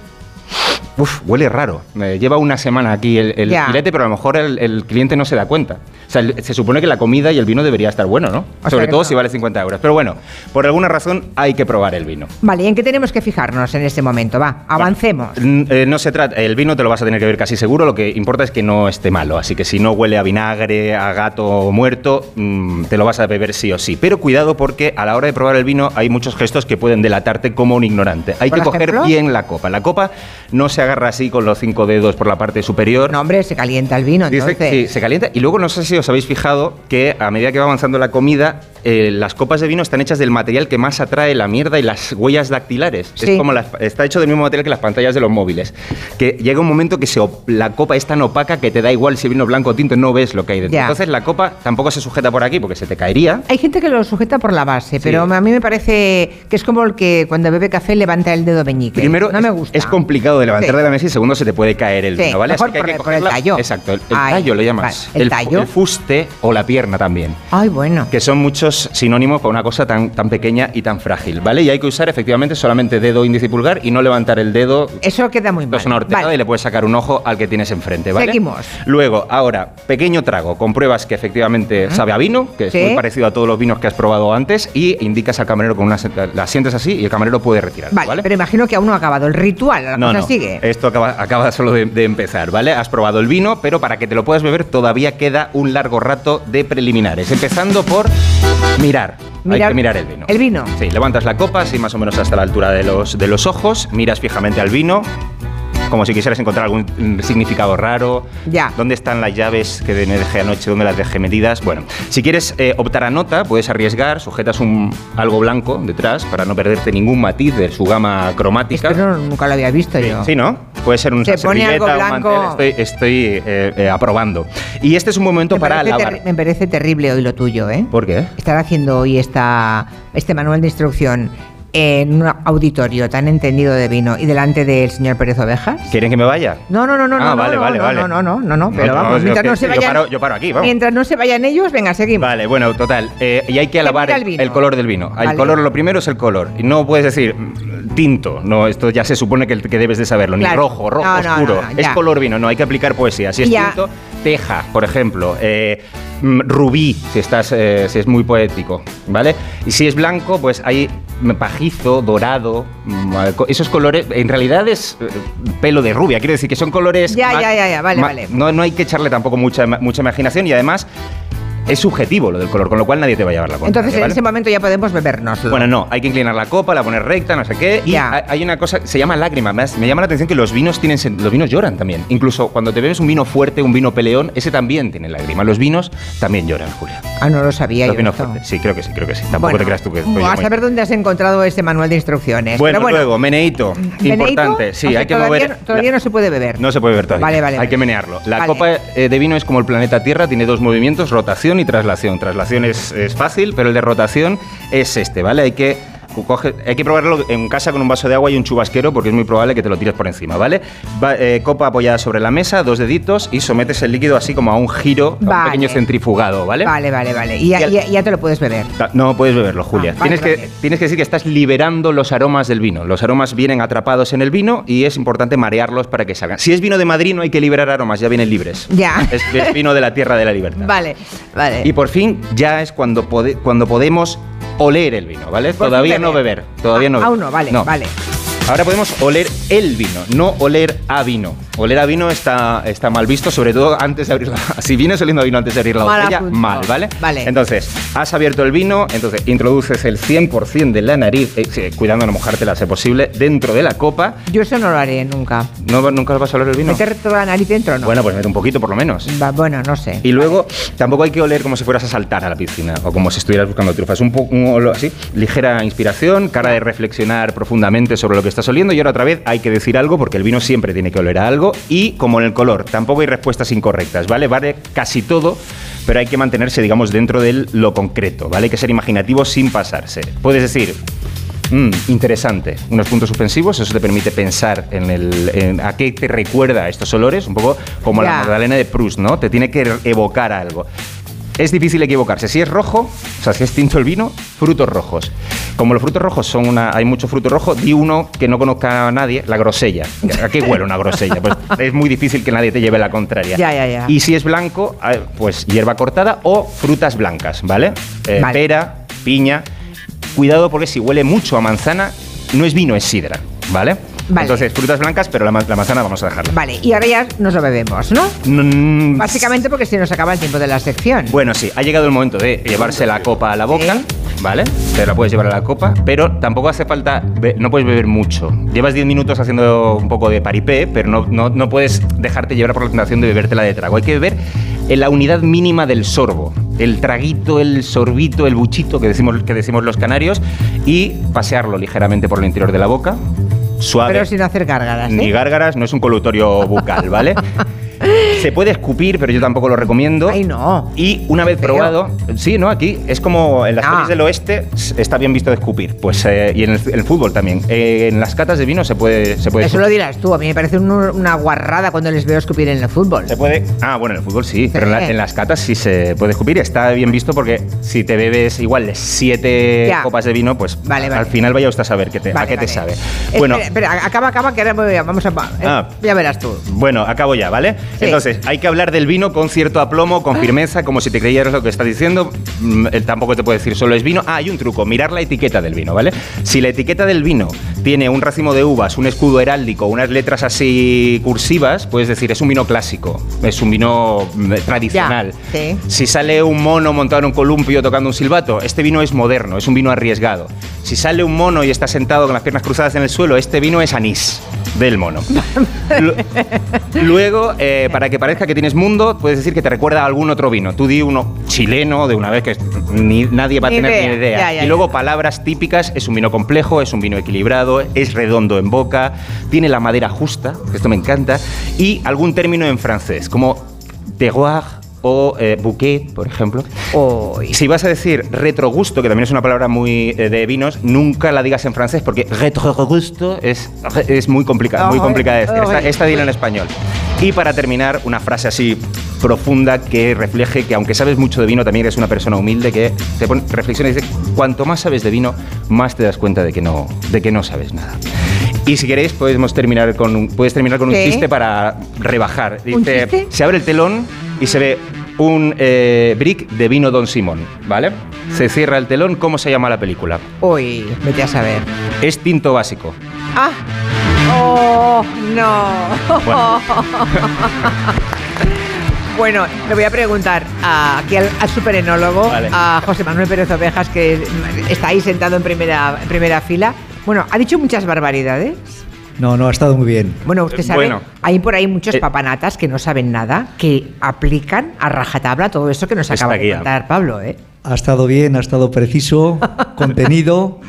uf, huele raro. Me lleva una semana aquí el, el Ya. filete, pero a lo mejor el, el cliente no se da cuenta. O sea, el- se supone que la comida y el vino debería estar bueno, ¿no? O Sobre todo no. si vale 50 euros. Pero bueno, por alguna razón hay que probar el vino. Vale, ¿y en qué tenemos que fijarnos en este momento? Va, avancemos. Mm, eh, no se trata, el vino te lo vas a tener que ver casi seguro, lo que importa es que no esté malo, así que si no huele a vinagre, a gato muerto, mm, te lo vas a beber sí o sí. Pero cuidado porque a la hora de probar el vino hay muchos gestos que pueden delatarte como un ignorante. Hay ¿Por que coger ejemplo? bien la copa. La copa no se agarra así con los cinco dedos por la parte superior. No, hombre, se calienta el vino, Dice entonces. que se calienta y luego no sé si os habéis fijado que a medida que va avanzando la comida, eh, las copas de vino están hechas del material que más atrae la mierda y las huellas dactilares. Sí. Es como las- está hecho del mismo material que las pantallas de los móviles. Que llega un momento que se la copa es tan opaca que te da igual si vino blanco o tinto, no ves lo que hay dentro. Ya. Entonces la copa tampoco se sujeta por aquí porque se te caería. Hay gente que lo sujeta por la base, pero a mí me parece que es como el que cuando bebe café levanta el dedo meñique. Primero, no me gusta. es complicado de levantar Sí. De la mesa y segundo, se te puede caer el Sí, vino, ¿vale? mejor Así que hay por que el- por el cogerla- tallo. Exacto, el, el Ay, tallo le llamas. vale, ¿el tallo? el fuste o la pierna también. Ay, bueno. Que son muchos sinónimos para una cosa tan, tan pequeña y tan frágil, ¿vale? Y hay que usar efectivamente solamente dedo, índice y pulgar y no levantar el dedo. Eso queda muy mal. Es una horteada y le puedes sacar un ojo al que tienes enfrente, ¿vale? Seguimos. Luego, ahora, pequeño trago. Compruebas que efectivamente sabe a vino, que es muy parecido a todos los vinos que has probado antes, y indicas al camarero con una. La sientes así y el camarero puede retirar. Vale, ¿vale? pero imagino que aún no ha acabado el ritual, la No, cosa no. sigue. Esto acaba, acaba solo de, de empezar, ¿vale? Has probado el vino, pero para que te lo puedas beber todavía queda un largo rato de preliminares. Empezando por mirar. Hay Mirar- que mirar el vino. El vino. Sí, levantas la copa, así más o menos hasta la altura de los, de los ojos, miras fijamente al vino, como si quisieras encontrar algún mm, significado raro. Ya. ¿Dónde están las llaves que me dejé anoche? ¿Dónde las dejé medidas? Bueno, si quieres eh, optar a nota, puedes arriesgar, sujetas un, algo blanco detrás para no perderte ningún matiz de su gama cromática. Esto no- nunca lo había visto yo. Sí, ¿no? Puede ser un Se pone algo blanco. Estoy, estoy eh, eh, aprobando. Y este es un momento Me para alabar. me parece terrible hoy lo tuyo, ¿eh? ¿Por qué? Estar haciendo hoy esta, este manual de instrucción en un auditorio tan entendido de vino y delante del señor Pérez Ovejas. ¿Quieren que me vaya? No, no, no, no, Ah, no, vale, no, vale, no, vale. no, no, no, no, no, pero No, vamos, mientras yo no se yo vayan, paro- yo paro aquí, vamos. mientras no se vayan ellos, venga, seguimos. Vale, bueno, total. eh, y hay que alabar el, color del vino. El color, lo primero es el color. Y no puedes decir mm, tinto. No, esto ya se supone que, que debes de saberlo. Ni rojo, rojo oscuro. es color vino, no, hay que aplicar poesía. Si es Ya. tinto, teja, por ejemplo. eh, rubí, si, estás, eh, si es muy poético. ¿Vale? Y si es blanco, pues hay mm, pajizo, dorado. mm, co- Esos colores, en realidad es eh, pelo de rubia. Quiero decir que son colores. Ya, ya, ya, ya, vale, vale. No, no hay que echarle tampoco mucha, mucha imaginación y además es subjetivo lo del color, con lo cual nadie te va a llevar la contra. Entonces en ese momento ya podemos bebernoslo. Bueno, no, hay que inclinar la copa, la poner recta, no sé qué. Y Ya. hay- una cosa se llama lágrima. Me, me llama la atención que los vinos tienen los vinos lloran también. Incluso cuando te bebes un vino fuerte, un vino peleón, ese también tiene lágrima. Los vinos también lloran, Julia. Ah, no lo sabía Los yo. vinos fuertes. Sí, creo que sí, creo que sí. Tampoco Bueno, te creas tú que estoy a muy- saber dónde has encontrado ese manual de instrucciones. Bueno, luego. ¿Meneíto? Importante. Sí, O sea, hay que todavía, mover. Todavía no se puede beber. No se puede ver todavía. Vale, vale, Hay vale. que menearlo. La Vale. copa eh, de vino es como el planeta Tierra, tiene dos movimientos, rotación y traslación. Traslación es, es fácil, pero el de rotación es este, ¿vale? Hay que coge- hay que probarlo en casa con un vaso de agua y un chubasquero porque es muy probable que te lo tires por encima, ¿vale? Va- eh, copa apoyada sobre la mesa, dos deditos y sometes el líquido así como a un giro, a un pequeño centrifugado, ¿vale? Vale, vale, vale. Y ya, Y al- ya- ya te lo puedes beber. No puedes beberlo, Julia. Ah, vale, tienes, que, tienes que decir que estás liberando los aromas del vino. Los aromas vienen atrapados en el vino y es importante marearlos para que salgan. Si es vino de Madrid no hay que liberar aromas, ya vienen libres. Ya. Es, es vino de la tierra de la libertad. Vale, vale. Y por fin ya es cuando, pode- cuando podemos oler el vino, ¿vale? Todavía no beber. beber. Todavía Ah, no aún no, vale, vale. Ahora podemos oler el vino, no oler a vino. Oler a vino está, está mal visto, sobre todo antes de abrir la... Si vienes oliendo a vino antes de abrir la Mal botella, mal, ¿vale? Vale. Entonces, has abierto el vino, entonces introduces el 100% de la nariz, eh, cuidando no mojártela a ser posible, dentro de la copa. Yo eso no lo haré nunca. ¿No, ¿Nunca vas a oler el vino? ¿Meter toda la nariz dentro no? Bueno, pues mete un poquito por lo menos. Va, bueno, no sé. Y luego tampoco hay que oler como si fueras a saltar a la piscina o como si estuvieras buscando trufas. Un poco un olor así, ligera inspiración, cara de reflexionar profundamente sobre lo que estás oliendo y ahora otra vez hay que decir algo porque el vino siempre tiene que oler a algo y como en el color, tampoco hay respuestas incorrectas, ¿vale? Vale casi todo, pero hay que mantenerse, digamos, dentro de lo concreto, ¿vale? Hay que ser imaginativo sin pasarse. Puedes decir, Mm, interesante. Unos puntos suspensivos, eso te permite pensar en, el, en a qué te recuerda estos olores, un poco como la Magdalena de Proust, ¿no? Te tiene que evocar algo. Es difícil equivocarse. Si es rojo, o sea, si es tinto el vino, frutos rojos. Como los frutos rojos son una. Hay mucho fruto rojo, di uno que no conozca a nadie, la grosella. ¿A qué huele una grosella? Pues es muy difícil que nadie te lleve la contraria. Ya, ya, ya. Y si es blanco, eh, pues hierba cortada o frutas blancas, ¿vale? Eh, Vale. Pera, piña. Cuidado porque si huele mucho a manzana, no es vino, es sidra, ¿vale? Vale. Entonces, frutas blancas, pero la, ma- la manzana vamos a dejarla. Vale, y ahora ya nos lo bebemos, ¿no? Mm, Básicamente porque se nos acaba el tiempo de la sección. Bueno, sí, ha llegado el momento de llevarse la copa a la boca, ¿vale? Te la puedes llevar a la copa, pero tampoco hace falta, no puedes beber mucho. Llevas 10 minutos haciendo un poco de paripé, pero no, no, no puedes dejarte llevar por la tentación de bebértela de trago. Hay que beber en la unidad mínima del sorbo. El traguito, el sorbito, el buchito que decimos, que decimos los canarios y pasearlo ligeramente por el interior de la boca. Suave. Pero sin hacer gárgaras, ¿eh? Ni gárgaras, no es un colutorio bucal, ¿vale? Se puede escupir, pero yo tampoco lo recomiendo. Ay, no. Y una vez probado, sí, ¿no? Aquí es como en las Ah. pelis del oeste está bien visto de escupir. Pues, eh, y en el, el fútbol también. Eh, en las catas de vino se puede, se puede Eso lo dirás tú. A mí me parece un- una guarrada cuando les veo escupir en el fútbol. Se puede. Ah, bueno, en el fútbol sí, pero en, la- en las catas sí se puede escupir. Está bien visto porque si te bebes igual siete Ya. copas de vino, pues Vale, vale. al final vaya usted a saber qué te, a qué te sabe. Espera, Bueno, espera, acaba, acaba, que ahora voy a- vamos a... eh, Ah. Ya verás tú. Bueno, acabo ya, ¿vale? Sí. Entonces, hay que hablar del vino con cierto aplomo, con firmeza, como si te creyeras lo que está diciendo. Mm, Él tampoco te puede decir solo es vino. Ah, hay un truco, mirar la etiqueta del vino, ¿vale? Si la etiqueta del vino tiene un racimo de uvas, un escudo heráldico, unas letras así cursivas, puedes decir es un vino clásico, es un vino mm, tradicional. Sí. Si sale un mono montado en un columpio tocando un silbato, este vino es moderno, es un vino arriesgado. Si sale un mono y está sentado con las piernas cruzadas en el suelo, este vino es anís del mono. Lu- Luego, eh, para que parezca que tienes mundo, puedes decir que te recuerda a algún otro vino. Tú di uno chileno de una vez que ni, nadie va a tener idea. ni idea. Ya, ya, y luego palabras típicas, es un vino complejo, es un vino equilibrado, es redondo en boca, tiene la madera justa, que esto me encanta, y algún término en francés, como terroir o eh, bouquet, por ejemplo. Si vas a decir retrogusto, que también es una palabra muy eh, de vinos, nunca la digas en francés porque retrogusto es, es muy complicado, muy Ay, complicada de decir. Esta, esta dila en español. Y para terminar, una frase así profunda que refleje que aunque sabes mucho de vino, también eres una persona humilde que te pone, reflexiona y dice, cuanto más sabes de vino, más te das cuenta de que no, de que no sabes nada. Y si queréis, podemos terminar con un, puedes terminar con un chiste para rebajar. ¿Un Dice, se abre el telón y se ve un eh, brick de vino Don Simón, ¿vale? Se cierra el telón, ¿cómo se llama la película? Uy, vete a saber. Es tinto básico. ¡Ah! ¡Oh, no! Bueno. Bueno, le voy a preguntar a- aquí al, al superenólogo, Vale. a José Manuel Pérez Ovejas, que está ahí sentado en primera, en primera fila. Bueno, ha dicho muchas barbaridades. No, no, ha estado muy bien. Bueno, usted sabe, Bueno. hay por ahí muchos Eh. papanatas que no saben nada, que aplican a rajatabla todo eso que nos acaba de contar Pablo, ¿eh? Ha estado bien, ha estado preciso, contenido,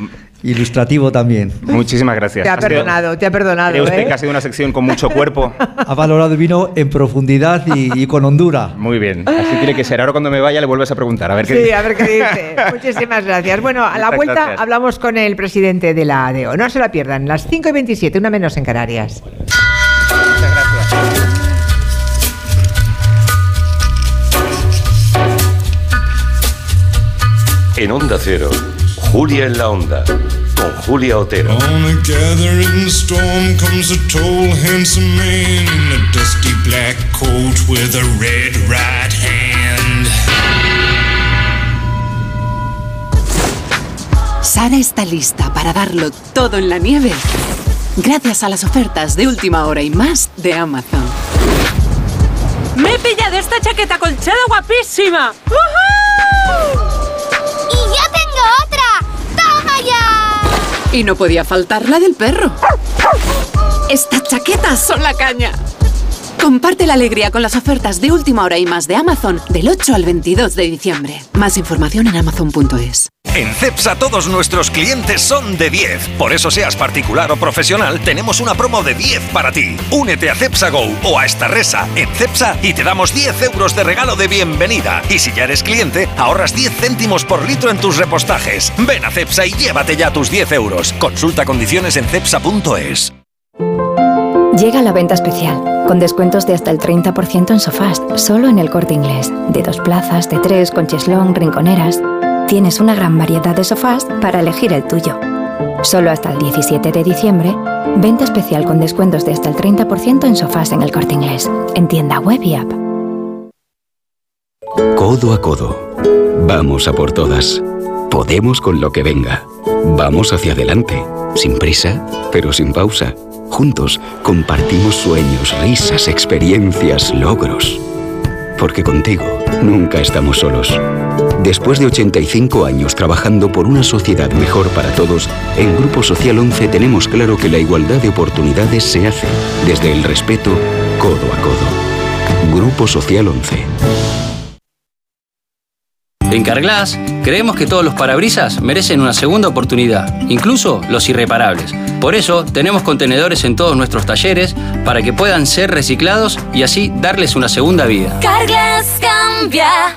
ilustrativo también. Muchísimas gracias. Te ha Ha sido- perdonado, te ha perdonado, ¿Cree usted ¿eh? que ha sido una sección con mucho cuerpo? Ha valorado el vino en profundidad y, y con hondura. Muy bien, así tiene que ser. Ahora cuando me vaya le vuelves a preguntar, a ver qué Sí, dice. a ver qué dice. Muchísimas gracias. Bueno, a la Muchas vuelta gracias. hablamos con el presidente de la ADEO. No se la pierdan, las 5 y 27, una menos en Canarias. En Onda Cero, Julia en la Onda, con Julia Otero. On a gathering storm comes a tall, handsome man in a dusty black coat with a red right hand. Sara está lista para darlo todo en la nieve. Gracias a las ofertas de última hora y más de Amazon. ¡Me he pillado esta chaqueta colchada guapísima! ¡Y Y no podía faltar la del perro. Estas chaquetas son la caña. Comparte la alegría con las ofertas de última hora y más de Amazon del 8 al 22 de diciembre. Más información en amazon.es. En CEPSA todos nuestros clientes son de 10. Por eso seas particular o profesional, tenemos una promo de 10 para ti. Únete a CEPSA Go o a esta resa en CEPSA y te damos 10 euros de regalo de bienvenida. Y si ya eres cliente, ahorras 10 céntimos por litro en tus repostajes. Ven a CEPSA y llévate ya tus 10 euros. Consulta condiciones en CEPSA.es. Llega la venta especial, Con descuentos de hasta el 30% en sofás, solo en el corte inglés. De dos plazas, de tres, con cheslón, rinconeras. Tienes una gran variedad de sofás para elegir el tuyo. Solo hasta el 17 de diciembre, venta especial con descuentos de hasta el 30% en sofás en el corte inglés. En tienda web y app. Codo a codo. Vamos a por todas. Podemos con lo que venga. Vamos hacia adelante. Sin prisa, pero sin pausa. Juntos compartimos sueños, risas, experiencias, logros. Porque contigo nunca estamos solos. Después de 85 años trabajando por una sociedad mejor para todos, en Grupo Social 11 tenemos claro que la igualdad de oportunidades se hace desde el respeto codo a codo. Grupo Social 11. En Carglass creemos que todos los parabrisas merecen una segunda oportunidad, incluso los irreparables. Por eso tenemos contenedores en todos nuestros talleres para que puedan ser reciclados y así darles una segunda vida. Carglass cambia,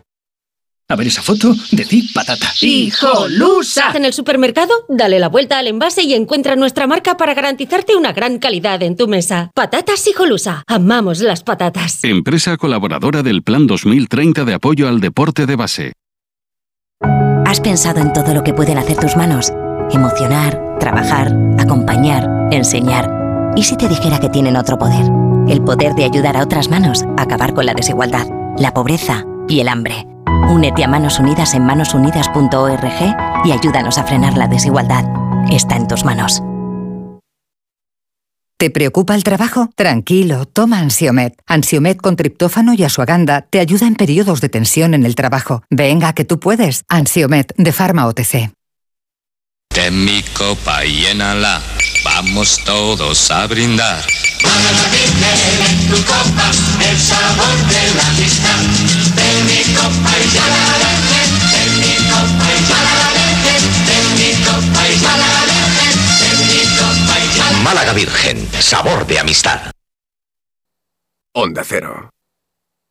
A ver esa foto, decir patata. ¡Hijolusa! En el supermercado, dale la vuelta al envase y encuentra nuestra marca para garantizarte una gran calidad en tu mesa. Patatas Hijolusa. Amamos las patatas. Empresa colaboradora del Plan 2030 de apoyo al deporte de base. ¿Has pensado en todo lo que pueden hacer tus manos? Emocionar, trabajar, acompañar, enseñar. ¿Y si te dijera que tienen otro poder? El poder de ayudar a otras manos a acabar con la desigualdad, la pobreza y el hambre. Únete a Manos Unidas en manosunidas.org y ayúdanos a frenar la desigualdad. Está en tus manos. ¿Te preocupa el trabajo? Tranquilo, toma Ansiomet. Ansiomet con triptófano y asuaganda te ayuda en periodos de tensión en el trabajo. Venga, que tú puedes. Ansiomet de Pharma OTC. Ten mi copa y llénala, vamos todos a brindar. Para Virgen en tu copa, el sabor de la amistad. Ten mi copa y ya la ten mi copa y ya la ten mi copa y ya la ten mi copa y ya la Málaga Virgen, sabor de amistad. Onda Cero.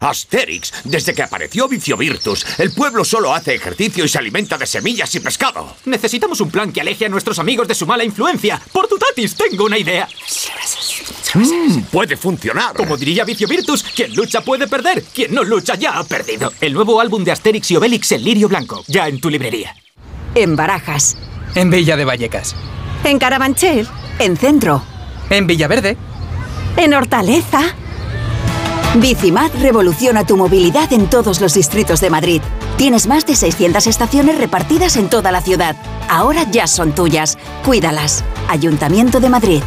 Asterix, desde que apareció Vicio Virtus, el pueblo solo hace ejercicio y se alimenta de semillas y pescado. Necesitamos un plan que aleje a nuestros amigos de su mala influencia. Por tu tatis, tengo una idea. Mm, puede funcionar. Como diría Vicio Virtus, quien lucha puede perder, quien no lucha ya ha perdido. El nuevo álbum de Asterix y Obelix, El Lirio Blanco, ya en tu librería. En Barajas. En Villa de Vallecas. En Carabanchel. En Centro. En Villaverde. En Hortaleza. Bicimat revoluciona tu movilidad en todos los distritos de Madrid. Tienes más de 600 estaciones repartidas en toda la ciudad. Ahora ya son tuyas. Cuídalas. Ayuntamiento de Madrid.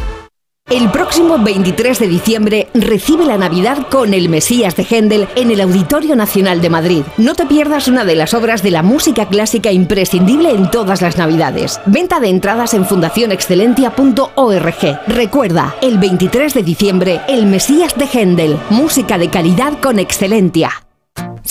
El próximo 23 de diciembre recibe la Navidad con El Mesías de Händel en el Auditorio Nacional de Madrid. No te pierdas una de las obras de la música clásica imprescindible en todas las Navidades. Venta de entradas en fundacionexcelentia.org. Recuerda, el 23 de diciembre, El Mesías de Händel. Música de calidad con Excelentia.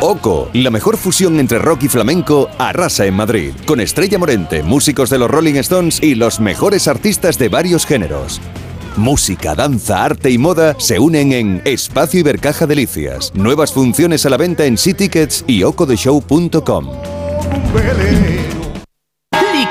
Oco, la mejor fusión entre rock y flamenco, arrasa en Madrid, con Estrella Morente, músicos de los Rolling Stones y los mejores artistas de varios géneros. Música, danza, arte y moda se unen en Espacio Ibercaja Delicias. Nuevas funciones a la venta en Tickets y ocodeshow.com.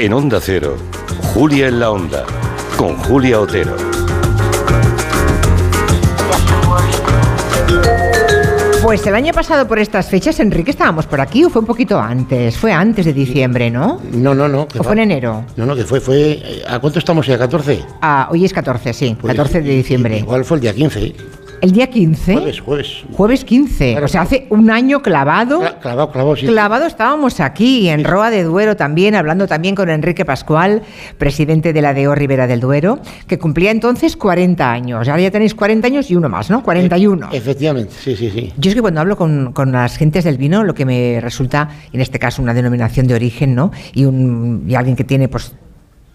En Onda Cero, Julia en la Onda, con Julia Otero. Pues el año pasado por estas fechas, Enrique, estábamos por aquí o fue un poquito antes, fue antes de diciembre, ¿no? No, no, no. ¿O fue en enero? No, no, que fue, fue... ¿A cuánto estamos ya? ¿14? Ah, hoy es 14, sí, 14 de diciembre. Igual fue el día 15. ¿El día 15? Jueves, jueves. Jueves 15. o sea, hace un año clavado. clavado, clavado, sí. Clavado estábamos aquí, en Roa de Duero también, hablando también con Enrique Pascual, presidente de la DEO Ribera del Duero, que cumplía entonces 40 años. Ahora ya tenéis 40 años y uno más, ¿no? 41. E efectivamente, sí, sí, sí. Yo es que cuando hablo con, con, las gentes del vino, lo que me resulta, en este caso, una denominación de origen, ¿no? Y, un, y alguien que tiene, pues,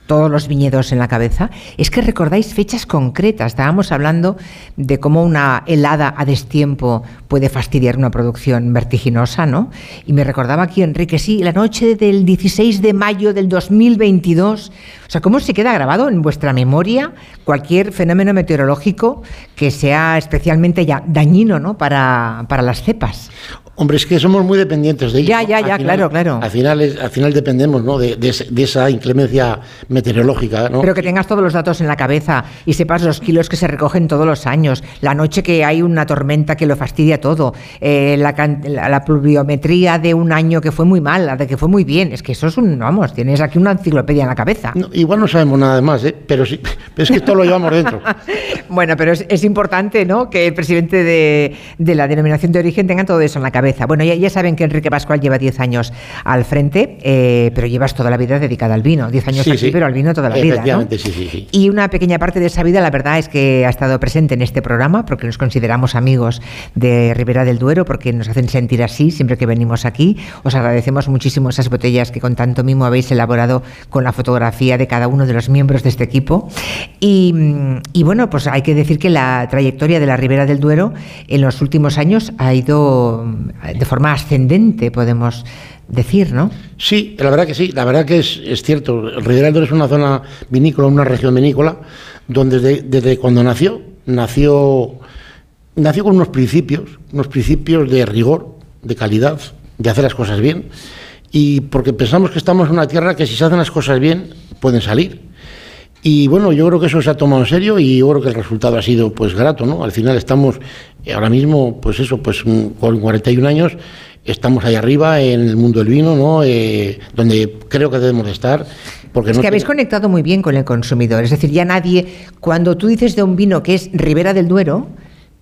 todos los viñedos en la cabeza, es que recordáis fechas concretas. Estábamos hablando de cómo una helada a destiempo puede fastidiar una producción vertiginosa, ¿no? Y me recordaba aquí, Enrique, sí, la noche del 16 de mayo del 2022. O sea, ¿cómo se queda grabado en vuestra memoria cualquier fenómeno meteorológico que sea especialmente ya dañino ¿no? para, para las cepas? Hombre, es que somos muy dependientes de ello. Ya, ya, ya, claro, claro. Al final, al final dependemos ¿no? de, de, de, esa inclemencia meteorológica. ¿no? Pero que tengas todos los datos en la cabeza y sepas los kilos que se recogen todos los años, la noche que hay una tormenta que lo fastidia todo, eh, la, la, la, pluviometría de un año que fue muy mal, la de que fue muy bien. Es que eso es un, vamos, tienes aquí una enciclopedia en la cabeza. No, igual no sabemos nada más, ¿eh? pero, sí, pero es que todo lo llevamos dentro. bueno, pero es, es, importante ¿no? que el presidente de, de la denominación de origen tenga todo eso en la cabeza. Bueno, ya, ya, saben que Enrique Pascual lleva 10 años al frente, eh, pero llevas toda la vida dedicada al vino. 10 años sí, aquí, sí. pero al vino toda la vida. ¿no? Sí. Y una pequeña parte de esa vida, la verdad es que ha estado presente en este programa, porque nos consideramos amigos de Ribera del Duero, porque nos hacen sentir así siempre que venimos aquí. Os agradecemos muchísimo esas botellas que con tanto mimo habéis elaborado con la fotografía de cada uno de los miembros de este equipo. Y, y bueno, pues hay que decir que la trayectoria de la Ribera del Duero en los últimos años ha ido de forma ascendente, podemos decir, ¿no? Sí, la verdad que sí, la verdad que es, es cierto. El Duero es una zona vinícola, una región vinícola, donde desde, desde cuando nació, nació, nació con unos principios, unos principios de rigor, de calidad, de hacer las cosas bien, y porque pensamos que estamos en una tierra que si se hacen las cosas bien, pueden salir. Y bueno, yo creo que eso se ha tomado en serio y yo creo que el resultado ha sido pues grato, ¿no? Al final estamos ahora mismo, pues eso, pues con 41 años estamos ahí arriba en el mundo del vino, ¿no? Eh, donde creo que debemos de estar. Porque es no que habéis conectado muy bien con el consumidor. Es decir, ya nadie, cuando tú dices de un vino que es Ribera del Duero,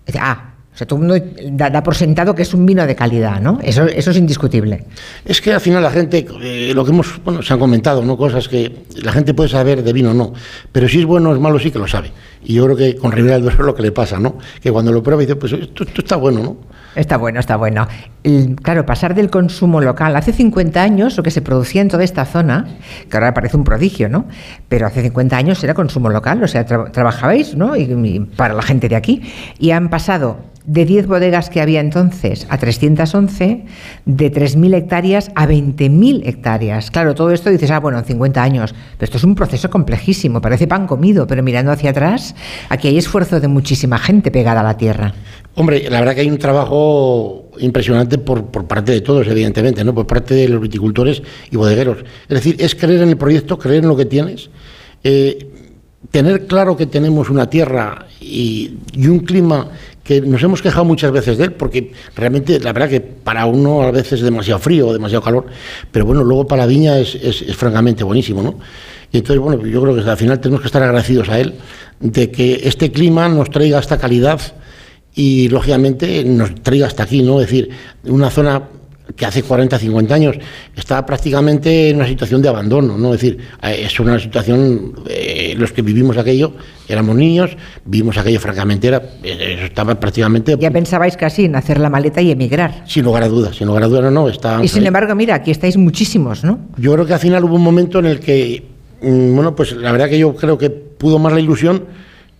dice, ah, o sea, todo el mundo da, por sentado que es un vino de calidad, ¿no? Eso, eso es indiscutible. Es que al final la gente, eh, lo que hemos, bueno, se han comentado, ¿no? Cosas que la gente puede saber de vino, no. Pero si es bueno o es malo, sí que lo sabe. Y yo creo que con Ribera del Duero es lo que le pasa, ¿no? Que cuando lo prueba dice, pues esto está bueno, ¿no? Está bueno, está bueno. claro, pasar del consumo local. Hace 50 años lo que se producía en toda esta zona, que ahora parece un prodigio, ¿no? Pero hace 50 años era consumo local, o sea, trabajabais, ¿no? y para la gente de aquí. Y han pasado de 10 bodegas que había entonces a 311, de 3.000 hectáreas a 20.000 hectáreas. Claro, todo esto dices, ah, bueno, en 50 años, pero esto es un proceso complejísimo, parece pan comido, pero mirando hacia atrás, aquí hay esfuerzo de muchísima gente pegada a la tierra. Hombre, la verdad que hay un trabajo impresionante por, parte de todos, evidentemente, ¿no? por parte de los viticultores y bodegueros. Es decir, es creer en el proyecto, creer en lo que tienes. Eh, tener claro que tenemos una tierra y, un clima que nos hemos quejado muchas veces de él, porque realmente la verdad que para uno a veces es demasiado frío o demasiado calor, pero bueno, luego para la viña es, francamente buenísimo, ¿no? Y entonces, bueno, yo creo que al final tenemos que estar agradecidos a él de que este clima nos traiga esta calidad y lógicamente nos traiga hasta aquí, ¿no? Es decir, una zona que hace 40, 50 años estaba prácticamente en una situación de abandono, ¿no? Es decir, eh, es una situación, eh, los que vivimos aquello, éramos niños, vivimos aquello francamente, era, eh, estaba prácticamente... Ya pensabais casi en hacer la maleta y emigrar. Sin lugar a dudas, sin lugar a dudas, no, no, está... Y sin embargo, mira, aquí estáis muchísimos, ¿no? Yo creo que al final hubo un momento en el que, mm, bueno, pues la verdad que yo creo que pudo más la ilusión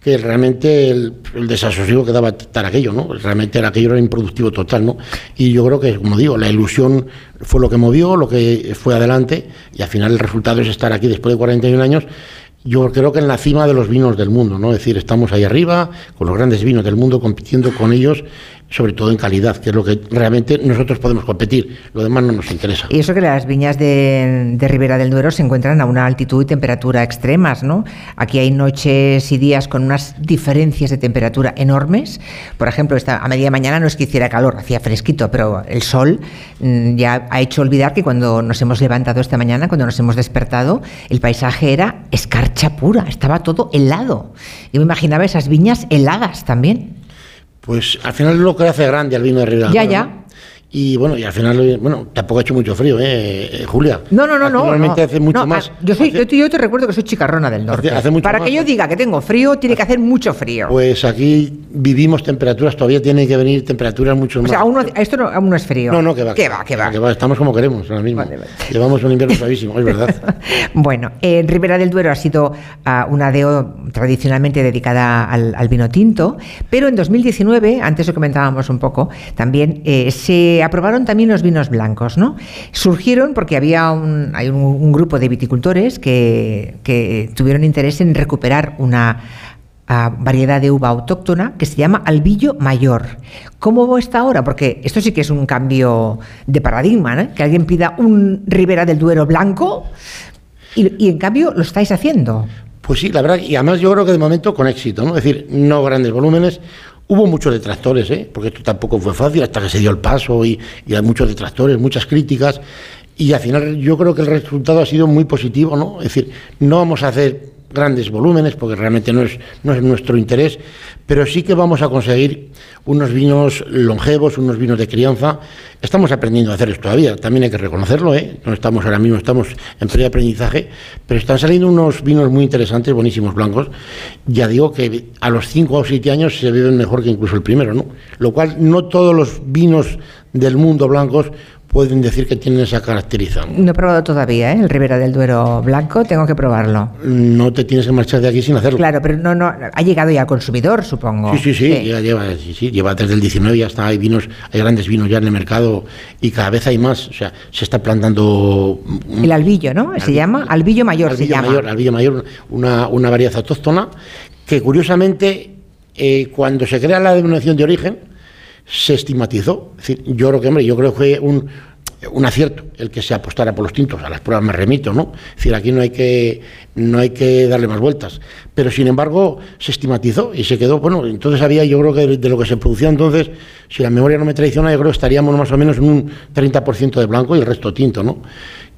que realmente el, desasosiego que daba estar aquello, ¿no? Realmente era aquello era improductivo total, ¿no? Y yo creo que, como digo, la ilusión fue lo que movió, lo que fue adelante, y al final el resultado es estar aquí después de 41 años yo creo que en la cima de los vinos del mundo, ¿no? Es decir, estamos ahí arriba, con los grandes vinos del mundo, compitiendo con ellos sobre todo en calidad, que es lo que realmente nosotros podemos competir, lo demás no nos interesa. Y eso que las viñas de, Ribera del Duero se encuentran a una altitud y temperatura extremas, ¿no? Aquí hay noches y días con unas diferencias de temperatura enormes. Por ejemplo, esta, a media mañana no es que hiciera calor, hacía fresquito, pero el sol mm, ya ha hecho olvidar que cuando nos hemos levantado esta mañana, cuando nos hemos despertado, el paisaje era escarcha pura, estaba todo helado. Yo me imaginaba esas viñas heladas también. Pues al final es lo que hace grande al vino de Ribera. Ya, ya. Y bueno, y al final, bueno, tampoco ha hecho mucho frío, ¿eh, eh Julia? No, no, no, no. Normalmente hace mucho más. Yo, soy, yo, te, recuerdo que soy chicarrona del norte. Para que yo diga que tengo frío, tiene que hacer mucho frío. Pues aquí vivimos temperaturas, todavía tienen que venir temperaturas mucho más. O sea, aún esto no, aún no es frío. No, no, que va. Que va, que va. Estamos como queremos ahora mismo. Llevamos un invierno suavísimo, es verdad. bueno, en Ribera del Duero ha sido uh, una DEO tradicionalmente dedicada al, al, vino tinto, pero en 2019, antes lo comentábamos un poco, también eh, se aprobaron también los vinos blancos, ¿no? Surgieron porque había un, hay un, grupo de viticultores que, tuvieron interés en recuperar una ah, variedad de uva autóctona que se llama albillo mayor. ¿Cómo está ahora? Porque esto sí que es un cambio de paradigma, ¿no? que alguien pida un Ribera del Duero blanco y, y en cambio lo estáis haciendo. Pues sí, la verdad, y además yo creo que de momento con éxito, ¿no? Es decir, no grandes volúmenes, Hubo muchos detractores, ¿eh? porque esto tampoco fue fácil hasta que se dio el paso y, y hay muchos detractores, muchas críticas. Y al final yo creo que el resultado ha sido muy positivo, ¿no? Es decir, no vamos a hacer grandes volúmenes porque realmente no es, no es nuestro interés, pero sí que vamos a conseguir unos vinos longevos, unos vinos de crianza. Estamos aprendiendo a hacer esto todavía, también hay que reconocerlo, ¿eh? no estamos ahora mismo, estamos en de aprendizaje, pero están saliendo unos vinos muy interesantes, buenísimos blancos. Ya digo que a los 5 o 7 años se beben mejor que incluso el primero, ¿no? Lo cual no todos los vinos del mundo blancos pueden decir que tienen esa caracterización. No he probado todavía ¿eh? el Ribera del Duero blanco, tengo que probarlo. No te tienes que marchar de aquí sin hacerlo. Claro, pero no, no, ha llegado ya al consumidor, supongo. Sí, sí, sí, Ya lleva, sí, lleva desde el 19 ya está, hay vinos, hay grandes vinos ya en el mercado y cada vez hay más, o sea, se está plantando... El albillo, ¿no? Se llama albillo mayor, albillo se llama. Mayor, albillo mayor, una, una variedad autóctona que curiosamente eh, cuando se crea la denominación de origen, se estigmatizó. Yo creo que, hombre, yo creo que un, un acierto el que se apostara por los tintos, a las pruebas me remito, ¿no? Es decir, aquí no hay que, no hay que darle más vueltas. Pero sin embargo, se estigmatizó y se quedó, bueno, entonces había, yo creo que de, lo que se producía entonces, si la memoria no me traiciona, yo creo que estaríamos más o menos en un 30% de blanco y el resto tinto, ¿no?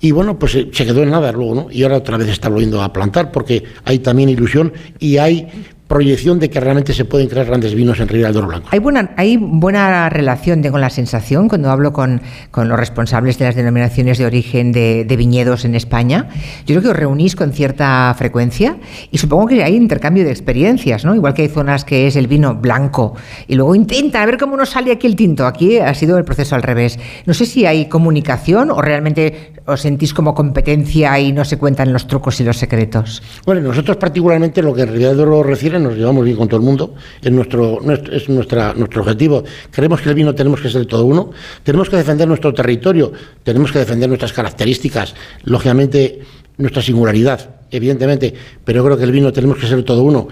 Y bueno, pues se quedó en nada luego, ¿no? Y ahora otra vez está volviendo a plantar porque hay también ilusión y hay proyección de que realmente se pueden crear grandes vinos en Ribera del Duero Blanco. Hay buena, hay buena relación, tengo la sensación, cuando hablo con, con los responsables de las denominaciones de origen de, de, viñedos en España. Yo creo que os reunís con cierta frecuencia y supongo que hay intercambio de experiencias, ¿no? Igual que hay zonas que es el vino blanco y luego intentan a ver cómo nos sale aquí el tinto. Aquí ha sido el proceso al revés. No sé si hay comunicación o realmente os sentís como competencia y no se cuentan los trucos y los secretos. Bueno, nosotros particularmente lo que en realidad lo nos llevamos bien con todo el mundo, es nuestro, es nuestra, nuestro objetivo. Creemos que el vino tenemos que ser todo uno, tenemos que defender nuestro territorio, tenemos que defender nuestras características, lógicamente nuestra singularidad, evidentemente, pero creo que el vino tenemos que ser todo uno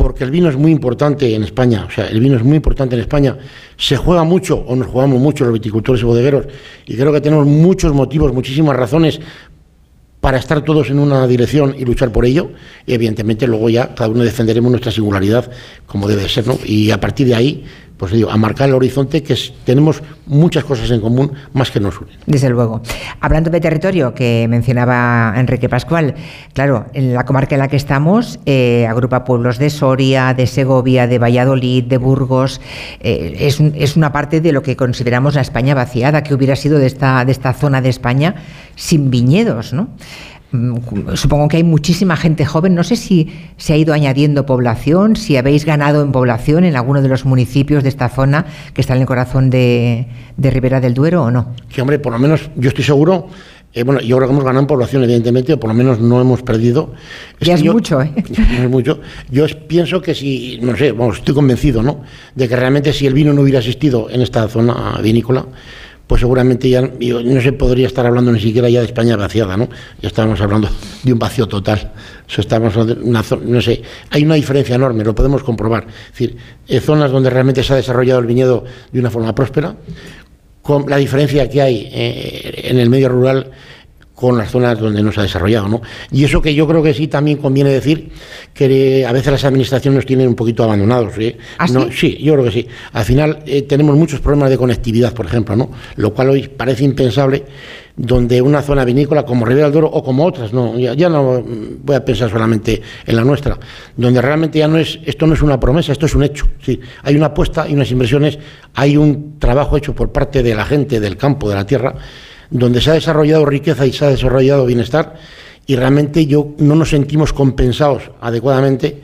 porque el vino es muy importante en España, o sea, el vino es muy importante en España, se juega mucho, o nos jugamos mucho los viticultores y bodegueros, y creo que tenemos muchos motivos, muchísimas razones para estar todos en una dirección y luchar por ello, y evidentemente luego ya cada uno defenderemos nuestra singularidad como debe ser, ¿no? Y a partir de ahí pues digo, a marcar el horizonte que tenemos muchas cosas en común más que nos unen. Desde luego. Hablando de territorio que mencionaba Enrique Pascual, claro, en la comarca en la que estamos eh, agrupa pueblos de Soria, de Segovia, de Valladolid, de Burgos. Eh, es, es, una parte de lo que consideramos la España vaciada, que hubiera sido de esta, de esta zona de España sin viñedos, ¿no? Mm, supongo que hay muchísima gente joven. No sé si se ha ido añadiendo población, si habéis ganado en población en alguno de los municipios de esta zona que está en el corazón de, Ribera del Duero o no. Sí, hombre, por lo menos yo estoy seguro. Eh, bueno, yo creo que hemos ganado en población, evidentemente, o por lo menos no hemos perdido. ya es mucho, ¿eh? No es mucho. Yo pienso que si, no sé, vamos, estoy convencido, ¿no? De que realmente si el vino no hubiera existido en esta zona vinícola, pues seguramente ya no se podría estar hablando ni siquiera ya de España vaciada, ¿no? Ya estábamos hablando de un vacío total. Eso estamos una no sé, hay una diferencia enorme, lo podemos comprobar. Es decir, zonas donde realmente se ha desarrollado el viñedo de una forma próspera, con la diferencia que hay eh, en el medio rural con las zonas donde no se ha desarrollado. ¿no? Y eso que yo creo que sí también conviene decir que a veces las administraciones nos tienen un poquito abandonados. ¿eh? ¿Ah, sí? yo creo que sí. Al final eh, tenemos muchos problemas de conectividad, por ejemplo, ¿no? lo cual hoy parece impensable donde una zona vinícola como Ribera del Duero o como otras, no, ya, no voy a pensar solamente en la nuestra, donde realmente ya no es, esto no es una promesa, esto es un hecho. Sí, hay una apuesta, hay unas inversiones, hay un trabajo hecho por parte de la gente del campo, de la tierra, donde se ha desarrollado riqueza y se ha desarrollado bienestar y realmente yo no nos sentimos compensados adecuadamente.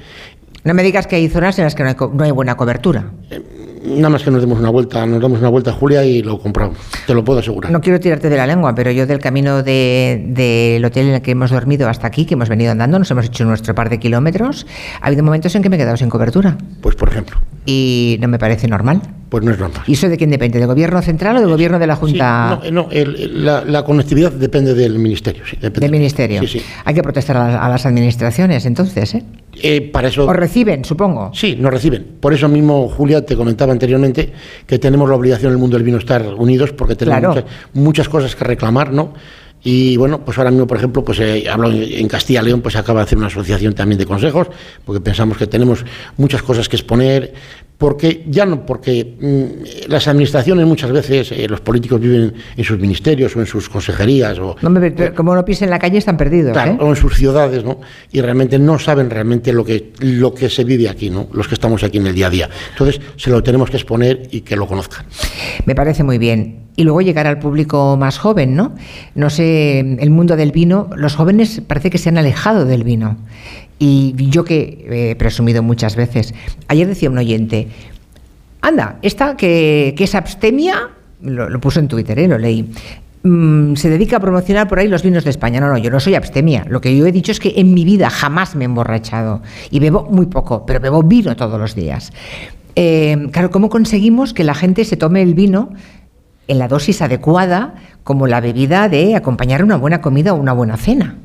No me digas que hay zonas en las que no hay, buena cobertura. Eh, nada más que nos demos una vuelta, nos damos una vuelta, Julia, y lo compramos. Te lo puedo asegurar. No quiero tirarte de la lengua, pero yo del camino del de, hotel en el que hemos dormido hasta aquí, que hemos venido andando, nos hemos hecho nuestro par de kilómetros, ha habido momentos en que me he quedado sin cobertura. Pues por ejemplo. Y no me parece normal. Pues no es normal. ¿Y eso de quién depende? ¿Del gobierno central o del gobierno de la Junta? no, la, conectividad depende del ministerio. Sí, del ministerio. Sí, sí. Hay que protestar a, las administraciones, entonces, ¿eh? ¿eh? para eso. ¿O reciben, supongo? Sí, nos reciben. Por eso mismo, Julia, te comentaba anteriormente que tenemos la obligación en el mundo del bienestar estar unidos porque tenemos muchas, muchas cosas que reclamar, ¿no? Y bueno, pues ahora mismo, por ejemplo, pues eh, hablo en Castilla León, pues acaba de hacer una asociación también de consejos, porque pensamos que tenemos muchas cosas que exponer, porque ya no, porque mm, las administraciones muchas veces, eh, los políticos viven en sus ministerios o en sus consejerías. O, no, como no pisen la calle están perdidos. ¿eh? o en sus ciudades, ¿no? Y realmente no saben realmente lo que, lo que se vive aquí, ¿no? Los que estamos aquí en el día a día. Entonces, se lo tenemos que exponer y que lo conozcan. Me parece muy bien y luego llegar al público más joven, ¿no? No sé, el mundo del vino, los jóvenes parece que se han alejado del vino. Y yo que he presumido muchas veces, ayer decía un oyente, anda, esta que, es abstemia, lo, puso en Twitter, ¿eh? lo leí, mm, se dedica a promocionar por ahí los vinos de España. No, no, yo no soy abstemia. Lo que yo he dicho es que en mi vida jamás me he emborrachado y bebo muy poco, pero bebo vino todos los días. Eh, claro, ¿cómo conseguimos que la gente se tome el vino en la dosis adecuada como la bebida de acompañar una buena comida o una buena cena.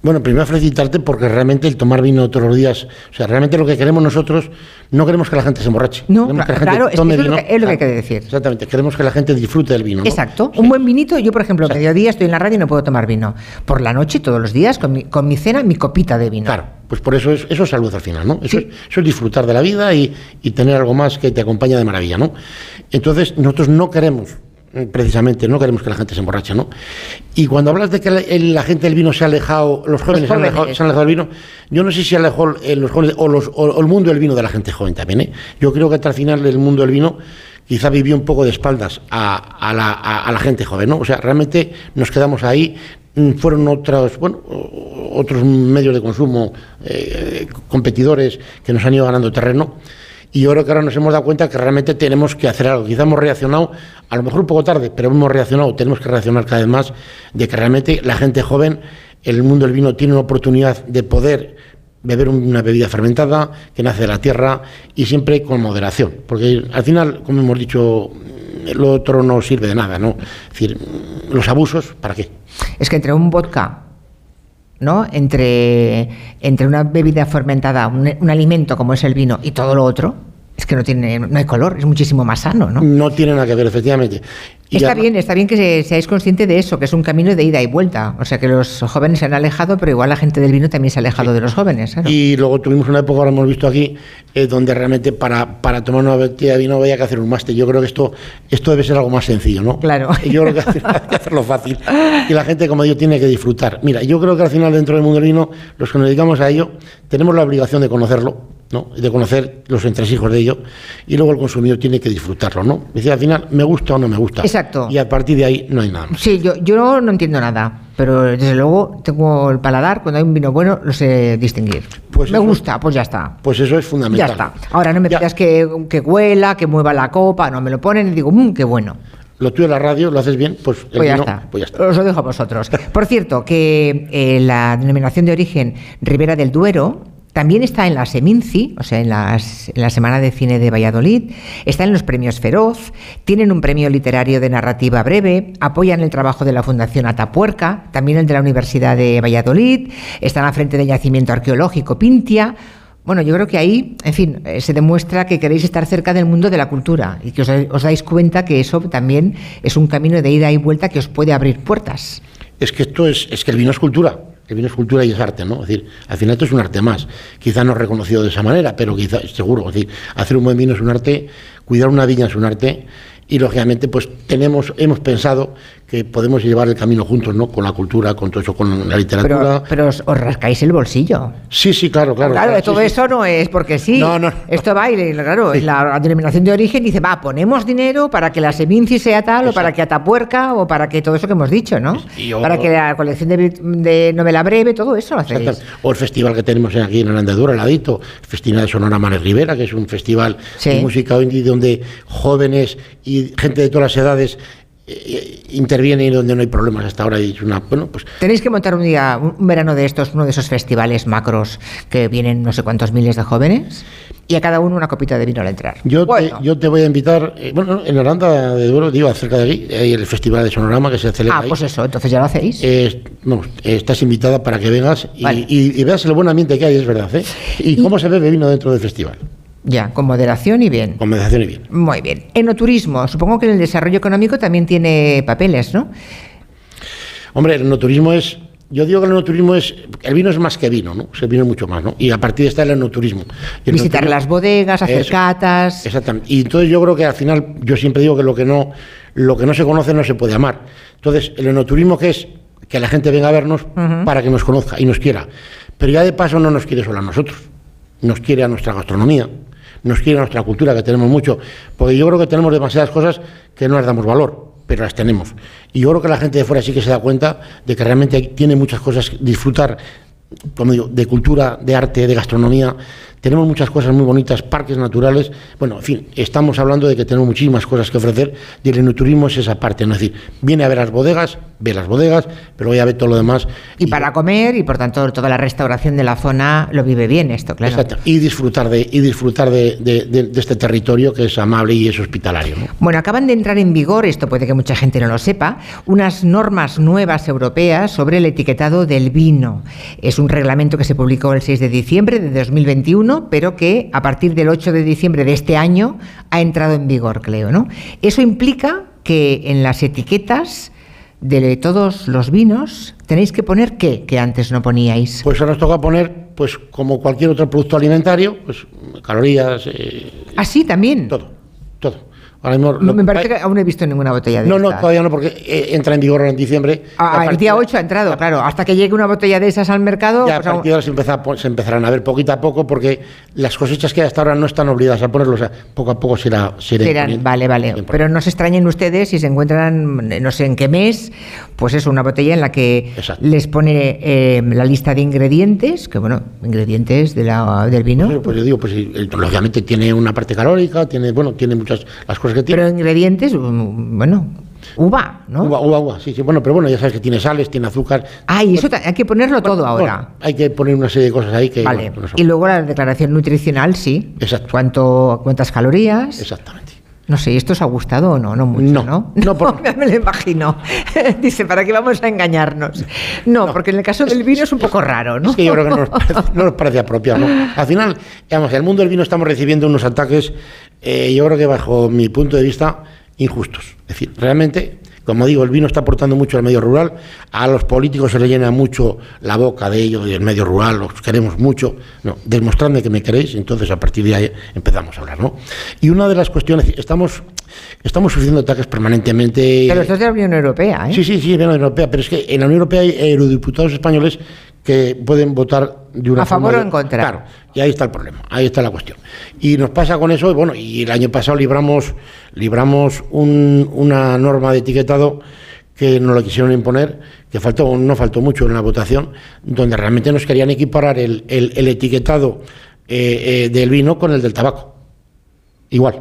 Bueno, primero felicitarte porque realmente el tomar vino todos los días, o sea, realmente lo que queremos nosotros, no queremos que la gente se emborrache. No, claro, es, lo que, es lo que hay que decir. Exactamente, queremos que la gente disfrute del vino. Exacto, un buen vinito, yo por ejemplo, a mediodía estoy en la radio y no puedo tomar vino. Por la noche, todos los días, con mi, con mi cena, mi copita de vino. Claro, pues por eso es, eso es salud al final, ¿no? Eso, es, eso es disfrutar de la vida y, y tener algo más que te acompaña de maravilla, ¿no? Entonces, nosotros no queremos precisamente, no queremos que la gente se emborrache, ¿no? Y cuando hablas de que la, gente del vino se ha alejado, los jóvenes, Se, han alejado, del vino, yo no sé si se alejó eh, los jóvenes o, los, o, el mundo del vino de la gente joven también, ¿eh? Yo creo que hasta el final el mundo del vino quizá vivió un poco de espaldas a, la, gente joven, ¿no? O sea, realmente nos quedamos ahí, mm, fueron otros, bueno, otros medios de consumo, eh, competidores que nos han ido ganando terreno y yo creo que ahora nos hemos dado cuenta que realmente tenemos que hacer algo. Quizá hemos reaccionado, a lo mejor un poco tarde, pero hemos reaccionado, tenemos que reaccionar cada vez más de que realmente la gente joven, el mundo del vino tiene una oportunidad de poder beber una bebida fermentada que nace de la tierra y siempre con moderación, porque al final, como hemos dicho, lo otro no sirve de nada, ¿no? Es decir, los abusos, ¿para qué? Es que entre un vodka ¿no? Entre, entre una bebida fermentada, un, alimento como es el vino y todo lo otro, que no tiene, no hay color, es muchísimo más sano, ¿no? No tiene nada que ver, efectivamente. está bien, está bien que seáis conscientes de eso, que es un camino de ida y vuelta. O sea que los jóvenes se han alejado, pero igual la gente del vino también se ha alejado de los jóvenes. Y luego tuvimos una época, ahora hemos visto aquí, eh, donde realmente para, para tomar una botella de vino había que hacer un máster. Yo creo que esto, esto debe ser algo más sencillo, ¿no? Claro. yo creo que hay que hacerlo fácil. Y la gente, como yo, tiene que disfrutar. Mira, yo creo que al final, dentro del mundo del vino, los que nos dedicamos a ello, tenemos la obligación de conocerlo ¿no? de conocer los entresijos de ello y luego el consumidor tiene que disfrutarlo, ¿no? Decir al final, me gusta o no me gusta. Exacto. Y a partir de ahí no hay nada más. Sí, yo, yo no entiendo nada, pero desde luego tengo el paladar, cuando hay un vino bueno lo sé distinguir. Pues me gusta, pues ya está. Pues eso es fundamental. Ya está. Ahora no me pidas que, que huela, que mueva la copa, no, me lo ponen y digo, mmm, qué bueno lo tuyo en la radio, lo haces bien, pues, pues, ya, está. pues ya está. Os lo dejo a vosotros. Por cierto, que eh, la denominación de origen Ribera del Duero también está en la Seminci, o sea, en, la Semana de Cine de Valladolid, está en los premios Feroz, tienen un premio literario de narrativa breve, apoyan el trabajo de la Fundación Atapuerca, también el de la Universidad de Valladolid, están al frente del yacimiento arqueológico Pintia. Bueno, yo creo que ahí, en fin, eh, se demuestra que queréis estar cerca del mundo de la cultura y que os, os dais cuenta que eso también es un camino de ida y vuelta que os puede abrir puertas. Es que esto es, es que el vino es cultura el vino es cultura y es arte, ¿no? Es decir, al final esto es un arte más. Quizá no reconocido de esa manera, pero quizá, seguro, es decir, hacer un buen vino es un arte, cuidar una viña es un arte, y lógicamente pues tenemos hemos pensado que podemos llevar el camino juntos no con la cultura con todo eso con la literatura. Pero, os, rascáis el bolsillo. Sí sí claro claro. Claro, todo eso no es porque sí. No, no. esto va y claro la denominación de origen dice va ponemos dinero para que la Seminci sea tal o para que Atapuerca o para que todo eso que hemos dicho no para que la colección de, novela breve todo eso lo hacéis. O el festival que tenemos aquí en el Andadura al ladito el festival de Sonora Manes Rivera que es un festival de música indie donde jóvenes y gente de todas las edades eh, interviene y donde no hay problemas hasta ahora. Y una, bueno, pues... Tenéis que montar un día, un verano de estos, uno de esos festivales macros que vienen no sé cuántos miles de jóvenes y a cada uno una copita de vino al entrar. Yo, te, yo te voy a invitar, eh, bueno, en Aranda de Duero, digo, cerca de aquí, hay el Festival de Sonorama que se celebra. Ah, pues eso, entonces ya lo hacéis. estás invitada para que vengas y, veas el buen ambiente que hay, es verdad. ¿eh? ¿Y, ¿Y cómo se bebe vino dentro del festival? Ya, con moderación y bien. Con moderación y bien. Muy bien. Enoturismo, supongo que en el desarrollo económico también tiene papeles, ¿no? Hombre, el enoturismo es. Yo digo que el enoturismo es. El vino es más que vino, ¿no? el vino es mucho más, ¿no? Y a partir de está el enoturismo. Visitar las bodegas, hacer catas. Exactamente. Y entonces yo creo que al final, yo siempre digo que lo que no, lo que no se conoce no se puede amar. Entonces, el enoturismo que es que la gente venga a vernos para que nos conozca y nos quiera. Pero ya de paso no nos quiere solo a nosotros, nos quiere a nuestra gastronomía, nos quiere nuestra cultura, que tenemos mucho, porque yo creo que tenemos demasiadas cosas que no les damos valor, pero las tenemos. Y yo creo que la gente de fuera sí que se da cuenta de que realmente tiene muchas cosas que disfrutar, como digo, de cultura, de arte, de gastronomía, tenemos muchas cosas muy bonitas, parques naturales. Bueno, en fin, estamos hablando de que tenemos muchísimas cosas que ofrecer y el enoturismo es esa parte. ¿no? Es decir, viene a ver las bodegas, ve las bodegas, pero voy a ver todo lo demás. Y, para comer y por tanto toda la restauración de la zona lo vive bien esto, claro. Exacto. Y disfrutar de, y disfrutar de, este territorio que es amable y es hospitalario. Bueno, acaban de entrar en vigor, esto puede que mucha gente no lo sepa, unas normas nuevas europeas sobre el etiquetado del vino. Es un reglamento que se publicó el 6 de diciembre de 2021 pero que a partir del 8 de diciembre de este año ha entrado en vigor, creo, ¿no? Eso implica que en las etiquetas de todos los vinos tenéis que poner qué que antes no poníais. Pues ahora os toca poner, pues como cualquier otro producto alimentario, pues calorías. Eh, ¿Ah, sí, también? Todo. Ahora mismo, No, me parece que aún no he visto ninguna botella de no, no, todavía no, porque eh, entra en vigor en diciembre. Ah, el día 8 ha entrado, claro. Hasta que llegue una botella de esas al mercado. Ya, a pues aún- partir de ahora se, a pon- se empezarán a ver poquito a poco porque las cosechas que hasta ahora no están obligadas a ponerlo, o sea, poco a poco se irá, vale, vale. Pero no se extrañen ustedes si se encuentran, no sé en qué mes, pues es una botella en la que les pone eh, la lista de ingredientes, que bueno, ingredientes de la, del vino. Pues yo digo, pues el- lógicamente tiene una parte calórica, tiene, bueno, tiene muchas las cosas que tiene. Pero ingredientes, um, bueno, uva, ¿no? Uva, uva, uva, sí, sí. Bueno, pero bueno, ya sabes que tiene sales, tiene azúcar. Ah, y eso hay que ponerlo todo ahora. Bueno, hay que poner una serie de cosas ahí que. Vale. bueno, no Y luego la declaración nutricional, sí. Exacto. ¿Cuánto, ¿Cuántas calorías? Exactamente. No sé, ¿esto os ha gustado o no? No mucho, ¿no? No, me lo imagino. Dice, ¿para qué vamos a engañarnos? No, porque en el caso del vino es un poco raro, ¿no? Es que yo creo que no nos parece, no nos parece apropiado. ¿no? Al final, digamos, en el mundo del vino estamos recibiendo unos ataques, eh, yo creo que bajo mi punto de vista, injustos. Es decir, realmente, como digo, el vino está aportando mucho al medio rural, a los políticos se les llena mucho la boca de ello, del medio rural, los queremos mucho. No, demostradme que me queréis, entonces a partir de ahí empezamos a hablar, ¿no? Y una de las cuestiones, estamos, estamos sufriendo ataques permanentemente. Pero esto es de la Unión Europea, ¿eh? Sí, sí, sí, de la Unión Europea, pero es que en la Unión Europea hay eurodiputados españoles que pueden votar de una A favor o en contra. Claro, y ahí está el problema, ahí está la cuestión. Y nos pasa con eso, y bueno, y el año pasado libramos, libramos un- una norma de etiquetado que nos lo quisieron imponer, que faltó, no faltó mucho en la votación, donde realmente nos querían equiparar el, el- el etiquetado eh, eh, del vino con el del tabaco. Igual.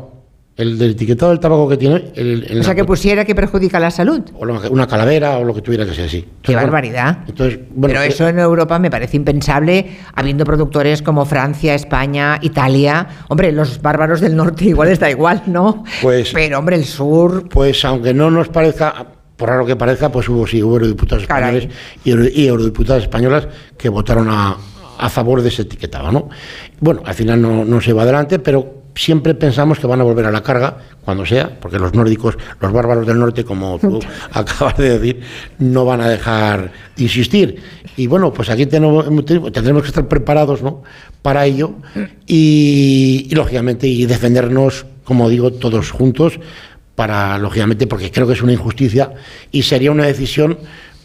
El del etiquetado del tabaco que tiene, el, O sea, que pusiera que perjudica la salud. o lo- una calavera o lo que tuviera que ser así. Qué barbaridad. Entonces, bueno, Pero eh, eso en Europa me parece impensable, habiendo productores como Francia, España, Italia. Hombre, los bárbaros del norte igual está igual, ¿no? Pues, Pero, hombre, el sur. Pues aunque no nos parezca, por raro que parezca, pues hubo sí, hubo eurodiputados españoles y, euro- y eurodiputadas españolas que votaron a, a favor de ese etiquetado, ¿no? Bueno, al final no, no se va adelante, pero siempre pensamos que van a volver a la carga cuando sea, porque los nórdicos, los bárbaros del norte, como tú acabas de decir, no van a dejar de insistir. Y bueno, pues aquí tenemos, tendremos que estar preparados, ¿no? Para ello y, y, lógicamente y defendernos, como digo, todos juntos para, lógicamente, porque creo que es una injusticia y sería una decisión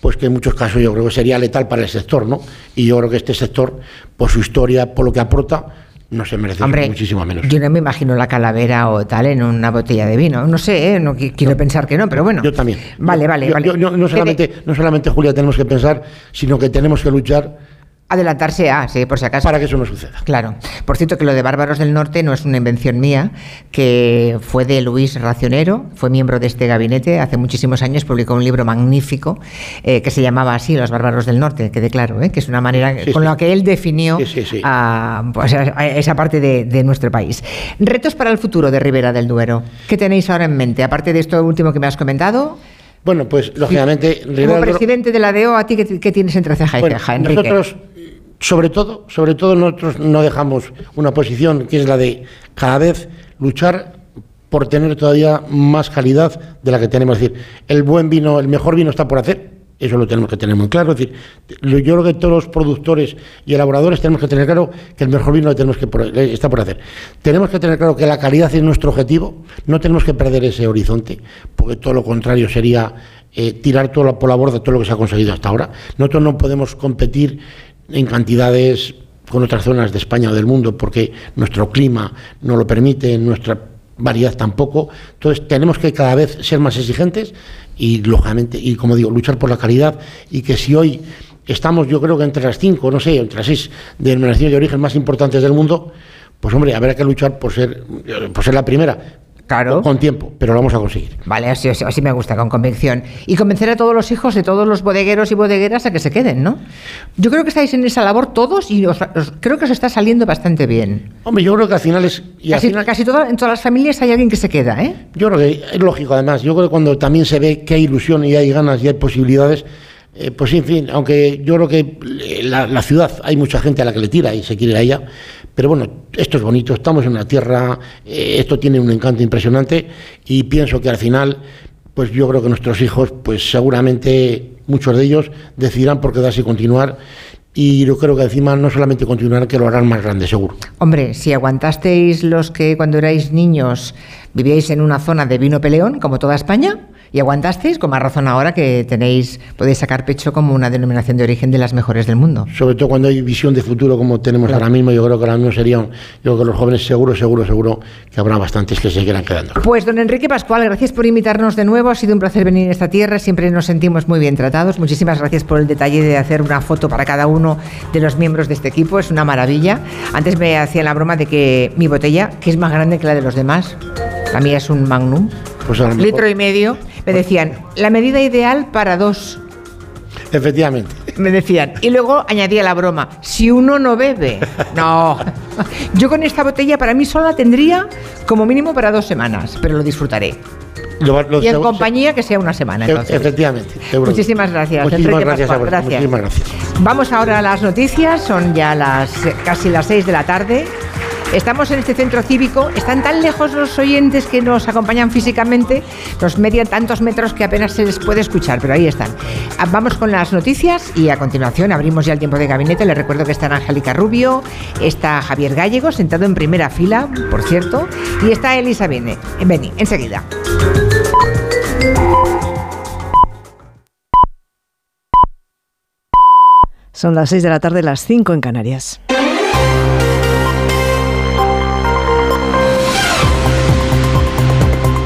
pues que en muchos casos yo creo que sería letal para el sector, ¿no? Y yo creo que este sector, por su historia, por lo que aporta, no se merece Hombre, muchísimo menos. Yo no me imagino la calavera o tal en una botella de vino. No sé, ¿eh? no qui- quiero pensar que no, pero bueno. Yo también. Vale, vale, Yo- vale. yo no, solamente, no solamente, Julia, tenemos que pensar, sino que tenemos que luchar Adelantarse a, sí, por si acaso. para que eso no suceda. Claro. Por cierto, que lo de Bárbaros del Norte no es una invención mía, que fue de Luis Racionero, fue miembro de este gabinete hace muchísimos años, publicó un libro magnífico eh, que se llamaba así, Los Bárbaros del Norte, quede claro, ¿eh? que es una manera Sí, con sí. la que él definió Sí. A, pues, a- esa parte de, de nuestro país. Retos para el futuro de Ribera del Duero. ¿Qué tenéis ahora en mente? Aparte de esto último que me has comentado, Bueno, pues lógicamente, Ribera como del presidente de la DEO, ¿a ti qué, qué tienes entre ceja y Bueno, ceja, Enrique? nosotros, sobre todo, sobre todo nosotros no dejamos una posición que es la de cada vez luchar por tener todavía más calidad de la que tenemos. Es decir, el buen vino, el mejor vino está por hacer. Eso lo tenemos que tener muy claro. Es decir, yo creo que todos los productores y elaboradores tenemos que tener claro que el mejor vino tenemos que eh, está por hacer. Tenemos que tener claro que la calidad es nuestro objetivo. No tenemos que perder ese horizonte, porque todo lo contrario sería eh, tirar todo por la borda todo lo que se ha conseguido hasta ahora. Nosotros no podemos competir en cantidades con otras zonas de España o del mundo porque nuestro clima no lo permite, nuestra variedad tampoco. Entonces tenemos que cada vez ser más exigentes y lógicamente, y como digo, luchar por la calidad y que si hoy estamos yo creo que entre las cinco, no sé, entre las seis denominaciones de origen más importantes del mundo, pues hombre, habrá que luchar por ser, por ser la primera. Claro. Con tiempo, pero lo vamos a conseguir. Vale, así, así- me gusta, con convicción. Y convencer a todos los hijos de todos los bodegueros y bodegueras a que se queden, ¿no? Yo creo que estáis en esa labor todos y os- os- creo que os está saliendo bastante bien. Hombre, yo creo que al final es... y Casi, final- casi toda- en todas las familias hay alguien que se queda, ¿eh? Yo creo que es lógico, además. Yo creo que cuando también se ve que hay ilusión y hay ganas y hay posibilidades, eh, pues en fin, aunque yo creo que eh, la, la ciudad hay mucha gente a la que le tira y se quiere ir a ella, pero bueno, esto es bonito, estamos en una tierra, eh, esto tiene un encanto impresionante y pienso que al final, pues yo creo que nuestros hijos, pues seguramente muchos de ellos decidirán por quedarse y continuar y yo creo que encima no solamente continuarán, que lo harán más grande, seguro. Hombre, si aguantasteis los que cuando erais niños vivíais en una zona de vino peleón, como toda España, y aguantasteis, con más razón ahora que tenéis, podéis sacar pecho como una denominación de origen de las mejores del mundo. Sobre todo cuando hay visión de futuro como tenemos ahora mismo, yo creo que ahora mismo serían, yo creo que los jóvenes seguro, seguro, seguro que habrá bastantes que se seguirán quedando. Pues don Enrique Pascual, gracias por invitarnos de nuevo, ha sido un placer venir a esta tierra, siempre nos sentimos muy bien tratados, muchísimas gracias por el detalle de hacer una foto para cada uno de los miembros de este equipo, es una maravilla. Antes me hacían la broma de que mi botella, que es más grande que la de los demás, la mía es un magnum, Pues litro y medio, me decían, la medida ideal para dos. Efectivamente. Me decían. Y luego añadía la broma, si uno no bebe. No. Yo con esta botella para mí sola tendría como mínimo para dos semanas, pero lo disfrutaré. Lo- lo- y en compañía que sea una semana. Entonces. Efectivamente. Muchísimas gracias. Muchísimas gracias Pascual, gracias. Muchísimas gracias. Vamos ahora a las noticias, son ya las casi las 6 de la tarde. Estamos en este centro cívico, están tan lejos los oyentes que nos acompañan físicamente, nos median tantos metros que apenas se les puede escuchar, pero ahí están. Ah, Vamos con las noticias y a continuación abrimos ya el tiempo de gabinete. Les recuerdo que está Angélica Rubio, está Javier Gallego sentado en primera fila, por cierto, y está Elisa Bene. Beni, enseguida. Son las 6 de la tarde, las 5 en Canarias.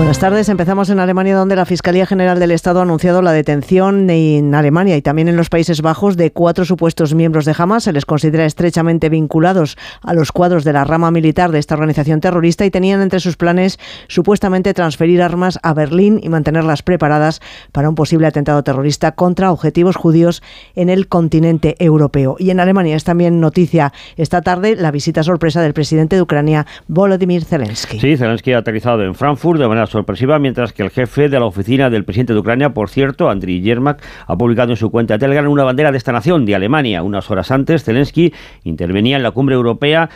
Buenas tardes. Empezamos en Alemania, donde la Fiscalía General del Estado ha anunciado la detención en Alemania y también en los Países Bajos de cuatro supuestos miembros de Hamas. Se les considera estrechamente vinculados a los cuadros de la rama militar de esta organización terrorista y tenían entre sus planes supuestamente transferir armas a Berlín y mantenerlas preparadas para un posible atentado terrorista contra objetivos judíos en el continente europeo. Y en Alemania es también noticia esta tarde la visita sorpresa del presidente de Ucrania, Volodymyr Zelensky. Sí, Zelensky ha aterrizado en Frankfurt de manera sorpresiva, mientras que el jefe de la oficina del presidente de Ucrania, por cierto, Andriy Yermak, ha publicado en su cuenta de Telegram una bandera de esta nación, de Alemania. Unas horas antes, Zelensky intervenía en la cumbre europea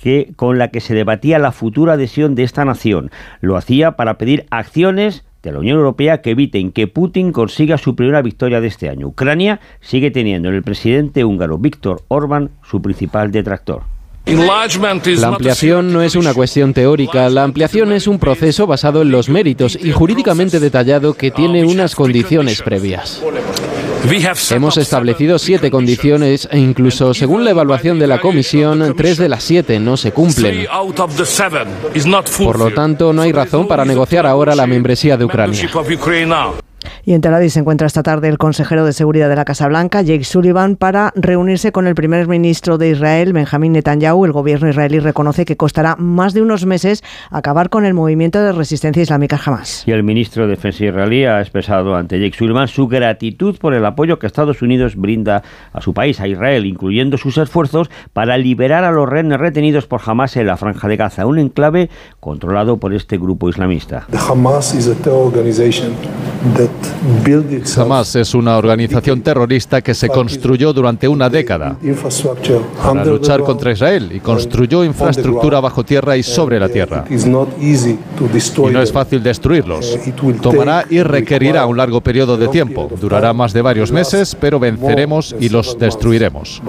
que, con la que se debatía la futura adhesión de esta nación. Lo hacía para pedir acciones de la Unión Europea que eviten que Putin consiga su primera victoria de este año. Ucrania sigue teniendo en el presidente húngaro Víctor Orbán su principal detractor. La ampliación no es una cuestión teórica, la ampliación es un proceso basado en los méritos y jurídicamente detallado que tiene unas condiciones previas. Hemos establecido siete condiciones e incluso según la evaluación de la Comisión, tres de las siete no se cumplen. Por lo tanto, no hay razón para negociar ahora la membresía de Ucrania. Y en Tel Aviv se encuentra esta tarde el consejero de seguridad de la Casa Blanca, Jake Sullivan, para reunirse con el primer ministro de Israel, Benjamín Netanyahu. El gobierno israelí reconoce que costará más de unos meses acabar con el movimiento de resistencia islámica Hamas. Y el ministro de Defensa israelí ha expresado ante Jake Sullivan su gratitud por el apoyo que Estados Unidos brinda a su país, a Israel, incluyendo sus esfuerzos para liberar a los rehenes retenidos por Hamas en la Franja de Gaza, un enclave controlado por este grupo islamista. The Hamas Hamas es una organización terrorista que se construyó durante una década para luchar contra Israel y construyó infraestructura bajo tierra y sobre la tierra. To destroy Y no es fácil destruirlos. Will Tomará y requerirá un largo periodo de tiempo. Durará más de varios meses, pero venceremos y los destruiremos.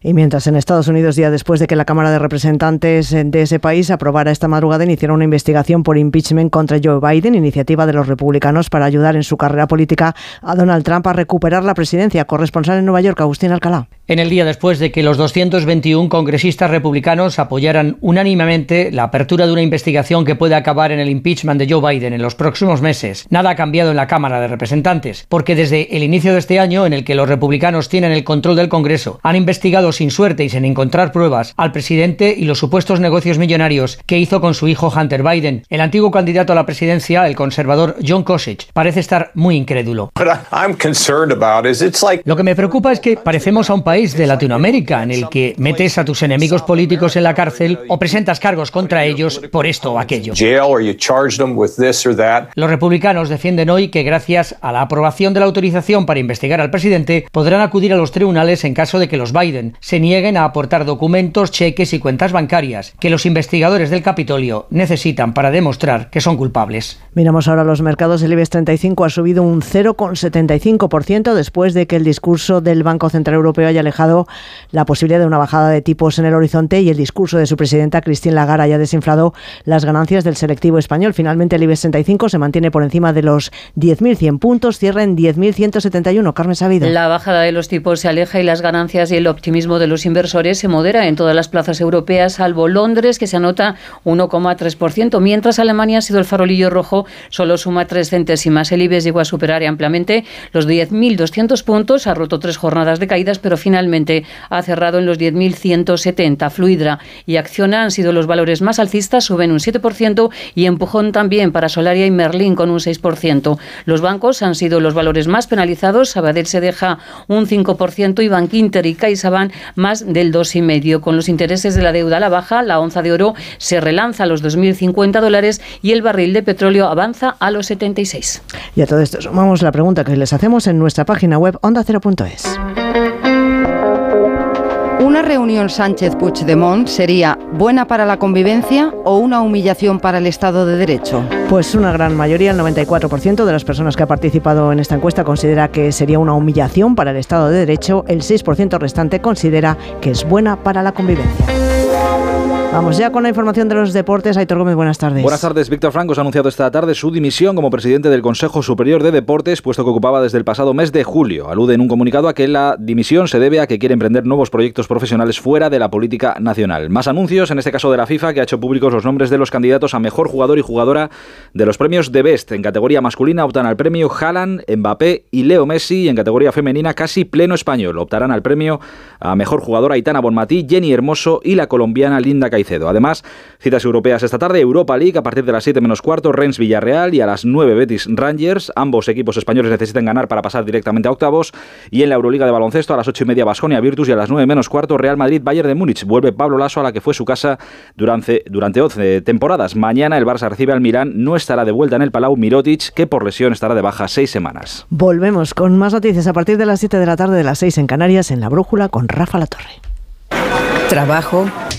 Y mientras en Estados Unidos, día después de que la Cámara de Representantes de ese país aprobara esta madrugada, iniciaron una investigación por impeachment contra Joe Biden, iniciativa de los republicanos para ayudar en su carrera política a Donald Trump a recuperar la presidencia. Corresponsal en Nueva York, Agustín Alcalá. En el día después de que los 221 congresistas republicanos apoyaran unánimemente la apertura de una investigación que puede acabar en el impeachment de Joe Biden en los próximos meses, nada ha cambiado en la Cámara de Representantes, porque desde el inicio de este año, en el que los republicanos tienen el control del Congreso, han investigado sin suerte y sin encontrar pruebas al presidente y los supuestos negocios millonarios que hizo con su hijo Hunter Biden. El antiguo candidato a la presidencia, el conservador John Kasich, parece estar muy incrédulo. Lo que me preocupa es que parecemos a un país país de Latinoamérica en el que metes a tus enemigos políticos en la cárcel o presentas cargos contra ellos por esto o aquello. Los republicanos defienden hoy que gracias a la aprobación de la autorización para investigar al presidente podrán acudir a los tribunales en caso de que los Biden se nieguen a aportar documentos, cheques y cuentas bancarias que los investigadores del Capitolio necesitan para demostrar que son culpables. Miramos ahora los mercados. El IBEX 35 ha subido un 0,75% después de que el discurso del Banco Central Europeo haya alejado la posibilidad de una bajada de tipos en el horizonte y el discurso de su presidenta Christine Lagarde haya desinflado las ganancias del selectivo español. Finalmente el IBEX 35 se mantiene por encima de los 10.100 puntos, cierra en 10.171. Carmen Sabido. La bajada de los tipos se aleja y las ganancias y el optimismo de los inversores se modera en todas las plazas europeas, salvo Londres, que se anota 1,3%, mientras Alemania ha sido el farolillo rojo, solo suma 3 centésimas. El IBEX llegó a superar ampliamente los 10.200 puntos, ha roto tres jornadas de caídas, pero finalmente ha cerrado en los 10.170. Fluidra y Acciona han sido los valores más alcistas, suben un 7% y empujón también para Solaria y Merlin con un 6%. Los bancos han sido los valores más penalizados, Sabadell se deja un 5% y Bankinter y CaixaBank más del 2,5%. Con los intereses de la deuda a la baja, la onza de oro se relanza a los 2.050 dólares y el barril de petróleo avanza a los 76. Y a todo esto sumamos la pregunta que les hacemos en nuestra página web ondacero.es. ¿Una reunión Sánchez-Puigdemont sería buena para la convivencia o una humillación para el Estado de Derecho? Pues una gran mayoría, el 94% de las personas que ha participado en esta encuesta considera que sería una humillación para el Estado de Derecho, el 6% restante considera que es buena para la convivencia. Vamos ya con la información de los deportes. Aitor Gómez, buenas tardes. Buenas tardes. Víctor Franco ha anunciado esta tarde su dimisión como presidente del Consejo Superior de Deportes, puesto que ocupaba desde el pasado mes de julio. Alude en un comunicado a que la dimisión se debe a que quiere emprender nuevos proyectos profesionales fuera de la política nacional. Más anuncios, en este caso de la FIFA, que ha hecho públicos los nombres de los candidatos a mejor jugador y jugadora de los premios de Best. En categoría masculina optan al premio Haaland, Mbappé y Leo Messi. Y en categoría femenina, casi pleno español. Optarán al premio a mejor jugadora Aitana Bonmatí, Jenny Hermoso y la colombiana Linda Caicedo. Además, citas europeas esta tarde, Europa League a partir de las 7 menos cuarto, Rennes Villarreal y a las 9 Betis Rangers. Ambos equipos españoles necesitan ganar para pasar directamente a octavos. Y en la Euroliga de baloncesto a las 8 y media Basconia Virtus y a las 9 menos cuarto Real Madrid Bayern de Múnich. Vuelve Pablo Lasso a la que fue su casa durante, durante 11 temporadas. Mañana el Barça recibe al Milán. No estará de vuelta en el Palau Mirotic, que por lesión estará de baja seis semanas. Volvemos con más noticias a partir de las 7 de la tarde de las 6 en Canarias en La Brújula con Rafa La Torre. Trabajo,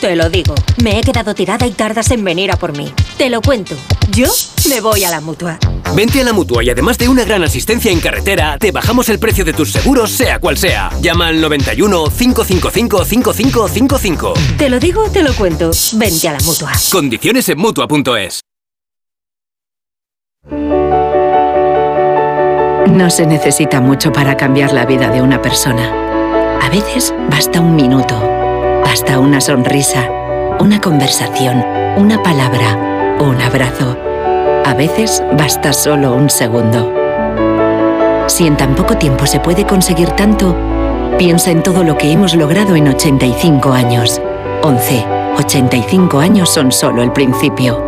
Te lo digo. Me he quedado tirada y tardas en venir a por mí. Te lo cuento. Yo me voy a la mutua. Vente a la mutua y además de una gran asistencia en carretera, te bajamos el precio de tus seguros, sea cual sea. Llama al 91 555 5555. Te lo digo o te lo cuento. Vente a la mutua. Condiciones en mutua.es. No se necesita mucho para cambiar la vida de una persona. A veces basta un minuto Basta una sonrisa, una conversación, una palabra, un abrazo. A veces basta solo un segundo. Si en tan poco tiempo se puede conseguir tanto, piensa en todo lo que hemos logrado en 85 años. 11. 85 años son solo el principio.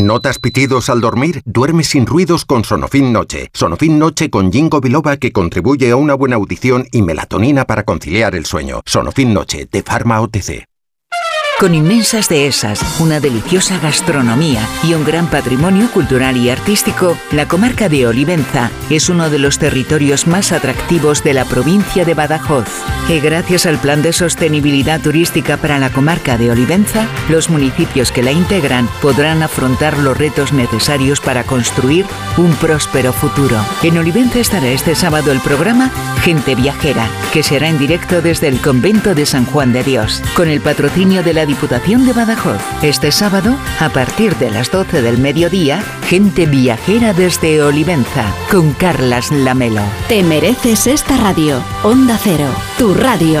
¿Notas pitidos al dormir? Duerme sin ruidos con Sonofin Noche. Sonofin Noche con Jingo Biloba que contribuye a una buena audición y melatonina para conciliar el sueño. Sonofin Noche de Pharma OTC. Con inmensas dehesas, una deliciosa gastronomía y un gran patrimonio cultural y artístico, la comarca de Olivenza es uno de los territorios más atractivos de la provincia de Badajoz. Y gracias al Plan de Sostenibilidad Turística para la comarca de Olivenza, los municipios que la integran podrán afrontar los retos necesarios para construir un próspero futuro. En Olivenza estará este sábado el programa Gente Viajera, que será en directo desde el convento de San Juan de Dios, con el patrocinio de la Diputación de Badajoz. Este sábado, a partir de las 12 del mediodía, gente viajera desde Olivenza, con Carlas Lamelo. Te mereces esta radio. Onda Cero, tu radio.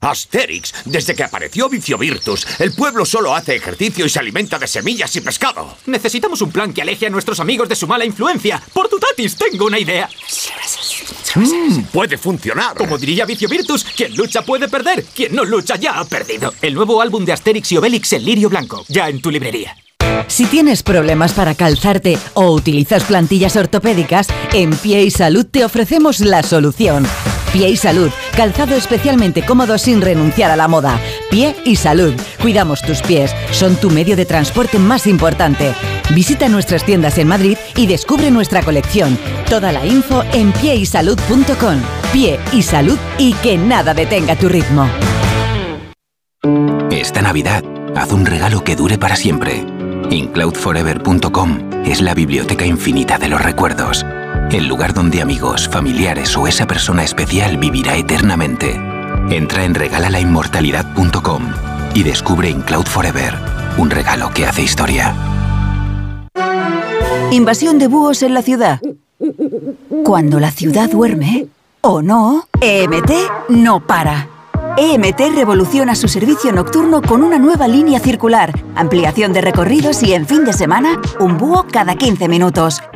Asterix, desde que apareció Vicio Virtus, el pueblo solo hace ejercicio y se alimenta de semillas y pescado. Necesitamos un plan que aleje a nuestros amigos de su mala influencia. Por tu tatis, tengo una idea. Mm, puede funcionar. Como diría Vicio Virtus, quien lucha puede perder, quien no lucha ya ha perdido. El nuevo álbum de Asterix y Obelix, El Lirio Blanco, ya en tu librería. Si tienes problemas para calzarte o utilizas plantillas ortopédicas, en Pie y Salud te ofrecemos la solución. Pie y Salud, calzado especialmente cómodo sin renunciar a la moda. Pie y Salud, cuidamos tus pies, son tu medio de transporte más importante. Visita nuestras tiendas en Madrid y descubre nuestra colección. Toda la info en pieysalud.com. Pie y Salud y que nada detenga tu ritmo. Esta Navidad, haz un regalo que dure para siempre. InCloudForever.com es la biblioteca infinita de los recuerdos. El lugar donde amigos, familiares o esa persona especial vivirá eternamente. Entra en regalalainmortalidad.com y descubre InCloud Forever, un regalo que hace historia. Invasión de búhos en la ciudad. Cuando la ciudad duerme, o no, EMT no para. EMT revoluciona su servicio nocturno con una nueva línea circular, ampliación de recorridos y en fin de semana, un búho cada 15 minutos.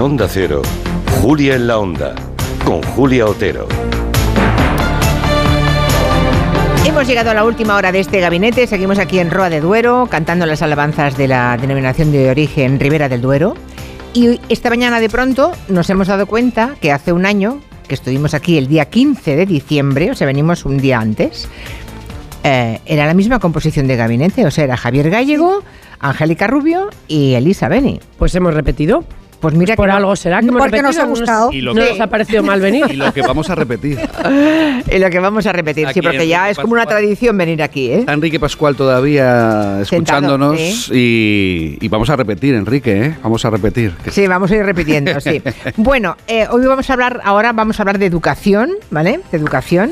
En Onda Cero, Julia en la Onda, con Julia Otero. Hemos llegado a la última hora de este gabinete. Seguimos aquí en Roa de Duero, cantando las alabanzas de la denominación de origen Ribera del Duero. Y esta mañana de pronto nos hemos dado cuenta que hace un año, que estuvimos aquí el día 15 de diciembre, o sea, venimos un día antes, eh, era la misma composición de gabinete. O sea, era Javier Gallego, Angélica Rubio y Elisa Beni. Pues hemos repetido. Pues mira Por que no- algo será que hemos porque nos ha gustado. No, no nos ha parecido mal venir. Y lo que vamos a repetir. Y lo que vamos a repetir, sí, porque ya es como una tradición venir aquí, ¿eh? Está Enrique Pascual todavía Sentado, escuchándonos y, y vamos a repetir, Enrique, ¿eh? Vamos a repetir. Que- Sí, vamos a ir repitiendo, sí. Bueno, eh, hoy vamos a hablar, ahora vamos a hablar de educación, ¿vale? De educación.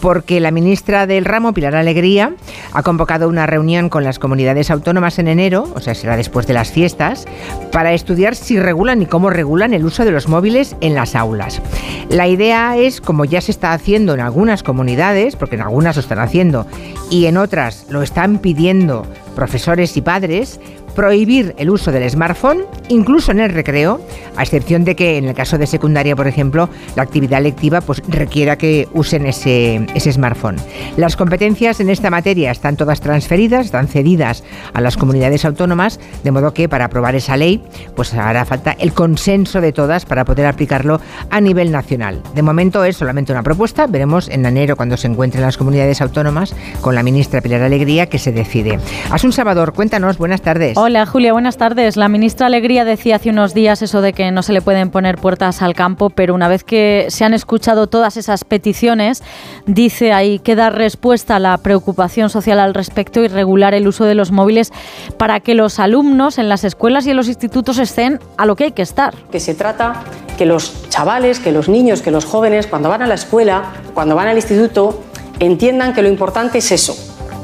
Porque la ministra del ramo, Pilar Alegría, ha convocado una reunión con las comunidades autónomas en enero, o sea, será después de las fiestas, para estudiar si regulan y cómo regulan el uso de los móviles en las aulas. La idea es, como ya se está haciendo en algunas comunidades, porque en algunas lo están haciendo y en otras lo están pidiendo profesores y padres, prohibir el uso del smartphone, incluso en el recreo, a excepción de que en el caso de secundaria, por ejemplo, la actividad lectiva pues, requiera que usen ese, smartphone. Las competencias en esta materia están todas transferidas, están cedidas a las comunidades autónomas, de modo que para aprobar esa ley pues hará falta el consenso de todas para poder aplicarlo a nivel nacional. De momento es solamente una propuesta, veremos en enero cuando se encuentren las comunidades autónomas con la ministra Pilar Alegría que se decide. Asun Salvador, cuéntanos, buenas tardes. Hola Julia, buenas tardes. La ministra Alegría decía hace unos días eso de que no se le pueden poner puertas al campo, pero una vez que se han escuchado todas esas peticiones, dice ahí que dar respuesta a la preocupación social al respecto y regular el uso de los móviles para que los alumnos en las escuelas y en los institutos estén a lo que hay que estar. que se trata que los chavales, que los niños, que los jóvenes, cuando van a la escuela, cuando van al instituto, entiendan que lo importante es eso,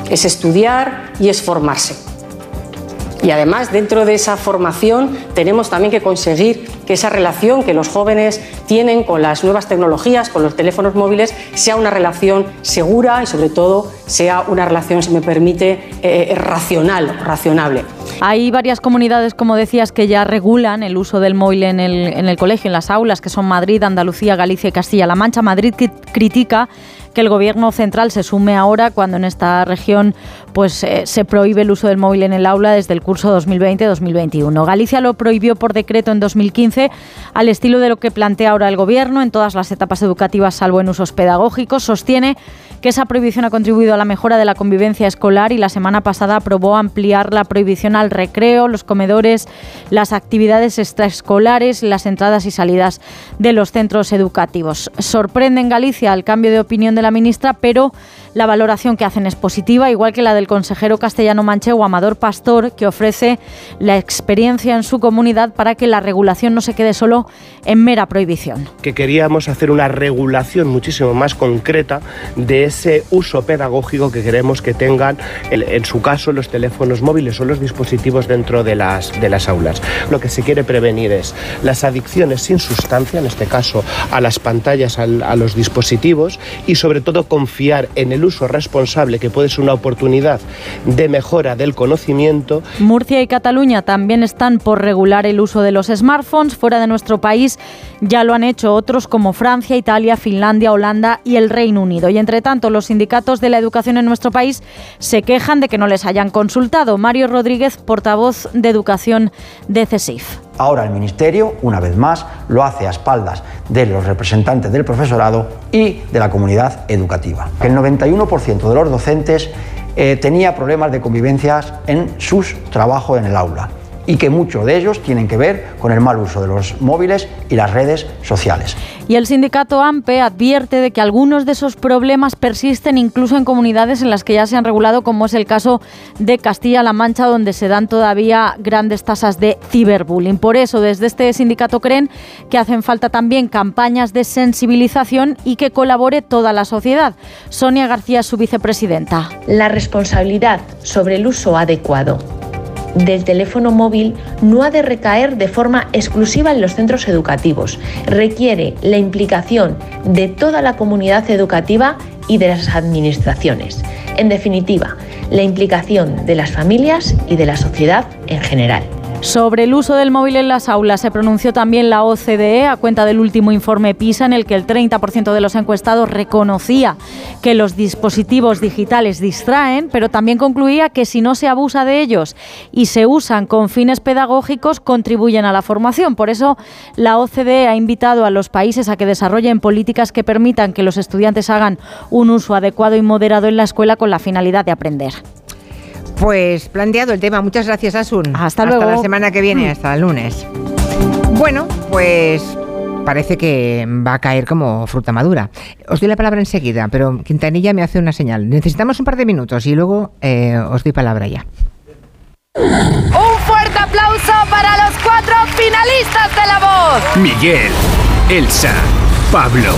es estudiar y es formarse. Y además, dentro de esa formación, tenemos también que conseguir que esa relación que los jóvenes tienen con las nuevas tecnologías, con los teléfonos móviles, sea una relación segura y, sobre todo, sea una relación, si me permite, eh, racional, razonable. Hay varias comunidades, como decías, que ya regulan el uso del móvil en el, en el colegio, en las aulas, que son Madrid, Andalucía, Galicia y Castilla-La Mancha. Madrid cri- critica que el gobierno central se sume ahora cuando en esta región pues eh, se prohíbe el uso del móvil en el aula desde el curso 2020-2021. Galicia lo prohibió por decreto en 2015 al estilo de lo que plantea ahora el gobierno en todas las etapas educativas salvo en usos pedagógicos. Sostiene que esa prohibición ha contribuido a la mejora de la convivencia escolar y la semana pasada aprobó ampliar la prohibición al recreo, los comedores, las actividades extraescolares, las entradas y salidas de los centros educativos. Sorprende en Galicia el cambio de opinión de la ministra, pero la valoración que hacen es positiva, igual que la del consejero castellano manchego Amador Pastor, que ofrece la experiencia en su comunidad para que la regulación no se quede solo en mera prohibición. que queríamos hacer una regulación muchísimo más concreta de ese uso pedagógico que queremos que tengan, en su caso, los teléfonos móviles o los dispositivos dentro de las, de las aulas. Lo que se quiere prevenir es las adicciones sin sustancia, en este caso a las pantallas, al- a los dispositivos, y sobre todo confiar en el uso responsable, que puede ser una oportunidad de mejora del conocimiento Murcia y Cataluña también están por regular el uso de los smartphones. Fuera de nuestro país ya lo han hecho otros como Francia, Italia, Finlandia, Holanda y el Reino Unido. Y entre tanto, los sindicatos de la educación en nuestro país se quejan de que no les hayan consultado. Mario Rodríguez, portavoz de Educación de CESIF. Ahora el Ministerio, una vez más, lo hace a espaldas de los representantes del profesorado y de la comunidad educativa. El 91% de los docentes eh, tenía problemas de convivencias en sus trabajos en el aula y que muchos de ellos tienen que ver con el mal uso de los móviles y las redes sociales. Y el sindicato AMPE advierte de que algunos de esos problemas persisten incluso en comunidades en las que ya se han regulado, como es el caso de Castilla-La Mancha, donde se dan todavía grandes tasas de ciberbullying. Por eso, desde este sindicato creen que hacen falta también campañas de sensibilización y que colabore toda la sociedad. Sonia García es su vicepresidenta. La responsabilidad sobre el uso adecuado del teléfono móvil no ha de recaer de forma exclusiva en los centros educativos. Requiere la implicación de toda la comunidad educativa y de las administraciones. En definitiva, la implicación de las familias y de la sociedad en general. Sobre el uso del móvil en las aulas se pronunció también la OCDE a cuenta del último informe PISA en el que el 30% de los encuestados reconocía que los dispositivos digitales distraen, pero también concluía que si no se abusa de ellos y se usan con fines pedagógicos contribuyen a la formación. Por eso la OCDE ha invitado a los países a que desarrollen políticas que permitan que los estudiantes hagan un uso adecuado y moderado en la escuela con la finalidad de aprender. Pues planteado el tema. Muchas gracias, Asun. Hasta luego. Hasta la semana que viene, hasta el lunes. Bueno, pues parece que va a caer como fruta madura. Os doy la palabra enseguida, pero Quintanilla me hace una señal. Necesitamos un par de minutos y luego eh, os doy palabra ya. Un fuerte aplauso para los cuatro finalistas de La Voz. Miguel, Elsa, Pablo,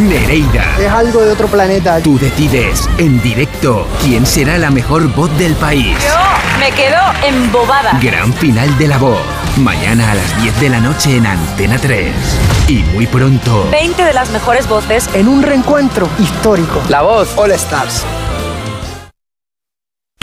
Nereida. Es algo de otro planeta. Tú decides en directo quién será la mejor voz del país. Yo me quedo embobada. Gran final de La Voz. Mañana a las 10 de la noche en Antena 3. Y muy pronto. 20 de las mejores voces en un reencuentro histórico. La Voz All Stars.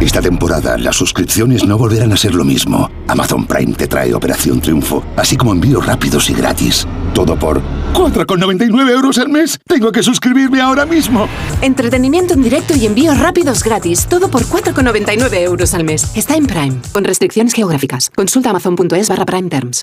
Esta temporada las suscripciones no volverán a ser lo mismo. Amazon Prime te trae Operación Triunfo, así como envíos rápidos y gratis. Todo por 4,99 euros al mes. Tengo que suscribirme ahora mismo. Entretenimiento en directo y envíos rápidos gratis. Todo por 4,99 euros al mes. Está en Prime, con restricciones geográficas. Consulta amazon.es barra Prime Terms.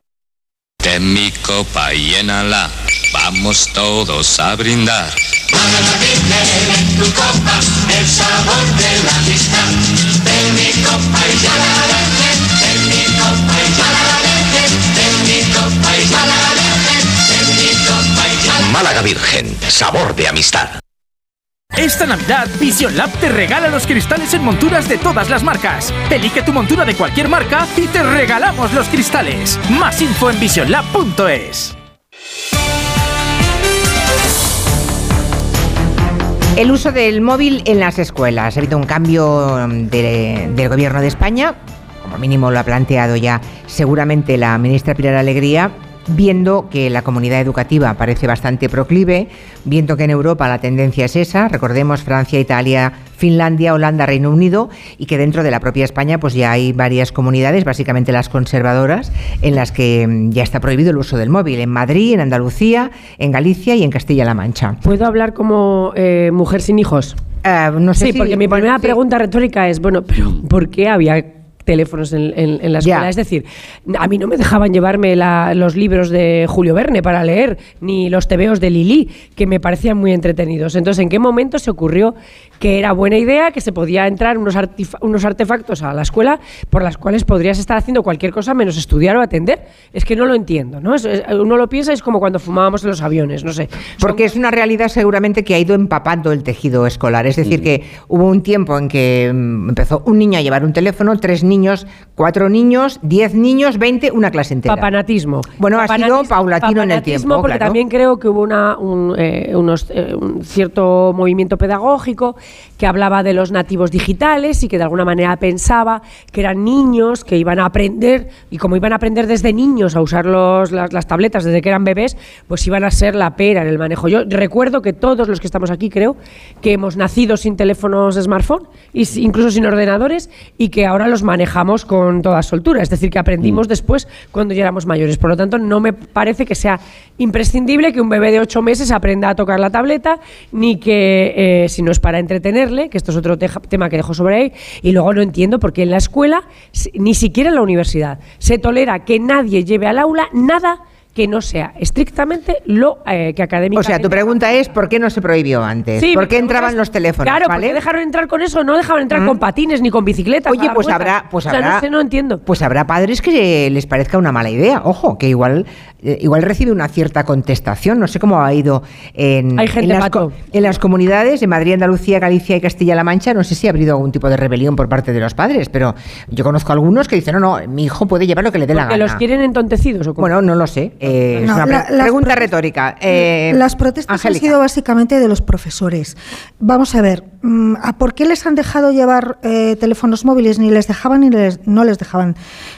Ten mi copa llénala, vamos todos a brindar. Para en tu copa el sabor de la amistad. Ten mi copa y ya la dejen, ten mi copa y ya la dejen, ten mi copa y ya la dejen, ten mi copa y ya la Málaga Virgen, sabor de amistad. Esta Navidad, Vision Lab te regala los cristales en monturas de todas las marcas. Elige tu montura de cualquier marca y te regalamos los cristales. Más info en visionlab.es. El uso del móvil en las escuelas. Ha habido un cambio de- del Gobierno de España, como mínimo lo ha planteado ya seguramente la ministra Pilar Alegría, viendo que la comunidad educativa parece bastante proclive, viendo que en Europa la tendencia es esa, recordemos Francia, Italia, Finlandia, Holanda, Reino Unido, y que dentro de la propia España pues ya hay varias comunidades, básicamente las conservadoras, en las que mm, ya está prohibido el uso del móvil, en Madrid, en Andalucía, en Galicia y en Castilla-La Mancha. ¿Puedo hablar como eh, mujer sin hijos? no sé Sí, si- porque mi primera sí. pregunta retórica es, bueno, pero ¿por qué había teléfonos en, en- en la escuela? Es decir, a mí no me dejaban llevarme la- los libros de Julio Verne para leer, ni los tebeos de Lili, que me parecían muy entretenidos. Entonces, ¿en qué momento se ocurrió que era buena idea, que se podía entrar unos, unos artefactos a la escuela por las cuales podrías estar haciendo cualquier cosa menos estudiar o atender? Es que no lo entiendo, ¿no? Es- es- uno lo piensa y es como cuando fumábamos en los aviones, no sé. Porque es una realidad seguramente que ha ido empapando el tejido escolar. Es decir, que hubo un tiempo en que mm, empezó un niño a llevar un teléfono, tres niños, cuatro niños, diez niños, veinte, una clase entera. Papanatismo. Bueno, ha sido paulatino en el papanatismo, tiempo. Porque claro. también creo que hubo una, un, eh, unos, eh, un cierto movimiento pedagógico que hablaba de los nativos digitales y que de alguna manera pensaba que eran niños que iban a aprender y como iban a aprender desde niños a usar los- las, las tabletas desde que eran bebés, pues iban a ser la pera en el manejo. Yo recuerdo que todos los que estamos aquí creo que hemos nacido sin teléfonos de smartphone, incluso sin ordenadores, y que ahora los manejamos con toda soltura. Es decir, que aprendimos después cuando ya éramos mayores. Por lo tanto, no me parece que sea imprescindible que un bebé de ocho meses aprenda a tocar la tableta, ni que eh, si no es para entretenerle, que esto es otro teja- tema que dejo sobre ahí, y luego no entiendo por qué en la escuela, ni siquiera en la universidad, se tolera que nadie lleve al aula nada que no sea estrictamente lo eh, que académicamente... O sea, tu pregunta es ¿por qué no se prohibió antes? Sí, ¿Por qué entraban los teléfonos? Claro, ¿vale? porque dejaron entrar con eso, no dejaban entrar Mm. con patines ni con bicicletas. Oye, pues habrá, pues habrá, no sé, no entiendo. Pues habrá padres que les parezca una mala idea. Ojo, que igual, eh, igual recibe una cierta contestación. No sé cómo ha ido en, Hay gente en, las, en comunidades de Madrid, Andalucía, Galicia y Castilla-La Mancha. No sé si ha habido algún tipo de rebelión por parte de los padres, pero yo conozco algunos que dicen, no, no, mi hijo puede llevar lo que le dé la gana. los quieren entontecidos o cómo? Bueno, no lo sé. Eh, No, es una la- pregunta retórica. Eh, Las protestas Angélica. han sido básicamente de los profesores. Vamos a ver, mm, ¿a por qué les han dejado llevar eh, teléfonos móviles? Ni les dejaban ni les, no les dejaban.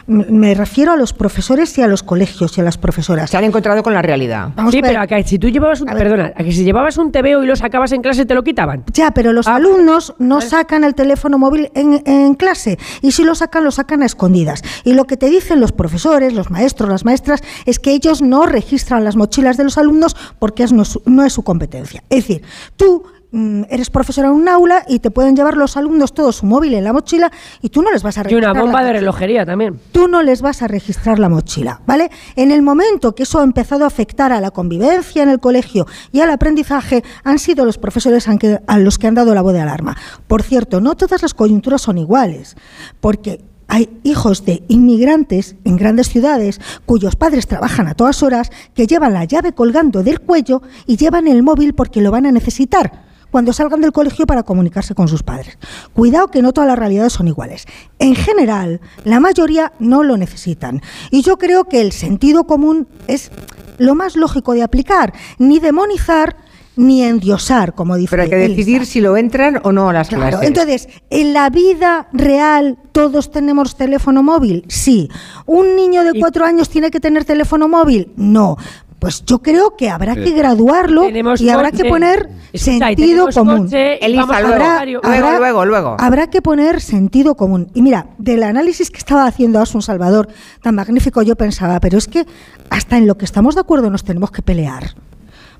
Me refiero a los profesores y a los colegios y a las profesoras. Se han encontrado con la realidad. Vamos sí, a pero a que si tú llevabas un, perdona, a que si llevabas un TVO y lo sacabas en clase te lo quitaban. Ya, pero los alumnos no sacan el teléfono móvil en, en clase y si lo sacan, lo sacan a escondidas. Y lo que te dicen los profesores, los maestros, las maestras, es que ellos no registran las mochilas de los alumnos porque es no, es su- no es su competencia. Es decir, tú mm, eres profesora en un aula y te pueden llevar los alumnos todo su móvil en la mochila y tú no les vas a Y registrar. una la bomba de mochila. relojería también. Tú no les vas a registrar la mochila, ¿vale? En el momento que eso ha empezado a afectar a la convivencia en el colegio y al aprendizaje, han sido los profesores a los que han dado la voz de alarma. Por cierto, no todas las coyunturas son iguales, porque hay hijos de inmigrantes en grandes ciudades cuyos padres trabajan a todas horas, que llevan la llave colgando del cuello y llevan el móvil porque lo van a necesitar cuando salgan del colegio para comunicarse con sus padres. Cuidado que no todas las realidades son iguales. En general, la mayoría no lo necesitan. Y yo creo que el sentido común es lo más lógico de aplicar, ni demonizar ni endiosar, como dice Pero hay que Elsa. decidir si lo entran o no a las Claro, clases. entonces, ¿en la vida real todos tenemos teléfono móvil? Sí. ¿Un niño de cuatro años tiene que tener teléfono móvil? No. Pues yo creo que habrá que graduarlo Tenemos y habrá que poner sentido común. coche Elisa, luego, luego, luego, luego. Habrá que poner sentido común. Y mira, del análisis que estaba haciendo Asun Salvador, tan magnífico, yo pensaba, pero es que hasta en lo que estamos de acuerdo nos tenemos que pelear.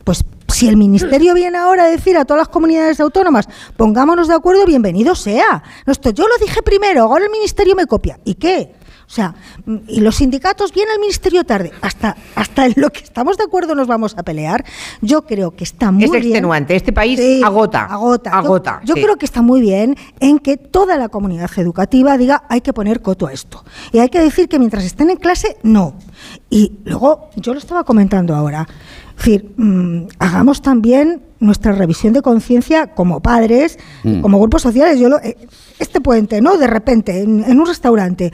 Pues si el ministerio viene ahora a decir a todas las comunidades autónomas, pongámonos de acuerdo, bienvenido sea. Esto yo lo dije primero, ahora el ministerio me copia. ¿Y qué? O sea, y los sindicatos viene el ministerio tarde. Hasta, hasta en lo que estamos de acuerdo nos vamos a pelear. Yo creo que está muy Es bien. extenuante. Este país agota. Agota. Agota, Yo, sí. creo que está muy bien en que toda la comunidad educativa diga hay que poner coto a esto. Y hay que decir que mientras estén en clase, no. Y luego, yo lo estaba comentando ahora. Es decir, mm, hagamos también nuestra revisión de conciencia como padres, Mm. como grupos sociales. Yo lo- eh, este puente, ¿no? De repente, en, en un restaurante.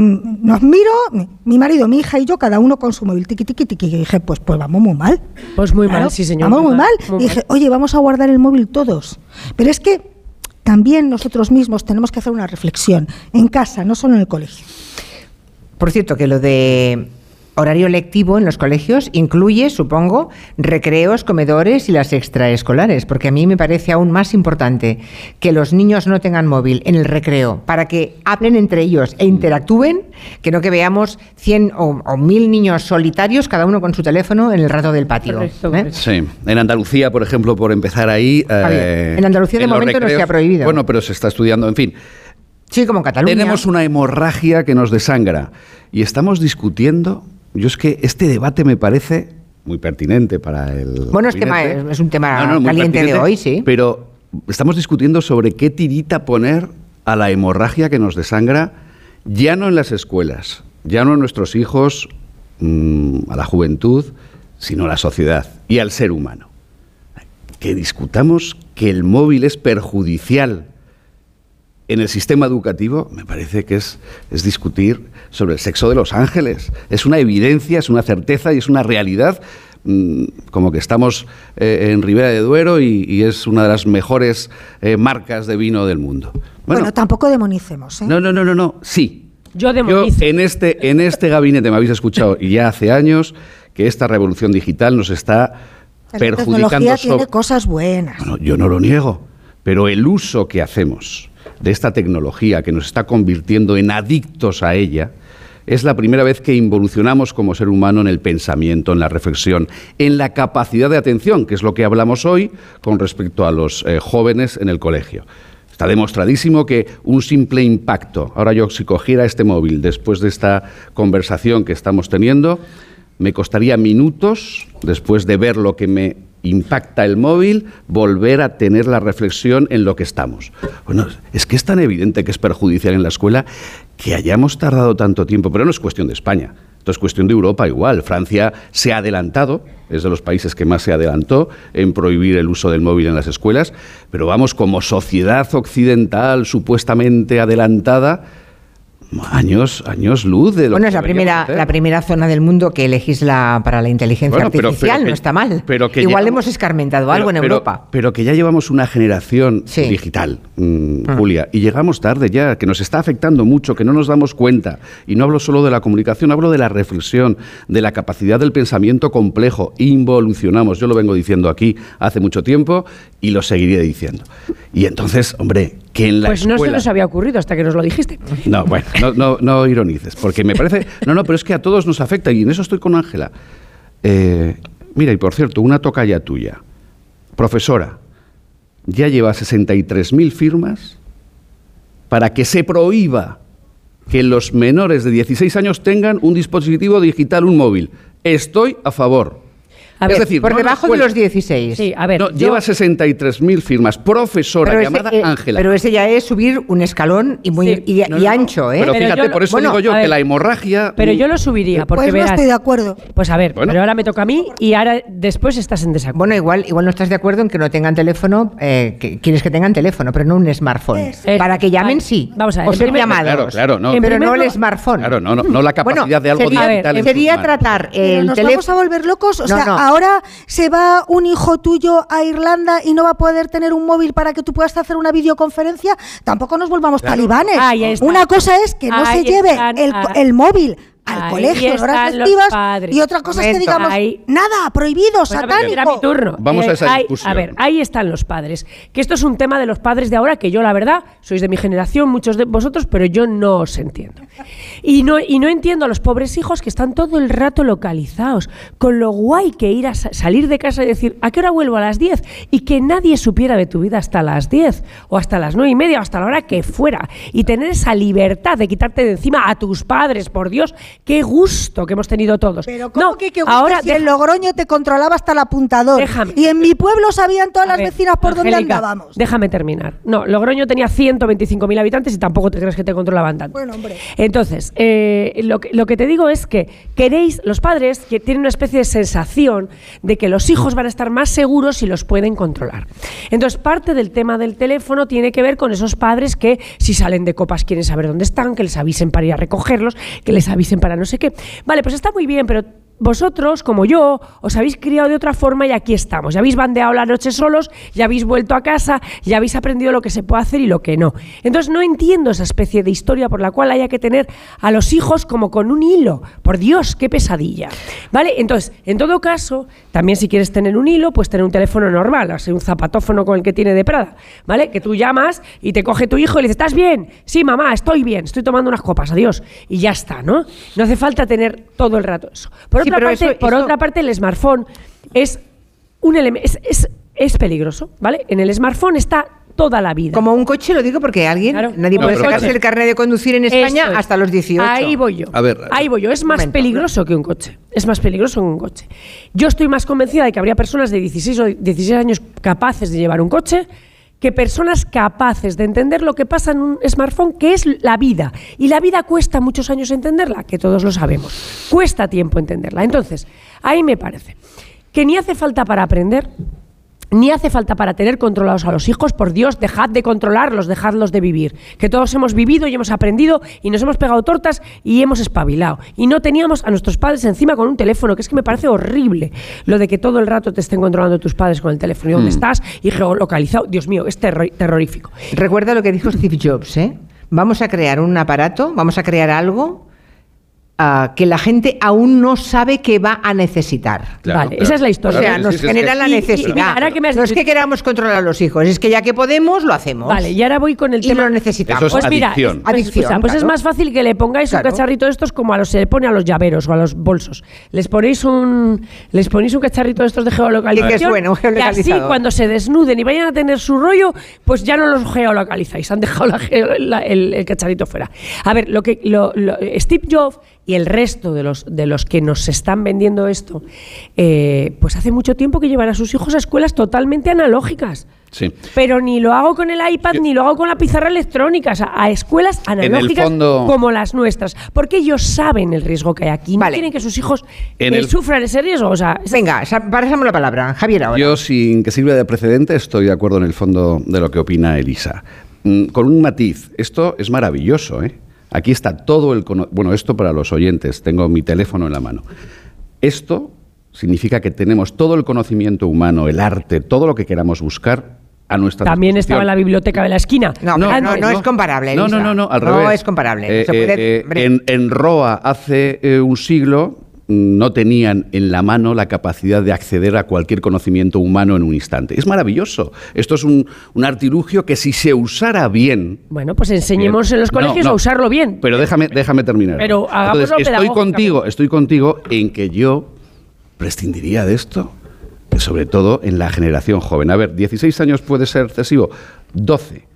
Nos miro, mi, mi marido, mi hija y yo, cada uno con su móvil, tiqui, tiqui, tiqui, y dije, pues, pues vamos muy mal. Pues muy Claro, mal, sí, señor. Vamos muy mal. Muy Y dije, oye, vamos a guardar el móvil todos. Pero es que también nosotros mismos tenemos que hacer una reflexión en casa, no solo en el colegio. Por cierto, que lo de horario lectivo en los colegios incluye, supongo, recreos, comedores y las extraescolares, porque a mí me parece aún más importante que los niños no tengan móvil en el recreo para que hablen entre ellos e interactúen, que no que veamos 100 o, o 1000 niños solitarios, cada uno con su teléfono en el rato del patio. ¿eh? Sí, en Andalucía, por ejemplo, por empezar ahí. eh, en Andalucía de los momento no se ha prohibido. Bueno, pero se está estudiando, en fin. Sí, como en Cataluña. Tenemos una hemorragia que nos desangra y estamos discutiendo. Yo es que este debate me parece muy pertinente para el. Bueno, es, tema- es un tema No, no, caliente de hoy, sí. Pero estamos discutiendo sobre qué tirita poner a la hemorragia que nos desangra, ya no en las escuelas, ya no a nuestros hijos, mm, a la juventud, sino a la sociedad y al ser humano. Que discutamos que el móvil es perjudicial en el sistema educativo, me parece que es, es discutir sobre el sexo de los ángeles. Es una evidencia, es una certeza y es una realidad, mm, como que estamos eh, en Ribera de Duero y, y es una de las mejores eh, marcas de vino del mundo. Bueno, tampoco demonicemos. ¿eh? No, no, no, no, no, sí. Yo Yo en este, en este gabinete me habéis escuchado y ya hace años que esta revolución digital nos está La perjudicando tecnología sobre- tiene cosas buenas. no, yo no lo niego, pero el uso que hacemos de esta tecnología que nos está convirtiendo en adictos a ella es la primera vez que involucionamos como ser humano en el pensamiento, en la reflexión, en la capacidad de atención, que es lo que hablamos hoy con respecto a los eh, jóvenes en el colegio. Está demostradísimo que un simple impacto, ahora yo si cogiera este móvil después de esta conversación que estamos teniendo, me costaría minutos, después de ver lo que me impacta el móvil, volver a tener la reflexión en lo que estamos. Bueno, es que es tan evidente que es perjudicial en la escuela que hayamos tardado tanto tiempo, pero no es cuestión de España. Esto es cuestión de Europa igual. Francia se ha adelantado, es de los países que más se adelantó en prohibir el uso del móvil en las escuelas, pero vamos, como sociedad occidental supuestamente adelantada, años, años luz de lo Bueno, que es la primera, hacer. la primera zona del mundo que legisla para la inteligencia Bueno, artificial, pero no está mal. pero que Igual hemos escarmentado algo en Europa. Pero que ya llevamos una generación digital, mm, Ah. Julia, y llegamos tarde ya, que nos está afectando mucho, que no nos damos cuenta. Y no hablo solo de la comunicación, hablo de la reflexión, de la capacidad del pensamiento complejo. Involucionamos, yo lo vengo diciendo aquí hace mucho tiempo y lo seguiré diciendo. Y entonces, hombre, que en la Pues no se nos había ocurrido hasta que nos lo dijiste. No, bueno, no, no, no ironices, porque me parece... No, no, pero es que a todos nos afecta y en eso estoy con Ángela. Eh, mira, y por cierto, una tocaya tuya, profesora, ya lleva 63.000 firmas para que se prohíba que los menores de 16 años tengan un dispositivo digital, un móvil. Estoy a favor. A es decir, por no debajo de los 16. Sí, a ver, No, yo- lleva 63.000 firmas. Profesora llamada eh, Ángela. pero ese ya es subir un escalón y muy Sí. y, No, y no, no. ancho, ¿eh? Pero, Pero fíjate, yo por eso bueno, digo yo que la hemorragia... Pero yo lo subiría, porque Pues no verás. estoy de acuerdo. Pues a ver, Bueno. pero ahora me toca a mí y ahora después estás en desacuerdo. Bueno, igual, igual no estás de acuerdo en que no tengan teléfono, eh, que quieres que tengan teléfono, pero no un smartphone. Es- Para que llamen, vale. sí. Vamos a ver, O ser llamados. Claro, claro, no. Pero no el smartphone. Claro, no, no, no la capacidad de algo digital sería tratar el nos teléfono. vamos a volver locos. O No, sea, no. Ahora se va un hijo tuyo a Irlanda y no va a poder tener un móvil para que tú puedas hacer una videoconferencia. Tampoco nos volvamos talibanes. Una cosa es que no Ahí se lleve el, ah, el móvil al ahí colegio en horas padres. y otra cosa es que digamos Ahí- nada prohibido Bueno, a era mi satánico turno. Vamos a Eh, esa ahí- discusión. A ver, ahí están los padres. Que esto es un tema de los padres de ahora que yo, la verdad, sois de mi generación, muchos de vosotros, pero yo no os entiendo. Y no, y no entiendo a los pobres hijos que están todo el rato localizados, con lo guay que ir a sa- salir de casa y decir, ¿a qué hora vuelvo a las 10? Y que nadie supiera de tu vida hasta las 10, o hasta las 9 y media, o hasta la hora que fuera. Y tener esa libertad de quitarte de encima a tus padres, por Dios, qué gusto que hemos tenido todos. Pero ¿cómo no, que, que ahora si en Logroño te controlaba hasta el apuntador? Déjame. Y en mi pueblo sabían todas A las ver, vecinas por dónde andábamos. Déjame terminar. No, Logroño tenía 125.000 habitantes y tampoco te crees que te controlaban tanto. Bueno, hombre. Entonces, eh, lo, que, lo que te digo es que queréis, los padres, que tienen una especie de sensación de que los hijos van a estar más seguros si los pueden controlar. Entonces, parte del tema del teléfono tiene que ver con esos padres que si salen de copas quieren saber dónde están, que les avisen para ir a recogerlos, que les avisen para no sé qué. Vale, pues está muy bien, pero vosotros, como yo, os habéis criado de otra forma y aquí estamos. Ya habéis bandeado la noche solos, ya habéis vuelto a casa, ya habéis aprendido lo que se puede hacer y lo que no. Entonces no entiendo esa especie de historia por la cual haya que tener a los hijos como con un hilo. Por Dios, qué pesadilla. ¿Vale? Entonces, en todo caso, también si quieres tener un hilo, pues tener un teléfono normal, así un zapatófono con el que tiene de Prada. ¿Vale? Que tú llamas y te coge tu hijo y le dices, ¿estás bien? Sí, mamá, estoy bien, estoy tomando unas copas, adiós. Y ya está, ¿no? No hace falta tener todo el rato eso. Otra, pero parte, eso- por eso- otra parte, el smartphone es un elemento. Es, es, es peligroso, ¿vale? En el smartphone está toda la vida. Como un coche, lo digo porque alguien, nadie No, puede sacarse el carnet de conducir en España es. hasta los 18. Ahí voy yo. A ver, Ahí voy yo. Es más momento. peligroso que un coche. Es más peligroso que un coche. Yo estoy más convencida de que habría personas de 16 o 16 años capaces de llevar un coche que personas capaces de entender lo que pasa en un smartphone, que es la vida. Y la vida cuesta muchos años entenderla, que todos lo sabemos. Cuesta tiempo entenderla. Entonces, ahí me parece que ni hace falta para aprender, ni hace falta para tener controlados a los hijos, por Dios, dejad de controlarlos, dejadlos de vivir. Que todos hemos vivido y hemos aprendido y nos hemos pegado tortas y hemos espabilado. Y no teníamos a nuestros padres encima con un teléfono, que es que me parece horrible lo de que todo el rato te estén controlando tus padres con el teléfono y dónde Mm. estás y geolocalizado. Dios mío, es terror- terrorífico. Recuerda lo que dijo Steve Jobs, ¿eh? Vamos a crear un aparato, vamos a crear algo ah, que la gente aún no sabe que va a necesitar. Vale, esa es la historia. O sea, nos sí, genera la Y- y- necesidad. mira, ahora que me has no es que queramos controlar a los hijos, es que ya que podemos, lo hacemos. Vale, y ahora voy con el y tema. lo necesitamos. Eso es Pues mira, adicción. es- pues, Adicción, pues es más fácil que le pongáis Claro. un cacharrito de estos como a los se le pone a los llaveros o a los bolsos. Les ponéis un les ponéis un cacharrito de estos de geolocalización. Y que un y así cuando se desnuden y vayan a tener su rollo, pues ya no los geolocalizáis. Han dejado la geo- la- el, el cacharrito fuera. A ver, lo que lo- lo- Steve Jobs y el resto de los, de los que nos están vendiendo esto, eh, pues hace mucho tiempo que llevan a sus hijos a escuelas totalmente analógicas. Sí. Pero ni lo hago con el iPad ni lo hago con la pizarra electrónica, o sea, a escuelas el analógicas fondo- como las nuestras, porque ellos saben el riesgo que hay aquí, no quieren que sus hijos En eh, el- sufran ese riesgo, o sea, Venga, pasamos la palabra, Javier ahora. Yo, sin que sirva de precedente, estoy de acuerdo en el fondo de lo que opina Elisa. Mm, Con un matiz, esto es maravilloso, ¿eh? Aquí está todo el... cono- Bueno, esto para los oyentes, tengo mi teléfono en la mano. Esto significa que tenemos todo el conocimiento humano, el arte, todo lo que queramos buscar a nuestra también estaba en la biblioteca de la esquina. No, No, no, no, no, es no. comparable. No, no, no, no, al No revés. es comparable. Eh, Se puede- eh, eh, en, en Roa hace eh, un siglo no tenían en la mano la capacidad de acceder a cualquier conocimiento humano en un instante. Es maravilloso. Esto es un, un artilugio que si se usara bien... Bueno, pues enseñemos Bien. en los colegios no. a usarlo bien. Pero déjame, déjame terminar. Pero Entonces, estoy contigo, estoy contigo en que yo prescindiría de esto, sobre todo en la generación joven. A ver, 16 años puede ser excesivo, 12.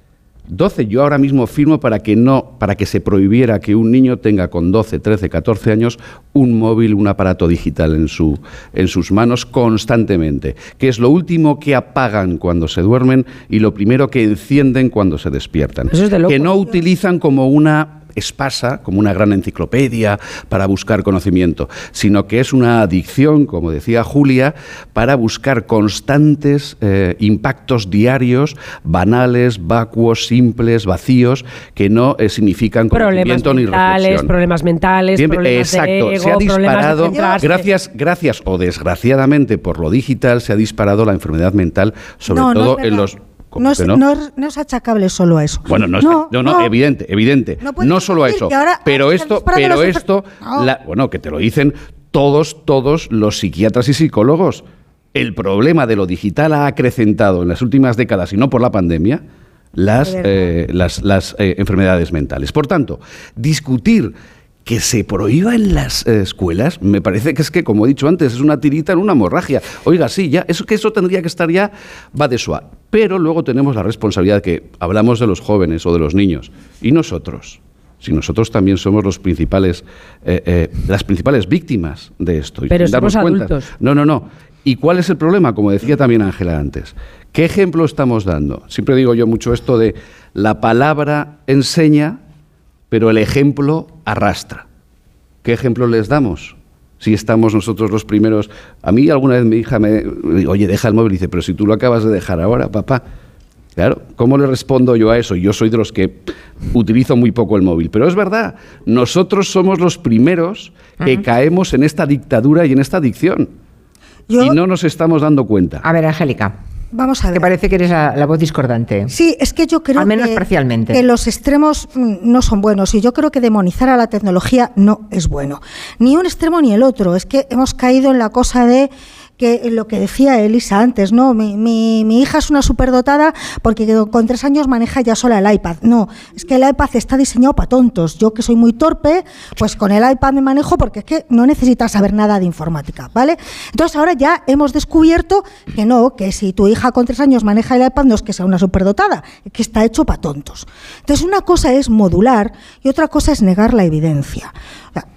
12 yo ahora mismo firmo para que no para que se prohibiera que un niño tenga con 12, 13, 14 años un móvil, un aparato digital en su en sus manos constantemente, que es lo último que apagan cuando se duermen y lo primero que encienden cuando se despiertan. Eso es de que no utilizan como una espasa, como una gran enciclopedia para buscar conocimiento, sino que es una adicción, como decía Julia, para buscar constantes eh, impactos diarios, banales, vacuos, simples, vacíos, que no eh, significan Problemas conocimiento ni mentales, reflexión. problemas mentales, Bien, problemas de exacto, ego, se ha problemas de disparado, gracias, gracias o desgraciadamente por lo digital, se ha disparado la enfermedad mental, sobre No, todo en los... ¿Cómo No es, no no es achacable solo a eso. bueno, no, es- no, no, evidente, evidente. No solo a eso. pero esto, pero esto, la- bueno, que te lo dicen todos, todos los psiquiatras y psicólogos. El problema de lo digital ha acrecentado en las últimas décadas, y no por la pandemia, las, eh, las, las, eh, enfermedades mentales. Por tanto, discutir que se prohíba en las eh, escuelas, me parece que es que, como he dicho antes, es una tirita en una hemorragia. Oiga, sí, ya, eso que eso tendría que estar ya, va de suave. Pero luego tenemos la responsabilidad que hablamos de los jóvenes o de los niños. ¿Y nosotros? Si nosotros también somos los principales, eh, eh, las principales víctimas de esto. Pero somos cuenta. adultos. No, no, no. ¿Y cuál es el problema? Como decía también Ángela antes. ¿Qué ejemplo estamos dando? Siempre digo yo mucho esto de la palabra enseña, pero el ejemplo arrastra. ¿Qué ejemplo les damos? Si estamos nosotros los primeros. A mí alguna vez mi hija me oye, deja el móvil y dice, pero si tú lo acabas de dejar ahora, papá. Claro, ¿cómo le respondo yo a eso? Yo soy de los que utilizo muy poco el móvil. Pero es verdad, nosotros somos los primeros que caemos en esta dictadura y en esta adicción. y no nos estamos dando cuenta. A ver, Angélica. Vamos a ver. Que parece que eres la, la voz discordante. Sí, es que yo creo Al menos que, parcialmente. que los extremos mm, no son buenos y yo creo que demonizar a la tecnología no es bueno. Ni un extremo ni el otro. Es que hemos caído en la cosa de que lo que decía Elisa antes, ¿no? Mi, mi- mi hija es una superdotada porque con tres años maneja ya sola el iPad. No, es que el iPad está diseñado para tontos. Yo que soy muy torpe, pues con el iPad me manejo porque es que no necesitas saber nada de informática, ¿vale? Entonces ahora ya hemos descubierto que no, que si tu hija con tres años maneja el iPad no es que sea una superdotada, es que está hecho para tontos. Entonces una cosa es modular y otra cosa es negar la evidencia.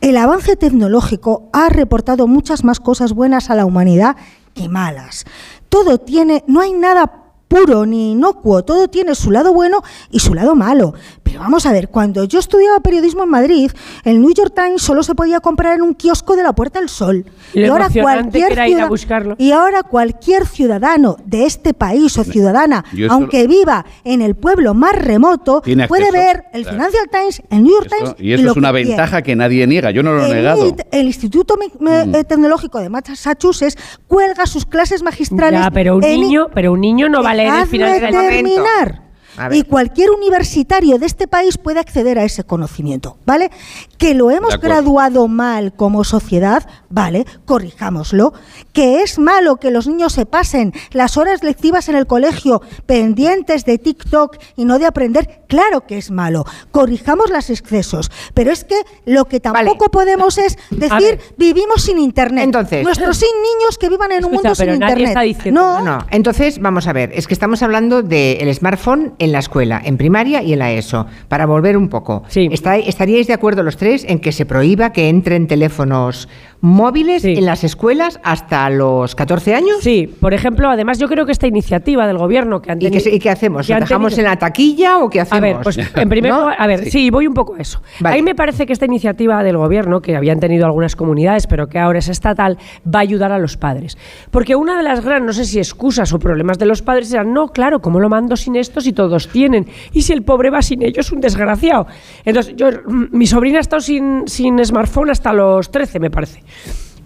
El avance tecnológico ha reportado muchas más cosas buenas a la humanidad que malas. Todo tiene, no hay nada puro ni inocuo, todo tiene su lado bueno y su lado malo. Pero vamos a ver, cuando yo estudiaba periodismo en Madrid, el New York Times solo se podía comprar en un kiosco de la Puerta del Sol. Y lo emocionante que era ir a buscarlo. y ahora cualquier ciudadano de este país o ciudadana, esto- aunque viva en el pueblo más remoto, Tiene puede ver el claro. Financial Times, el New York Times Y eso lo es una que ventaja que nadie niega. Yo no lo he El negado. El Instituto Mm. Tecnológico de Massachusetts cuelga sus clases magistrales. Ya, pero un en- niño, pero un niño no va a leer el Dejadme final del terminar. Y cualquier universitario de este país puede acceder a ese conocimiento, ¿vale? Que lo hemos graduado mal como sociedad, ¿vale? Corrijámoslo. Que es malo que los niños se pasen las horas lectivas en el colegio pendientes de TikTok y no de aprender, claro que es malo. Corrijamos los excesos. Pero es que lo que tampoco podemos es decir, vivimos sin Internet. Entonces- Nuestros sin niños que vivan en un mundo sin nadie Internet. está diciendo- no, No, entonces vamos a ver, es que estamos hablando del smartphone en en la escuela, en primaria y en la ESO, para volver un poco. ¿Está- ¿Estaríais de acuerdo los tres en que se prohíba que entren teléfonos móviles en las escuelas hasta los 14 años? Sí, por ejemplo, además yo creo que esta iniciativa del gobierno que han ¿Y qué, tenido- y qué hacemos? que ¿Lo dejamos tenido- en la taquilla o qué hacemos? A ver, pues en primer ¿No? lugar, a ver, sí. voy un poco a eso. A mí me parece que esta iniciativa del gobierno, que habían tenido algunas comunidades, pero que ahora es estatal, va a ayudar a los padres. Porque una de las grandes, no sé si excusas o problemas de los padres eran, no, claro, ¿cómo lo mando sin esto si tienen? Y si el pobre va sin ellos, un desgraciado. Entonces, yo, mm, mi sobrina ha estado sin, sin smartphone hasta los 13, me parece.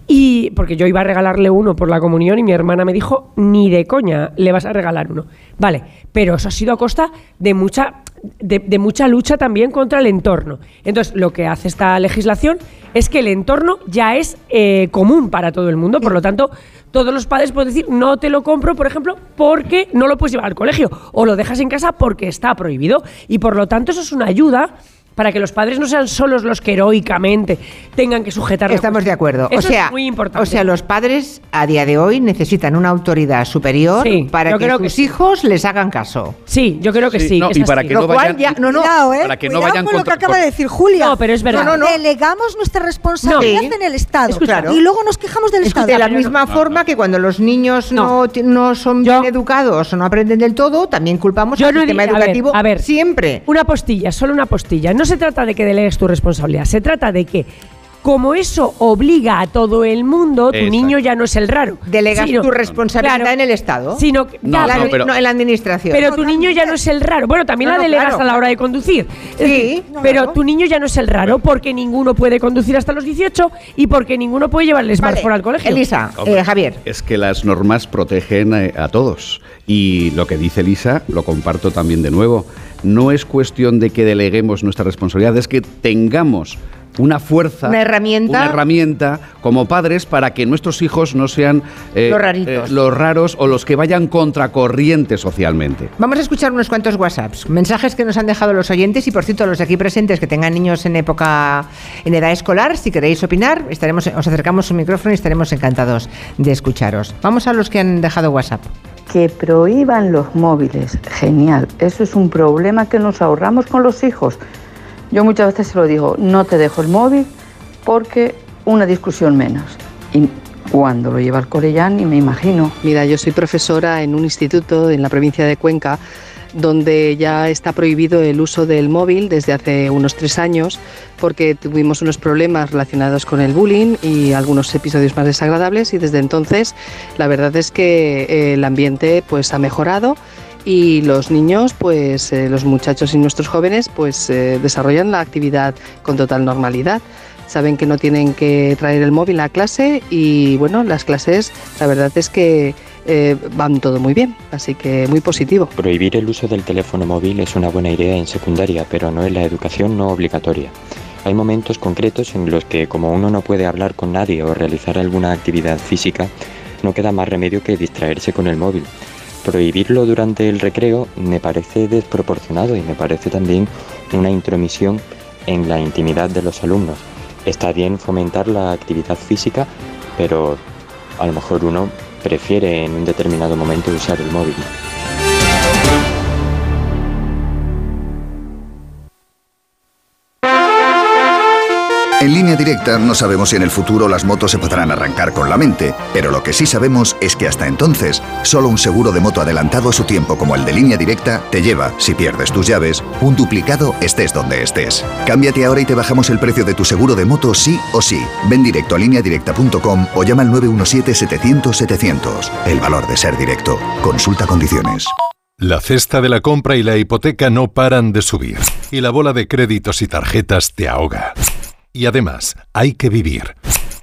Y porque yo iba a regalarle uno por la comunión y mi hermana me dijo, ni de coña le vas a regalar uno. Vale, pero eso ha sido a costa de mucha, de, de mucha lucha también contra el entorno. Entonces, lo que hace esta legislación es que el entorno ya es eh, común para todo el mundo, por lo tanto, todos los padres pueden decir, no te lo compro, por ejemplo, porque no lo puedes llevar al colegio, o lo dejas en casa porque está prohibido. Y por lo tanto, eso es una ayuda para que los padres no sean solos los que heroicamente tengan que sujetar la Estamos de acuerdo. Eso o sea, es muy importante. O sea, los padres a día de hoy necesitan una autoridad superior Sí, para que creo sus que sí. hijos les hagan caso. Sí, yo creo que Sí, sí. no, que y para que no vayan- ya, no, no, Cuidado, ¿eh? para que no Cuidado vayan con lo contra- que acaba de decir Julia. No, pero es verdad. No, no, no. Delegamos nuestra responsabilidad No. en el Estado. Escucha, y luego nos quejamos del Estado. de la misma forma que cuando los niños no, son bien educados o no aprenden del todo, también culpamos Yo al sistema educativo a ver, siempre. Una postilla, solo una postilla. No se trata de que delegues tu responsabilidad, se trata de que como eso obliga a todo el mundo, tu Exacto. niño ya no es el raro. Delegas Sino- tu responsabilidad claro, en el Estado. Sino que- No, ya, no, pero- pero- no, en la administración. Pero tu niño ya no es el raro. Bueno, también No, la no, delegas claro, a la hora de conducir. Sí, decir, no, pero claro. tu niño ya no es el raro porque ninguno puede conducir hasta los 18 y porque ninguno puede llevar el smartphone al colegio. Elisa, Hombre, eh, Javier. Es que las normas protegen eh, a todos. Y lo que dice Elisa, lo comparto también de nuevo. No es cuestión de que deleguemos nuestra responsabilidad, es que tengamos una fuerza, Una herramienta. una herramienta como padres para que nuestros hijos no sean eh, Los raritos. eh, los raros o los que vayan contracorriente socialmente. Vamos a escuchar unos cuantos WhatsApps, mensajes que nos han dejado los oyentes y por cierto los aquí presentes que tengan niños en época en edad escolar, si queréis opinar, estaremos os acercamos un micrófono y estaremos encantados de escucharos. Vamos a los que han dejado WhatsApp. Que prohíban los móviles, genial. Eso es un problema que nos ahorramos con los hijos. Yo muchas veces se lo digo, no te dejo el móvil porque una discusión menos. Y cuando lo lleva al cole ya ni me imagino. Mira, yo soy profesora en un instituto en la provincia de Cuenca donde ya está prohibido el uso del móvil desde hace unos tres años porque tuvimos unos problemas relacionados con el bullying y algunos episodios más desagradables y desde entonces la verdad es que eh, el ambiente pues ha mejorado y los niños, pues eh, los muchachos y nuestros jóvenes, pues eh, desarrollan la actividad con total normalidad. Saben que no tienen que traer el móvil a clase y bueno, las clases, la verdad es que eh, van todo muy bien, así que muy positivo. Prohibir el uso del teléfono móvil es una buena idea en secundaria, pero no en la educación no obligatoria. Hay momentos concretos en los que como uno no puede hablar con nadie o realizar alguna actividad física, no queda más remedio que distraerse con el móvil. Prohibirlo durante el recreo me parece desproporcionado y me parece también una intromisión en la intimidad de los alumnos. Está bien fomentar la actividad física, pero a lo mejor uno prefiere en un determinado momento usar el móvil. En línea directa no sabemos si en el futuro las motos se podrán arrancar con la mente, pero lo que sí sabemos es que hasta entonces, solo un seguro de moto adelantado a su tiempo como el de línea directa te lleva, si pierdes tus llaves, un duplicado estés donde estés. Cámbiate ahora y te bajamos el precio de tu seguro de moto sí o sí. Ven directo a lineadirecta.com o llama al 917-700-700. El valor de ser directo. Consulta condiciones. La cesta de la compra y la hipoteca no paran de subir y la bola de créditos y tarjetas te ahoga. Y además, hay que vivir.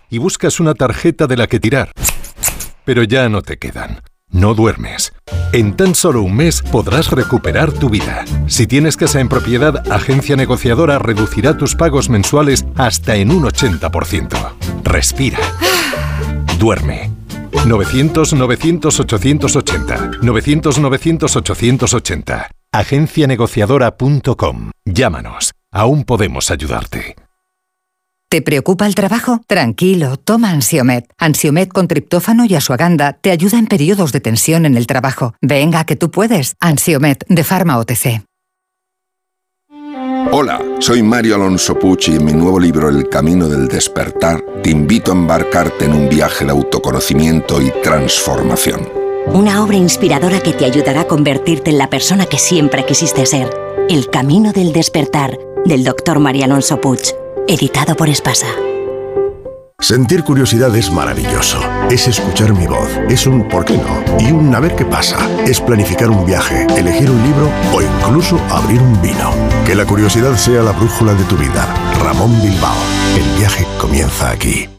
Y buscas una tarjeta de la que tirar. Pero ya no te quedan. No duermes. En tan solo un mes podrás recuperar tu vida. Si tienes casa en propiedad, Agencia Negociadora reducirá tus pagos mensuales hasta en un 80%. Respira. Duerme. 900-900-880. 900-900-880. Agencianegociadora.com. Llámanos. Aún podemos ayudarte. ¿Te preocupa el trabajo? Tranquilo, toma Ansiomet. Ansiomet con triptófano y asuaganda te ayuda en periodos de tensión en el trabajo. Venga, que tú puedes. Ansiomet de Pharma OTC. Hola, soy Mario Alonso Pucci y en mi nuevo libro El Camino del Despertar te invito a embarcarte en un viaje de autoconocimiento y transformación. Una obra inspiradora que te ayudará a convertirte en la persona que siempre quisiste ser. El Camino del Despertar, del Dr. Mario Alonso Puig, editado por Espasa. Sentir curiosidad es maravilloso. Es escuchar mi voz. Es un ¿por qué no? Y un a ver qué pasa. Es planificar un viaje, elegir un libro o incluso abrir un vino. Que la curiosidad sea la brújula de tu vida. Ramón Bilbao. El viaje comienza aquí.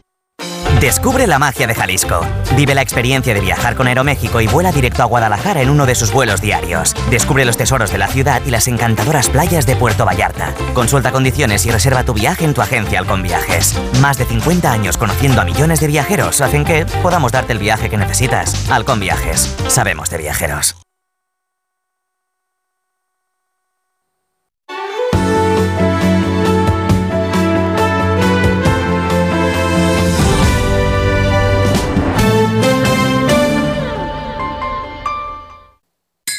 Descubre la magia de Jalisco. Vive la experiencia de viajar con Aeroméxico y vuela directo a Guadalajara en uno de sus vuelos diarios. Descubre los tesoros de la ciudad y las encantadoras playas de Puerto Vallarta. Consulta condiciones y reserva tu viaje en tu agencia Halcón Viajes. Más de 50 años conociendo a millones de viajeros hacen que podamos darte el viaje que necesitas. Halcón Viajes. Sabemos de viajeros.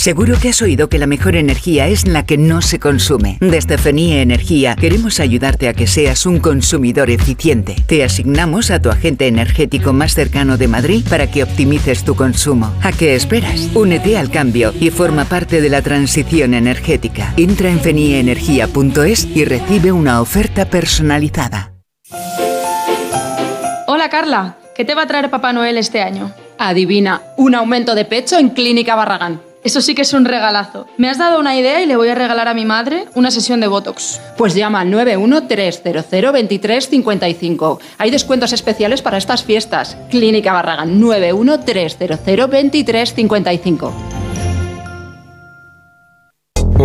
Seguro que has oído que la mejor energía es la que no se consume. Desde FENIE Energía queremos ayudarte a que seas un consumidor eficiente. Te asignamos a tu agente energético más cercano de Madrid para que optimices tu consumo. ¿A qué esperas? Únete al cambio y forma parte de la transición energética. Entra en fenieenergia.es y recibe una oferta personalizada. Hola Carla, ¿qué te va a traer Papá Noel este año? Adivina, un aumento de pecho en Clínica Barragán. Eso sí que es un regalazo. Me has dado una idea y le voy a regalar a mi madre una sesión de Botox. Pues llama al 913002355. Hay descuentos especiales para estas fiestas. Clínica Barragán 913002355.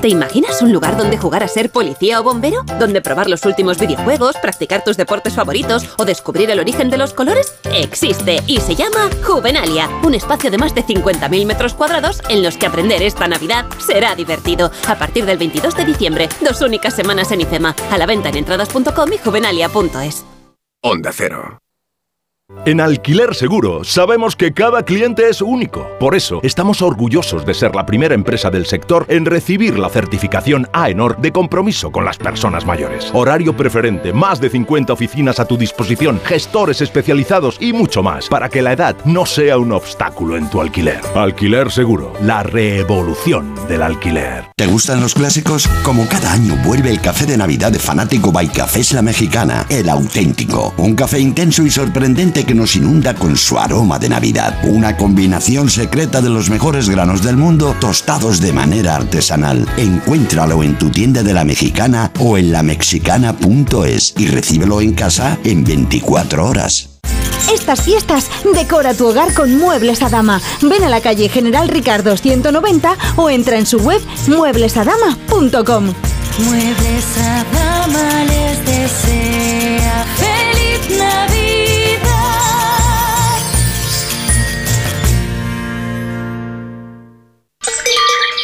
¿Te imaginas un lugar donde jugar a ser policía o bombero? ¿Donde probar los últimos videojuegos, practicar tus deportes favoritos o descubrir el origen de los colores? Existe y se llama Juvenalia, un espacio de más de 50.000 metros cuadrados en los que aprender esta Navidad será divertido. A partir del 22 de diciembre, dos únicas semanas en IFEMA, a la venta en entradas.com y juvenalia.es. Onda Cero. En Alquiler Seguro sabemos que cada cliente es único. Por eso estamos orgullosos de ser la primera empresa del sector en recibir la certificación AENOR de compromiso con las personas mayores. Horario preferente, más de 50 oficinas a tu disposición, gestores especializados y mucho más para que la edad no sea un obstáculo en tu alquiler. Alquiler Seguro, la revolución del alquiler. ¿Te gustan los clásicos? Como cada año vuelve el café de Navidad de Fanático by Cafés La Mexicana, el auténtico. Un café intenso y sorprendente que nos inunda con su aroma de Navidad. Una combinación secreta de los mejores granos del mundo tostados de manera artesanal. Encuéntralo en tu tienda de la mexicana o en lamexicana.es y recíbelo en casa en 24 horas. Estas fiestas, decora tu hogar con Muebles a Dama. Ven a la calle General Ricardo 190 o entra en su web mueblesadama.com. Muebles a Dama les desea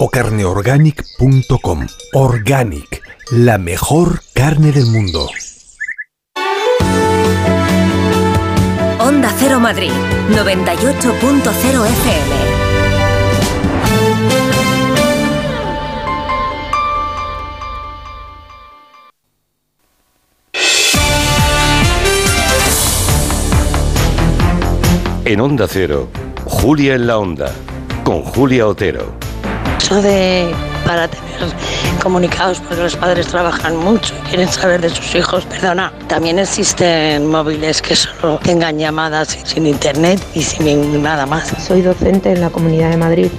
o carneorganic.com. Organic, la mejor carne del mundo. Onda Cero Madrid, 98.0 FM. En Onda Cero, Julia en la Onda, con Julia Otero. Eso de para tener comunicados porque los padres trabajan mucho y quieren saber de sus hijos. Perdona, también existen móviles que solo tengan llamadas sin internet y sin nada más. Soy docente en la Comunidad de Madrid.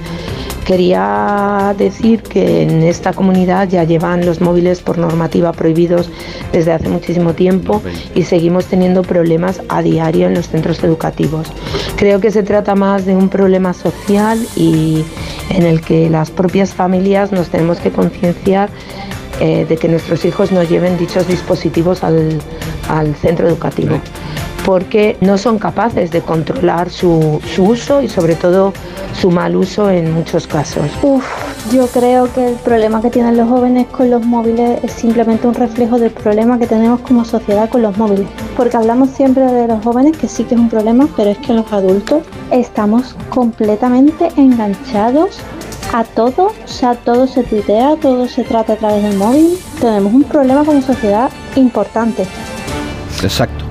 Quería decir que en esta comunidad ya llevan los móviles por normativa prohibidos desde hace muchísimo tiempo y seguimos teniendo problemas a diario en los centros educativos. Creo que se trata más de un problema social y en el que las propias familias nos tenemos que concienciar eh, de que nuestros hijos no lleven dichos dispositivos al, al centro educativo porque no son capaces de controlar su, su uso y sobre todo su mal uso en muchos casos. Uf, yo creo que el problema que tienen los jóvenes con los móviles es simplemente un reflejo del problema que tenemos como sociedad con los móviles. Porque hablamos siempre de los jóvenes, que sí que es un problema, pero es que los adultos estamos completamente enganchados a todo, o sea, todo se tuitea, todo se trata a través del móvil. Tenemos un problema como sociedad importante. Exacto.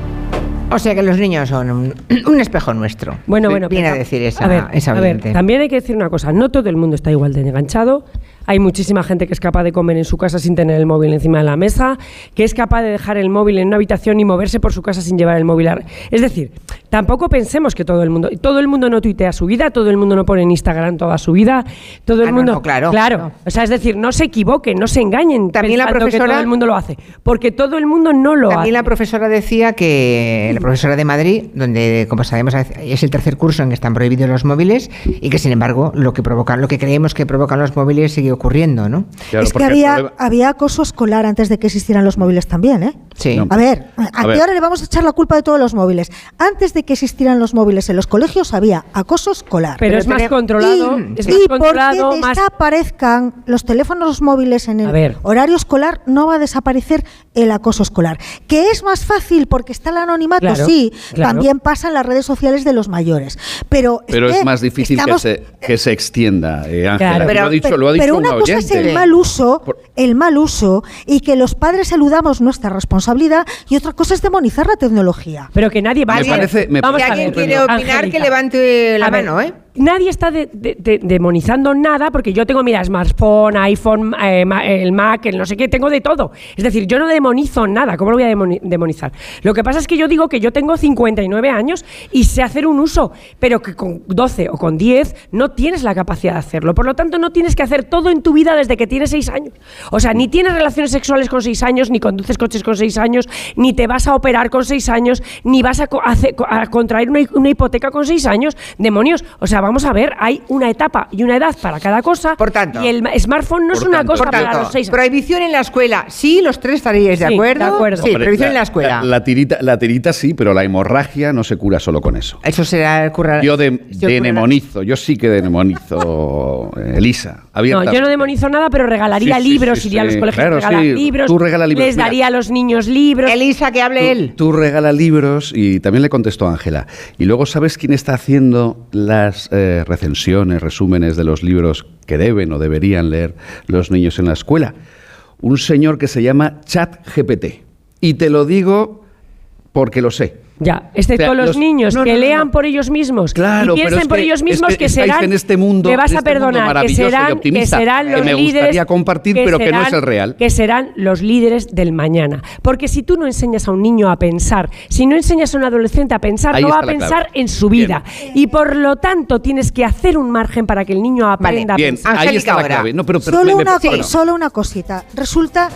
O sea que los niños son un, un espejo nuestro. Bueno, bueno, Viene pero- a decir esa, a ver, esa a ver, oyente. también hay que decir una cosa, no todo el mundo está igual de enganchado. Hay muchísima gente que es capaz de comer en su casa sin tener el móvil encima de la mesa, que es capaz de dejar el móvil en una habitación y moverse por su casa sin llevar el móvil. a- Es decir, tampoco pensemos que todo el mundo, todo el mundo no tuitea su vida, todo el mundo no pone en Instagram toda su vida, todo el Ah, mundo, no, claro. claro. O sea, es decir, no se equivoquen, no se engañen También la pensando que profesora- todo el mundo lo hace, porque todo el mundo no lo También hace. la profesora decía que, profesora de Madrid, donde, como sabemos, es el tercer curso en que están prohibidos los móviles y que, sin embargo, lo que provocan, lo que creemos que provocan los móviles sigue ocurriendo, ¿no? es que había, había acoso escolar antes de que existieran los móviles también, ¿eh? Sí. A ver, ¿a, A qué ver. hora le vamos a echar la culpa de todos los móviles? Antes de que existieran los móviles en los colegios había acoso escolar. Pero es más controlado, Y, es más y controlado, porque más- desaparezcan los teléfonos móviles en el horario escolar, no va a desaparecer el acoso escolar. ¿Que es más fácil porque está el anonimato? Claro, sí, claro. también pasa en las redes sociales de los mayores. Pero, Pero que es más difícil que se, que se extienda, eh, Ángela. Claro. lo ha dicho, lo ha dicho pero un una cosa es el mal uso, el mal uso y que los padres eludamos nuestra responsabilidad y otra cosa es demonizar la tecnología. Pero que nadie va Me parece- me Vamos si a alguien quiere opinar, que levante la A ver, mano, ¿eh? Nadie está de- de- de- demonizando nada porque yo tengo, mira, smartphone, iPhone, eh, el Mac, el no sé qué, tengo de todo. Es decir, yo no demonizo nada. ¿Cómo lo voy a demoni- demonizar? Lo que pasa es que yo digo que yo tengo 59 años y sé hacer un uso, pero que con 12 o con 10 no tienes la capacidad de hacerlo. Por lo tanto, no tienes que hacer todo en tu vida desde que tienes 6 años. O sea, ni tienes relaciones sexuales con 6 años, ni conduces coches con 6 años, ni te vas a operar con 6 años, ni vas a contraer una, una hipoteca con 6 años. Demonios. O sea, vamos a ver, hay una etapa y una edad para cada cosa. Por tanto. Y el ma- smartphone no es una cosa para tanto, los 6 años. prohibición en la escuela. Sí, los tres estaríais de Sí, acuerdo. de acuerdo. Sí, Hombre, prohibición en la escuela. La, la tirita, la tirita sí, pero la hemorragia no se cura solo con eso. Eso será currar. Yo de, yo de currar- nemonizo, yo sí que de nemonizo, eh, Elisa. No, yo no demonizo nada, pero regalaría Sí, sí, libros, sí, iría a los colegios claro, a regalar sí, libros, tú regala libros, les mira. daría a los niños libros. Elisa, que hable él. Tú regala libros y también le contestó Ángela. Y luego, ¿sabes quién está haciendo las eh, recensiones, resúmenes de los libros que deben o deberían leer los niños en la escuela? Un señor que se llama ChatGPT. Y te lo digo porque lo sé. Ya, excepto O sea, los, los- niños No, que no, no, lean no. por ellos mismos Claro, y pero piensen es por que- ellos es mismos que que, estáis serán en este mundo, me vas a este perdonar que serán, que serán que los me líderes gustaría compartir, pero que no es el real. que serán los líderes del mañana porque si tú no enseñas a un niño a pensar si no enseñas a un adolescente a pensar Ahí no va a pensar clave. en su vida y por lo tanto tienes que hacer un margen para que el niño aprenda Bien, a pensar ahí está la clave. No, pero, pero Solo me- una cosa. Solo una cosita. Resulta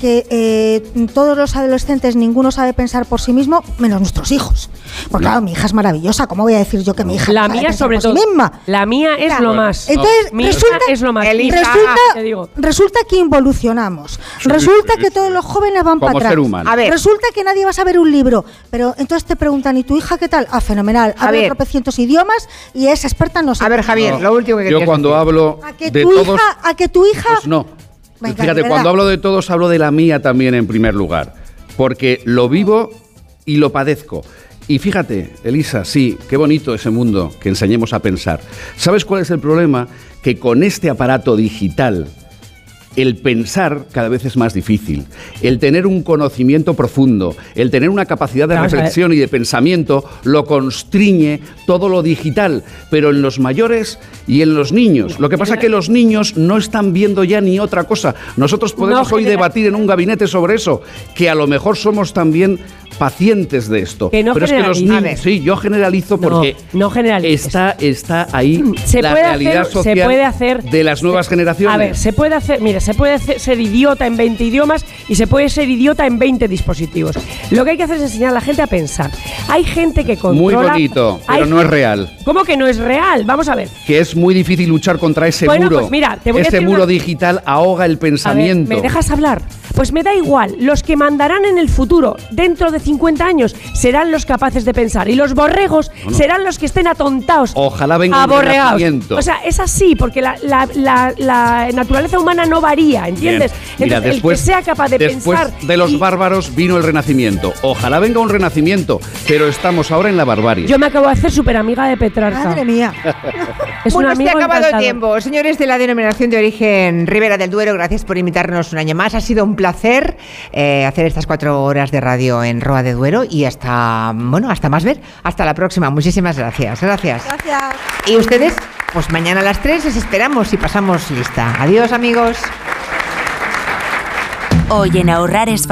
que eh, todos los adolescentes, ninguno sabe pensar por sí mismo, menos nuestros hijos. Porque claro, mi hija es maravillosa. ¿Cómo voy a decir yo que mi hija La sabe mía pensar sobre por todo. sí misma? La mía es Claro. lo más. Entonces, Mi hija resulta, es lo más. resulta, digo. resulta que involucionamos. resulta que todos los jóvenes van Como para atrás. ser humano. A ver. Resulta que nadie va a saber un libro. Pero entonces te preguntan, ¿y tu hija qué tal? Ah, fenomenal. A Habla ver. tropecientos idiomas y es experta en no sé A ver. Javier, No, lo último que Yo cuando decir. hablo A que de tu todos, hija, a que tu hija pues no. Fíjate, cuando hablo de todos, hablo de la mía también en primer lugar. Porque lo vivo y lo padezco. Y fíjate, Elisa, sí, qué bonito ese mundo que enseñemos a pensar. ¿Sabes cuál es el problema? Que con este aparato digital el pensar cada vez es más difícil. El tener un conocimiento profundo, el tener una capacidad de Vamos reflexión y de pensamiento, lo constriñe todo lo digital. Pero en los mayores y en los niños. Lo que pasa es que los niños no están viendo ya ni otra cosa. Nosotros podemos No hoy debatir en un gabinete sobre eso, que a lo mejor somos también pacientes de esto. Que no Pero es que los niños, sí, yo generalizo porque no generalices. está, está ahí Se la puede realidad hacer- se social puede hacer- de las nuevas generaciones. A ver, se puede hacer, mire, se puede hacer- ser idiota en 20 idiomas y se puede ser idiota en 20 dispositivos. Lo que hay que hacer es enseñar a la gente a pensar. Hay gente que Muy controla. bonito, pero no es real. ¿Cómo que no es real? Vamos a ver. Que es muy difícil luchar contra ese Bueno, muro. pues mira, te voy a ese decir muro una- digital ahoga el A ver, pensamiento. ¿me dejas hablar? Pues me da igual. Los que mandarán en el futuro, dentro de 50 años, serán los capaces de pensar. Y los borregos Bueno. serán los que estén atontados. Ojalá venga un aborregados. renacimiento. O sea, es así, porque la, la- la- la naturaleza humana no varía, ¿entiendes? Bien. Mira, Entonces, después, el que sea capaz de después pensar. de los y- bárbaros vino el renacimiento. Ojalá venga un renacimiento, pero estamos ahora en la barbarie. Yo me acabo de hacer súper amiga de Petrarca. Madre mía. Es bueno, se ha acabado el tiempo. Señores de la denominación de origen Ribera del Duero, gracias por invitarnos un año más. Ha sido un placer eh, hacer estas cuatro horas de radio en Roa de Duero y hasta, bueno, hasta más ver. Hasta la próxima. Muchísimas gracias. Gracias. Gracias. Y ustedes, pues mañana a las 3 les esperamos y pasamos lista. Adiós, amigos. Hoy en ahorrar es